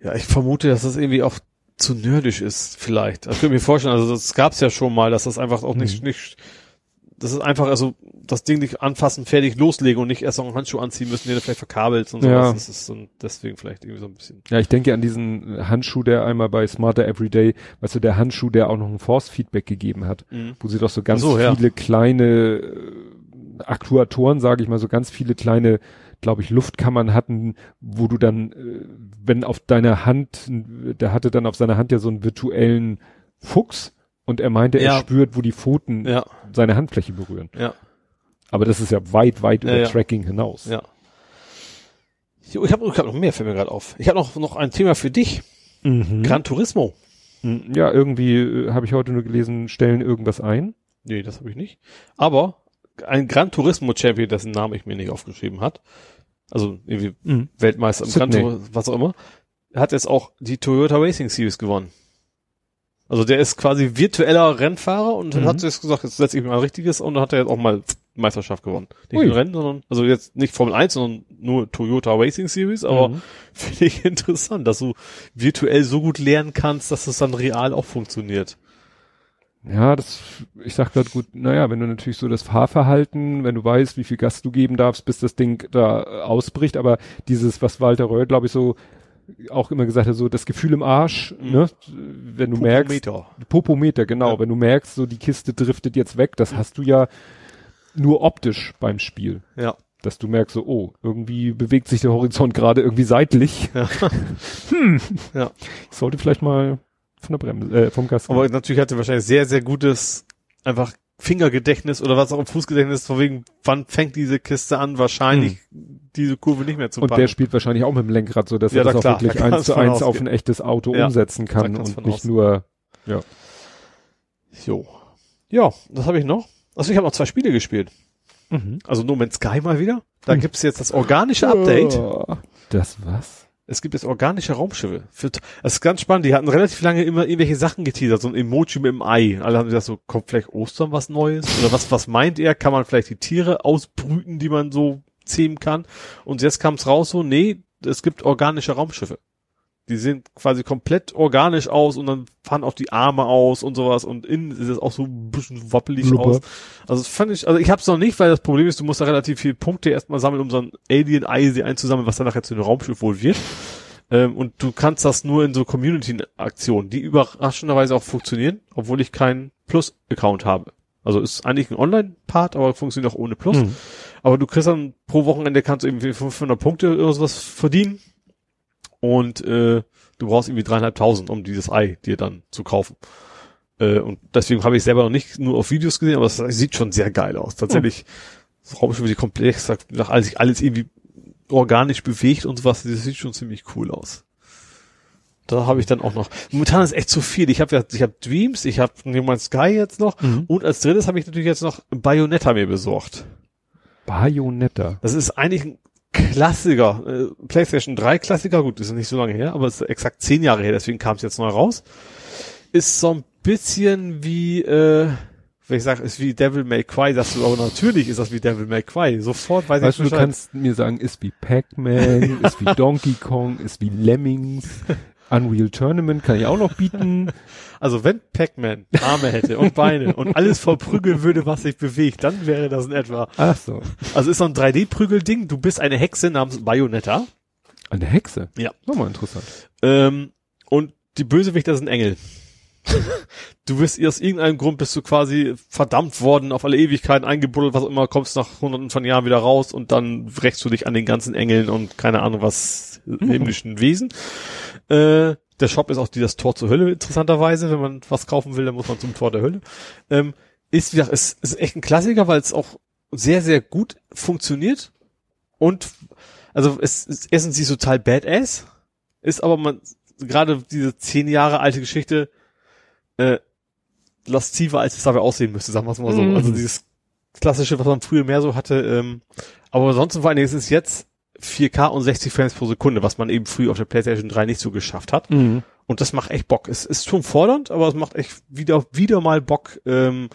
ja, ich vermute, dass das irgendwie auch zu nerdisch ist, vielleicht. Das könnte ich mir vorstellen, also das gab's ja schon mal, dass das einfach auch nicht, Mhm. nicht, das ist einfach, also das Ding nicht anfassen, fertig loslegen und nicht erst noch einen Handschuh anziehen müssen, den du vielleicht verkabelst und Ja. sowas. Das ist so, deswegen vielleicht irgendwie so ein bisschen. Ja, ich denke an diesen Handschuh, der einmal bei Smarter Everyday, weißt du, der Handschuh, der auch noch ein Force-Feedback gegeben hat, Mhm. wo sie doch so ganz so, ja. viele kleine äh, Aktuatoren, sage ich mal, so ganz viele kleine, glaube ich, Luftkammern hatten, wo du dann, äh, wenn auf deiner Hand, der hatte dann auf seiner Hand ja so einen virtuellen Fuchs und er meinte, er Ja. spürt, wo die Pfoten Ja, seine Handfläche berühren. ja, Aber das ist ja weit, weit über. Tracking hinaus. ja. Ich habe ich hab noch mehr, fällt mir gerade auf. Ich habe noch, noch ein Thema für dich. Mhm. Gran Turismo. Mhm. Ja, irgendwie äh, habe ich heute nur gelesen, stellen irgendwas ein. Nee, das habe ich nicht. Aber ein Gran Turismo Champion, dessen Namen ich mir nicht aufgeschrieben hat, also irgendwie Weltmeister im Gran Sydney. Turismo, was auch immer, hat jetzt auch die Toyota Racing Series gewonnen. Also der ist quasi virtueller Rennfahrer und Mhm. hat jetzt gesagt, jetzt setze ich mal ein richtiges und dann hat er jetzt auch mal Meisterschaft gewonnen. Nicht nur Rennen, sondern, also jetzt nicht Formel 1, sondern nur Toyota Racing Series, aber Mhm. finde ich interessant, dass du virtuell so gut lernen kannst, dass es dann real auch funktioniert. Ja, das, ich sag grad gut, naja, wenn du natürlich so das Fahrverhalten, wenn du weißt, wie viel Gas du geben darfst, bis das Ding da ausbricht, aber dieses, was Walter Röhr, glaube ich, so auch immer gesagt hat, so das Gefühl im Arsch, Mhm. ne, wenn du merkst, Popometer. Popometer, genau, Ja. wenn du merkst, so die Kiste driftet jetzt weg, das hast du ja nur optisch beim Spiel. Ja. Dass du merkst so, oh, irgendwie bewegt sich der Horizont gerade irgendwie seitlich. Ja. Hm. Ja. Ich sollte vielleicht mal von der Bremse, äh, vom Gas. Aber natürlich hatte wahrscheinlich sehr, sehr gutes einfach Fingergedächtnis oder was auch im Fußgedächtnis, von wegen, wann fängt diese Kiste an, wahrscheinlich diese Kurve nicht mehr zu Hm. und packen. der spielt wahrscheinlich auch mit dem Lenkrad, so dass Ja, er das na auch klar, wirklich da eins zu eins auf ein echtes Auto Ja, umsetzen kann und nicht ausgehen. nur, Jo. Ja, das habe ich noch. Also ich habe noch zwei Spiele gespielt. Also No Man's Sky mal wieder. Da Hm. gibt's jetzt das organische Update. Das was? Es gibt jetzt organische Raumschiffe. Für, das ist ganz spannend. Die hatten relativ lange immer irgendwelche Sachen geteasert. So ein Emoji mit dem Ei. Alle haben gesagt, so kommt vielleicht Ostern was Neues? Oder was, was meint er? Kann man vielleicht die Tiere ausbrüten, die man so zähmen kann? Und jetzt kam's raus so, nee, es gibt organische Raumschiffe. Die sehen quasi komplett organisch aus und dann fahren auch die Arme aus und sowas und innen ist es auch so ein bisschen wappelig Blubber. aus. Also das fand ich, also ich hab's noch nicht, weil das Problem ist, du musst da relativ viele Punkte erstmal sammeln, um so ein Alien-Ei einzusammeln, was dann nachher zu einem Raumschiff wohl wird. Ähm, und du kannst das nur in so Community-Aktionen, die überraschenderweise auch funktionieren, obwohl ich keinen Plus-Account habe. Also ist eigentlich ein Online-Part, aber funktioniert auch ohne Plus. Hm. Aber du kriegst dann pro Wochenende kannst du irgendwie 500 Punkte oder sowas verdienen. Und äh, du brauchst irgendwie dreieinhalbtausend, um dieses Ei dir dann zu kaufen. Äh, und deswegen habe ich selber noch nicht nur auf Videos gesehen, aber es sieht schon sehr geil aus. Tatsächlich, das Raumschiff, die komplex, nach alles, sich alles irgendwie organisch bewegt und sowas, das sieht schon ziemlich cool aus. Da habe ich dann auch noch. Momentan ist echt zu viel. Ich habe ja, ich habe Dreams, ich habe Newman Sky jetzt noch Mhm. und als drittes habe ich natürlich jetzt noch Bayonetta mir besorgt. Bayonetta. Das ist eigentlich ein Klassiker, äh, PlayStation 3 Klassiker, gut, ist nicht so lange her, aber es ist exakt zehn Jahre her, deswegen kam es jetzt neu raus. Ist so ein bisschen wie, äh, wenn ich sage, ist wie Devil May Cry, sagst du, aber natürlich ist das wie Devil May Cry. Sofort weiß Weißt du, ich du Bescheid. kannst mir sagen, ist wie Pac-Man, ist wie Donkey Kong, ist wie Lemmings, Unreal Tournament kann ich auch noch bieten. Also wenn Pac-Man Arme hätte und Beine und alles verprügeln würde, was sich bewegt, dann wäre das in etwa. Ach so. Also ist so ein 3D-Prügelding, du bist eine Hexe namens Bayonetta. Eine Hexe? Ja. Nochmal interessant. Ähm, und die Bösewichter sind Engel. Du wirst aus irgendeinem Grund bist du quasi verdammt worden, auf alle Ewigkeiten eingebuddelt, was immer, kommst nach hunderten von Jahren wieder raus und dann rächst du dich an den ganzen Engeln und keine Ahnung was himmlischen Wesen. Äh, der Shop ist auch die, das Tor zur Hölle, interessanterweise. Wenn man was kaufen will, dann muss man zum Tor der Hölle. Ähm, ist, wie gesagt, ist, ist echt ein Klassiker, weil es auch sehr, sehr gut funktioniert. Und, also, es ist erstens nicht total badass, ist aber man, gerade diese zehn Jahre alte Geschichte, äh, lasziver, als es dabei aussehen müsste, sagen wir es mal so. Mhm. Also dieses klassische, was man früher mehr so hatte, ähm, aber ansonsten vor allen Dingen ist es jetzt 4K und 60 Frames pro Sekunde, was man eben früher auf der PlayStation 3 nicht so geschafft hat. Mhm. Und das macht echt Bock. Es ist schon fordernd, aber es macht echt wieder, wieder mal Bock, ähm,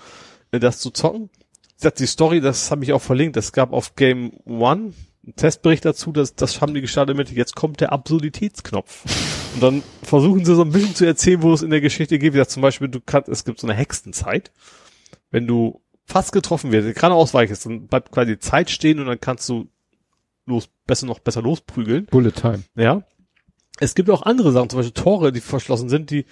das zu zocken. Wie gesagt, Die Story, das habe ich auch verlinkt. Es gab auf Game One einen Testbericht dazu, das, das haben die gestartet mit, jetzt kommt der Absurditätsknopf. Und dann versuchen sie so ein bisschen zu erzählen, wo es in der Geschichte geht. Wie gesagt, zum Beispiel, du kannst, es gibt so eine Hexenzeit. Wenn du fast getroffen wirst, gerade ausweichst, dann bleibt quasi die Zeit stehen und dann kannst du los, besser noch besser losprügeln. Bullet Time. Ja. Es gibt auch andere Sachen, zum Beispiel Tore, die verschlossen sind, die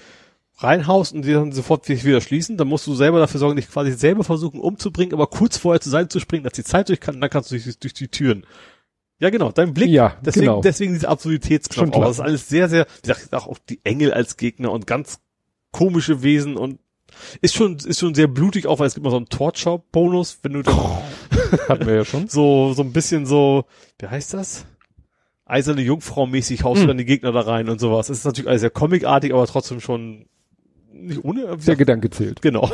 reinhaust und die dann sofort wieder schließen. Dann musst du selber dafür sorgen, dich quasi selber versuchen umzubringen, aber kurz vorher zur Seite zu springen, dass die Zeit durch kann, und dann kannst du durch, durch die Türen. Ja, genau, dein Blick. Ja, deswegen, genau. deswegen dieser Absurditätsknopf. Aber das ist alles sehr, sehr, wie gesagt, auch die Engel als Gegner und ganz komische Wesen und ist schon, ist schon sehr blutig, auch weil es gibt mal so einen Torture-Bonus, wenn du dann Hatten wir ja schon. so, so ein bisschen so, wie heißt das? Eiserne Jungfrau-mäßig haust du Hm. dann die Gegner da rein und sowas. Es ist natürlich alles sehr comicartig, aber trotzdem schon nicht ohne. Der gesagt, Gedanke zählt. Genau.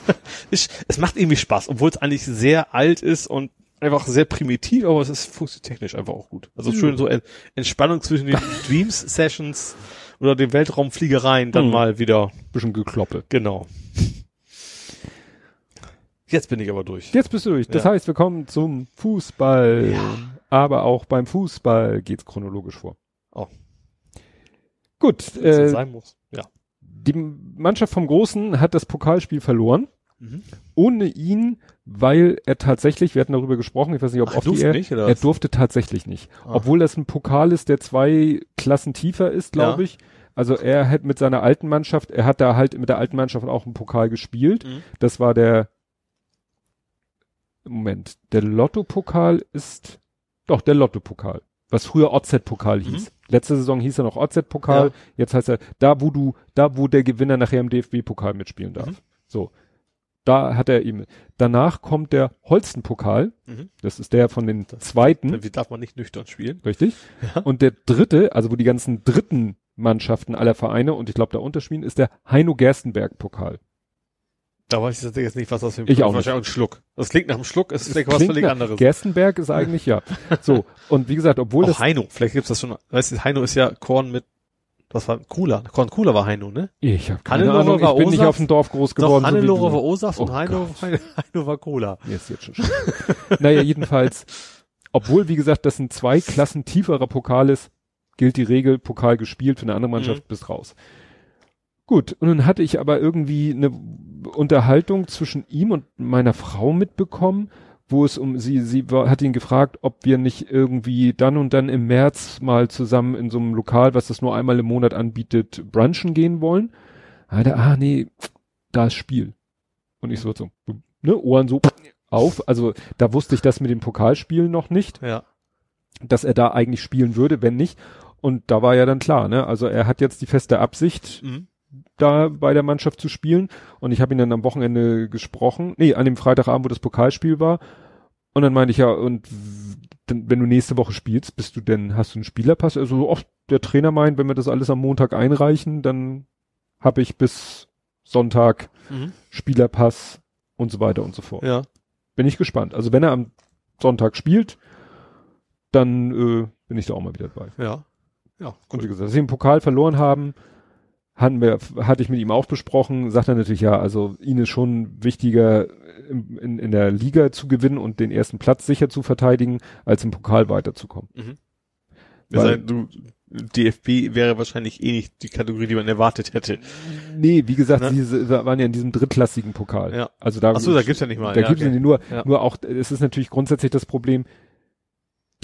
ich, es macht irgendwie Spaß, obwohl es eigentlich sehr alt ist und einfach sehr primitiv, aber es ist funktionstechnisch einfach auch gut. Also Hm. schön so en Entspannung zwischen den Dreams-Sessions oder den Weltraumfliegereien dann Hm. mal wieder. Bisschen gekloppe. Genau. Jetzt bin ich aber durch. Jetzt bist du durch. Das Ja. heißt, wir kommen zum Fußball. Aber auch beim Fußball geht's chronologisch vor. Oh. Gut, äh, sein muss. Ja. die Mannschaft vom Großen hat das Pokalspiel verloren. Mhm. Ohne ihn, weil er tatsächlich, wir hatten darüber gesprochen, ich weiß nicht, ob Ach, off durfte die Air, nicht, er durfte tatsächlich nicht. Ah. Obwohl das ein Pokal ist, der zwei Klassen tiefer ist, glaube Ja. ich. Also er hat mit seiner alten Mannschaft, er hat da halt mit der alten Mannschaft auch einen Pokal gespielt. Mhm. Das war der Moment, der Lotto-Pokal ist doch der Lotto-Pokal, was früher OZ-Pokal hieß. Letzte Saison hieß er noch OZ-Pokal, Mhm. Ja. jetzt heißt er da, wo du, da, wo der Gewinner nachher im DFB-Pokal mitspielen darf. Mhm. So. Da hat er eben. Danach kommt der Holsten-Pokal. Mhm. Das ist der von den zweiten, Wie darf man nicht nüchtern spielen? richtig? Ja. Und der dritte, also wo die ganzen dritten Mannschaften aller Vereine und ich glaube da unterspielen, ist der Heino Gerstenberg-Pokal. Da weiß ich jetzt nicht, was das für ein Ich auch Wahrscheinlich ein Schluck. Das klingt nach einem Schluck, es ist vielleicht Das was völlig anderes. Gerstenberg ist eigentlich ja. So. Und wie gesagt, obwohl Auch das Heino, vielleicht gibt's das schon. Weißt du, Heino ist ja Korn mit, was war Cooler? Cooler war Heino, ne? Ich habe keine Hannelore Ahnung, ich bin nicht O-Saft. auf dem Dorf groß Doch, geworden. so wie Hannelore du. war O-Saft Oh und Heino, Gott. Heino war Cola. Ist jetzt schon naja, jedenfalls, obwohl, wie gesagt, das ein zwei Klassen tieferer Pokal ist, gilt die Regel, Pokal gespielt, für eine andere Mannschaft Mhm. bist raus. Gut, und dann hatte ich aber irgendwie eine Unterhaltung zwischen ihm und meiner Frau mitbekommen, wo es um sie, sie war, hat ihn gefragt, ob wir nicht irgendwie dann und dann im März mal zusammen in so einem Lokal, was das nur einmal im Monat anbietet, brunchen gehen wollen. Da hat er, ah nee, da ist Spiel. Und ich so, so ne, Ohren so auf. Also da wusste ich das mit dem Pokalspielen noch nicht, Ja. dass er da eigentlich spielen würde, wenn nicht. Und da war ja dann klar, ne? Also er hat jetzt die feste Absicht, Mhm. Da bei der Mannschaft zu spielen. Und ich habe ihn dann am Wochenende gesprochen, nee, an dem Freitagabend, wo das Pokalspiel war. Und dann meinte ich ja, und wenn du nächste Woche spielst, bist du denn, hast du einen Spielerpass? Also so oft der Trainer meint, wenn wir das alles am Montag einreichen, dann habe ich bis Sonntag Mhm. Spielerpass und so weiter und so fort. Ja. Bin ich gespannt. Also wenn er am Sonntag spielt, dann äh, bin ich da auch mal wieder dabei. Ja. Ja. Und wie gesagt, dass sie den Pokal verloren haben, hatten wir, hatte ich mit ihm auch besprochen, sagt er natürlich, ja, also ihn ist schon wichtiger, in, in, in der Liga zu gewinnen und den ersten Platz sicher zu verteidigen, als im Pokal weiterzukommen. Wir Weil- du, DFB wäre wahrscheinlich eh nicht die Kategorie, die man erwartet hätte. Nee, wie gesagt, Ne? diese waren ja in diesem drittklassigen Pokal. Ja. Also da, Ach so, da gibt's ja nicht mal. da ja, gibt's okay. ja nur, Ja. nur auch, es ist natürlich grundsätzlich das Problem,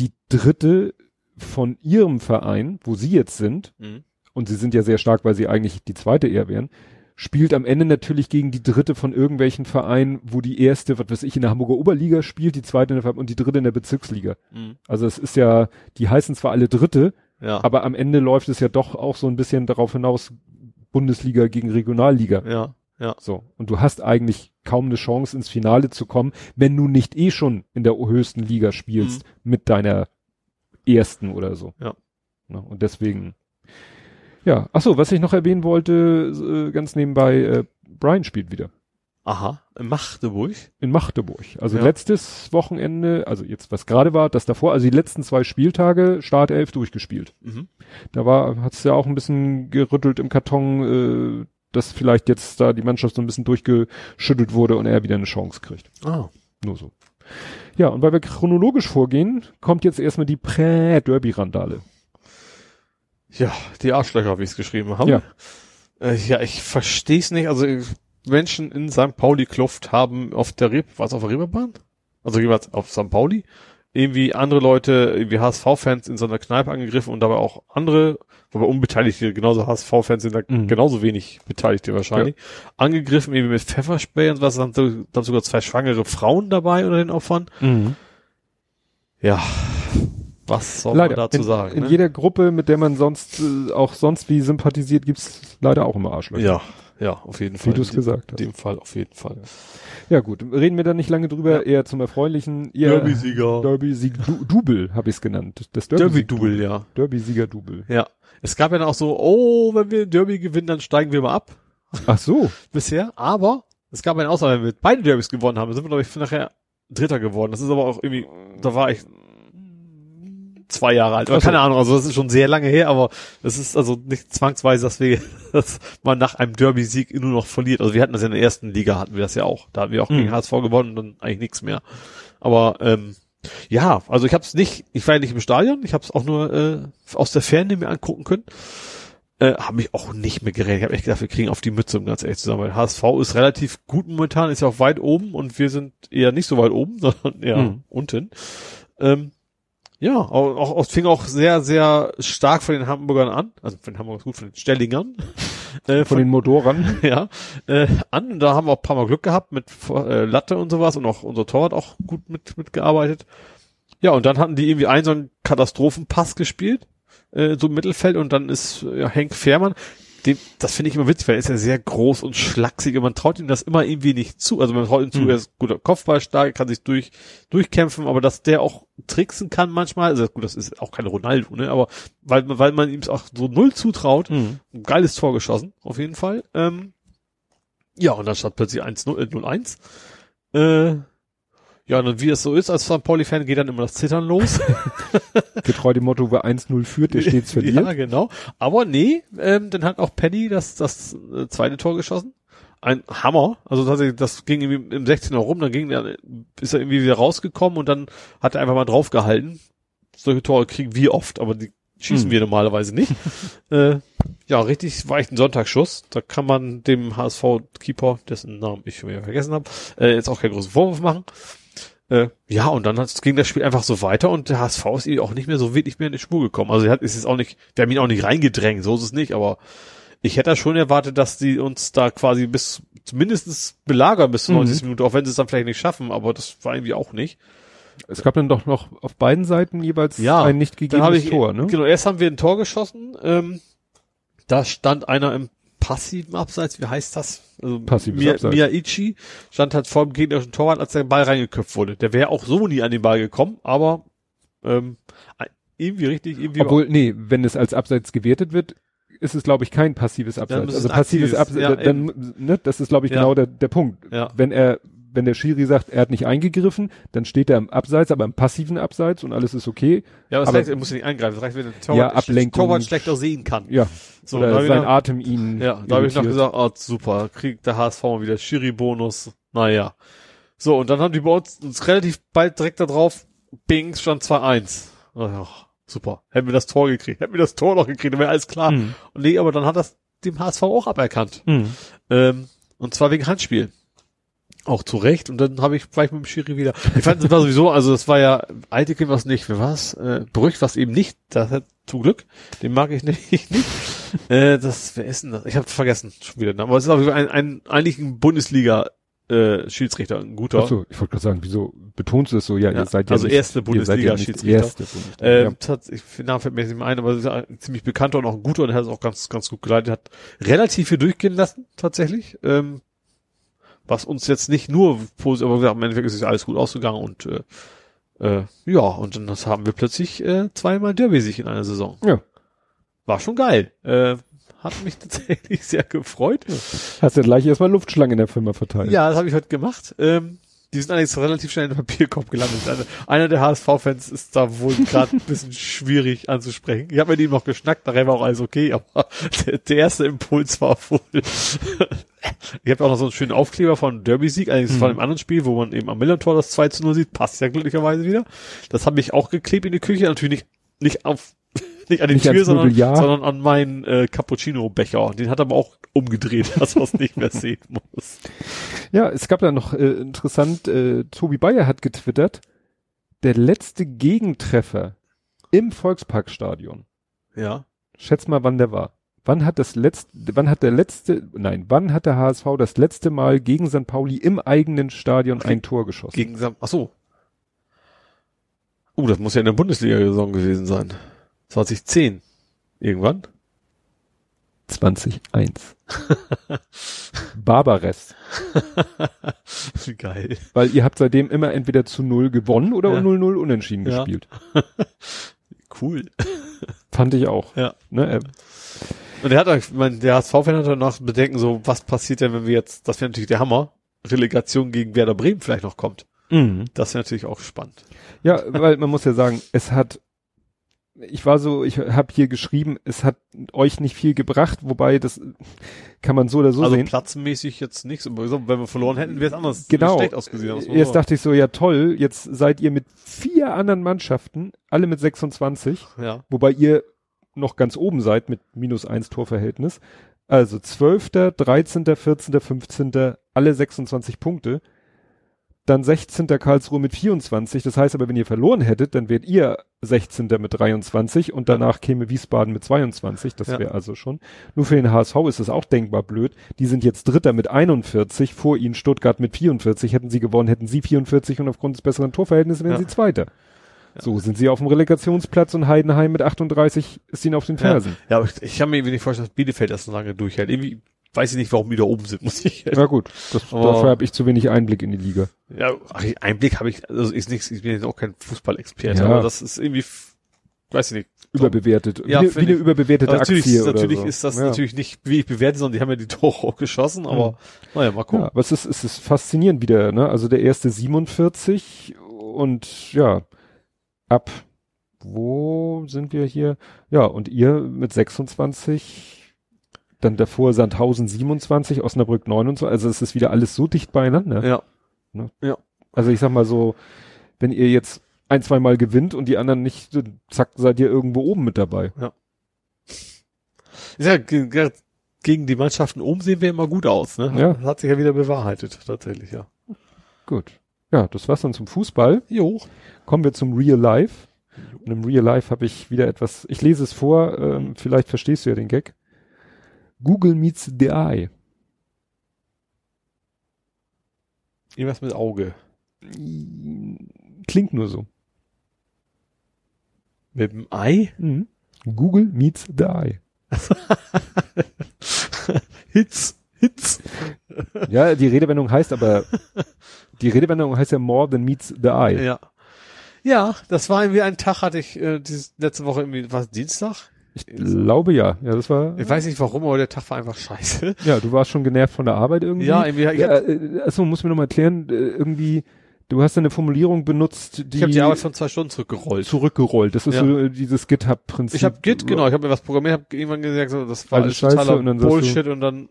die dritte von ihrem Verein, wo sie jetzt sind, Mhm. Und sie sind ja sehr stark, weil sie eigentlich die zweite eher wären, spielt am Ende natürlich gegen die dritte von irgendwelchen Vereinen, wo die erste, was weiß ich, in der Hamburger Oberliga spielt, die zweite in der, und die dritte in der Bezirksliga. Mhm. Also es ist ja, die heißen zwar alle Dritte, Ja. aber am Ende läuft es ja doch auch so ein bisschen darauf hinaus, Bundesliga gegen Regionalliga. ja. Ja. So. Und du hast eigentlich kaum eine Chance ins Finale zu kommen, wenn du nicht eh schon in der höchsten Liga spielst mit deiner ersten oder so. Ja. Ne? Und deswegen, ja. Ach so, was ich noch erwähnen wollte, äh, ganz nebenbei, äh, Brian spielt wieder Aha. Magdeburg. in Magdeburg. Also Ja. letztes Wochenende, also jetzt was gerade war, das davor, also die letzten zwei Spieltage Startelf durchgespielt. Mhm. Da war, hat's ja auch ein bisschen gerüttelt im Karton, äh, dass vielleicht jetzt da die Mannschaft so ein bisschen durchgeschüttelt wurde und er wieder eine Chance kriegt. Ah. Nur so. Ja, und weil wir chronologisch vorgehen, kommt jetzt erstmal die Prä-Derby-Randale. Ja, die Arschlöcher, wie ich es geschrieben habe. Ja. Äh, ja, ich verstehe es nicht. Also Menschen in St. Pauli Kluft haben auf der Reb, was auf der Reeperbahn? Also jeweils auf St. Pauli irgendwie andere Leute, irgendwie HSV-Fans in so einer Kneipe angegriffen und dabei auch andere, wobei Unbeteiligte, genauso HSV-Fans sind da Mhm. genauso wenig Beteiligte wahrscheinlich, angegriffen irgendwie mit Pfefferspray und was, dann, dann sogar zwei schwangere Frauen dabei unter den Opfern. Ja, was soll Leider. man dazu in, sagen? in ne? jeder Gruppe, mit der man sonst äh, auch sonst wie sympathisiert, gibt's leider auch immer Arschlöcher. Ja, ja, auf jeden Fall. Wie du es In gesagt In hast. dem Fall auf jeden Fall. Ja gut, reden wir da nicht lange drüber, eher zum Erfreulichen. Ihr Derby-Sieger. Derby-Sieg, du, Double habe ich es genannt. Das Derby-Double, ja. Derby-Sieger-Double. Ja. Es gab ja dann auch so, oh, wenn wir Derby gewinnen, dann steigen wir mal ab. Ach so. Bisher. Aber es gab eine Aussage, wenn wir beide Derbys gewonnen haben, sind wir, glaube ich, nachher Dritter geworden. Das ist aber auch irgendwie, da war ich zwei Jahre alt. Oder keine Ahnung, also das ist schon sehr lange her, aber es ist also nicht zwangsweise, dass wir, dass man nach einem Derby-Sieg nur noch verliert. Also wir hatten das ja in der ersten Liga, hatten wir das ja auch. Da hatten wir auch Mhm. gegen HSV gewonnen und dann eigentlich nichts mehr. Aber ähm, ja, also ich habe es nicht, ich war ja nicht im Stadion, ich habe es auch nur äh, aus der Ferne mir angucken können. Äh, habe ich auch nicht mehr gerechnet. Ich habe echt gedacht, wir kriegen auf die Mütze, um ganz ehrlich zu sein. Weil HSV ist relativ gut momentan, ist ja auch weit oben und wir sind eher nicht so weit oben, sondern eher Mhm. unten. Ähm, ja, auch, auch, auch fing auch sehr, sehr stark von den Hamburgern an. Also von den Hamburgern gut, von den Stellingern. Äh, Von den Motorern. ja, äh, an. Und da haben wir auch ein paar Mal Glück gehabt mit äh, Latte und sowas und auch unser Tor hat auch gut mit mitgearbeitet. Ja, und dann hatten die irgendwie einen so einen Katastrophenpass gespielt, äh, so im Mittelfeld und dann ist äh, ja, Henk Fährmann, dem, das finde ich immer witzig, weil er ist ja sehr groß und schlaksig und man traut ihm das immer irgendwie nicht zu. Also man traut ihm zu, Mhm. er ist guter Kopfball stark, kann sich durch, durchkämpfen, aber dass der auch tricksen kann manchmal, also gut, das ist auch keine Ronaldo, ne, aber weil, weil man ihm auch so null zutraut, Mhm. geiles Tor geschossen, auf jeden Fall. Ähm, ja, und dann stand plötzlich 1-0, äh, 0-1. Äh, ja, und wie es so ist, als St. Pauli-Fan geht dann immer das Zittern los. Getreu dem Motto, wer 1-0 führt, der stets verliert. ja, genau. Aber nee, ähm, dann hat auch Penny das, das äh, zweite Tor geschossen. Ein Hammer. Also tatsächlich, das ging irgendwie im 16er rum, dann ging er, ist er irgendwie wieder rausgekommen und dann hat er einfach mal draufgehalten. Solche Tore kriegen wir oft, aber die schießen Hm. wir normalerweise nicht. äh, ja, richtig, war echt ein Sonntagsschuss. Da kann man dem HSV-Keeper, dessen Namen ich schon wieder vergessen habe, äh, jetzt auch keinen großen Vorwurf machen. Äh, ja, und dann ging das Spiel einfach so weiter und der HSV ist irgendwie auch nicht mehr so wirklich mehr in die Spur gekommen. Also er hat, ist jetzt auch nicht, wir haben ihn auch nicht reingedrängt, so ist es nicht, aber ich hätte schon erwartet, dass die uns da quasi bis, zumindestens belagern bis zur Mhm. 90. Minute, auch wenn sie es dann vielleicht nicht schaffen, aber das war irgendwie auch nicht. Es gab dann doch noch auf beiden Seiten jeweils Ja, ein nicht gegebenes ich, Tor, ne? genau, erst haben wir ein Tor geschossen, ähm, da stand einer im passiven Abseits, wie heißt das? Also Passives Mia, Abseits. Miyaichi stand halt vor dem gegnerischen Torwart, als der Ball reingeköpft wurde. Der wäre auch so nie an den Ball gekommen, aber ähm, irgendwie richtig, irgendwie Obwohl, nee, wenn es als Abseits gewertet wird, ist es, glaube ich, kein passives Abseits. Also passives Abseits, ja, dann, ne, das ist, glaube ich, Ja. genau der, der Punkt. Ja. Wenn er, wenn der Schiri sagt, er hat nicht eingegriffen, dann steht er im Abseits, aber im passiven Abseits und alles ist okay. Ja, aber es Aber- reicht, er muss ja nicht eingreifen. Es reicht, wenn der Ja, Torwart, Ablenkung. Torwart schlechter sehen kann. Ja. So, Oder sein noch- Atem ihn. Ja, da habe ich noch gesagt, oh, super, kriegt der HSV mal wieder Schiri-Bonus. Naja. So, und dann haben die bei uns, uns relativ bald direkt da drauf, Bing, stand 2-1. Ach, super. Hätten wir das Tor gekriegt. Hätten wir das Tor noch gekriegt, dann wäre alles klar. Mhm. Und nee, aber dann hat das dem HSV auch aberkannt. Mhm. Ähm, und zwar wegen Handspiel. Auch zu Recht. Und dann habe ich gleich mit dem Schiri wieder. Ich fand das war sowieso, also das war ja Eitekin was nicht, wer was? Äh, Brüch was eben nicht. Das hat zum Glück. Den mag ich nicht. nicht. äh, das, wer ist denn das? Ich habe vergessen schon wieder. Aber es ist auf jeden Fall ein, ein eigentlich ein Bundesliga äh, Schiedsrichter, ein guter. Ach so, ich wollte gerade sagen, wieso betonst du das so? Ja, Ja, ihr seid ja also nicht, erste Bundesliga-Schiedsrichter. erste Bundesliga. Ähm, ja. ich, Name fällt mir jetzt nicht mehr ein, aber es ist ein ziemlich bekannter und auch ein guter und er hat es auch ganz, ganz gut geleitet, hat relativ viel durchgehen lassen, tatsächlich. Ähm, was uns jetzt nicht nur positiv, aber gesagt, im Endeffekt ist es alles gut ausgegangen und äh, äh, ja, und dann das haben wir plötzlich äh, zweimal Derby-Sieg in einer Saison. Ja. War schon geil. Äh, hat mich tatsächlich sehr gefreut. Hast ja gleich erstmal Luftschlangen in der Firma verteilt. Ja, das habe ich heute gemacht. Ähm, die sind allerdings relativ schnell in den Papierkorb gelandet. Also, einer der HSV-Fans ist da wohl gerade ein bisschen schwierig anzusprechen. Ich habe mit ihm noch geschnackt, nachher war auch alles okay, aber der, der erste Impuls war wohl. ich habe auch noch so einen schönen Aufkleber von Derby-Sieg, allerdings Mhm. von einem anderen Spiel, wo man eben am Millantor das 2 zu 0 sieht, passt ja glücklicherweise wieder. Das habe ich auch geklebt in die Küche, natürlich nicht, nicht auf nicht an die Nicht Tür, sondern, sondern an meinen äh, Cappuccino-Becher. Den hat er aber auch umgedreht, dass man es nicht mehr sehen muss. Ja, es gab da noch äh, interessant, äh, Tobi Bayer hat getwittert, der letzte Gegentreffer im Volksparkstadion. Ja. Schätz mal, wann der war. Wann hat das letzte, wann hat der letzte, nein, wann hat der HSV das letzte Mal gegen St. Pauli im eigenen Stadion ein Tor geschossen? Gegen Sam Ach so. Uh, das muss ja in der Bundesliga-Saison gewesen sein. 2010. Irgendwann? 2001. Barbares. Wie geil. Weil ihr habt seitdem immer entweder zu Null gewonnen oder Ja. 0-0 unentschieden Ja. gespielt. Cool. Fand ich auch. Ja. Ne, äh, Und er hat, ich mein, der HSV-Fan hat danach Bedenken, so, was passiert denn, wenn wir jetzt, das wäre natürlich der Hammer, Relegation gegen Werder Bremen vielleicht noch kommt. Das wäre natürlich auch spannend. Ja, weil man muss ja sagen, es hat, ich war so, ich habe hier geschrieben, es hat euch nicht viel gebracht, wobei das kann man so oder so also sehen. platzmäßig jetzt nichts, wenn wir verloren hätten, wäre es anders Genau. schlecht ausgesehen. sagen. dachte ich so, ja toll, jetzt seid ihr mit vier anderen Mannschaften, alle mit 26, ja. wobei ihr noch ganz oben seid mit minus eins Torverhältnis. Also 12., 13., 14., 15., alle 26 Punkte. Dann 16. Karlsruhe mit 24. Das heißt aber, wenn ihr verloren hättet, dann wärt ihr 16. mit 23 und danach käme Wiesbaden mit 22. Das Ja. wäre also schon. Nur für den HSV ist es auch denkbar blöd. Die sind jetzt Dritter mit 41, vor ihnen Stuttgart mit 44. Hätten sie gewonnen, hätten sie 44 und aufgrund des besseren Torverhältnisses wären Ja. sie Zweiter. So sind sie auf dem Relegationsplatz und Heidenheim mit 38 ist ihnen auf den Fersen. Ja, aber ich, ich kann mir irgendwie nicht vorstellen, dass Bielefeld das so lange durchhält. Irgendwie weiß ich nicht, warum die da oben sind, muss ich. Ja, gut, das, Aber- dafür habe ich zu wenig Einblick in die Liga. Ja, Einblick habe ich, also ist nichts, ich bin jetzt auch kein Fußballexperte, Ja. aber das ist irgendwie, weiß ich nicht. Überbewertet. Ja, wie, eine- wie eine überbewertete Aber natürlich, Aktie natürlich so. ist das ja. natürlich nicht, wie ich bewerte, sondern die haben ja die Tore auch geschossen, aber naja, mal gucken. Ja, aber es ist, es ist faszinierend wieder, ne? Also der erste 47 und ja, ab wo sind wir hier? Ja, und ihr mit 26, dann davor Sandhausen 27, Osnabrück 29, also es ist wieder alles so dicht beieinander. Ja, Also ich sag mal so, wenn ihr jetzt ein, zwei Mal gewinnt und die anderen nicht, dann zack, seid ihr irgendwo oben mit dabei. ja ge- gegen die Mannschaften oben sehen wir immer gut aus, ne? Ja. Das hat sich ja wieder bewahrheitet, tatsächlich, ja. Gut. Ja, das war's dann zum Fußball. Jo. Kommen wir zum Real Life. Und im Real Life habe ich wieder etwas, ich lese es vor, ähm, vielleicht verstehst du ja den Gag. Google meets the eye. Irgendwas mit Auge. Klingt nur so. Mit dem Ei? Mhm. Google meets the eye. Hits. Hits. Ja, die Redewendung heißt aber, die Redewendung heißt ja more than meets the eye. Ja. Ja, das war irgendwie ein Tag, hatte ich äh, dieses letzte Woche irgendwie, was Dienstag? Ich glaube ja. Ja, das war, Ich weiß nicht warum, aber der Tag war einfach scheiße. ja, du warst schon genervt von der Arbeit irgendwie. Ja, irgendwie, ich Ja, hab, äh, achso, muss mir noch mal erklären, äh, irgendwie, du hast eine Formulierung benutzt, die, ich hab die Arbeit von zwei Stunden zurückgerollt. zurückgerollt. Das ist Ja. so äh, dieses GitHub-Prinzip. Ich habe Git, genau, ich habe mir was programmiert, habe irgendwann gesagt, so, das war Alles Scheiße totaler und dann Bullshit und dann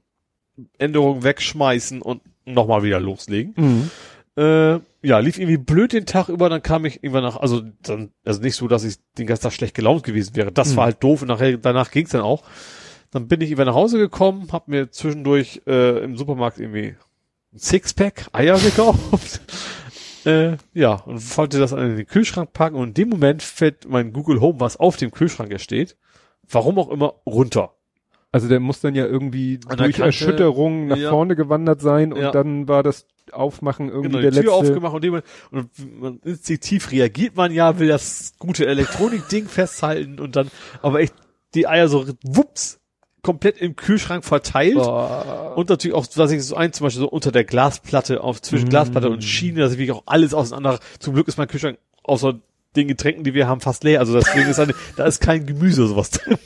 Änderungen wegschmeißen und nochmal wieder loslegen. Mhm. Äh, ja, lief irgendwie blöd den Tag über, dann kam ich irgendwann nach, also dann, also nicht so, dass ich den ganzen Tag schlecht gelaunt gewesen wäre. Das Mhm. war halt doof und nachher, danach ging's dann auch. Dann bin ich irgendwann nach Hause gekommen, hab mir zwischendurch äh, im Supermarkt irgendwie ein Sixpack Eier gekauft. äh, ja, und wollte das in den Kühlschrank packen und in dem Moment fällt mein Google Home, was auf dem Kühlschrank steht, warum auch immer, runter. Also der muss dann ja irgendwie durch Kante, Erschütterung nach ja. vorne gewandert sein und Ja. dann war das Aufmachen irgendwie Genau, der die Tür letzte. aufgemacht und, dem, und man instinktiv reagiert man ja, will das gute Elektronik-Ding festhalten und dann, aber echt die Eier so wups komplett im Kühlschrank verteilt Boah. und natürlich auch, was ich so ein, zum Beispiel so unter der Glasplatte, auf zwischen Mm. Glasplatte und Schiene, dass ich auch alles auseinander, zum Glück ist mein Kühlschrank außer den Getränken, die wir haben, fast leer, also deswegen ist eine, da ist kein Gemüse oder sowas drin.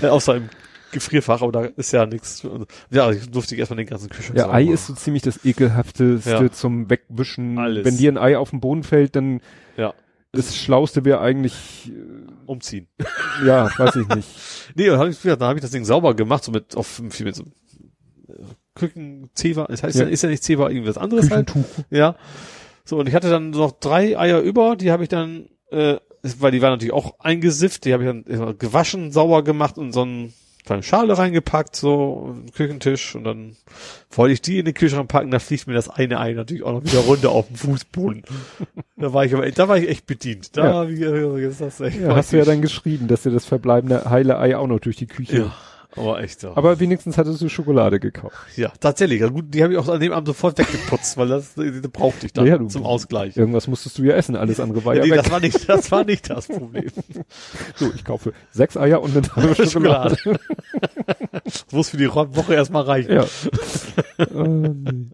ja, außer im Gefrierfach, aber da ist ja nichts. Ja, ich durfte erstmal den ganzen Kühlschrank Ja, Ei machen. ist so ziemlich das ekelhafteste Ja. zum Wegwischen. Alles. Wenn dir ein Ei auf den Boden fällt, dann Ja. das Schlauste wäre eigentlich, umziehen. äh, ja, weiß ich nicht. Nee, dann habe ich, dann hab ich das Ding sauber gemacht, so mit, auf, viel mit so, äh, Küken, Zewa, das heißt ja. Ist ja nicht Zewa, irgendwas anderes halt. Küchentuch. Ja. So, und ich hatte dann noch drei Eier über, die habe ich dann, äh, weil die waren natürlich auch eingesifft, die habe ich dann gewaschen, sauber gemacht und so einen kleine Schale reingepackt, so Küchentisch und dann wollte ich die in den Kühlschrank packen, da fliegt mir das eine Ei natürlich auch noch wieder runter auf den Fußboden. da war ich aber, da war ich echt bedient. Da, Ja. wie, wie, ist das echt, Ja, hast du ja dann geschrieben, dass dir das verbleibende heile Ei auch noch durch die Küche. ja, aber echt so. Aber wenigstens hattest du Schokolade gekauft. Ja, tatsächlich. Ja, gut, die habe ich auch an dem Abend sofort weggeputzt, weil das die, die brauchte ich dann Ja, zum Ausgleich. Irgendwas musstest du ja essen, alles andere war Ja, ja, nee, weg. das war nicht, das war nicht das Problem. So, ich kaufe sechs Eier und eine Tafel Schokolade. Das muss für die Woche erstmal reichen. ja. äh, nee.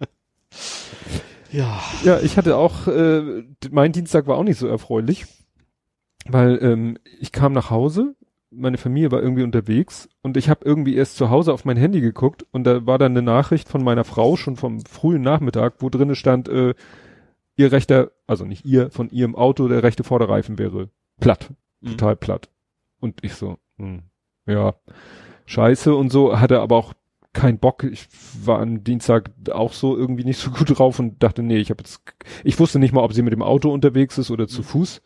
Ja. Ja, ich hatte auch, äh, mein Dienstag war auch nicht so erfreulich, weil ähm, ich kam nach Hause, meine Familie war irgendwie unterwegs und ich habe irgendwie erst zu Hause auf mein Handy geguckt und da war dann eine Nachricht von meiner Frau schon vom frühen Nachmittag, wo drinne stand, äh, ihr rechter, also nicht ihr, von ihrem Auto, der rechte Vorderreifen wäre platt, Mhm. total platt. Und ich so, hm, ja, scheiße und so, hatte aber auch keinen Bock. Ich war am Dienstag auch so irgendwie nicht so gut drauf und dachte, nee, ich habe jetzt, ich wusste nicht mal, ob sie mit dem Auto unterwegs ist oder zu Fuß.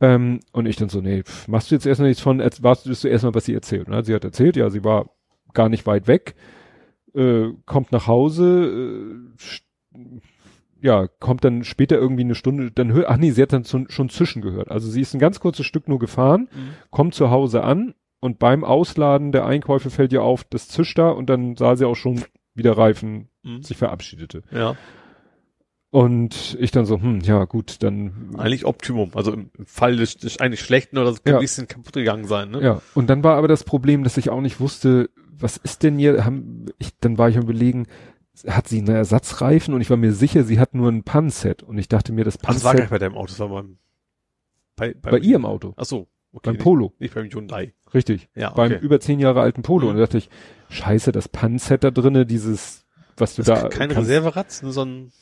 Ähm, und ich dann so, nee, machst du jetzt erstmal nichts von, als wartest du erstmal, was sie erzählt. Ne? Sie hat erzählt, ja, sie war gar nicht weit weg, äh, kommt nach Hause, äh, ja, kommt dann später irgendwie eine Stunde, dann hört, ach nee, sie hat dann zu, schon Zischen gehört. Also sie ist ein ganz kurzes Stück nur gefahren, Mhm. kommt zu Hause an und beim Ausladen der Einkäufe fällt ihr auf, das zischt da und dann sah sie auch schon, wie der Reifen Mhm. sich verabschiedete. Ja. Und ich dann so, hm, ja gut, dann Eigentlich Optimum. Also im Fall des, des eigentlich Schlechten oder das kann Ja. ein bisschen kaputt gegangen sein, ne? Ja, und dann war aber das Problem, dass ich auch nicht wusste, was ist denn hier, haben, ich, dann war ich am überlegen, hat sie einen Ersatzreifen und ich war mir sicher, sie hat nur ein Pan-Set und ich dachte mir, das Ach, das war gar nicht Pan-Set bei deinem Auto, das war beim, bei, bei ihrem Auto, Ach so, okay. beim nicht, Polo, nicht beim Hyundai. richtig, Ja, beim okay. über zehn Jahre alten Polo Mhm. und da dachte ich, scheiße, das Pan-Set da drinne, dieses, was du Das da, kein Reserverad, nur so ein,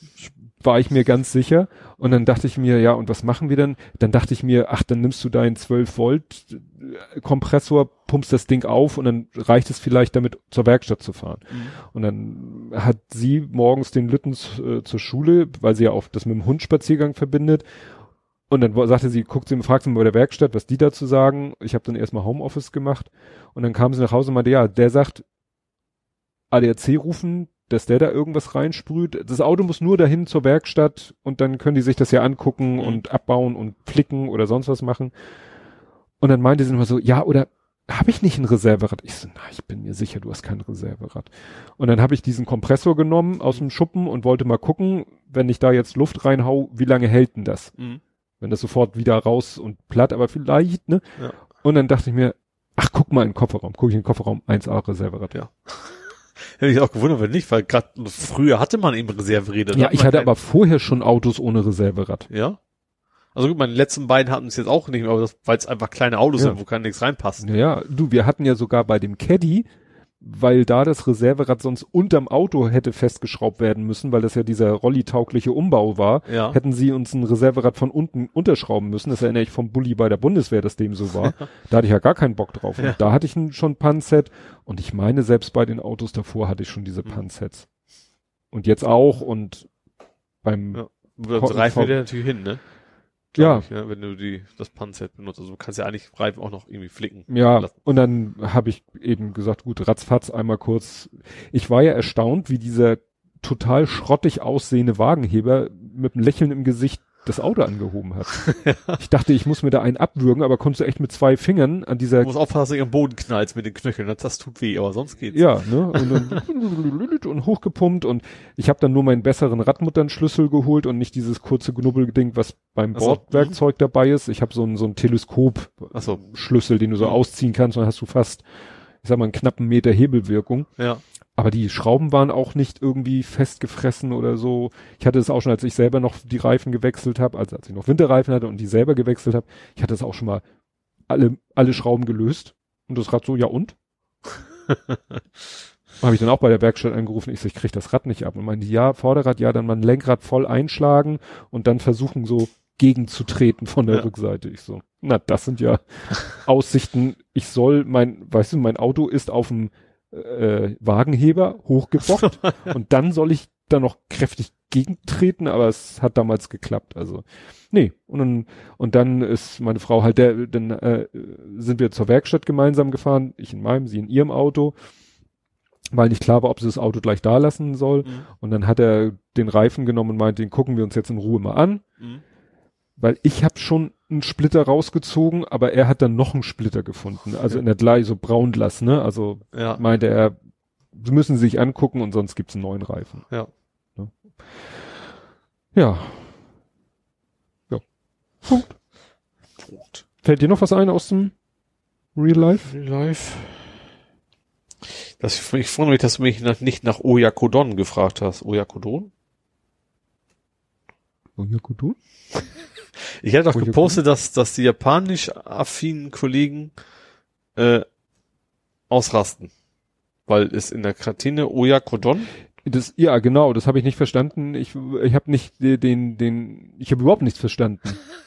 war ich mir ganz sicher. Und dann dachte ich mir, ja, und was machen wir denn? Dann dachte ich mir, ach, dann nimmst du deinen 12 Volt äh, Kompressor, pumpst das Ding auf und dann reicht es vielleicht damit zur Werkstatt zu fahren. Und dann hat sie morgens den Lüttens äh, zur Schule, weil sie ja auch das mit dem Hundspaziergang verbindet. Und dann sagte sie, guckt sie, fragt sie mal bei der Werkstatt, was die dazu sagen. Ich habe dann erstmal Homeoffice gemacht. Und dann kam sie nach Hause und meinte, ja, der sagt, ADAC rufen, dass der da irgendwas reinsprüht. Das Auto muss nur dahin zur Werkstatt und dann können die sich das ja angucken Mhm. und abbauen und flicken oder sonst was machen. Und dann meinte sie nochmal so, ja, oder habe ich nicht ein Reserverad? Ich so, na, ich bin mir sicher, du hast kein Reserverad. Und dann habe ich diesen Kompressor genommen aus dem Schuppen und wollte mal gucken, wenn ich da jetzt Luft reinhau, wie lange hält denn das? Mhm. Wenn das sofort wieder raus und platt, aber vielleicht, ne? Ja. Und dann dachte ich mir, ach, guck mal in den Kofferraum. Guck ich in den Kofferraum, 1A Reserverad. Ja. Hätte ich auch gewundert, wenn nicht, weil gerade früher hatte man eben Reserveräder. Ja, hat ich hatte aber vorher schon Autos ohne Reserverad. Ja. Also gut, meine letzten beiden hatten es jetzt auch nicht mehr, aber das, weil es einfach kleine Autos Ja. sind, wo kann nichts reinpasst. Naja, du, wir hatten ja sogar bei dem Caddy, weil da das Reserverad sonst unterm Auto hätte festgeschraubt werden müssen, weil das ja dieser rollitaugliche Umbau war, Ja. hätten sie uns ein Reserverad von unten unterschrauben müssen. Das erinnere ich vom Bulli bei der Bundeswehr, dass dem so war. da hatte ich ja gar keinen Bock drauf. Und Ja. da hatte ich ein, schon Pan-Set und ich meine, selbst bei den Autos davor hatte ich schon diese Mhm. Pan-Sets. Und jetzt auch und beim, Ja. Das Reifen wieder natürlich hin, ne? Ja. Ich, ja. Wenn du die, das Panzert benutzt. Also du kannst ja eigentlich Reifen auch noch irgendwie flicken. Ja, lassen. und dann habe ich eben gesagt, gut, ratzfatz einmal kurz. Ich war ja erstaunt, wie dieser total schrottig aussehende Wagenheber mit einem Lächeln im Gesicht das Auto angehoben hat. Ich dachte, ich muss mir da einen abwürgen, aber konntest du echt mit zwei Fingern an dieser Du musst aufpassen, dass du am Boden knallst mit den Knöcheln. Das, tut weh, aber sonst geht's. ja, ne? Und, dann und hochgepumpt und ich habe dann nur meinen besseren Radmutternschlüssel geholt und nicht dieses kurze Gnubbelding, was beim Ach so, Bordwerkzeug dabei ist. Ich habe so ein so ein Teleskop Ach so. Den du so Mhm. ausziehen kannst und dann hast du fast, ich sag mal, einen knappen Meter Hebelwirkung. Ja. Aber die Schrauben waren auch nicht irgendwie festgefressen oder so. Ich hatte es auch schon, als ich selber noch die Reifen gewechselt habe, also als ich noch Winterreifen hatte und die selber gewechselt habe, ich hatte es auch schon mal alle, alle Schrauben gelöst. Und das Rad so, ja und? habe ich dann auch bei der Werkstatt angerufen, ich so, ich krieg das Rad nicht ab. Und meinte, ja, Vorderrad, ja, dann mal ein Lenkrad voll einschlagen und dann versuchen so gegenzutreten von der Ja. Rückseite. Ich so, na, das sind ja Aussichten. Ich soll mein, weißt du, mein Auto ist auf dem äh, Wagenheber hochgebockt und dann soll ich da noch kräftig gegentreten, aber es hat damals geklappt. Also nee. Und dann, und dann ist meine Frau halt der, dann äh, sind wir zur Werkstatt gemeinsam gefahren, ich in meinem, sie in ihrem Auto, weil nicht klar war, ob sie das Auto gleich da lassen soll. Mhm. Und dann hat er den Reifen genommen und meint, den gucken wir uns jetzt in Ruhe mal an, Mhm. weil ich habe schon einen Splitter rausgezogen, aber er hat dann noch einen Splitter gefunden, also in der gleich so Braunglas, ne? Also Ja. meinte er, sie müssen sich angucken und sonst gibt's einen neuen Reifen. Ja. Ne? Ja. Ja. Punkt. Punkt. Fällt dir noch was ein aus dem Real Life? Live. Das, ich wundere mich, dass du mich nach, nicht nach Oyakodon gefragt hast. Oyakodon? Ja, du? Ich hatte doch Oyakodon? gepostet, dass, dass die japanisch affinen Kollegen äh, ausrasten. Weil es in der Kantine Oyakodon Das, ja, genau, das habe ich nicht verstanden. Ich, ich habe nicht äh, den, den, ich habe überhaupt nichts verstanden.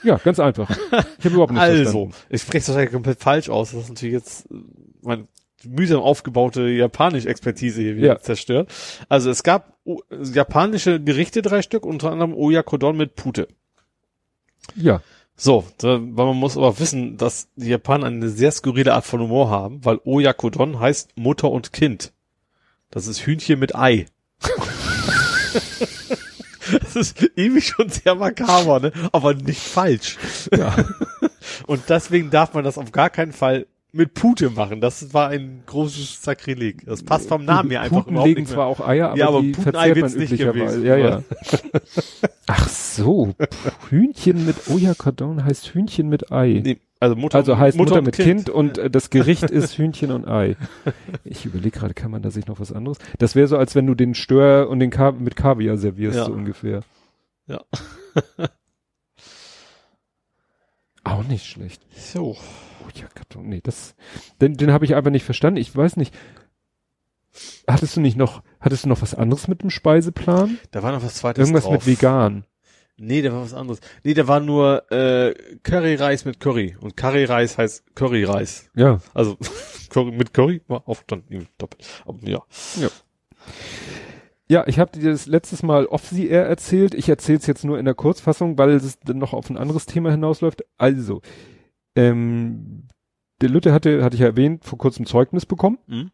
Ja, ganz einfach. Ich habe überhaupt nichts Also, verstanden. ich spreche das wahrscheinlich komplett falsch aus. Das ist natürlich jetzt äh, meine mühsam aufgebaute japanische Expertise hier wieder Ja. zerstört. Also es gab o japanische Gerichte, drei Stück, unter anderem Oyakodon mit Pute. Ja, So, da, weil man muss aber wissen, dass die Japaner eine sehr skurrile Art von Humor haben, weil Oyakodon heißt Mutter und Kind. Das ist Hühnchen mit Ei. das ist irgendwie schon sehr makaber, ne? aber nicht falsch. Ja. Und deswegen darf man das auf gar keinen Fall mit Pute machen. Das war ein großes Sakrileg. Das passt vom Namen her einfach Puten überhaupt legen nicht zwar mehr. auch Eier, aber, Ja, aber die Putenei verzehrt man nicht üblicherweise. gewesen, Ja, oder? ja. Ach so, Hühnchen mit Oyakodon heißt Hühnchen mit Ei. Nee, also Mutter, Also heißt Mutter, und mit Kind, und äh, das Gericht ist Hühnchen und Ei. Ich überlege gerade, kann man da sich noch was anderes? Das wäre so, als wenn du den Stör und den Ka mit Kaviar servierst, Ja. so ungefähr. Ja. Auch nicht schlecht. So. Oyakodon, nee, das, den, den habe ich einfach nicht verstanden. Ich weiß nicht. Hattest du nicht noch, hattest du noch was anderes mit dem Speiseplan? Da war noch was zweites Irgendwas drauf. mit vegan. Nee, da war was anderes. Nee, da war nur äh, Curryreis mit Curry. Und Curryreis heißt Curryreis. Ja. Also Curry mit Curry war aufgestanden. Doppelt. Aber, ja. Ja, ich habe dir das letztes Mal off-the-air erzählt. Ich erzähle es jetzt nur in der Kurzfassung, weil es dann noch auf ein anderes Thema hinausläuft. Also, ähm, der Lütte hatte, hatte ich ja erwähnt, vor kurzem Zeugnis bekommen. Mhm.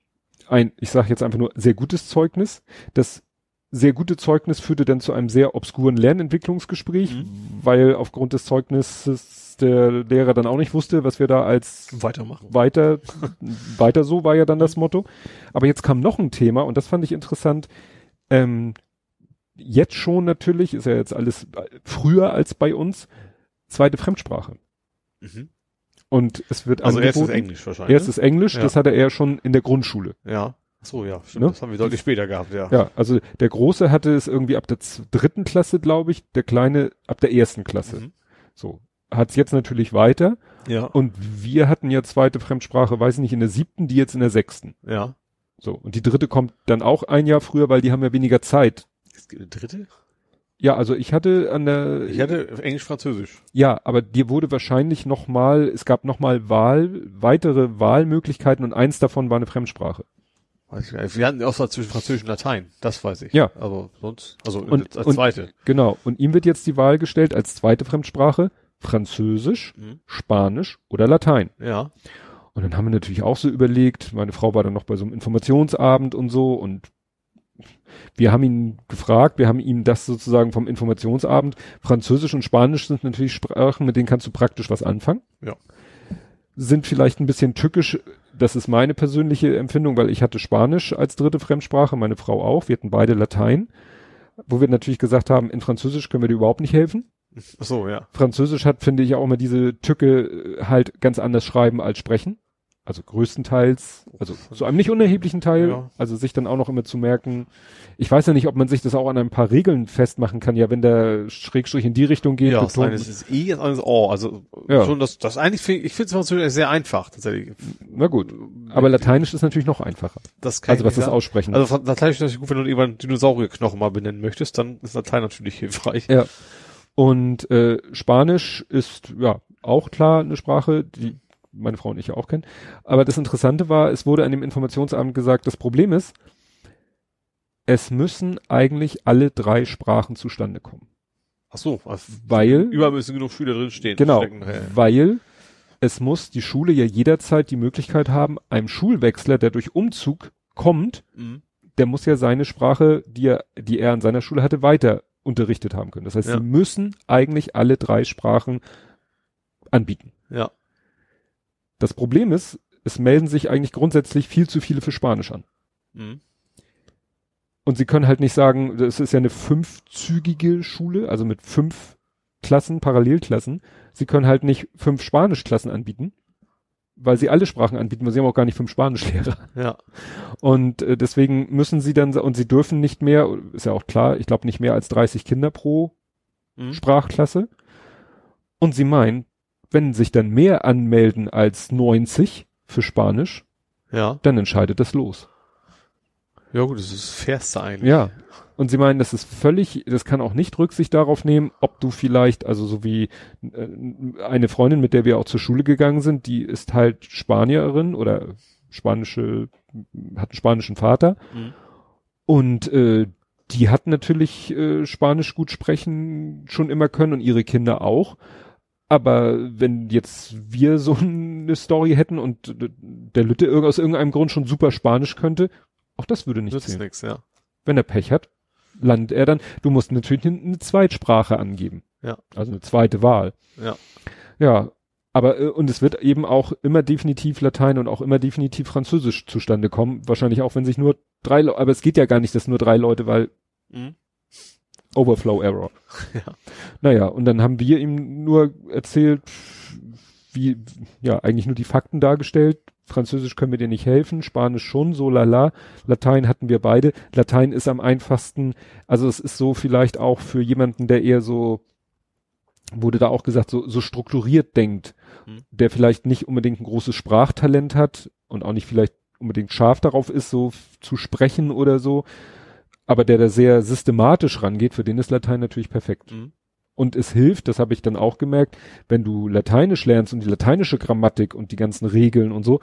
Ein, ich sage jetzt einfach nur, sehr gutes Zeugnis. Das sehr gute Zeugnis führte dann zu einem sehr obskuren Lernentwicklungsgespräch, Mhm. weil aufgrund des Zeugnisses der Lehrer dann auch nicht wusste, was wir da als Weitermachen. weiter, weiter so war ja dann das Motto. Aber jetzt kam noch ein Thema und das fand ich interessant. Ähm, jetzt schon natürlich, ist ja jetzt alles früher als bei uns, zweite Fremdsprache. Mhm. Und es wird Also erstes angeboten- Englisch wahrscheinlich. Erstes Englisch, Ja. das hatte er schon in der Grundschule. Ja. Ach so, ja. Stimmt. Ne? Das haben wir deutlich später gehabt, ja. Ja, also der Große hatte es irgendwie ab der dritten Klasse, glaube ich, der Kleine ab der ersten Klasse. Mhm. So. Hat's jetzt natürlich weiter. Ja. Und wir hatten ja zweite Fremdsprache, weiß ich nicht, in der siebten, die jetzt in der sechsten. Ja. So. Und die dritte kommt dann auch ein Jahr früher, weil die haben ja weniger Zeit. Es gibt eine dritte? Ja, also ich hatte an der, Ich hatte Englisch-Französisch. ja, aber dir wurde wahrscheinlich nochmal, es gab nochmal Wahl, weitere Wahlmöglichkeiten und eins davon war eine Fremdsprache. Wir hatten Auswahl zwischen Französisch und Latein. Das weiß ich. Ja. Aber sonst, also Und- als und- zweite. Genau. Und ihm wird jetzt die Wahl gestellt als zweite Fremdsprache Französisch, Mhm. Spanisch oder Latein. Ja. Und dann haben wir natürlich auch so überlegt, meine Frau war dann noch bei so einem Informationsabend und so und wir haben ihn gefragt, wir haben ihm das sozusagen vom Informationsabend, Französisch und Spanisch sind natürlich Sprachen, mit denen kannst du praktisch was anfangen. Ja. Sind vielleicht ein bisschen tückisch, das ist meine persönliche Empfindung, weil ich hatte Spanisch als dritte Fremdsprache, meine Frau auch, wir hatten beide Latein, wo wir natürlich gesagt haben, in Französisch können wir dir überhaupt nicht helfen. Ach so, ja. Französisch hat, finde ich, auch immer diese Tücke äh, halt ganz anders schreiben als sprechen. Also größtenteils, also zu einem nicht unerheblichen Teil, Ja. also sich dann auch noch immer zu merken. Ich weiß ja nicht, ob man sich das auch an ein paar Regeln festmachen kann, ja, wenn der Schrägstrich in die Richtung geht. Ja, das eine ist I, das andere ist O. Also Ja. schon das, das eigentlich finde ich finde es Französisch sehr einfach tatsächlich. na gut. Aber Lateinisch ist natürlich noch einfacher. Das kann Also was das. Aussprechen. Also Lateinisch ist natürlich gut, wenn du irgendwann Dinosaurierknochen mal benennen möchtest, dann ist Latein natürlich hilfreich. Ja. Und äh, Spanisch ist ja auch klar eine Sprache, die meine Frau und ich ja auch kennen. Aber das Interessante war, es wurde an dem Informationsabend gesagt, das Problem ist, es müssen eigentlich alle drei Sprachen zustande kommen. Ach so, also Weil, überall müssen genug Schüler drin stehen. genau, Stecken, weil es muss die Schule ja jederzeit die Möglichkeit haben, einem Schulwechsler, der durch Umzug kommt, Mhm. der muss ja seine Sprache, die er, die er an seiner Schule hatte, weiter unterrichtet haben können. Das heißt, Ja. sie müssen eigentlich alle drei Sprachen anbieten. Ja. Das Problem ist, es melden sich eigentlich grundsätzlich viel zu viele für Spanisch an. Mhm. Und sie können halt nicht sagen, das ist ja eine fünfzügige Schule, also mit fünf Klassen, Parallelklassen. Sie können halt nicht fünf Spanischklassen anbieten, weil sie alle Sprachen anbieten, weil sie haben auch gar nicht fünf Spanischlehrer. Ja. Und äh, deswegen müssen sie dann, und sie dürfen nicht mehr, ist ja auch klar, ich glaube nicht mehr als 30 Kinder pro Mhm. Sprachklasse. Und sie meinen, wenn sich dann mehr anmelden als 90 für Spanisch, Ja. dann entscheidet das los. Ja gut, das ist das Fairste eigentlich. Ja. Und sie meinen, das ist völlig, das kann auch nicht Rücksicht darauf nehmen, ob du vielleicht, also so wie äh, eine Freundin, mit der wir auch zur Schule gegangen sind, die ist halt Spanierin oder spanische, hat einen spanischen Vater. Mhm. Und äh, die hat natürlich äh, Spanisch gut sprechen schon immer können und ihre Kinder auch. Aber wenn jetzt wir so eine Story hätten und der Lütte aus irgendeinem Grund schon super Spanisch könnte, auch das würde nicht Nützt zählen. nix, ja. Wenn er Pech hat, landet er dann. Du musst natürlich eine, Zweitsprache angeben. Ja. Also eine zweite Wahl. Ja. Ja. Aber, äh, und es wird eben auch immer definitiv Latein und auch immer definitiv Französisch zustande kommen. Wahrscheinlich auch, wenn sich nur drei Leute, aber es geht ja gar nicht, dass nur drei Leute, weil Mhm. Overflow Error. Ja. Naja, und dann haben wir ihm nur erzählt, wie, ja, eigentlich nur die Fakten dargestellt. Französisch können wir dir nicht helfen, Spanisch schon, so lala. Latein hatten wir beide. Latein ist am einfachsten, also es ist so vielleicht auch für jemanden, der eher so, wurde da auch gesagt, so, so strukturiert denkt, Hm. der vielleicht nicht unbedingt ein großes Sprachtalent hat und auch nicht vielleicht unbedingt scharf darauf ist, so zu sprechen oder so, aber der da sehr systematisch rangeht, für den ist Latein natürlich perfekt. Mhm. Und es hilft, das habe ich dann auch gemerkt, wenn du Lateinisch lernst und die lateinische Grammatik und die ganzen Regeln und so,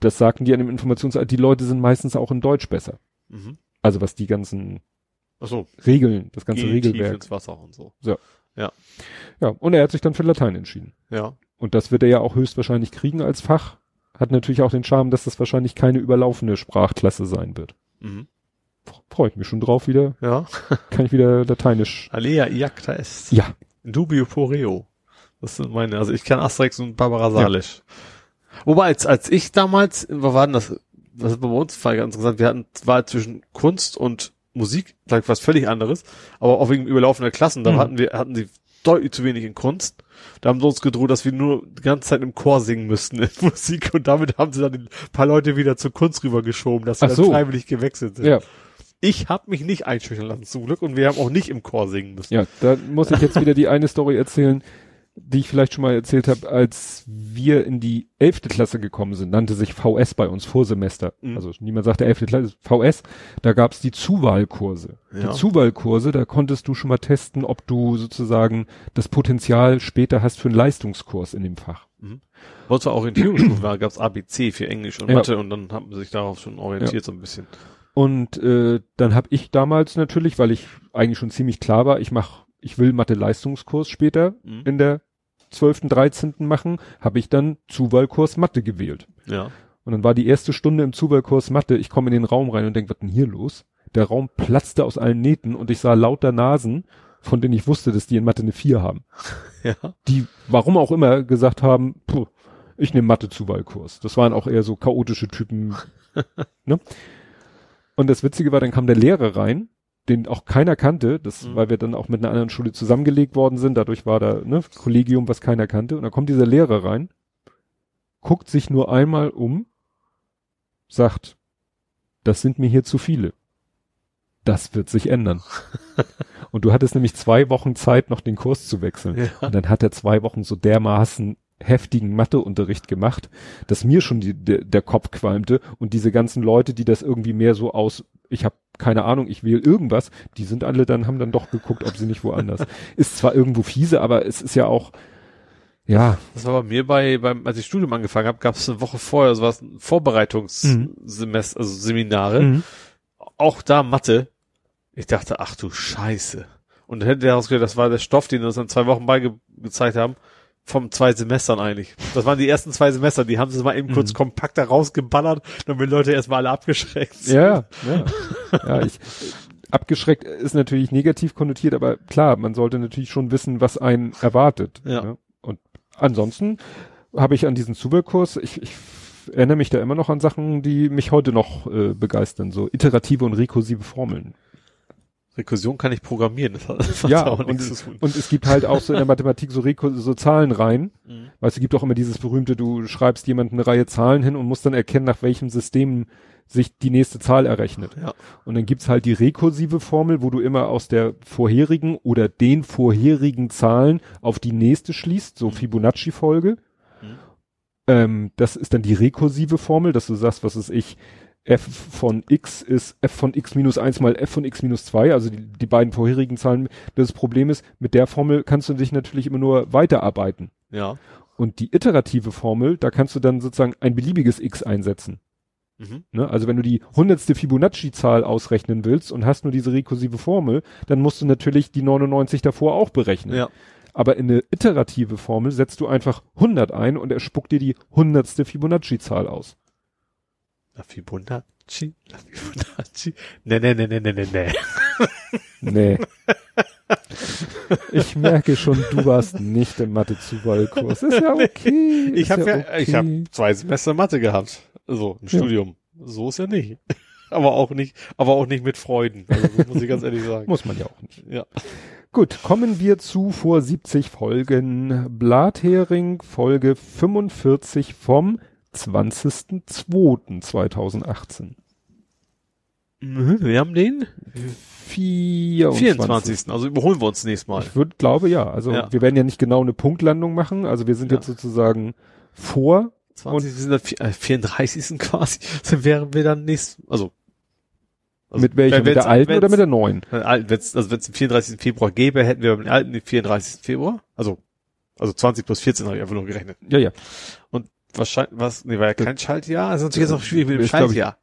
das sagten die an dem Informations, die Leute sind meistens auch in Deutsch besser. Mhm. Also was die ganzen so, Regeln, das ganze geh tief Regelwerk. ins Wasser und so. Ja, und er hat sich dann für Latein entschieden. Ja. Und das wird er ja auch höchstwahrscheinlich kriegen als Fach. Hat natürlich auch den Charme, dass das wahrscheinlich keine überlaufende Sprachklasse sein wird. Mhm. Freue ich mich schon drauf wieder. Ja. Kann ich wieder Lateinisch. Alea iacta est. Ja. Dubio poreo. Das sind meine, also ich kann Asterix und Barbara Salisch. Wobei, als, als ich damals, wo war denn das, das ist bei uns war ganz interessant, wir hatten Wahl zwischen Kunst und Musik, vielleicht was völlig anderes, aber auch wegen überlaufender Klassen, da Mhm. hatten wir, hatten sie deutlich zu wenig in Kunst. Da haben sie uns gedroht, dass wir nur die ganze Zeit im Chor singen müssten in Musik und damit haben sie dann ein paar Leute wieder zur Kunst rübergeschoben, dass sie Ach dann so. freiwillig gewechselt sind. Ja. Ich habe mich nicht einschüchtern lassen, zum Glück, und wir haben auch nicht im Chor singen müssen. Ja, da muss ich jetzt wieder die eine Story erzählen, die ich vielleicht schon mal erzählt habe, als wir in die elfte Klasse gekommen sind, nannte sich VS bei uns Vorsemester. Mhm. Also niemand sagte elfte Klasse, VS. Da gab's die Zuwahlkurse. Ja. Die Zuwahlkurse, da konntest du schon mal testen, ob du sozusagen das Potenzial später hast für einen Leistungskurs in dem Fach. Bei uns war Orientierungsstufe, da gab's ABC für Englisch und Ja. Mathe und dann haben sie sich darauf schon orientiert so ein bisschen. Und äh, dann habe ich damals natürlich, weil ich eigentlich schon ziemlich klar war, ich mach, ich will Mathe-Leistungskurs später Mhm. in der 12., 13. machen, habe ich dann Zuwahlkurs Mathe gewählt. Ja. Und dann war die erste Stunde im Zuwahlkurs Mathe, ich komme in den Raum rein und denke, was denn hier los? Der Raum platzte aus allen Nähten und ich sah lauter Nasen, von denen ich wusste, dass die in Mathe eine 4 haben. Ja. Die, warum auch immer, gesagt haben, puh, ich nehme Mathe-Zuwahlkurs. Das waren auch eher so chaotische Typen. ne? Und das Witzige war, dann kam der Lehrer rein, den auch keiner kannte, das, Mhm. weil wir dann auch mit einer anderen Schule zusammengelegt worden sind, dadurch war da, ne, Kollegium, was keiner kannte. Und dann kommt dieser Lehrer rein, guckt sich nur einmal um, sagt, das sind mir hier zu viele. Das wird sich ändern. Und du hattest nämlich zwei Wochen Zeit, noch den Kurs zu wechseln. Ja. Und dann hat er zwei Wochen so dermaßen heftigen Matheunterricht gemacht, dass mir schon die, der, der Kopf qualmte und diese ganzen Leute, die das irgendwie mehr so aus, ich habe keine Ahnung, ich wähle irgendwas, die sind alle dann, haben dann doch geguckt, ob sie nicht woanders. Ist zwar irgendwo fiese, aber es ist ja auch, ja, Das war bei mir bei, beim, als ich Studium angefangen habe, gab es eine Woche vorher so was ein Vorbereitungssemester, also Seminare. mhm. Auch da Mathe. Ich dachte, ach du Scheiße. Und dann hätte der herausgestellt, das war der Stoff, den wir uns in zwei Wochen beigezeigt haben, vom zwei Semestern eigentlich. Das waren die ersten zwei Semester, die haben sie mal eben kurz Mhm. kompakter rausgeballert, damit Leute erstmal alle abgeschreckt sind. Ja, ja. ja ich, abgeschreckt ist natürlich negativ konnotiert, aber klar, man sollte natürlich schon wissen, was einen erwartet. Ja. ne? Und ansonsten habe ich an diesen Zuwahlkurs, ich, ich erinnere mich da immer noch an Sachen, die mich heute noch äh, begeistern, so iterative und rekursive Formeln. Rekursion kann ich programmieren, das hat, Ja, auch und, nichts zu tun. und es gibt halt auch so in der Mathematik so, Rekur so Zahlen rein. Mhm. Weißt du, gibt auch immer dieses berühmte, du schreibst jemand eine Reihe Zahlen hin und musst dann erkennen, nach welchem System sich die nächste Zahl errechnet. Ja. Und dann gibt's halt die rekursive Formel, wo du immer aus der vorherigen oder den vorherigen Zahlen auf die nächste schließt, so Fibonacci-Folge. Mhm. Ähm, das ist dann die rekursive Formel, dass du sagst, was ist ich, f von x ist f von x minus 1 mal f von x minus 2, also die, die beiden vorherigen Zahlen. Das Problem ist, mit der Formel kannst du dich natürlich immer nur weiterarbeiten. Ja. Und die iterative Formel, da kannst du dann sozusagen ein beliebiges x einsetzen. Mhm. Ne? Also wenn du die hundertste Fibonacci-Zahl ausrechnen willst und hast nur diese rekursive Formel, dann musst du natürlich die 99 davor auch berechnen. Ja. Aber in eine iterative Formel setzt du einfach 100 ein und er spuckt dir die hundertste Fibonacci-Zahl aus. Na, Fibonacci, na, Fibonacci. Nee, nee, nee, nee, nee, nee, nee. Nee. Ich merke schon, du warst nicht im Mathe-Zuwahlkurs. Ist ja okay. Ich ist habe ja, okay. ich habe zwei Semester Mathe gehabt. Also, ein Ja. Studium. So ist ja nicht. Aber auch nicht, aber auch nicht mit Freuden. Also, muss ich ganz ehrlich sagen. Muss man ja auch nicht. Ja. Gut, kommen wir zu vor 70 Folgen. Blathering, Folge 45 vom 20.02.2018. Mhm, Wir haben den 24. 24. Also überholen wir uns nächstes Mal. Ich würde, glaube ja. Also Ja. wir werden ja nicht genau eine Punktlandung machen. Also wir sind Ja. jetzt sozusagen vor. 20. sind dann äh, 34. quasi. Dann wären wir dann nächst, also. also mit welcher? Mit der alten oder mit der neuen? Wenn's, also wenn es den 34. Februar gäbe, hätten wir beim alten den 34. Februar. Also, also 20 plus 14 habe ich einfach nur gerechnet. Ja, ja. Wahrscheinlich, was, nee, war ja kein Schaltjahr. Das ist natürlich jetzt auch schwierig mit dem Schaltjahr.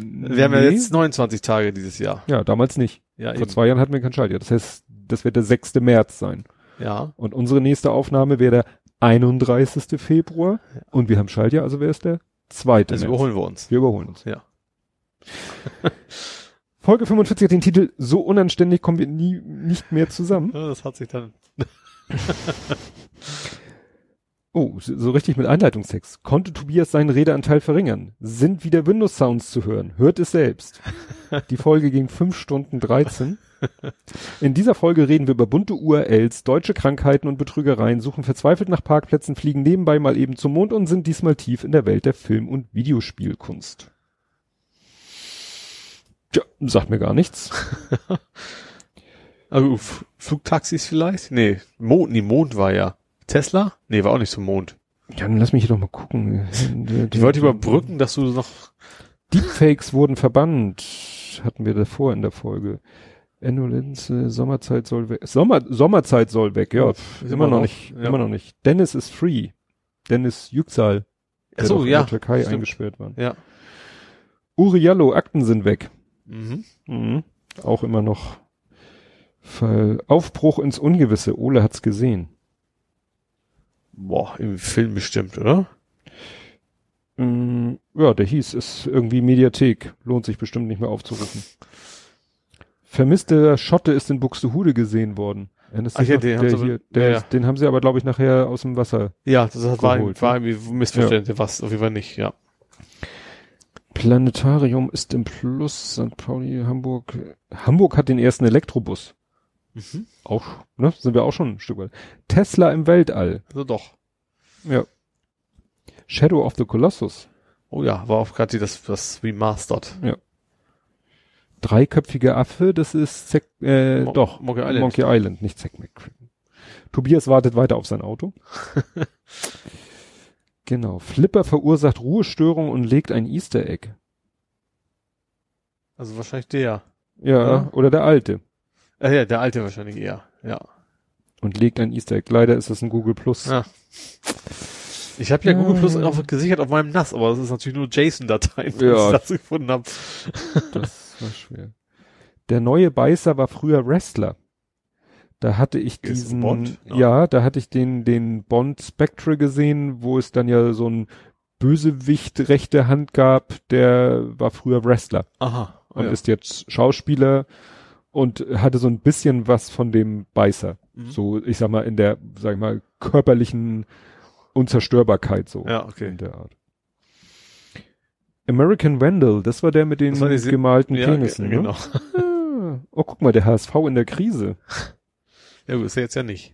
Wir haben ja jetzt 29 Tage dieses Jahr. Ja, damals nicht. Ja, Vor eben. zwei Jahren hatten wir kein Schaltjahr. Das heißt, das wird der 6. März sein. Ja. Und unsere nächste Aufnahme wäre der 31. Februar. Und wir haben Schaltjahr, also wäre es der 2. Also März. überholen wir uns. Wir überholen uns. Ja. Folge 45 hat den Titel So unanständig kommen wir nie nicht mehr zusammen. Ja, das hat sich dann. Oh, so richtig mit Einleitungstext. Konnte Tobias seinen Redeanteil verringern? Sind wieder Windows-Sounds zu hören? Hört es selbst. Die Folge ging 5 Stunden 13. In dieser Folge reden wir über bunte URLs, deutsche Krankheiten und Betrügereien, suchen verzweifelt nach Parkplätzen, fliegen nebenbei mal eben zum Mond und sind diesmal tief in der Welt der Film- und Videospielkunst. Tja, sagt mir gar nichts. Also Flugtaxis vielleicht? Nee, Mond, nee, Mond war ja. Tesla? Nee, war auch nicht zum Mond. Ja, dann lass mich hier doch mal gucken. Ich wollte überbrücken, dass du noch. Deepfakes wurden verbannt. Hatten wir davor in der Folge. Enno Linze, Sommerzeit soll weg. Sommer, Sommerzeit soll weg, ja. Pff, Ist immer, immer noch noch, nicht, ja. immer noch nicht. Dennis ist free. Dennis Yüksel, der Ach so, doch in ja, der Türkei stimmt. eingesperrt war. Ja. Uri Jallo, Akten sind weg. Mhm. Mhm. Auch immer noch Fall. Aufbruch ins Ungewisse. Ole hat's gesehen. Boah, im Film bestimmt, oder? Mm, ja, der hieß, ist irgendwie Mediathek. Lohnt sich bestimmt nicht mehr aufzurufen. Vermisster Schotte ist in Buxtehude gesehen worden. Ach ja, den haben sie- hier, ja, ja. Den haben sie aber, glaube ich, nachher aus dem Wasser. Ja, das hat, war, Geholt, war irgendwie Missverständnis, was auf jeden Fall nicht, ja. Planetarium ist im Plus, St. Pauli, Hamburg. Hamburg hat den ersten Elektrobus. Mhm. Auch, ne? Sind wir auch schon ein Stück weit. Tesla im Weltall. Also doch. Ja. Shadow of the Colossus. Oh ja, war auch gerade das, das Remastered. Dreiköpfiger Affe, das ist Zack, äh, Mo- doch. Monkey Island. Monkey Island, nicht Zack McCracken. Tobias wartet weiter auf sein Auto. genau. Flipper verursacht Ruhestörung und legt ein Easter Egg. Also wahrscheinlich der. Ja, Ja. oder der alte. Äh, ja, der alte wahrscheinlich eher. Ja. Und legt ein Easter Egg. Leider ist das ein Google Plus. Ja. Ich habe ja Ja. Google Plus auch gesichert auf meinem NAS, aber das ist natürlich nur JSON-Dateien, die Ja. ich dazu gefunden habe. Das war schwer. Der neue Beißer war früher Wrestler. Da hatte ich diesen, Bond? ja. Ja. da hatte ich den, den Bond Spectre gesehen, wo es dann ja so ein Bösewicht rechte Hand gab, der war früher Wrestler Aha. und ja. ist jetzt Schauspieler und hatte so ein bisschen was von dem Beißer. Mhm. So, ich sag mal, in der, sag ich mal, körperlichen Unzerstörbarkeit so. Ja, okay. In der Art. American Vandal, das war der mit den gemalten Ja, Penissen. ge- genau. Ne? Oh, guck mal, der HSV in der Krise. Ja, ist ja jetzt ja nicht.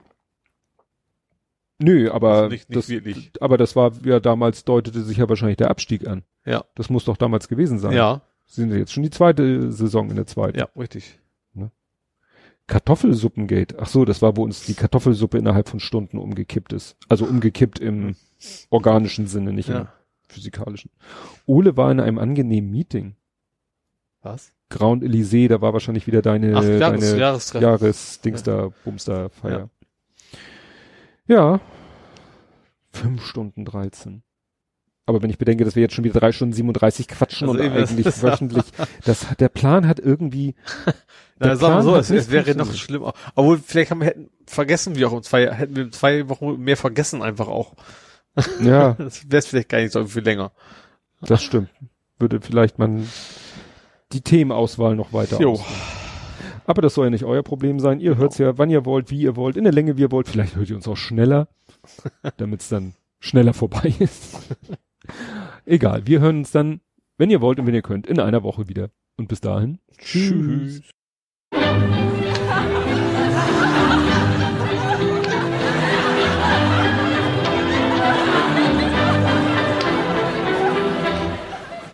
Nö, aber Also nicht- nicht das, wirklich. aber das war ja damals deutete sich ja wahrscheinlich der Abstieg an. Ja. Das muss doch damals gewesen sein. Ja, Sie sind jetzt schon die zweite Saison in der zweiten. ja, richtig. Kartoffelsuppengate. Ach so, das war, wo uns die Kartoffelsuppe innerhalb von Stunden umgekippt ist. Also umgekippt im organischen Sinne, nicht im Ja. physikalischen. Ole war in einem angenehmen Meeting. Was? Grand Elysée, da war wahrscheinlich wieder deine, Ach, Jahres, deine Jahrestreffen. Jahresdingster, Bumster Feier. Ja. Fünf Stunden 13. Aber wenn ich bedenke, dass wir jetzt schon wieder drei Stunden 37 quatschen Also und das eigentlich ist- wöchentlich, das der Plan hat irgendwie, Na, sagen wir so, es, es wäre noch schlimmer. Obwohl, vielleicht haben wir hätten vergessen wir auch um zwei, hätten wir zwei Wochen mehr vergessen einfach auch. ja, Das wäre vielleicht gar nicht so viel länger. das stimmt. Würde vielleicht man die Themenauswahl noch weiter Jo. Aber das soll ja nicht euer Problem sein. Ihr hört's ja, wann ihr wollt, wie ihr wollt, in der Länge, wie ihr wollt. Vielleicht hört ihr uns auch schneller, damit es dann schneller vorbei ist. Egal, wir hören uns dann, wenn ihr wollt und wenn ihr könnt, in einer Woche wieder. Und bis dahin. Tschüss.